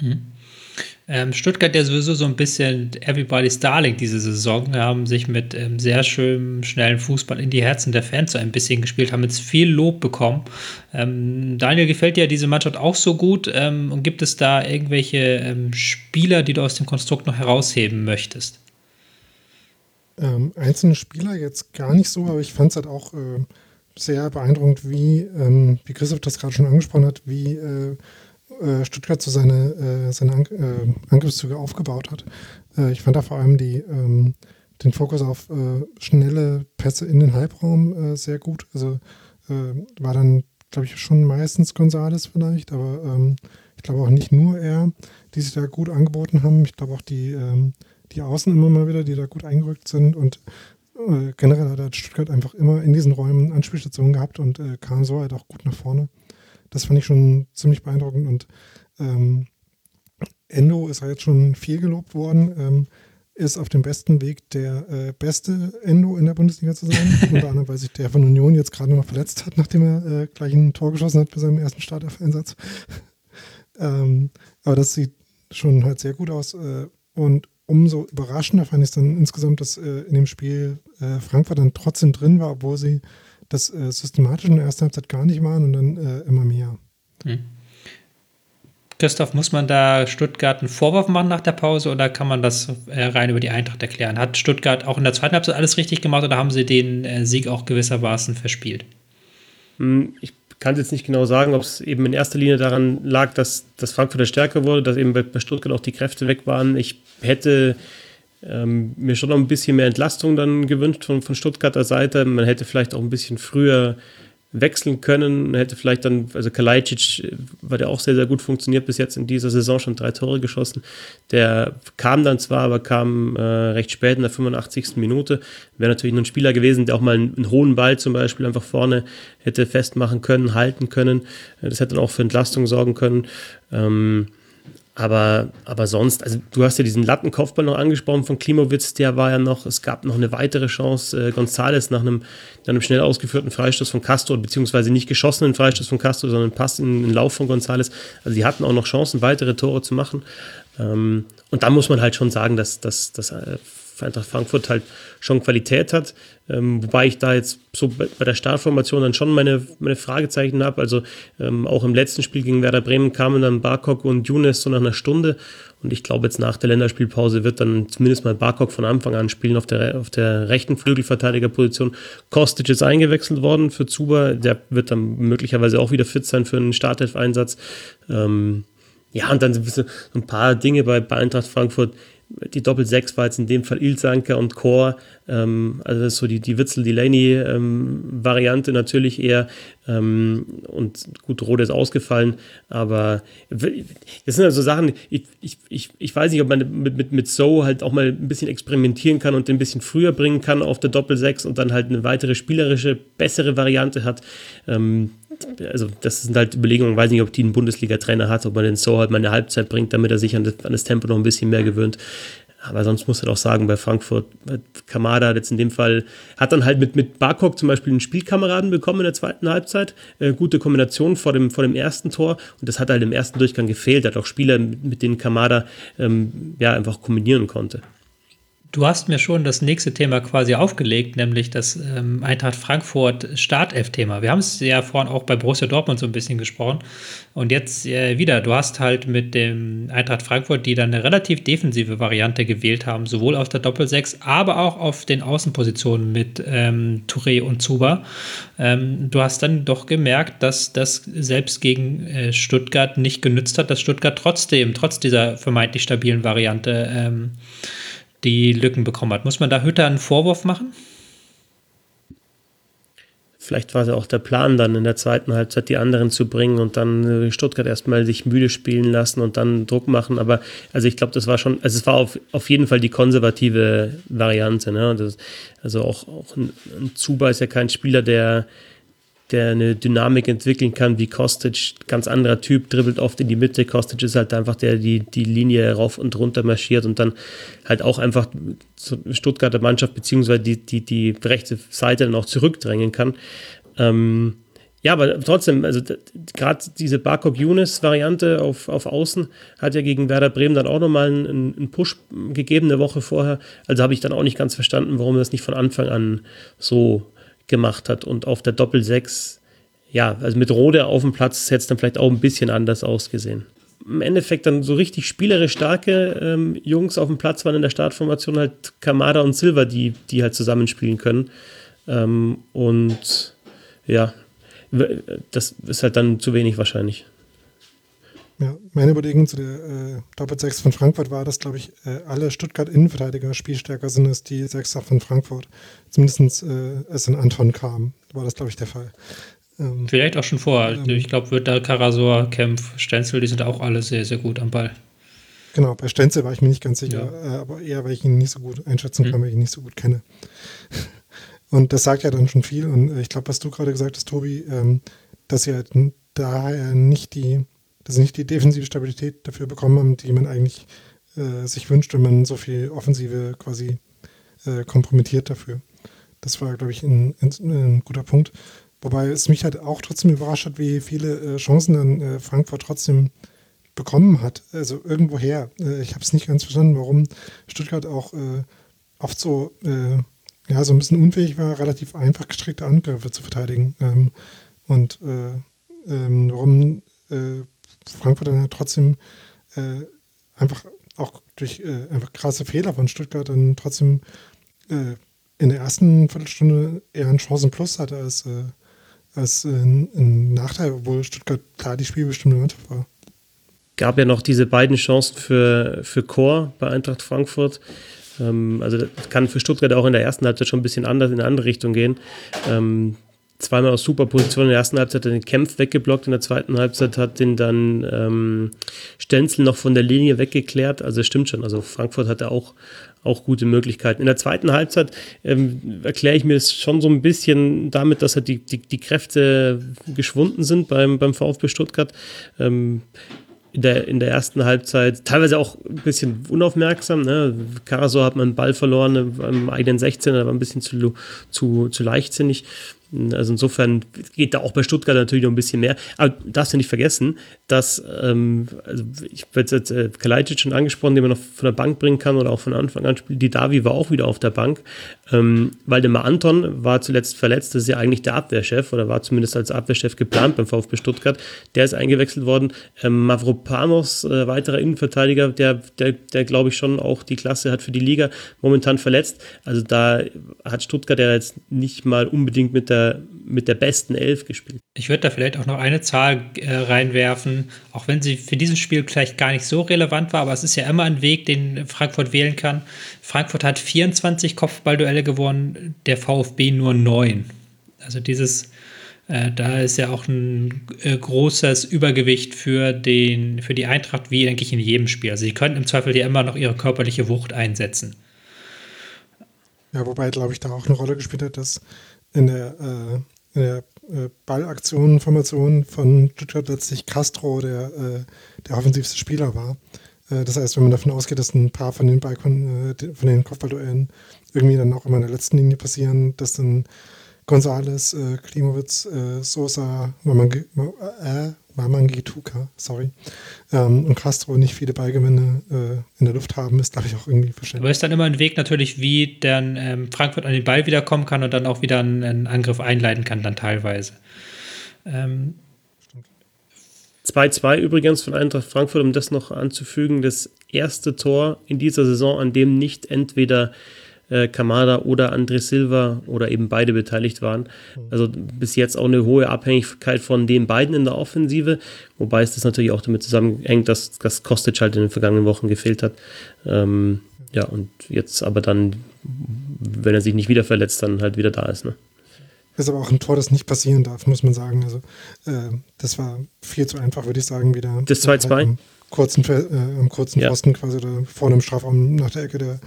Mhm. Ähm, Stuttgart ja sowieso so ein bisschen Everybody's Darling diese Saison, haben sich mit ähm, sehr schönem, schnellen Fußball in die Herzen der Fans so ein bisschen gespielt, haben jetzt viel Lob bekommen. Ähm, Daniel, gefällt dir diese Mannschaft auch so gut? Ähm, und gibt es da irgendwelche ähm, Spieler, die du aus dem Konstrukt noch herausheben möchtest? Ähm, einzelne Spieler jetzt gar nicht so, aber ich fand es halt auch äh, sehr beeindruckend, wie, wie Christoph das gerade schon angesprochen hat, wie äh, äh, Stuttgart so seine, äh, seine An äh, Angriffszüge aufgebaut hat. Äh, ich fand da vor allem die, ähm, den Fokus auf äh, schnelle Pässe in den Halbraum sehr gut. Also war dann, glaube ich, schon meistens Gonzales vielleicht, aber ähm, ich glaube auch nicht nur er, die sich da gut angeboten haben. Ich glaube auch die, ähm, die Außen immer mal wieder, die da gut eingerückt sind und generell hat Stuttgart einfach immer in diesen Räumen Anspielstationen gehabt und kam so halt auch gut nach vorne. Das fand ich schon ziemlich beeindruckend und ähm, Endo ist ja jetzt schon viel gelobt worden, ähm, ist auf dem besten Weg, der äh, beste Endo in der Bundesliga zu sein. Unter anderem, weil sich der von Union jetzt gerade noch verletzt hat, nachdem er äh, gleich ein Tor geschossen hat bei seinem ersten Startelf-Einsatz. ähm, aber das sieht schon halt sehr gut aus. Äh, und umso überraschender fand ich es dann insgesamt, dass äh, in dem Spiel äh, Frankfurt dann trotzdem drin war, obwohl sie das äh, systematisch in der ersten Halbzeit gar nicht waren und dann äh, immer mehr. Hm. Christoph, muss man da Stuttgart einen Vorwurf machen nach der Pause oder kann man das äh, rein über die Eintracht erklären? Hat Stuttgart auch in der zweiten Halbzeit alles richtig gemacht oder haben sie den äh, Sieg auch gewissermaßen verspielt? Hm, ich kann jetzt nicht genau sagen, ob es eben in erster Linie daran lag, dass, dass Frankfurt stärker wurde, dass eben bei, bei Stuttgart auch die Kräfte weg waren. Ich hätte ähm, mir schon noch ein bisschen mehr Entlastung dann gewünscht von, von Stuttgarter Seite. Man hätte vielleicht auch ein bisschen früher wechseln können. Hätte vielleicht dann, also Kalajdzic, äh, weil der auch sehr, sehr gut funktioniert bis jetzt in dieser Saison, schon drei Tore geschossen. Der kam dann zwar, aber kam äh, recht spät in der 85. Minute. Wäre natürlich nur ein Spieler gewesen, der auch mal einen, einen, hohen Ball zum Beispiel einfach vorne hätte festmachen können, halten können. Äh, das hätte dann auch für Entlastung sorgen können. Ähm, aber, aber sonst, also du hast ja diesen Lattenkopfball noch angesprochen von Klimowitz, der war ja noch, es gab noch eine weitere Chance, äh, Gonzales nach einem, nach einem schnell ausgeführten Freistoß von Castro, beziehungsweise nicht geschossenen Freistoß von Castro, sondern Pass in den Lauf von Gonzales. Also die hatten auch noch Chancen, weitere Tore zu machen. Ähm, und da muss man halt schon sagen, dass, dass, dass äh, Eintracht Frankfurt halt schon Qualität hat. Ähm, wobei ich da jetzt so bei, der Startformation dann schon meine, meine Fragezeichen habe. Also ähm, auch im letzten Spiel gegen Werder Bremen kamen dann Barkok und Younes so nach einer Stunde. Und ich glaube, jetzt nach der Länderspielpause wird dann zumindest mal Barkok von Anfang an spielen auf der, auf der rechten Flügelverteidigerposition. Kostic ist eingewechselt worden für Zuba. Der wird dann möglicherweise auch wieder fit sein für einen Startelf-Einsatz. Ähm, ja, und dann so ein paar Dinge bei, bei Eintracht Frankfurt die Doppel-6 war jetzt in dem Fall Ilzanker und Chor, ähm, also das ist so die, die Witzel-Delaney-Variante ähm, natürlich eher. Ähm, und gut, Rode ist ausgefallen, aber das sind also Sachen, ich, ich, ich, ich weiß nicht, ob man mit, mit, mit So halt auch mal ein bisschen experimentieren kann und den ein bisschen früher bringen kann auf der Doppel-6 und dann halt eine weitere spielerische, bessere Variante hat. Ähm, also das sind halt Überlegungen, ich weiß nicht, ob die einen Bundesliga-Trainer hat, ob man den So halt mal eine Halbzeit bringt, damit er sich an das, an das Tempo noch ein bisschen mehr gewöhnt. Aber sonst muss er doch sagen, bei Frankfurt, Kamada jetzt in dem Fall, hat dann halt mit, mit Barkok zum Beispiel einen Spielkameraden bekommen in der zweiten Halbzeit. Äh, gute Kombination vor dem, vor dem ersten Tor. Und das hat halt im ersten Durchgang gefehlt. Hat auch Spieler, mit denen Kamada ähm, ja, einfach kombinieren konnte. Du hast mir schon das nächste Thema quasi aufgelegt, nämlich das ähm, Eintracht Frankfurt Startelf-Thema. Wir haben es ja vorhin auch bei Borussia Dortmund so ein bisschen gesprochen. Und jetzt äh, wieder, du hast halt mit dem Eintracht Frankfurt, die dann eine relativ defensive Variante gewählt haben, sowohl auf der Doppel-6, aber auch auf den Außenpositionen mit ähm, Touré und Zuba. Ähm, du hast dann doch gemerkt, dass das selbst gegen äh, Stuttgart nicht genützt hat, dass Stuttgart trotzdem, trotz dieser vermeintlich stabilen Variante, ähm, die Lücken bekommen hat. Muss man da Hütter einen Vorwurf machen? Vielleicht war es auch der Plan, dann in der zweiten Halbzeit die anderen zu bringen und dann äh, Stuttgart erstmal sich müde spielen lassen und dann Druck machen. Aber also ich glaube, das war schon, also es war auf, auf jeden Fall die konservative Variante. Ne? Das, also auch, auch ein, ein Zuba ist ja kein Spieler, der der eine Dynamik entwickeln kann, wie Kostic, ganz anderer Typ, dribbelt oft in die Mitte. Kostic ist halt einfach der, die die Linie rauf und runter marschiert und dann halt auch einfach zur Stuttgarter Mannschaft beziehungsweise die, die, die rechte Seite dann auch zurückdrängen kann. Ähm, ja, aber trotzdem, also gerade diese Barkok-Younes-Variante auf, auf Außen hat ja gegen Werder Bremen dann auch nochmal einen, einen Push gegeben, eine Woche vorher. Also habe ich dann auch nicht ganz verstanden, warum das nicht von Anfang an so gemacht hat. Und auf der Doppel-6, ja, also mit Rode auf dem Platz hätte es dann vielleicht auch ein bisschen anders ausgesehen. Im Endeffekt dann so richtig spielerisch starke ähm, Jungs auf dem Platz waren in der Startformation halt Kamada und Silva, die, die halt zusammenspielen können. Ähm, und ja, das ist halt dann zu wenig wahrscheinlich. Ja, meine Überlegung zu der äh, Doppel-6 von Frankfurt war, dass, glaube ich, äh, alle Stuttgart-Innenverteidiger spielstärker sind als die Sechser von Frankfurt. Zumindest äh, als in Anton kam, war das, glaube ich, der Fall. Ähm, Vielleicht auch schon vorher. Ähm, ich glaube, wird da Karasor, Kempf, Stenzel, die sind auch alle sehr, sehr gut am Ball. Genau, bei Stenzel war ich mir nicht ganz sicher, ja. Äh, aber eher, weil ich ihn nicht so gut einschätzen kann, mhm. weil ich ihn nicht so gut kenne. Und das sagt ja dann schon viel. Und äh, ich glaube, was du gerade gesagt hast, Tobi, ähm, dass sie halt daher nicht die, dass sie nicht die defensive Stabilität dafür bekommen haben, die man eigentlich äh, sich wünscht, wenn man so viel Offensive quasi äh, kompromittiert dafür. Das war, glaube ich, ein, ein, ein, guter Punkt. Wobei es mich halt auch trotzdem überrascht hat, wie viele äh, Chancen dann äh, Frankfurt trotzdem bekommen hat. Also irgendwoher. Äh, ich habe es nicht ganz verstanden, warum Stuttgart auch oft so ja, so ein bisschen unfähig war, relativ einfach gestrickte Angriffe zu verteidigen. Ähm, und äh, ähm, warum äh, Frankfurt dann ja trotzdem äh, einfach auch durch äh, einfach krasse Fehler von Stuttgart dann trotzdem äh, in der ersten Viertelstunde eher einen Chancenplus hatte als, äh, als ein, ein Nachteil, obwohl Stuttgart klar die spielbestimmte Mannschaft war gab ja noch diese beiden Chancen für, für Chor bei Eintracht Frankfurt. Ähm, also das kann für Stuttgart auch in der ersten Halbzeit schon ein bisschen anders in eine andere Richtung gehen. Ähm, zweimal aus super Position. In der ersten Halbzeit hat er den Kämpf weggeblockt, in der zweiten Halbzeit hat den dann ähm, Stenzel noch von der Linie weggeklärt. Also es stimmt schon. Also Frankfurt hatte auch, auch gute Möglichkeiten. In der zweiten Halbzeit ähm, erkläre ich mir das schon so ein bisschen damit, dass halt die, die, die Kräfte geschwunden sind beim, beim VfB Stuttgart. Ähm, in der, in der ersten Halbzeit teilweise auch ein bisschen unaufmerksam. Ne? Karasor hat man einen Ball verloren beim eigenen 16, er war ein bisschen zu, zu, zu leichtsinnig. Also insofern geht da auch bei Stuttgart natürlich noch ein bisschen mehr. Aber darfst du nicht vergessen, dass, ähm, also ich werde jetzt äh, Kalajdzic schon angesprochen, den man noch von der Bank bringen kann oder auch von Anfang an spielt. Die Davi war auch wieder auf der Bank. Ähm, Waldemar Anton war zuletzt verletzt, das ist ja eigentlich der Abwehrchef oder war zumindest als Abwehrchef geplant beim VfB Stuttgart. Der ist eingewechselt worden. Ähm, Mavropanos, äh, weiterer Innenverteidiger, der, der, der glaube ich schon auch die Klasse hat für die Liga, momentan verletzt. Also da hat Stuttgart ja jetzt nicht mal unbedingt mit der mit der besten Elf gespielt. Ich würde da vielleicht auch noch eine Zahl äh, reinwerfen, auch wenn sie für dieses Spiel vielleicht gar nicht so relevant war, aber es ist ja immer ein Weg, den Frankfurt wählen kann. Frankfurt hat 24 Kopfballduelle gewonnen, der VfB nur 9. Also dieses, äh, da ist ja auch ein äh, großes Übergewicht für, den, für die Eintracht, wie denke ich in jedem Spiel. Also sie können im Zweifel ja immer noch ihre körperliche Wucht einsetzen. Ja, wobei, glaube ich, da auch eine Rolle gespielt hat, dass in der, äh, in der äh, Ballaktion, Formation von Stuttgart letztlich Castro der, äh, der offensivste Spieler war. Äh, das heißt, wenn man davon ausgeht, dass ein paar von den, Ball von den Kopfballduellen irgendwie dann auch immer in der letzten Linie passieren, dass dann Gonzales, äh, Klimowitz, äh, Sosa, Wamangi, Wamangituka, sorry, ähm, und Castro nicht viele Ballgewinne äh, in der Luft haben, ist, glaube ich, auch irgendwie verständlich. Aber ist dann immer ein Weg natürlich, wie dann ähm, Frankfurt an den Ball wiederkommen kann und dann auch wieder einen, einen Angriff einleiten kann, dann teilweise. 2-2 ähm, übrigens von Eintracht Frankfurt, um das noch anzufügen, das erste Tor in dieser Saison, an dem nicht entweder äh, Kamada oder André Silva oder eben beide beteiligt waren. Also bis jetzt auch eine hohe Abhängigkeit von den beiden in der Offensive, wobei es das natürlich auch damit zusammenhängt, dass, dass Kostic halt in den vergangenen Wochen gefehlt hat. Ähm, ja, und jetzt aber dann, wenn er sich nicht wieder verletzt, dann halt wieder da ist. Ne? ist aber auch ein Tor, das nicht passieren darf, muss man sagen. Also äh, das war viel zu einfach, würde ich sagen, wieder. Das 2-2? Kurzen, äh, am kurzen ja. Pfosten quasi vorne im Strafraum nach der Ecke der,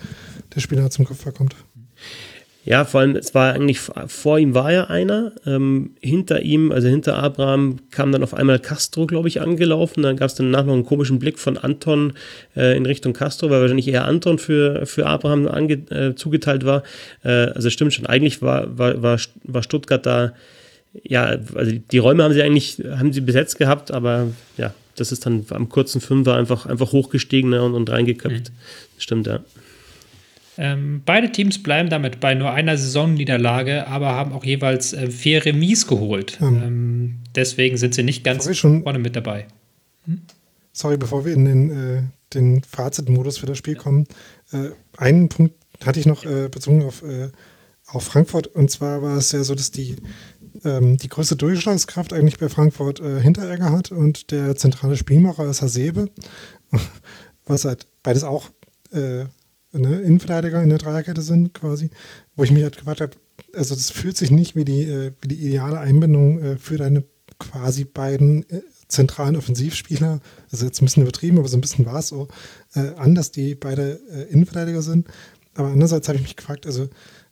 der Spieler zum Kopf kommt. Ja, vor allem, es war eigentlich, vor ihm war ja einer, ähm, hinter ihm, also hinter Abraham, kam dann auf einmal Castro, glaube ich, angelaufen. Dann gab es danach noch einen komischen Blick von Anton äh, in Richtung Castro, weil wahrscheinlich eher Anton für, für Abraham ange, äh, zugeteilt war. Äh, also stimmt schon, eigentlich war, war, war, war Stuttgart da, ja, also die Räume haben sie eigentlich, haben sie besetzt gehabt, aber ja, das ist dann am kurzen Fünfer einfach, einfach hochgestiegen ne, und, und reingeköpft. Mhm. Stimmt, ja. Ähm, beide Teams bleiben damit bei nur einer Saisonniederlage, aber haben auch jeweils äh, vier Remis geholt. Mhm. Ähm, deswegen sind sie nicht ganz schon, vorne mit dabei. Hm? Sorry, bevor wir in den, äh, den Fazitmodus für das Spiel kommen, äh, einen Punkt hatte ich noch äh, bezogen auf, äh, auf Frankfurt. Und zwar war es ja so, dass die, ähm, die größte Durchschlagskraft eigentlich bei Frankfurt äh, Hinteregger hat und der zentrale Spielmacher ist Hasebe, was halt beides auch äh, ne, Innenverteidiger in der Dreierkette sind, quasi, wo ich mich halt gefragt habe, also das fühlt sich nicht wie die, äh, wie die ideale Einbindung äh, für deine quasi beiden äh, zentralen Offensivspieler, also jetzt ein bisschen übertrieben, aber so ein bisschen war es so, äh, an, dass die beide äh, Innenverteidiger sind. Aber andererseits habe ich mich gefragt, also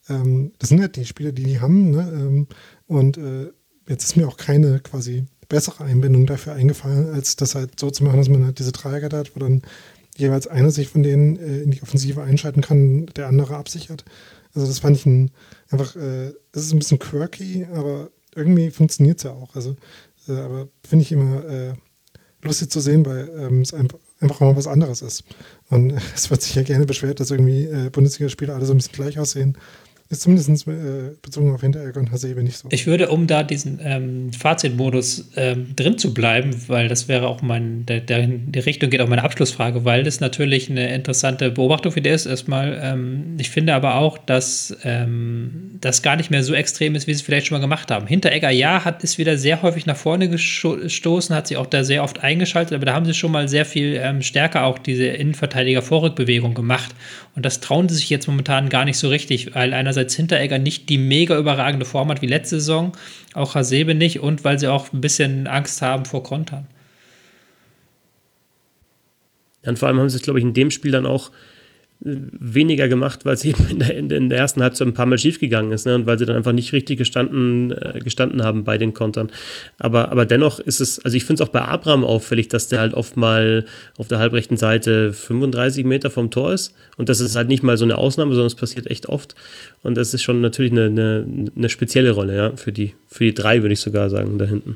ähm, das sind halt die Spieler, die die haben, ne? ähm, und äh, jetzt ist mir auch keine quasi bessere Einbindung dafür eingefallen, als das halt so zu machen, dass man halt diese Dreierkette hat, wo dann jeweils einer sich von denen äh, in die Offensive einschalten kann, der andere absichert. Also das fand ich ein, einfach, äh, es ist ein bisschen quirky, aber irgendwie funktioniert es ja auch. Also, äh, aber finde ich immer äh, lustig zu sehen, weil ähm, es einfach, einfach mal was anderes ist. Und es wird sich ja gerne beschwert, dass irgendwie äh, Bundesligaspiele alle so ein bisschen gleich aussehen. Ist zumindest äh, bezogen auf Hinteregger und Hasebe nicht so. Ich würde, um da diesen ähm, Fazitmodus ähm, drin zu bleiben, weil das wäre auch mein, der, der, die Richtung geht auch meine Abschlussfrage, weil das natürlich eine interessante Beobachtung für dich ist. Erstmal, ähm, ich finde aber auch, dass ähm, das gar nicht mehr so extrem ist, wie sie es vielleicht schon mal gemacht haben. Hinteregger, ja, hat ist wieder sehr häufig nach vorne gestoßen, hat sich auch da sehr oft eingeschaltet, aber da haben sie schon mal sehr viel ähm, stärker auch diese Innenverteidiger-Vorrückbewegung gemacht. Und das trauen sie sich jetzt momentan gar nicht so richtig, weil einerseits einerseits Hinteregger nicht die mega überragende Form hat wie letzte Saison, auch Hasebe nicht und weil sie auch ein bisschen Angst haben vor Kontern. Dann vor allem haben sie es, glaube ich, in dem Spiel dann auch weniger gemacht, weil es eben in der, in der ersten Halbzeit ein paar Mal schiefgegangen ist ne? und weil sie dann einfach nicht richtig gestanden, äh, gestanden haben bei den Kontern. Aber, aber dennoch ist es, also ich finde es auch bei Abraham auffällig, dass der halt oft mal auf der halbrechten Seite 35 Meter vom Tor ist und das ist halt nicht mal so eine Ausnahme, sondern es passiert echt oft und das ist schon natürlich eine, eine, eine spezielle Rolle ja, für, die, für die drei, würde ich sogar sagen, da hinten.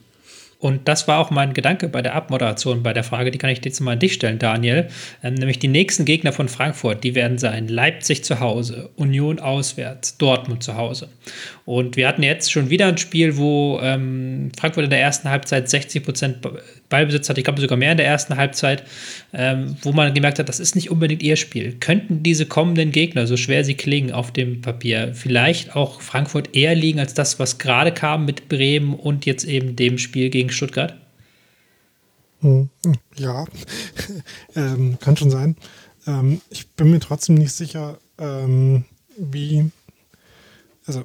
Und das war auch mein Gedanke bei der Abmoderation, bei der Frage, die kann ich jetzt mal an dich stellen, Daniel. Ähm, nämlich die nächsten Gegner von Frankfurt, die werden sein Leipzig zu Hause, Union auswärts, Dortmund zu Hause. Und wir hatten jetzt schon wieder ein Spiel, wo ähm, Frankfurt in der ersten Halbzeit 60 Prozent Ballbesitz hatte, ich glaube sogar mehr in der ersten Halbzeit, ähm, wo man gemerkt hat, das ist nicht unbedingt ihr Spiel. Könnten diese kommenden Gegner, so schwer sie klingen auf dem Papier, vielleicht auch Frankfurt eher liegen als das, was gerade kam mit Bremen und jetzt eben dem Spiel gegen Stuttgart? Hm, ja, ähm, kann schon sein. Ähm, ich bin mir trotzdem nicht sicher, ähm, wie, also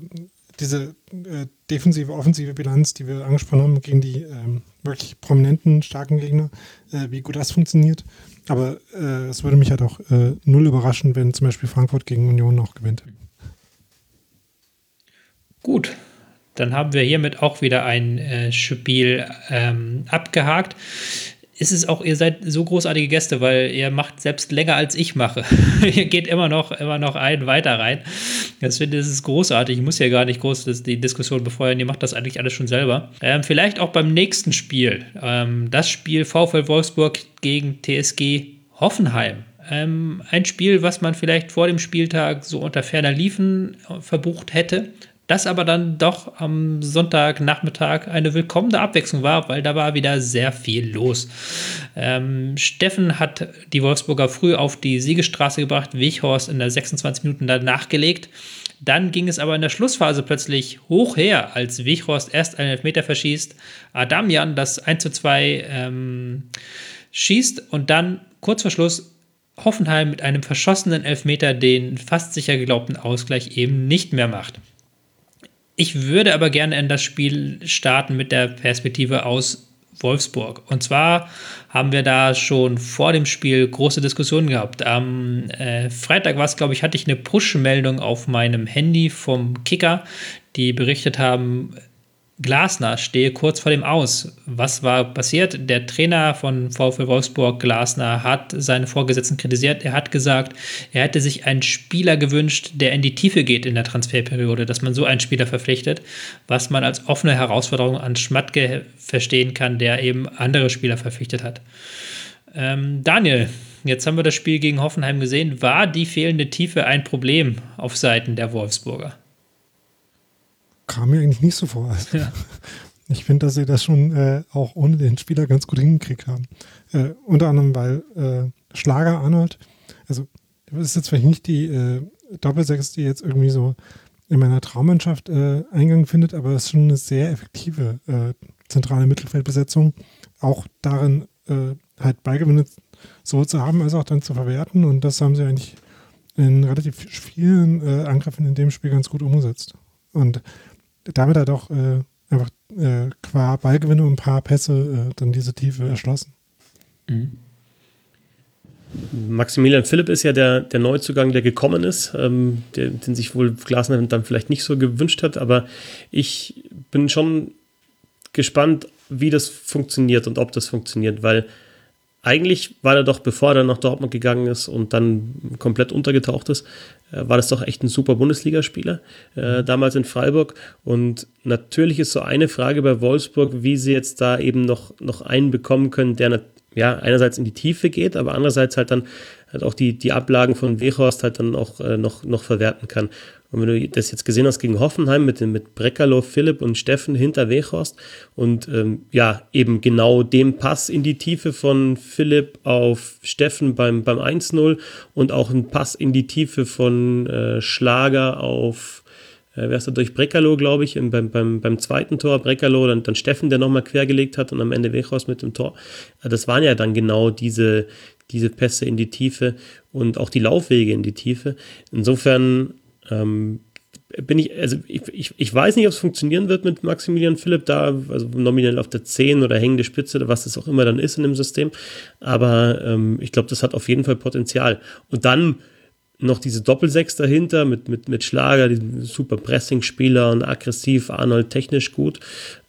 diese äh, defensive, offensive Bilanz, die wir angesprochen haben, gegen die ähm, wirklich prominenten, starken Gegner, äh, wie gut das funktioniert. Aber äh, es würde mich halt auch äh, null überraschen, wenn zum Beispiel Frankfurt gegen Union noch gewinnt. Gut, dann haben wir hiermit auch wieder ein äh, Spiel ähm, abgehakt ist es auch, ihr seid so großartige Gäste, weil ihr macht selbst länger als ich mache. ihr geht immer noch, immer noch ein weiter rein. Das finde ich, das ist großartig. Ich muss ja gar nicht groß das, die Diskussion befeuern. Ihr macht das eigentlich alles schon selber. Ähm, vielleicht auch beim nächsten Spiel. Ähm, das Spiel VfL Wolfsburg gegen TSG Hoffenheim. Ähm, ein Spiel, was man vielleicht vor dem Spieltag so unter ferner Liefen verbucht hätte das aber dann doch am Sonntagnachmittag eine willkommene Abwechslung war, weil da war wieder sehr viel los. Ähm, Steffen hat die Wolfsburger früh auf die Siegestraße gebracht, Wichhorst in der 26 Minuten danach gelegt. Dann ging es aber in der Schlussphase plötzlich hoch her, als Wichhorst erst einen Elfmeter verschießt, Adamian das 1 zu 2 ähm, schießt und dann kurz vor Schluss Hoffenheim mit einem verschossenen Elfmeter den fast sicher geglaubten Ausgleich eben nicht mehr macht. Ich würde aber gerne in das Spiel starten mit der Perspektive aus Wolfsburg. Und zwar haben wir da schon vor dem Spiel große Diskussionen gehabt. Am äh, Freitag war es, glaube ich, hatte ich eine Push-Meldung auf meinem Handy vom Kicker, die berichtet haben, Glasner stehe kurz vor dem Aus. Was war passiert? Der Trainer von VfL Wolfsburg, Glasner, hat seine Vorgesetzten kritisiert. Er hat gesagt, er hätte sich einen Spieler gewünscht, der in die Tiefe geht in der Transferperiode, dass man so einen Spieler verpflichtet, was man als offene Herausforderung an Schmatke verstehen kann, der eben andere Spieler verpflichtet hat. Ähm, Daniel, jetzt haben wir das Spiel gegen Hoffenheim gesehen. War die fehlende Tiefe ein Problem auf Seiten der Wolfsburger? Kam mir eigentlich nicht so vor. Also, ja. Ich finde, dass sie das schon äh, auch ohne den Spieler ganz gut hingekriegt haben. Äh, unter anderem, weil äh, Schlager Arnold, also das ist jetzt vielleicht nicht die äh, Doppelsechs, die jetzt irgendwie so in meiner Traummannschaft äh, Eingang findet, aber es ist schon eine sehr effektive äh, zentrale Mittelfeldbesetzung. Auch darin äh, halt Beigewinne so zu haben, als auch dann zu verwerten. Und das haben sie eigentlich in relativ vielen Angriffen in dem Spiel ganz gut umgesetzt. Und damit hat auch äh, einfach äh, qua Ballgewinne und ein paar Pässe äh, dann diese Tiefe erschlossen. Mhm. Maximilian Philipp ist ja der, der Neuzugang, der gekommen ist, ähm, der, den sich wohl Glasner dann vielleicht nicht so gewünscht hat, aber ich bin schon gespannt, wie das funktioniert und ob das funktioniert, weil eigentlich war er doch, bevor er nach Dortmund gegangen ist und dann komplett untergetaucht ist, äh, war das doch echt ein super Bundesligaspieler, äh, damals in Freiburg. Und natürlich ist so eine Frage bei Wolfsburg, wie sie jetzt da eben noch, noch einen bekommen können, der ja einerseits in die Tiefe geht, aber andererseits halt dann halt auch die, die Ablagen von Wechhorst halt dann auch äh, noch, noch verwerten kann. Und wenn du das jetzt gesehen hast gegen Hoffenheim mit, mit Breckerloh, Philipp und Steffen hinter Wechhorst und ähm, ja, eben genau dem Pass in die Tiefe von Philipp auf Steffen beim, beim 1-0 und auch ein Pass in die Tiefe von äh, Schlager auf äh, wer ist da durch Breckerloh, glaube ich, beim, beim, beim zweiten Tor, Breckerloh, dann, dann Steffen, der nochmal quergelegt hat und am Ende Wechhorst mit dem Tor. Das waren ja dann genau diese, diese Pässe in die Tiefe und auch die Laufwege in die Tiefe. Insofern ähm, bin ich, also ich, ich, ich weiß nicht, ob es funktionieren wird mit Maximilian Philipp da, also nominell auf der 10 oder hängende Spitze oder was es auch immer dann ist in dem System. Aber ähm, ich glaube, das hat auf jeden Fall Potenzial. Und dann noch diese Doppelsechs dahinter mit, mit, mit Schlager, diesem super Pressing-Spieler und aggressiv, Arnold technisch gut,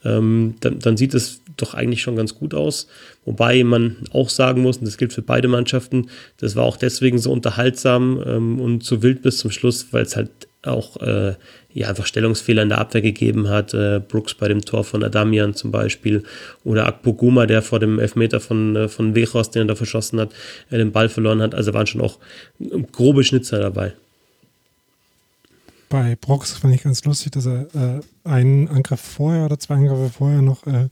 ähm, dann, dann sieht es doch eigentlich schon ganz gut aus. Wobei man auch sagen muss, und das gilt für beide Mannschaften, das war auch deswegen so unterhaltsam ähm, und so wild bis zum Schluss, weil es halt auch äh, ja, einfach Stellungsfehler in der Abwehr gegeben hat. Äh, Brooks bei dem Tor von Adamian zum Beispiel oder Akpoguma, der vor dem Elfmeter von, äh, von Wechos, den er da verschossen hat, äh, den Ball verloren hat. Also waren schon auch grobe Schnitzer dabei. Bei Brooks fand ich ganz lustig, dass er äh, einen Angriff vorher oder zwei Angriffe vorher noch äh,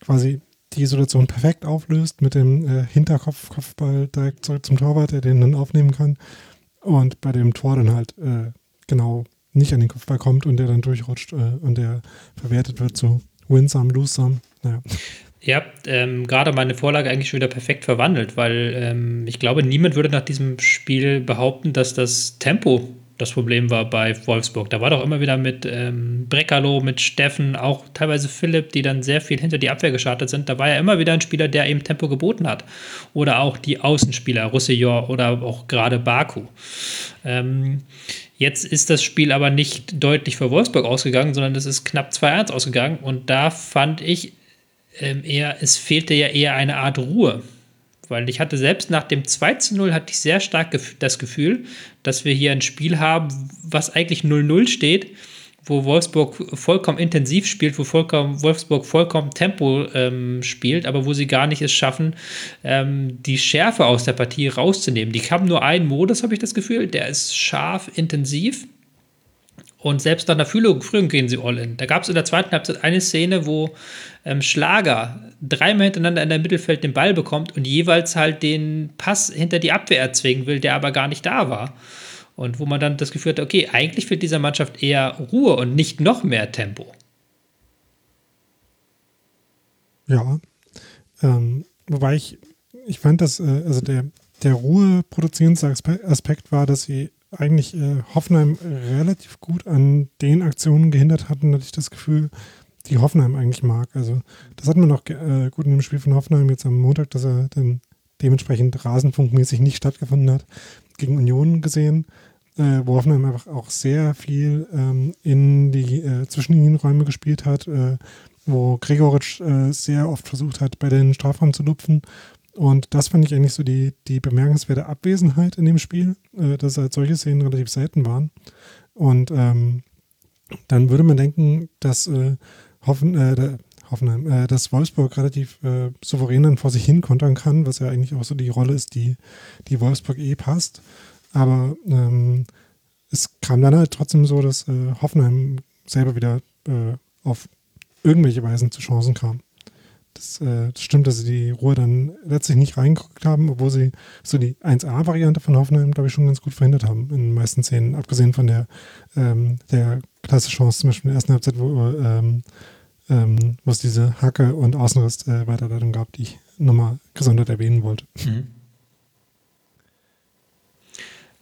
quasi die Situation perfekt auflöst mit dem äh, Hinterkopf-Kopfball direkt zurück zum Torwart, der den dann aufnehmen kann. Und bei dem Tor dann halt äh, genau nicht an den Kopfball kommt und der dann durchrutscht äh, und der verwertet wird so winsome, losesome. Naja. Habt ähm, gerade meine Vorlage eigentlich schon wieder perfekt verwandelt, weil ähm, ich glaube, niemand würde nach diesem Spiel behaupten, dass das Tempo das Problem war bei Wolfsburg. Da war doch immer wieder mit ähm, Breckerloh, mit Steffen, auch teilweise Philipp, die dann sehr viel hinter die Abwehr gestartet sind. Da war ja immer wieder ein Spieler, der eben Tempo geboten hat. Oder auch die Außenspieler, Roussillon oder auch gerade Baku. Ähm, jetzt ist das Spiel aber nicht deutlich für Wolfsburg ausgegangen, sondern es ist knapp 2-1 ausgegangen. Und da fand ich ähm, eher, es fehlte ja eher eine Art Ruhe weil ich hatte selbst nach dem 2 zu 0 hatte ich sehr stark das Gefühl, dass wir hier ein Spiel haben, was eigentlich 0-0 steht, wo Wolfsburg vollkommen intensiv spielt, wo vollkommen, Wolfsburg vollkommen Tempo ähm, spielt, aber wo sie gar nicht es schaffen, ähm, die Schärfe aus der Partie rauszunehmen. Die haben nur einen Modus, habe ich das Gefühl, der ist scharf, intensiv. Und selbst nach der Führung, gehen sie all in. Da gab es in der zweiten Halbzeit eine Szene, wo ähm, Schlager dreimal hintereinander in der Mittelfeld den Ball bekommt und jeweils halt den Pass hinter die Abwehr erzwingen will, der aber gar nicht da war. Und wo man dann das Gefühl hat, okay, eigentlich fehlt dieser Mannschaft eher Ruhe und nicht noch mehr Tempo. Ja, ähm, wobei ich, ich fand, dass äh, also der, der Ruhe-Produzierungsaspekt war, dass sie eigentlich äh, Hoffenheim relativ gut an den Aktionen gehindert hatten, hatte ich das Gefühl, die die Hoffenheim eigentlich mag. Also das hat man noch äh, gut in dem Spiel von Hoffenheim jetzt am Montag, dass er dann dementsprechend rasenfunkmäßig nicht stattgefunden hat, gegen Union gesehen, äh, wo Hoffenheim einfach auch sehr viel ähm, in die äh, Zwischenlinienräume gespielt hat, äh, wo Gregoritsch äh, sehr oft versucht hat, bei den Strafraum zu lupfen. Und das fand ich eigentlich so die, die bemerkenswerte Abwesenheit in dem Spiel, äh, dass halt solche Szenen relativ selten waren. Und ähm, dann würde man denken, dass äh, Hoffen, äh, Hoffenheim, äh, dass Wolfsburg relativ äh, souverän dann vor sich hin kontern kann, was ja eigentlich auch so die Rolle ist, die, die Wolfsburg eh passt. Aber ähm, es kam dann halt trotzdem so, dass äh, Hoffenheim selber wieder äh, auf irgendwelche Weisen zu Chancen kam. Das, äh, das stimmt, dass sie die Ruhe dann letztlich nicht reingeguckt haben, obwohl sie so die 1A-Variante von Hoffenheim, glaube ich, schon ganz gut verhindert haben in den meisten Szenen, abgesehen von der, ähm, der klasse Chance, zum Beispiel in der ersten Halbzeit, wo, ähm, ähm, wo es diese Hacke und Außenriss-Weiterleitung äh, gab, die ich nochmal gesondert erwähnen wollte. Mhm.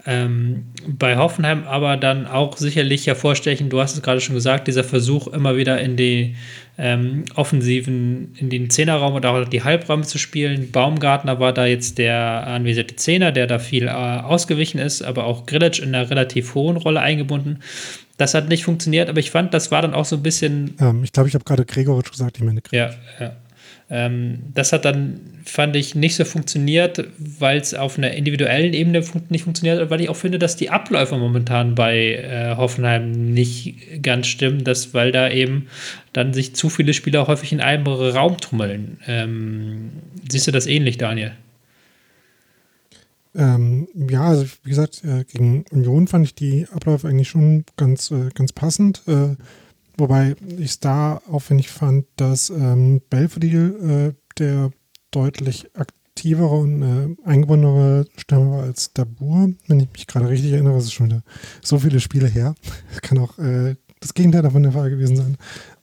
Ähm, bei Hoffenheim aber dann auch sicherlich hervorstechen, du hast es gerade schon gesagt, dieser Versuch immer wieder in die ähm, Offensiven, in den Zehnerraum oder auch die Halbräume zu spielen. Baumgartner war da jetzt der anvisierte Zehner, der da viel äh, ausgewichen ist, aber auch Grillitsch in einer relativ hohen Rolle eingebunden. Das hat nicht funktioniert, aber ich fand, das war dann auch so ein bisschen. Ähm, ich glaube, ich habe gerade Gregoritsch gesagt, ich meine Gregoritsch. Ja, ja. Ähm, das hat dann, fand ich, nicht so funktioniert, weil es auf einer individuellen Ebene fun nicht funktioniert, weil ich auch finde, dass die Abläufe momentan bei äh, Hoffenheim nicht ganz stimmen, dass, weil da eben dann sich zu viele Spieler häufig in einem Raum tummeln. Ähm, siehst du das ähnlich, Daniel? Ähm, ja, also wie gesagt, äh, gegen Union fand ich die Abläufe eigentlich schon ganz, äh, ganz passend. Äh, Wobei ich es da aufwendig fand, dass ähm, Belfodil äh, der deutlich aktivere und äh, eingebundenere Stürmer war als Dabur. Wenn ich mich gerade richtig erinnere, das ist schon wieder so viele Spiele her. Kann auch äh, das Gegenteil davon der Fall gewesen sein.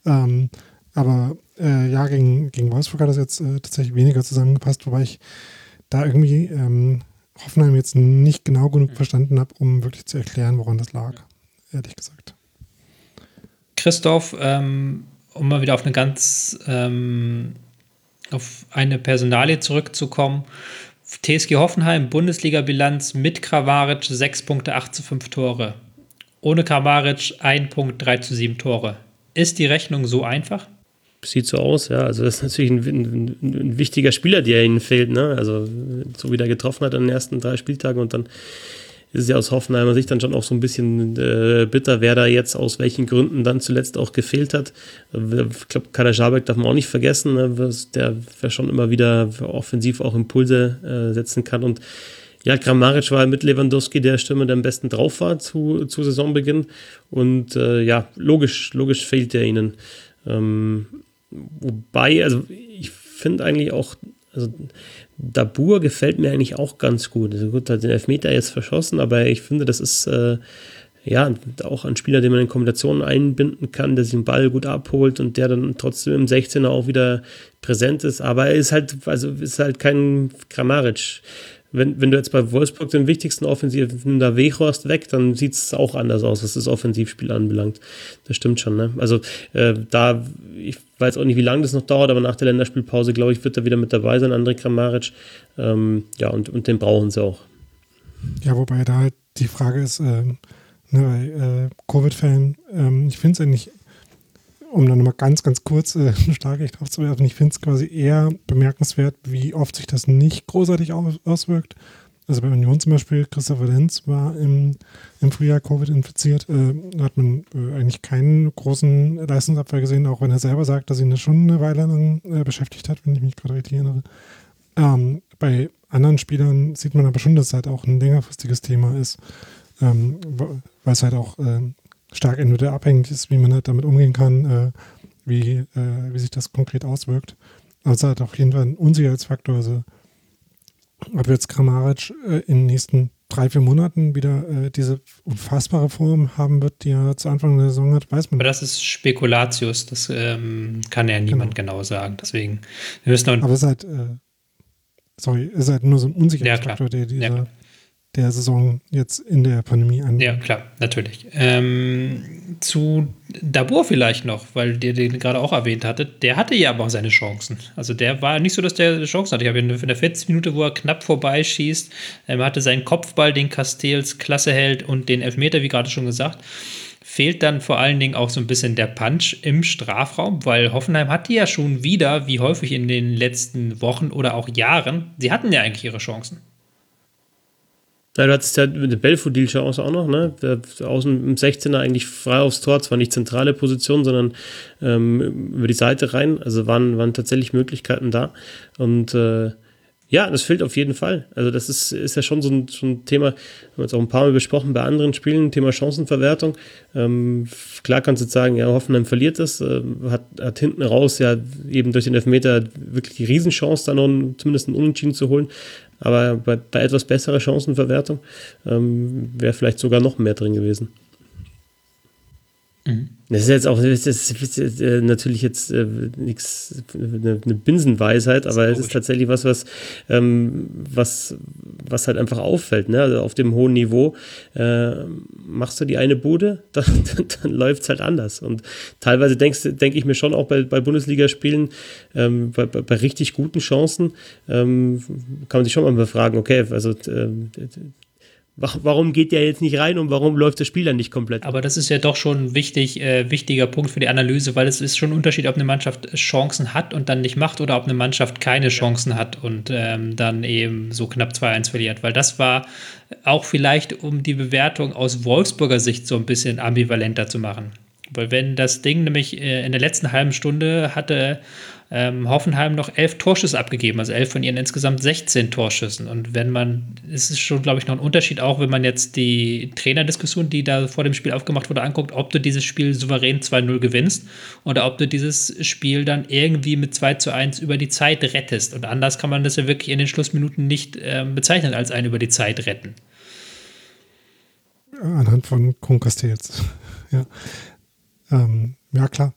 Ähm, aber ja, gegen, gegen Wolfsburg hat das jetzt tatsächlich weniger zusammengepasst, wobei ich da irgendwie ähm, Hoffenheim jetzt nicht genau genug verstanden habe, um wirklich zu erklären, woran das lag. Ehrlich gesagt. Christoph, ähm, um mal wieder auf eine ganz ähm, auf eine Personalie zurückzukommen. TSG Hoffenheim, Bundesliga-Bilanz mit Kramaric 6 Punkte, 8 zu 5 Tore. Ohne Kramaric 1 Punkt, 3 zu 7 Tore. Ist die Rechnung so einfach? Sieht so aus, ja. Also, das ist natürlich ein, ein, ein wichtiger Spieler, der ihnen fehlt, ne? Also, so wie der getroffen hat an den ersten drei Spieltagen und dann ist es ja aus Hoffenheimer Sicht dann schon auch so ein bisschen äh, bitter, wer da jetzt aus welchen Gründen dann zuletzt auch gefehlt hat. Ich glaube, Kader Schabek darf man auch nicht vergessen, ne, der schon immer wieder offensiv auch Impulse äh, setzen kann. Und ja, Kramaric war mit Lewandowski der Stürmer, der am besten drauf war zu, zu Saisonbeginn. Und äh, ja, logisch, logisch fehlt der ihnen. Ähm, wobei, also ich finde eigentlich auch, also Dabur gefällt mir eigentlich auch ganz gut. Also gut, hat den Elfmeter jetzt verschossen, aber ich finde, das ist äh, ja auch ein Spieler, den man in Kombinationen einbinden kann, der sich den Ball gut abholt und der dann trotzdem im 16er auch wieder präsent ist. Aber er ist halt, also ist halt kein Kramaric wenn, wenn du jetzt bei Wolfsburg den wichtigsten Offensiven da Weghorst weg, dann sieht es auch anders aus, was das Offensivspiel anbelangt. Das stimmt schon, ne? Also äh, da, ich weiß auch nicht, wie lange das noch dauert, aber nach der Länderspielpause, glaube ich, wird er wieder mit dabei sein, André Kramaric. Ähm, ja, und, und den brauchen sie auch. Ja, wobei da halt die Frage ist, äh, ne, bei äh, Covid-Fällen, ähm, ich finde es eigentlich um dann nochmal ganz, ganz kurz äh, Starkrecht aufzuwerfen, ich finde es quasi eher bemerkenswert, wie oft sich das nicht großartig auswirkt. Also bei Union zum Beispiel, Christopher Lenz war im, im Frühjahr Covid infiziert, äh, hat man äh, eigentlich keinen großen Leistungsabfall gesehen, auch wenn er selber sagt, dass ihn das schon eine Weile lang äh, beschäftigt hat, wenn ich mich gerade richtig erinnere. Ähm, bei anderen Spielern sieht man aber schon, dass es halt auch ein längerfristiges Thema ist, ähm, weil es halt auch ähm, stark individuell abhängig ist, wie man halt damit umgehen kann, äh, wie, äh, wie sich das konkret auswirkt. Also hat auf jeden Fall ein Unsicherheitsfaktor. Also ob jetzt Kramaric äh, in den nächsten drei, vier Monaten wieder äh, diese unfassbare Form haben wird, die er zu Anfang der Saison hat, weiß man. Aber das ist Spekulatius, das ähm, kann ja niemand genau, genau sagen. Deswegen, wir müssen Aber es ist halt, äh, sorry, es ist halt nur so ein Unsicherheitsfaktor, ja, der dieser, der Saison jetzt in der Pandemie an. Ja, klar, natürlich. Ähm, zu Dabur vielleicht noch, weil ihr den gerade auch erwähnt hattet, der hatte ja aber auch seine Chancen. Also der war nicht so, dass der Chancen hatte. Ich habe in der 40 Minute, wo er knapp vorbeischießt, ähm, hatte seinen Kopfball, den Castells klasse hält und den Elfmeter, wie gerade schon gesagt fehlt dann vor allen Dingen auch so ein bisschen der Punch im Strafraum, weil Hoffenheim hat die ja schon wieder, wie häufig in den letzten Wochen oder auch Jahren, sie hatten ja eigentlich ihre Chancen. Du hattest ja mit der Belfodil-Chance auch noch, ne? Außen im 16er eigentlich frei aufs Tor, zwar nicht zentrale Position, sondern ähm, über die Seite rein. Also waren, waren tatsächlich Möglichkeiten da. Und äh, ja, das fehlt auf jeden Fall. Also das ist, ist ja schon so ein, so ein Thema, haben wir jetzt auch ein paar Mal besprochen bei anderen Spielen, Thema Chancenverwertung. Ähm, klar kannst du jetzt sagen, ja, Hoffenheim verliert das, äh, hat, hat hinten raus ja eben durch den Elfmeter wirklich die Riesenchance, da noch ein, zumindest einen Unentschieden zu holen. Aber bei, bei etwas besserer Chancenverwertung ähm, wäre vielleicht sogar noch mehr drin gewesen. Mhm. Das ist jetzt auch das ist äh, natürlich jetzt äh, nichts, eine, eine Binsenweisheit, aber es ist tatsächlich was, was, ähm, was, was halt einfach auffällt. Ne? Also auf dem hohen Niveau äh, machst du die eine Bude, dann, dann, dann läuft es halt anders. Und teilweise denke denk ich mir schon auch bei, bei Bundesligaspielen, ähm, bei, bei, bei, richtig guten Chancen, ähm, kann man sich schon mal befragen, okay, also äh, warum geht der jetzt nicht rein und warum läuft das Spiel dann nicht komplett? Aber das ist ja doch schon ein wichtig, äh, wichtiger Punkt für die Analyse, weil es ist schon ein Unterschied, ob eine Mannschaft Chancen hat und dann nicht macht oder ob eine Mannschaft keine Chancen hat und ähm, dann eben so knapp 2-1 verliert. Weil das war auch vielleicht, um die Bewertung aus Wolfsburger Sicht so ein bisschen ambivalenter zu machen. Weil wenn das Ding nämlich äh, in der letzten halben Stunde hatte ähm, Hoffenheim noch elf Torschüsse abgegeben, also elf von ihren insgesamt 16 Torschüssen. Und wenn man, es ist schon, glaube ich, noch ein Unterschied, auch wenn man jetzt die Trainerdiskussion, die da vor dem Spiel aufgemacht wurde, anguckt, ob du dieses Spiel souverän 2-0 gewinnst oder ob du dieses Spiel dann irgendwie mit 2 zu 1 über die Zeit rettest. Und anders kann man das ja wirklich in den Schlussminuten nicht äh, bezeichnen als ein über die Zeit retten. Anhand von Concastells. ja. Ähm, ja, klar.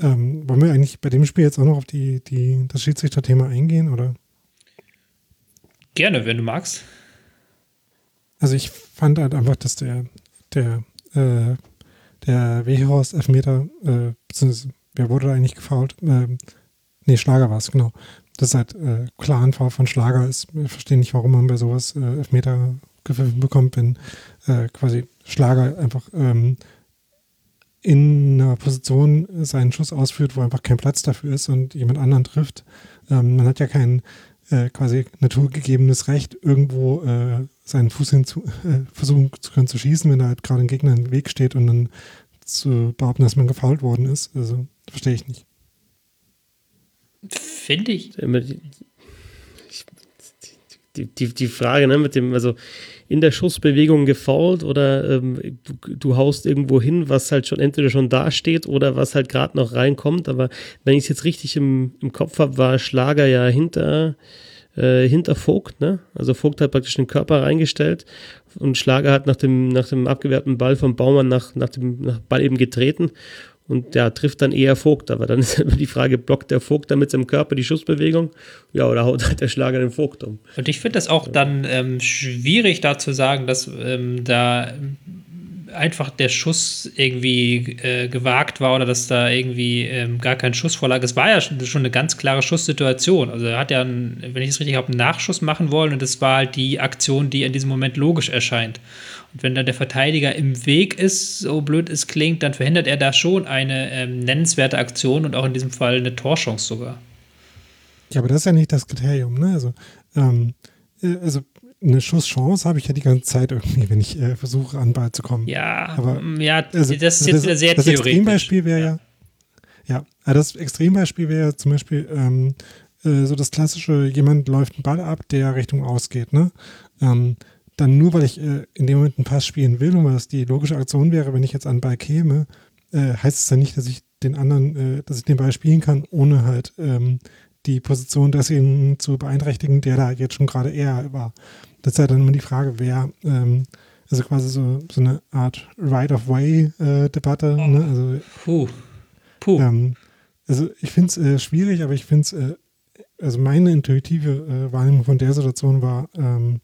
Ähm, wollen wir eigentlich bei dem Spiel jetzt auch noch auf die, die, das Schiedsrichter-Thema eingehen, oder? Gerne, wenn du magst. Also ich fand halt einfach, dass der, der, äh, der Wehorst Elfmeter, äh, beziehungsweise, wer wurde da eigentlich gefault? Äh, nee, Schlager war es, genau. Das ist halt äh, klar ein Foul von Schlager ist. Ich verstehe nicht, warum man bei sowas äh, Elfmeter bekommt, wenn äh, quasi Schlager einfach ähm, in einer Position seinen Schuss ausführt, wo einfach kein Platz dafür ist und jemand anderen trifft. Ähm, man hat ja kein äh, quasi naturgegebenes Recht, irgendwo äh, seinen Fuß hinzu, äh, versuchen zu können zu schießen, wenn da halt gerade ein Gegner im Weg steht und dann zu behaupten, dass man gefault worden ist. Also verstehe ich nicht. Finde ich. Die, die, die Frage, ne, mit dem, also in der Schussbewegung gefault oder ähm, du, du, haust irgendwo hin, was halt schon entweder schon da steht oder was halt gerade noch reinkommt. Aber wenn ich es jetzt richtig im, im Kopf habe, war Schlager ja hinter, äh, hinter Vogt, ne? Also Vogt hat praktisch den Körper reingestellt und Schlager hat nach dem, nach dem abgewehrten Ball vom Baumann nach, nach dem nach Ball eben getreten und der trifft dann eher Vogt. Aber dann ist immer die Frage, blockt der Vogt dann mit seinem Körper die Schussbewegung? Ja, oder haut halt der Schlager den Vogt um? Und ich finde das auch dann ähm, schwierig da zu sagen, dass ähm, da einfach der Schuss irgendwie äh, gewagt war oder dass da irgendwie ähm, gar kein Schuss vorlag. Es war ja schon, schon eine ganz klare Schusssituation. Also er hat ja, einen, wenn ich es richtig habe, einen Nachschuss machen wollen und das war halt die Aktion, die in diesem Moment logisch erscheint. Und wenn dann der Verteidiger im Weg ist, so blöd es klingt, dann verhindert er da schon eine ähm, nennenswerte Aktion und auch in diesem Fall eine Torchance sogar. Ja, aber das ist ja nicht das Kriterium, ne? Also, ähm, äh, also eine Schusschance habe ich ja die ganze Zeit irgendwie, wenn ich äh, versuche, an Ball zu kommen. Ja, aber mm, ja, also, das ist jetzt das, sehr das theoretisch. Extrembeispiel wäre ja. ja, ja, das Extrembeispiel wäre ja zum Beispiel ähm, äh, so das klassische, jemand läuft einen Ball ab, der Richtung ausgeht, ne? Ähm, dann nur, weil ich äh, in dem Moment einen Pass spielen will und weil das die logische Aktion wäre, wenn ich jetzt an den Ball käme, äh, heißt es ja nicht, dass ich den anderen, äh, dass ich den Ball spielen kann, ohne halt ähm, die Position deswegen zu beeinträchtigen, der da jetzt schon gerade eher war. Das ist ja dann immer die Frage, wer, ähm, also quasi so, so eine Art Right-of-Way-Debatte. Oh. Ne? Also, Puh. Puh. Ähm, also ich finde es äh, schwierig, aber ich finde es, äh, also meine intuitive äh, Wahrnehmung von der Situation war, ähm,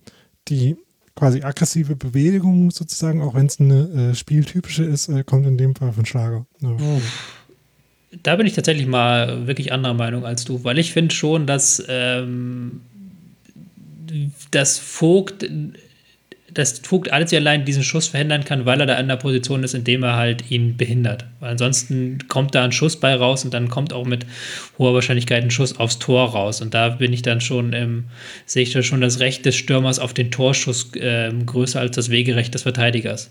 die quasi aggressive Bewegung sozusagen, auch wenn es eine äh, spieltypische ist, äh, kommt in dem Fall von Schlager. Ja. Da bin ich tatsächlich mal wirklich anderer Meinung als du, weil ich finde schon, dass ähm, das Vogt dass Vogt alles allein diesen Schuss verhindern kann, weil er da in der Position ist, indem er halt ihn behindert. Weil ansonsten kommt da ein Schuss bei raus und dann kommt auch mit hoher Wahrscheinlichkeit ein Schuss aufs Tor raus. Und da bin ich dann schon, ähm, sehe ich da schon das Recht des Stürmers auf den Torschuss äh, größer als das Wegerecht des Verteidigers.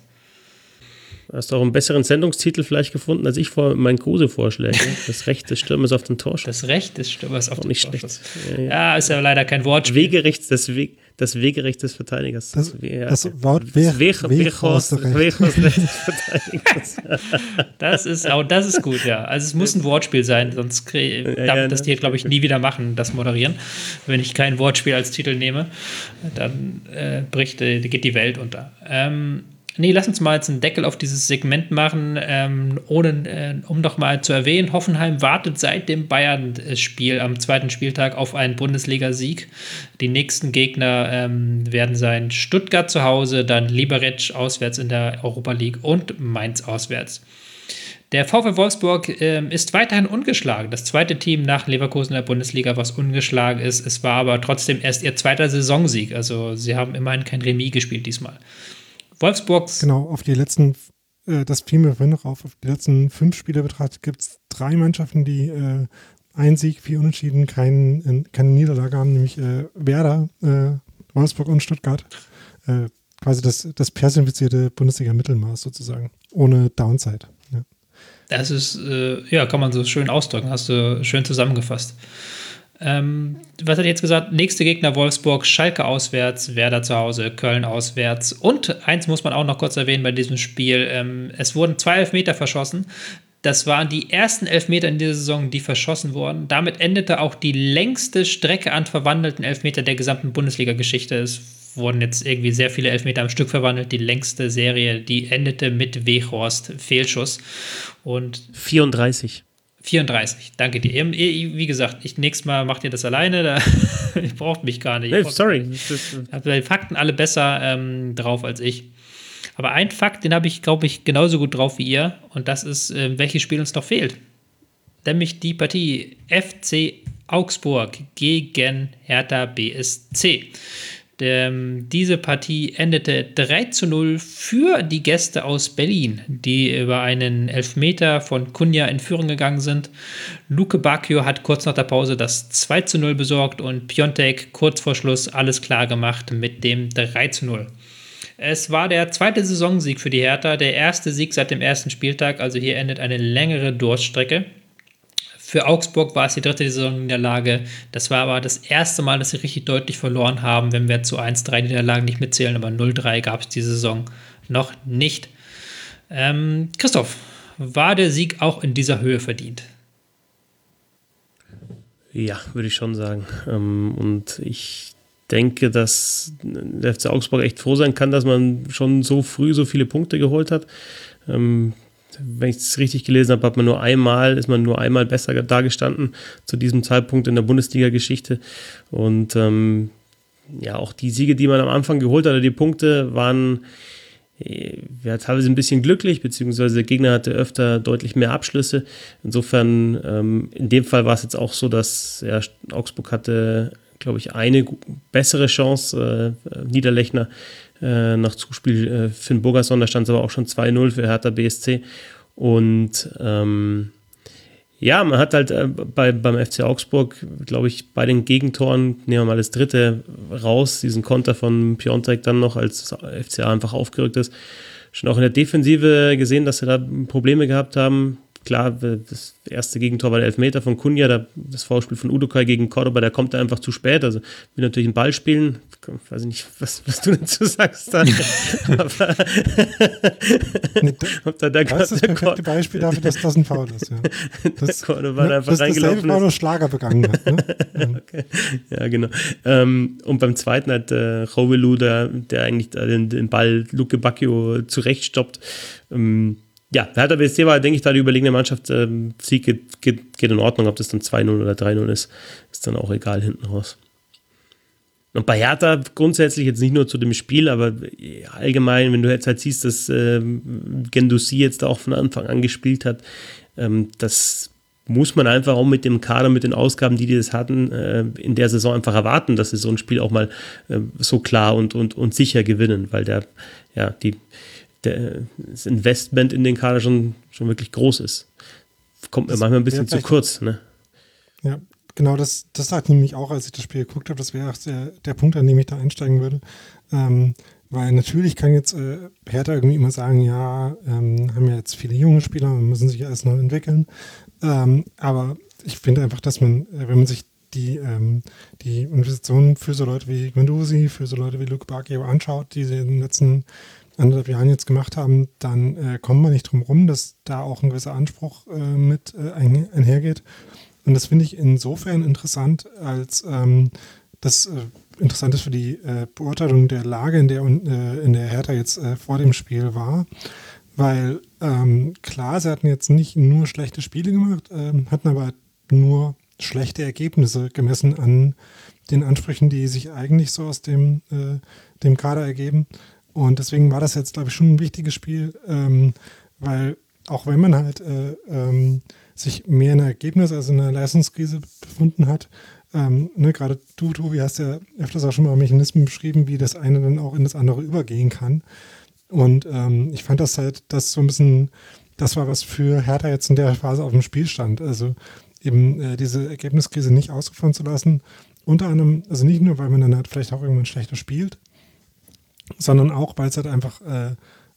Hast du auch einen besseren Sendungstitel vielleicht gefunden, als ich vor meinen Kruse vorschläge. Das Recht des Stürmers auf den Torschuss. Das Recht des Stürmers auf auch den nicht Torschuss. schlecht. Ja, ja. Ja, ist ja leider kein Wortspiel. Wegerecht, das, We das Wegerecht des Verteidigers. Das, ja, das. Wort Weg, Weg- Weghorst Weghorst- Weghorst Recht des Verteidigers. Das ist, auch das ist gut, ja. Also es muss ein Wortspiel sein, sonst Ja, darf ja, das ne? hier, glaube ich, nie wieder machen, das Moderieren. Wenn ich kein Wortspiel als Titel nehme, dann äh, bricht, äh, geht die Welt unter. Ähm, nee, lass uns mal jetzt einen Deckel auf dieses Segment machen, ähm, ohne, äh, um noch mal zu erwähnen, Hoffenheim wartet seit dem Bayern-Spiel am zweiten Spieltag auf einen Bundesliga-Sieg. Die nächsten Gegner ähm, werden sein Stuttgart zu Hause, dann Liberec auswärts in der Europa League und Mainz auswärts. Der VfL Wolfsburg ähm, ist weiterhin ungeschlagen. Das zweite Team nach Leverkusen in der Bundesliga, was ungeschlagen ist. Es war aber trotzdem erst ihr zweiter Saisonsieg. Also sie haben immerhin kein Remis gespielt diesmal. Wolfsburgs Genau, auf die letzten, äh, das fiel mir vorhin noch auf, auf die letzten fünf Spiele betrachtet gibt es drei Mannschaften, die äh, ein Sieg, vier Unentschieden, kein, äh, keine Niederlage haben, nämlich äh, Werder, äh, Wolfsburg und Stuttgart. Äh, quasi das, das personifizierte Bundesliga-Mittelmaß sozusagen, ohne Downside. Ja. Das ist, äh, ja, kann man so schön ausdrücken, hast du schön zusammengefasst. Ähm, was hat jetzt gesagt? Nächste Gegner Wolfsburg, Schalke auswärts, Werder zu Hause, Köln auswärts. Und eins muss man auch noch kurz erwähnen bei diesem Spiel: ähm, Es wurden zwei Elfmeter verschossen. Das waren die ersten Elfmeter in dieser Saison, die verschossen wurden. Damit endete auch die längste Strecke an verwandelten Elfmeter der gesamten Bundesliga-Geschichte. Es wurden jetzt irgendwie sehr viele Elfmeter am Stück verwandelt. Die längste Serie, die endete mit Weghorst Fehlschuss. Und 34. 34, danke dir. Eben, eh, Wie gesagt, ich nächstes Mal macht ihr das alleine. Da, ich braucht mich gar nicht. Nee, Ich sorry. Ist- habe die Fakten alle besser ähm, drauf als ich. Aber ein Fakt, den habe ich, glaube ich, genauso gut drauf wie ihr. Und das ist, äh, welches Spiel uns noch fehlt. Nämlich die Partie FC Augsburg gegen Hertha BSC. Ähm, diese Partie endete 3 zu 0 für die Gäste aus Berlin, die über einen Elfmeter von Kunja in Führung gegangen sind. Luke Bacchio hat kurz nach der Pause das 2 zu 0 besorgt und Piontek kurz vor Schluss alles klar gemacht mit dem 3 zu 0. Es war der zweite Saisonsieg für die Hertha, der erste Sieg seit dem ersten Spieltag, also hier endet eine längere Durststrecke. Für Augsburg war es die dritte Saisonniederlage. Das war aber das erste Mal, dass sie richtig deutlich verloren haben, wenn wir zu 1-3 Niederlagen nicht mitzählen, aber 0-3 gab es diese Saison noch nicht. Ähm, Christoph, war der Sieg auch in dieser Höhe verdient? Ja, würde ich schon sagen. Ähm, und ich denke, dass der FC Augsburg echt froh sein kann, dass man schon so früh so viele Punkte geholt hat. Ähm, wenn ich es richtig gelesen habe, hat man nur einmal, ist man nur einmal besser dagestanden zu diesem Zeitpunkt in der Bundesliga-Geschichte. Und ähm, ja, auch die Siege, die man am Anfang geholt hat, oder die Punkte, waren äh, ja, teilweise ein bisschen glücklich, beziehungsweise der Gegner hatte öfter deutlich mehr Abschlüsse. Insofern, ähm, in dem Fall war es jetzt auch so, dass ja, Augsburg hatte, glaube ich, eine bessere Chance. Äh, Niederlechner äh, nach Zuspiel äh, Finn Burgerson, da stand es aber auch schon 2-0 für Hertha BSC. Und ähm, ja, man hat halt äh, bei, beim FC Augsburg, glaube ich, bei den Gegentoren, nehmen wir mal das dritte raus, diesen Konter von Piontek dann noch, als das FCA einfach aufgerückt ist, schon auch in der Defensive gesehen, dass sie da Probleme gehabt haben. Klar, das erste Gegentor war der Elfmeter von Kunja, da- das Vorspiel von Udokai gegen Cordoba, der kommt da einfach zu spät. Also will natürlich einen Ball spielen. Ich weiß nicht, was, was du dazu sagst. Da. Aber ob da der, das ist das der, perfekte Beispiel dafür, dass das ein Foul ist. Ja. Das, Cordoba ne, da einfach das ist dasselbe reingelaufen Foul, ist. das Schlager begangen hat. Ne? Ja, genau. Ähm, und beim zweiten hat äh, Rovelu, der, der eigentlich den, den Ball Luke Bacchio zurechtstoppt. Ähm, ja, Hertha BSC war, denke ich, da die überlegene Mannschaft. Ähm, Sieg geht, geht, geht in Ordnung, ob das dann 2-0 oder 3-0 ist, ist dann auch egal hinten raus. Und bei Hertha grundsätzlich jetzt nicht nur zu dem Spiel, aber allgemein, wenn du jetzt halt siehst, dass äh, Gendouzi jetzt auch von Anfang an gespielt hat, ähm, das muss man einfach auch mit dem Kader, mit den Ausgaben, die die das hatten, äh, in der Saison einfach erwarten, dass sie so ein Spiel auch mal äh, so klar und, und, und sicher gewinnen, weil der, ja, die, der, das Investment in den Kader schon, schon wirklich groß ist. Kommt mir manchmal ein bisschen zu kurz, ne? Ja, genau, das, das sagt nämlich auch, als ich das Spiel geguckt habe, das wäre auch der, der Punkt, an dem ich da einsteigen würde. Ähm, weil natürlich kann jetzt äh, Hertha irgendwie immer sagen, ja, ähm, haben ja jetzt viele junge Spieler und müssen sich erst noch entwickeln. Ähm, aber ich finde einfach, dass man, äh, wenn man sich die, ähm, die Investitionen für so Leute wie Guendouzi, für so Leute wie Luke Bakio anschaut, die sie in den letzten anderthalb Jahren jetzt gemacht haben, dann äh, kommt man nicht drum rum, dass da auch ein gewisser Anspruch äh, mit äh, einhergeht. Und das finde ich insofern interessant, als ähm, das äh, interessant ist für die äh, Beurteilung der Lage, in der, äh, in der Hertha jetzt äh, vor dem Spiel war. Weil ähm, klar, sie hatten jetzt nicht nur schlechte Spiele gemacht, ähm, hatten aber nur schlechte Ergebnisse gemessen an den Ansprüchen, die sich eigentlich so aus dem, äh, dem Kader ergeben. Und deswegen war das jetzt, glaube ich, schon ein wichtiges Spiel, ähm, weil auch wenn man halt äh, ähm, sich mehr in Ergebnis als in einer Leistungskrise befunden hat, ähm, ne, gerade du, Tobi, hast ja öfters auch schon mal Mechanismen beschrieben, wie das eine dann auch in das andere übergehen kann. Und ähm, ich fand das halt, das so ein bisschen, das war was für Hertha jetzt in der Phase auf dem Spiel stand. Also eben äh, diese Ergebniskrise nicht ausgefahren zu lassen. Unter anderem, also nicht nur, weil man dann halt vielleicht auch irgendwann schlechter spielt, sondern auch, weil es halt einfach äh,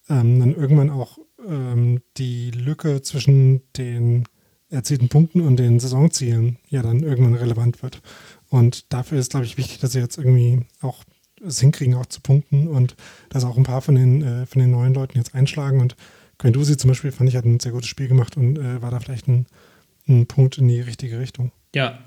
ähm, dann irgendwann auch ähm, die Lücke zwischen den erzielten Punkten und den Saisonzielen ja dann irgendwann relevant wird. Und dafür ist, glaube ich, wichtig, dass sie jetzt irgendwie auch es hinkriegen, auch zu punkten und dass auch ein paar von den, äh, von den neuen Leuten jetzt einschlagen. Und Quendusi zum Beispiel, fand ich, hat ein sehr gutes Spiel gemacht und äh, war da vielleicht ein, ein Punkt in die richtige Richtung. Ja,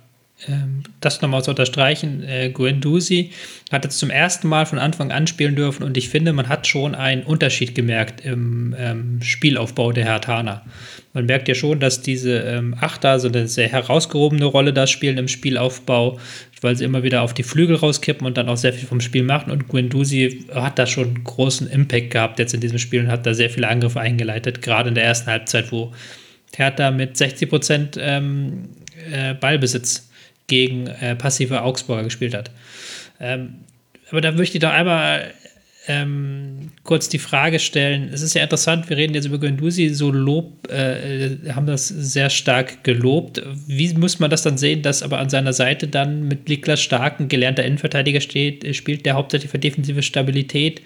das nochmal zu unterstreichen, äh, Guendouzi hat jetzt zum ersten Mal von Anfang an spielen dürfen und ich finde, man hat schon einen Unterschied gemerkt im ähm, Spielaufbau der Hertaner. Man merkt ja schon, dass diese ähm, Achter so eine sehr herausgehobene Rolle da spielen im Spielaufbau, weil sie immer wieder auf die Flügel rauskippen und dann auch sehr viel vom Spiel machen. Und Guendouzi hat da schon großen Impact gehabt jetzt in diesem Spiel und hat da sehr viele Angriffe eingeleitet, gerade in der ersten Halbzeit, wo Hertha mit 60 Prozent ähm, äh, Ballbesitz gegen äh, passive Augsburger gespielt hat. Ähm, aber da möchte ich doch einmal ähm, kurz die Frage stellen. Es ist ja interessant, wir reden jetzt über Guendouzi, so Lob, äh, haben das sehr stark gelobt. Wie muss man das dann sehen, dass aber an seiner Seite dann mit Niklas Stark ein gelernter Innenverteidiger steht, äh, spielt, der hauptsächlich für defensive Stabilität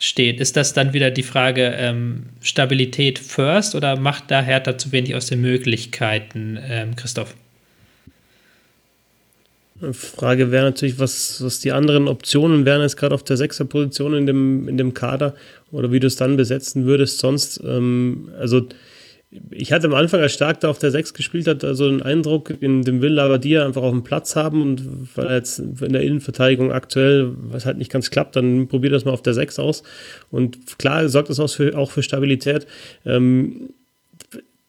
steht? Ist das dann wieder die Frage ähm, Stabilität first oder macht da Hertha zu wenig aus den Möglichkeiten, ähm, Christoph? Frage wäre natürlich, was, was die anderen Optionen wären jetzt gerade auf der Sechser-Position in dem, in dem Kader oder wie du es dann besetzen würdest. Sonst, ähm, also ich hatte am Anfang, als Stark da auf der Sechs gespielt hat, also den Eindruck, in dem will Labadia einfach auf dem Platz haben und weil er jetzt in der Innenverteidigung aktuell, was halt nicht ganz klappt, dann probiert das mal auf der Sechs aus. Und klar sorgt das auch für, auch für Stabilität. Ähm,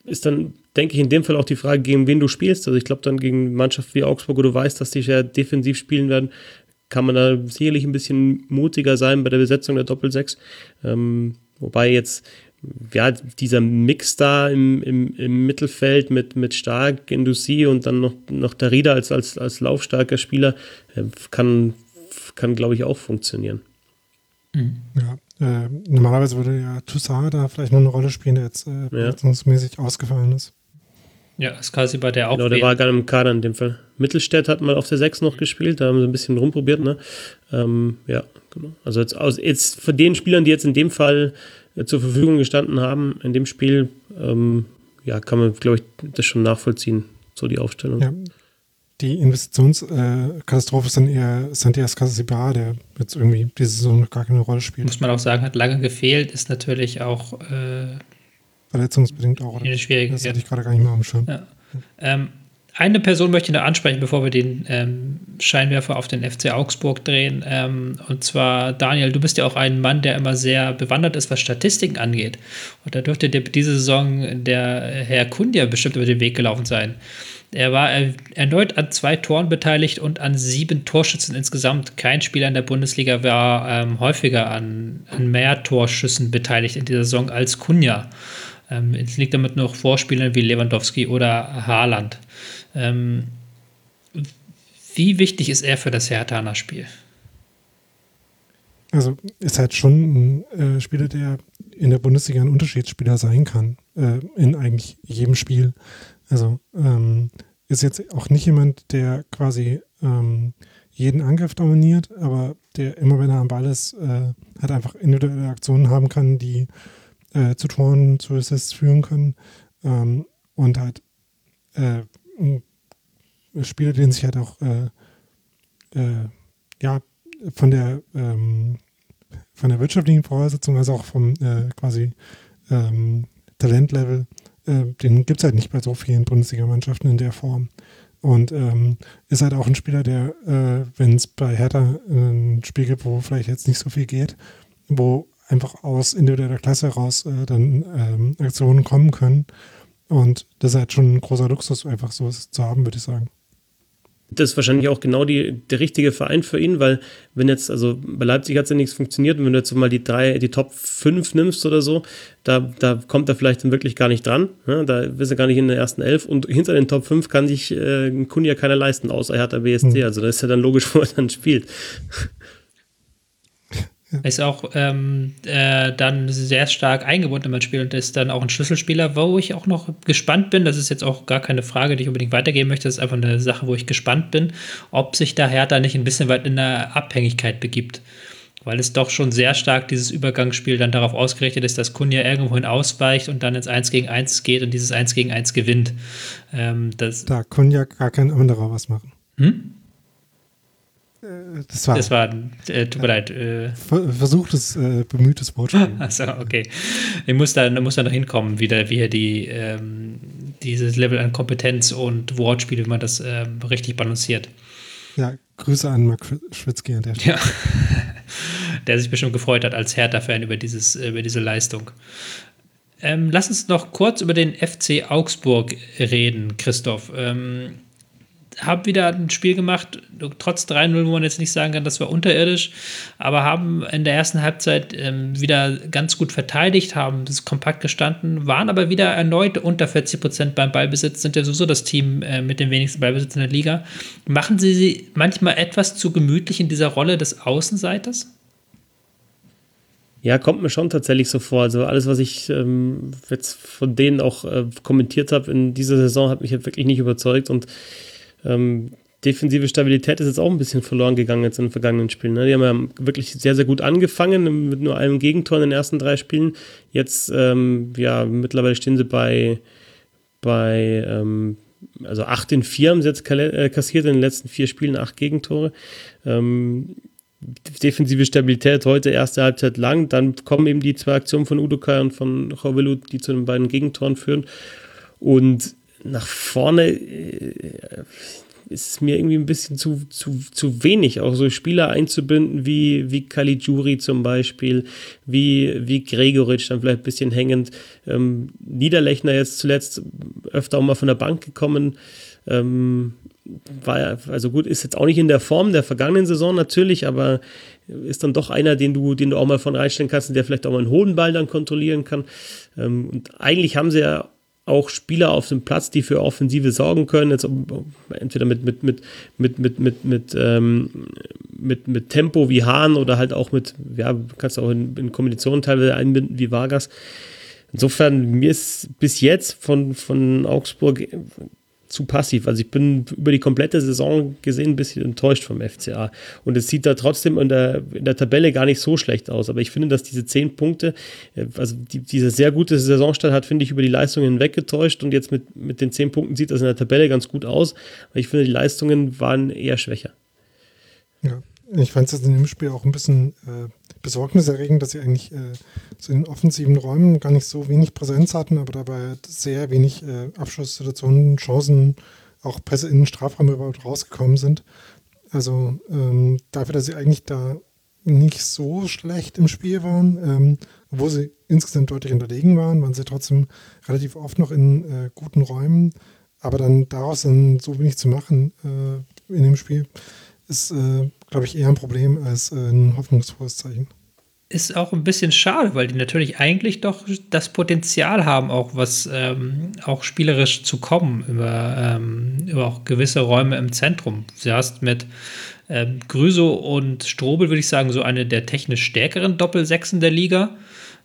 ist dann denke ich, in dem Fall auch die Frage, gegen wen du spielst. Also ich glaube dann gegen Mannschaften wie Augsburg, wo du weißt, dass die sehr defensiv spielen werden, kann man da sicherlich ein bisschen mutiger sein bei der Besetzung der Doppelsechs. Ähm, wobei jetzt ja, dieser Mix da im, im, im Mittelfeld mit, mit Stark, Indusie und dann noch, noch der Rieder als, als, als laufstarker Spieler äh, kann, kann glaube ich, auch funktionieren. Mhm. Ja, äh, normalerweise würde ja Toussaint da vielleicht noch eine Rolle spielen, der jetzt äh, ja. ausgefallen ist. Ja, ist quasi bei der auch. Genau, der war gar im Kader in dem Fall. Mittelstädt hat mal auf der 6 noch gespielt, da haben sie ein bisschen rumprobiert, ne? Ähm, ja, genau. Also jetzt, aus, jetzt von den Spielern, die jetzt in dem Fall äh, zur Verfügung gestanden haben, in dem Spiel, ähm, ja, kann man, glaube ich, das schon nachvollziehen, so die Aufstellung. Ja. Die Investitionskatastrophe ist dann eher Santiago Casibar, der jetzt irgendwie diese Saison noch gar keine Rolle spielt. Muss man auch sagen, hat lange gefehlt, ist natürlich auch äh, Verletzungsbedingt auch. Oder? Schwierig. Das hatte ich gerade gar nicht mehr am Schirm. Ja. Ähm, eine Person möchte ich noch ansprechen, bevor wir den ähm, Scheinwerfer auf den FC Augsburg drehen. Ähm, und zwar, Daniel, du bist ja auch ein Mann, der immer sehr bewandert ist, was Statistiken angeht. Und da dürfte dir diese Saison der Herr Kundia bestimmt über den Weg gelaufen sein. Er war erneut an zwei Toren beteiligt und an sieben Torschützen insgesamt. Kein Spieler in der Bundesliga war ähm, häufiger an, an, mehr Torschüssen beteiligt in dieser Saison als Kunja. Ähm, es liegt damit noch vor Spielern wie Lewandowski oder Haaland. Ähm, wie wichtig ist er für das Herthaner-Spiel? Also ist halt schon ein äh, Spieler, der in der Bundesliga ein Unterschiedsspieler sein kann, äh, in eigentlich jedem Spiel. Also ähm, ist jetzt auch nicht jemand, der quasi ähm, jeden Angriff dominiert, aber der immer, wenn er am Ball ist, äh, halt einfach individuelle Aktionen haben kann, die äh, zu Toren, zu Assists führen können. Ähm, und halt äh, Spieler, den sich halt auch äh, äh, ja von der ähm, von der wirtschaftlichen Voraussetzung, also auch vom äh, quasi ähm, Talentlevel äh, den gibt es halt nicht bei so vielen Bundesligamannschaften in der Form. Und ähm, ist halt auch ein Spieler, der, äh, wenn es bei Hertha ein Spiel gibt, wo vielleicht jetzt nicht so viel geht, wo einfach aus individueller Klasse heraus äh, dann ähm, Aktionen kommen können. Und das ist halt schon ein großer Luxus, einfach so zu haben, würde ich sagen das ist wahrscheinlich auch genau die, der richtige Verein für ihn, weil wenn jetzt, also bei Leipzig hat es ja nichts funktioniert und wenn du jetzt mal die drei, die Top 5 nimmst oder so, da, da kommt er vielleicht dann wirklich gar nicht dran. Ne? Da ist er gar nicht in der ersten Elf und hinter den Top 5 kann sich äh, ein Kunde ja keiner leisten, außer er hat der BSC. Mhm. Also da ist ja dann logisch, wo er dann spielt. Ist auch ähm, äh, dann sehr stark eingebunden in mein Spiel und ist dann auch ein Schlüsselspieler, wo ich auch noch gespannt bin. Das ist jetzt auch gar keine Frage, die ich unbedingt weitergeben möchte. Das ist einfach eine Sache, wo ich gespannt bin, ob sich da Hertha nicht ein bisschen weit in der Abhängigkeit begibt. Weil es doch schon sehr stark dieses Übergangsspiel dann darauf ausgerichtet ist, dass Kunja irgendwohin ausweicht und dann ins 1 gegen 1 geht und dieses 1 gegen 1 gewinnt. Ähm, das da Kunja gar kein anderer was machen. Hm? Äh, das war, das war äh, tut mir leid. Äh, versuchtes, äh, bemühtes Wortspiel. Achso, okay. Ich muss da, muss da noch hinkommen, wieder, wie er die, ähm, dieses Level an Kompetenz und Wortspiel, wie man das ähm, richtig balanciert. Ja, Grüße an Mark Schwitzky an der Stelle. Ja. der sich bestimmt gefreut hat als Hertha-Fan über, über diese Leistung. Ähm, lass uns noch kurz über den FC Augsburg reden, Christoph. Ähm, haben wieder ein Spiel gemacht, trotz 3-0, wo man jetzt nicht sagen kann, das war unterirdisch, aber haben in der ersten Halbzeit ähm, wieder ganz gut verteidigt, haben das kompakt gestanden, waren aber wieder erneut unter 40 Prozent beim Ballbesitz, sind ja sowieso das Team äh, mit dem wenigsten Ballbesitz in der Liga. Machen Sie sie manchmal etwas zu gemütlich in dieser Rolle des Außenseiters? Ja, kommt mir schon tatsächlich so vor. Also alles, was ich ähm, jetzt von denen auch äh, kommentiert habe in dieser Saison, hat mich halt wirklich nicht überzeugt und ähm, defensive Stabilität ist jetzt auch ein bisschen verloren gegangen jetzt in den vergangenen Spielen. Ne? Die haben ja wirklich sehr, sehr gut angefangen mit nur einem Gegentor in den ersten drei Spielen. Jetzt, ähm, ja, mittlerweile stehen sie bei, bei ähm, also 8 in 4 haben sie jetzt äh, kassiert in den letzten vier Spielen, acht Gegentore. Ähm, defensive Stabilität heute erste Halbzeit lang, dann kommen eben die zwei Aktionen von Udokai und von Rovelu, die zu den beiden Gegentoren führen. Und nach vorne äh, ist es mir irgendwie ein bisschen zu, zu, zu wenig, auch so Spieler einzubinden wie, wie Caligiuri zum Beispiel, wie, wie Gregoritsch, dann vielleicht ein bisschen hängend. Ähm, Niederlechner jetzt zuletzt öfter auch mal von der Bank gekommen. Ähm, war also gut, ist jetzt auch nicht in der Form der vergangenen Saison natürlich, aber ist dann doch einer, den du, den du auch mal von reinstellen kannst und der vielleicht auch mal einen hohen Ball dann kontrollieren kann. Ähm, und eigentlich haben sie ja auch Spieler auf dem Platz, die für Offensive sorgen können, jetzt entweder mit, mit, mit, mit, mit, mit, mit, ähm, mit, mit Tempo wie Hahn oder halt auch mit, ja, kannst du auch in, in Kombinationen teilweise einbinden wie Vargas. Insofern, mir ist bis jetzt von, von Augsburg zu passiv. Also ich bin über die komplette Saison gesehen ein bisschen enttäuscht vom FCA. Und es sieht da trotzdem in der, in der Tabelle gar nicht so schlecht aus. Aber ich finde, dass diese zehn Punkte, äh, also die, diese sehr gute Saisonstart hat, finde ich, über die Leistungen hinweg getäuscht. Und jetzt mit, mit den zehn Punkten sieht das in der Tabelle ganz gut aus. Aber ich finde, die Leistungen waren eher schwächer. Ja, ich fand es in dem Spiel auch ein bisschen äh, besorgniserregend, dass sie eigentlich äh, so in offensiven Räumen gar nicht so wenig Präsenz hatten, aber dabei sehr wenig äh, Abschlusssituationen, Chancen, auch Pässe in den Strafraum überhaupt rausgekommen sind. Also ähm, dafür, dass sie eigentlich da nicht so schlecht im Spiel waren, ähm, obwohl sie insgesamt deutlich unterlegen waren, waren sie trotzdem relativ oft noch in äh, guten Räumen. aber dann daraus dann so wenig zu machen äh, in dem Spiel, ist, äh, glaube ich, eher ein Problem als äh, ein hoffnungsvolles Zeichen. Ist auch ein bisschen schade, weil die natürlich eigentlich doch das Potenzial haben, auch was ähm, auch spielerisch zu kommen über, ähm, über auch gewisse Räume im Zentrum. Du hast mit ähm, Grüso und Strobel, würde ich sagen, so eine der technisch stärkeren Doppelsechsen der Liga.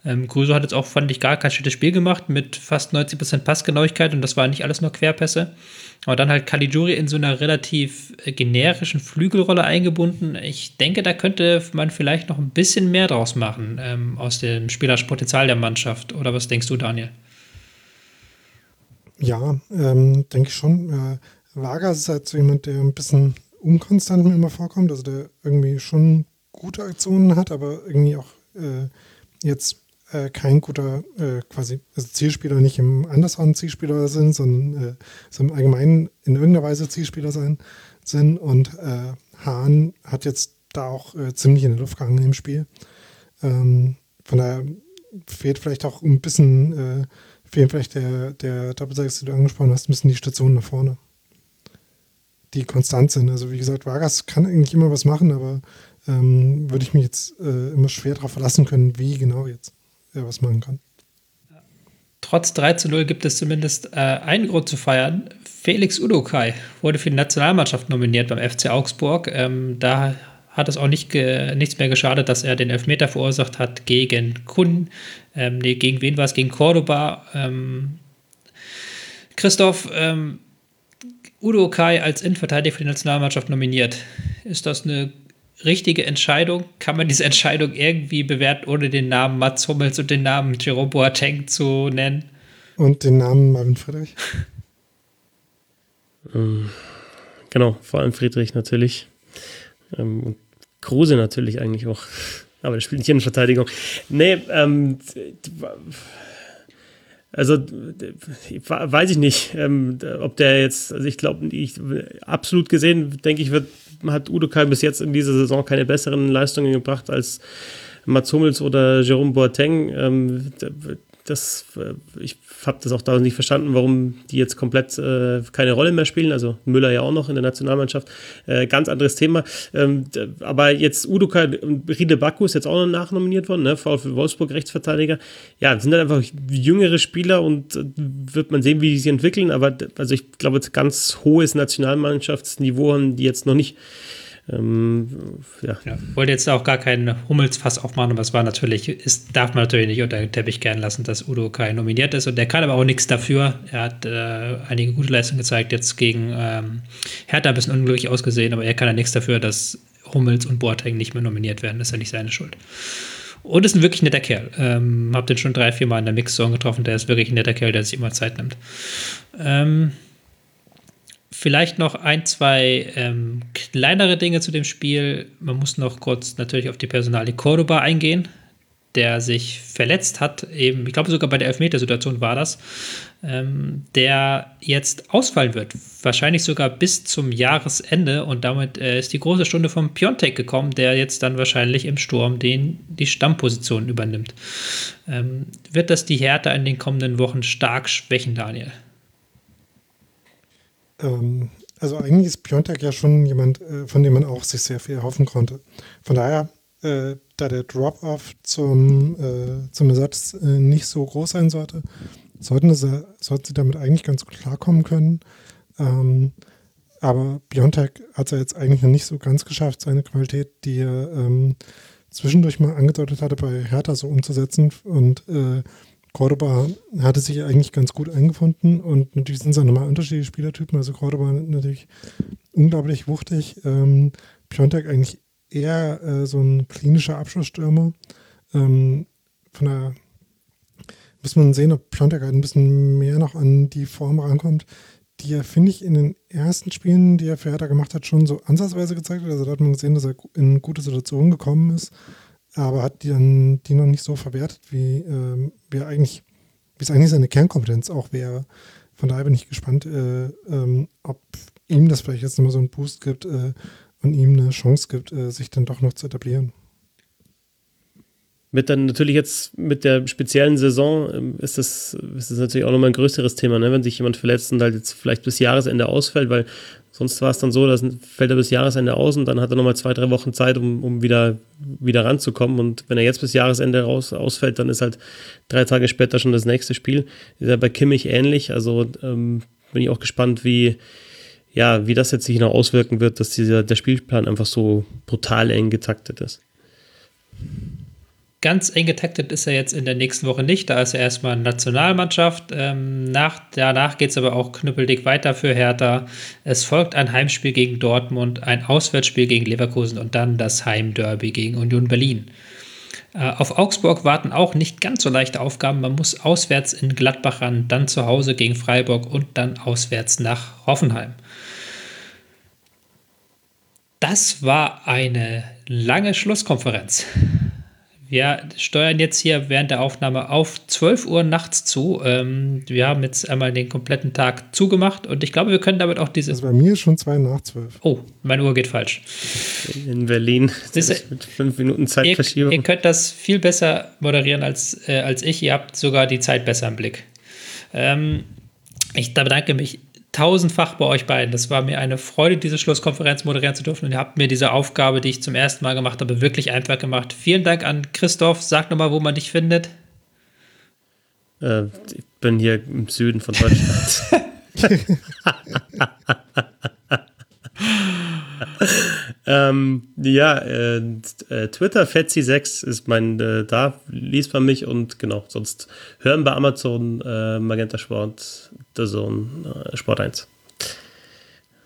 Ähm, Grüso hat jetzt auch, fand ich, gar kein schlechtes Spiel gemacht mit fast 90% Passgenauigkeit und das war nicht alles nur Querpässe. Aber dann halt Caligiuri in so einer relativ äh, generischen Flügelrolle eingebunden. Ich denke, da könnte man vielleicht noch ein bisschen mehr draus machen ähm, aus dem spielerischen Potenzial der Mannschaft. Oder was denkst du, Daniel? Ja, ähm, denke ich schon. Äh, Vargas ist halt so jemand, der ein bisschen unkonstant mir immer vorkommt. Also der irgendwie schon gute Aktionen hat, aber irgendwie auch äh, jetzt äh, kein guter äh, quasi also Zielspieler nicht im andersrum Zielspieler sind, sondern äh, so im Allgemeinen in irgendeiner Weise Zielspieler sein sind. Und äh, Hahn hat jetzt da auch äh, ziemlich in der Luft gehangen im Spiel. Ähm, von daher fehlt vielleicht auch ein bisschen, äh, fehlt vielleicht der, der Doppelsechs, die du angesprochen hast, ein bisschen die Stationen nach vorne. Die konstant sind. Also wie gesagt, Vargas kann eigentlich immer was machen, aber ähm, würde ich mich jetzt äh, immer schwer darauf verlassen können, wie genau jetzt er was machen kann. Trotz 3 zu 0 gibt es zumindest äh, einen Grund zu feiern. Felix Udokai wurde für die Nationalmannschaft nominiert beim FC Augsburg. Ähm, da hat es auch nicht nichts mehr geschadet, dass er den Elfmeter verursacht hat gegen Kun. Ähm, nee, gegen wen war es? Gegen Cordoba. Ähm, Christoph, ähm, Udo Kai als Innenverteidiger für die Nationalmannschaft nominiert. Ist das eine richtige Entscheidung? Kann man diese Entscheidung irgendwie bewerten, ohne den Namen Mats Hummels und den Namen Jerome Boateng zu nennen? Und den Namen Marvin Friedrich? Ähm, genau, vor allem Friedrich natürlich. Ähm, und Kruse natürlich eigentlich auch. Aber der spielt nicht in Verteidigung. Nee, ähm, also weiß ich nicht, ähm, ob der jetzt, also ich glaube, absolut gesehen, denke ich, wird, hat Udo Kai bis jetzt in dieser Saison keine besseren Leistungen gebracht als Mats Hummels oder Jerome Boateng. Ähm, das, äh, ich habe das auch da nicht verstanden, warum die jetzt komplett äh, keine Rolle mehr spielen. Also Müller ja auch noch in der Nationalmannschaft. Äh, ganz anderes Thema. Ähm, aber jetzt Uduka Riede Baku ist jetzt auch noch nachnominiert worden, ne? VfL Wolfsburg Rechtsverteidiger. Ja, sind dann einfach jüngere Spieler und äh, wird man sehen, wie die sich entwickeln. Aber also ich glaube, ganz hohes Nationalmannschaftsniveau haben die jetzt noch nicht. Ähm, ja. ja. Wollte jetzt auch gar keinen Hummelsfass aufmachen, aber es war natürlich, ist, darf man natürlich nicht unter den Teppich kehren lassen, dass Udo Kai nominiert ist und der kann aber auch nichts dafür. Er hat äh, einige gute Leistungen gezeigt, jetzt gegen ähm, Hertha ein bisschen unglücklich ausgesehen, aber er kann ja nichts dafür, dass Hummels und Boateng nicht mehr nominiert werden. Das ist ja nicht seine Schuld. Und ist ein wirklich netter Kerl. Ähm, hab den schon drei, vier Mal in der Mix-Zone getroffen. Der ist wirklich ein netter Kerl, der sich immer Zeit nimmt. Ähm, Vielleicht noch ein, zwei ähm, kleinere Dinge zu dem Spiel. Man muss noch kurz natürlich auf die Personalie Cordoba eingehen, der sich verletzt hat, eben, ich glaube sogar bei der Elfmetersituation war das, ähm, der jetzt ausfallen wird. Wahrscheinlich sogar bis zum Jahresende und damit äh, ist die große Stunde vom Piontek gekommen, der jetzt dann wahrscheinlich im Sturm den, die Stammposition übernimmt. Ähm, wird das die Härte in den kommenden Wochen stark schwächen, Daniel? Ähm, also eigentlich ist Piontek ja schon jemand, äh, von dem man auch sich sehr viel erhoffen konnte. Von daher, äh, da der Drop-off zum, äh, zum Ersatz äh, nicht so groß sein sollte, sollten, sie, sollten sie damit eigentlich ganz gut klarkommen können. Ähm, aber Biontech hat es ja jetzt eigentlich noch nicht so ganz geschafft, seine Qualität, die er ähm, zwischendurch mal angedeutet hatte, bei Hertha so umzusetzen. Und äh, Cordoba hatte sich eigentlich ganz gut eingefunden und natürlich sind es auch nochmal unterschiedliche Spielertypen. Also Cordoba natürlich unglaublich wuchtig. Ähm, Piontek eigentlich eher äh, so ein klinischer Abschlussstürmer. Ähm, von daher muss man sehen, ob Piontek halt ein bisschen mehr noch an die Form rankommt, die er, finde ich, in den ersten Spielen, die er für Hertha gemacht hat, schon so ansatzweise gezeigt hat. Also da hat man gesehen, dass er in gute Situationen gekommen ist aber hat die dann die noch nicht so verwertet, wie, ähm, wie eigentlich, wie es eigentlich seine Kernkompetenz auch wäre. Von daher bin ich gespannt, äh, ähm, ob ihm das vielleicht jetzt nochmal so einen Boost gibt äh, und ihm eine Chance gibt, äh, sich dann doch noch zu etablieren. Mit dann natürlich jetzt mit der speziellen Saison ähm, ist das, ist das natürlich auch nochmal ein größeres Thema, ne? wenn sich jemand verletzt und halt jetzt vielleicht bis Jahresende ausfällt, weil sonst war es dann so, dass fällt er bis Jahresende aus und dann hat er nochmal zwei, drei Wochen Zeit, um, um wieder, wieder ranzukommen. Und wenn er jetzt bis Jahresende raus, ausfällt, dann ist halt drei Tage später schon das nächste Spiel. Ist ja bei Kimmich ähnlich. Also ähm, bin ich auch gespannt, wie, ja, wie das jetzt sich noch auswirken wird, dass dieser, der Spielplan einfach so brutal eng getaktet ist. Ganz eng getaktet ist er jetzt in der nächsten Woche nicht. Da ist er erstmal Nationalmannschaft. Ähm, nach, danach geht es aber auch knüppeldick weiter für Hertha. Es folgt ein Heimspiel gegen Dortmund, ein Auswärtsspiel gegen Leverkusen und dann das Heimderby gegen Union Berlin. Äh, auf Augsburg warten auch nicht ganz so leichte Aufgaben. Man muss auswärts in Gladbach ran, dann zu Hause gegen Freiburg und dann auswärts nach Hoffenheim. Das war eine lange Schlusskonferenz. Wir steuern jetzt hier während der Aufnahme auf 12 Uhr nachts zu. Ähm, wir haben jetzt einmal den kompletten Tag zugemacht und ich glaube, wir können damit auch diese. Also bei mir ist schon zwei nach zwölf. Oh, meine Uhr geht falsch. In Berlin. Siehste, mit fünf Minuten Zeitverschiebung. Ihr, ihr, könnt das viel besser moderieren als, äh, als ich. Ihr habt sogar die Zeit besser im Blick. Ähm, ich bedanke mich tausendfach bei euch beiden. Das war mir eine Freude, diese Schlusskonferenz moderieren zu dürfen. Und ihr habt mir diese Aufgabe, die ich zum ersten Mal gemacht habe, wirklich einfach gemacht. Vielen Dank an Christoph. Sag nochmal, wo man dich findet. Äh, ich bin hier im Süden von Deutschland. ähm, ja, äh, äh Twitter Fetzi6 ist mein, äh, da liest man mich und genau, sonst hören bei Amazon äh, Magenta Sport, der Zone, äh, Sport 1.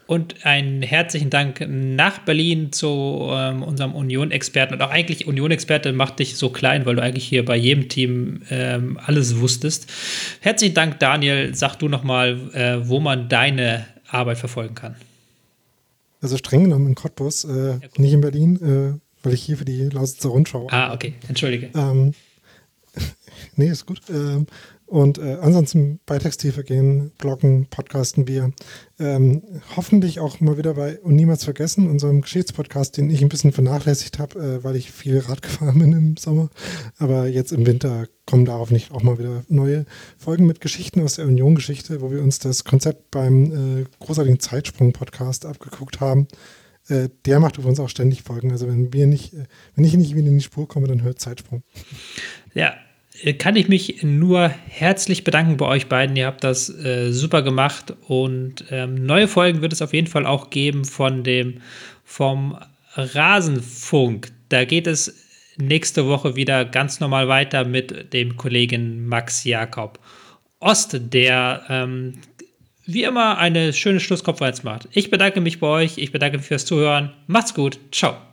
Und einen herzlichen Dank nach Berlin zu ähm, unserem Union-Experten. Und auch eigentlich Union-Experte macht dich so klein, weil du eigentlich hier bei jedem Team ähm, alles wusstest. Herzlichen Dank, Daniel. Sag du nochmal, äh, wo man deine Arbeit verfolgen kann. Also streng genommen in Cottbus, äh, ja, nicht in Berlin, äh, weil ich hier für die Lausitzer Rundschau. Ah, okay, entschuldige. Ähm, nee, ist gut. Ähm, und äh, ansonsten bei Textilver gehen, bloggen, podcasten wir. Ähm, hoffentlich auch mal wieder bei Und Niemals Vergessen, unserem Geschichtspodcast, den ich ein bisschen vernachlässigt habe, äh, weil ich viel Rad gefahren bin im Sommer. Aber jetzt im Winter kommen darauf nicht auch mal wieder neue Folgen mit Geschichten aus der Union-Geschichte, wo wir uns das Konzept beim äh, großartigen Zeitsprung-Podcast abgeguckt haben. Äh, der macht übrigens auch ständig Folgen. Also wenn wir nicht, äh, wenn ich nicht wieder in die Spur komme, dann hört Zeitsprung. Ja, kann ich mich nur herzlich bedanken bei euch beiden. Ihr habt das äh, super gemacht und ähm, neue Folgen wird es auf jeden Fall auch geben von dem vom Rasenfunk. Da geht es nächste Woche wieder ganz normal weiter mit dem Kollegen Max Jakob Ost, der ähm, wie immer eine schöne Schlusskonferenz macht. Ich bedanke mich bei euch, ich bedanke mich fürs Zuhören. Macht's gut, ciao.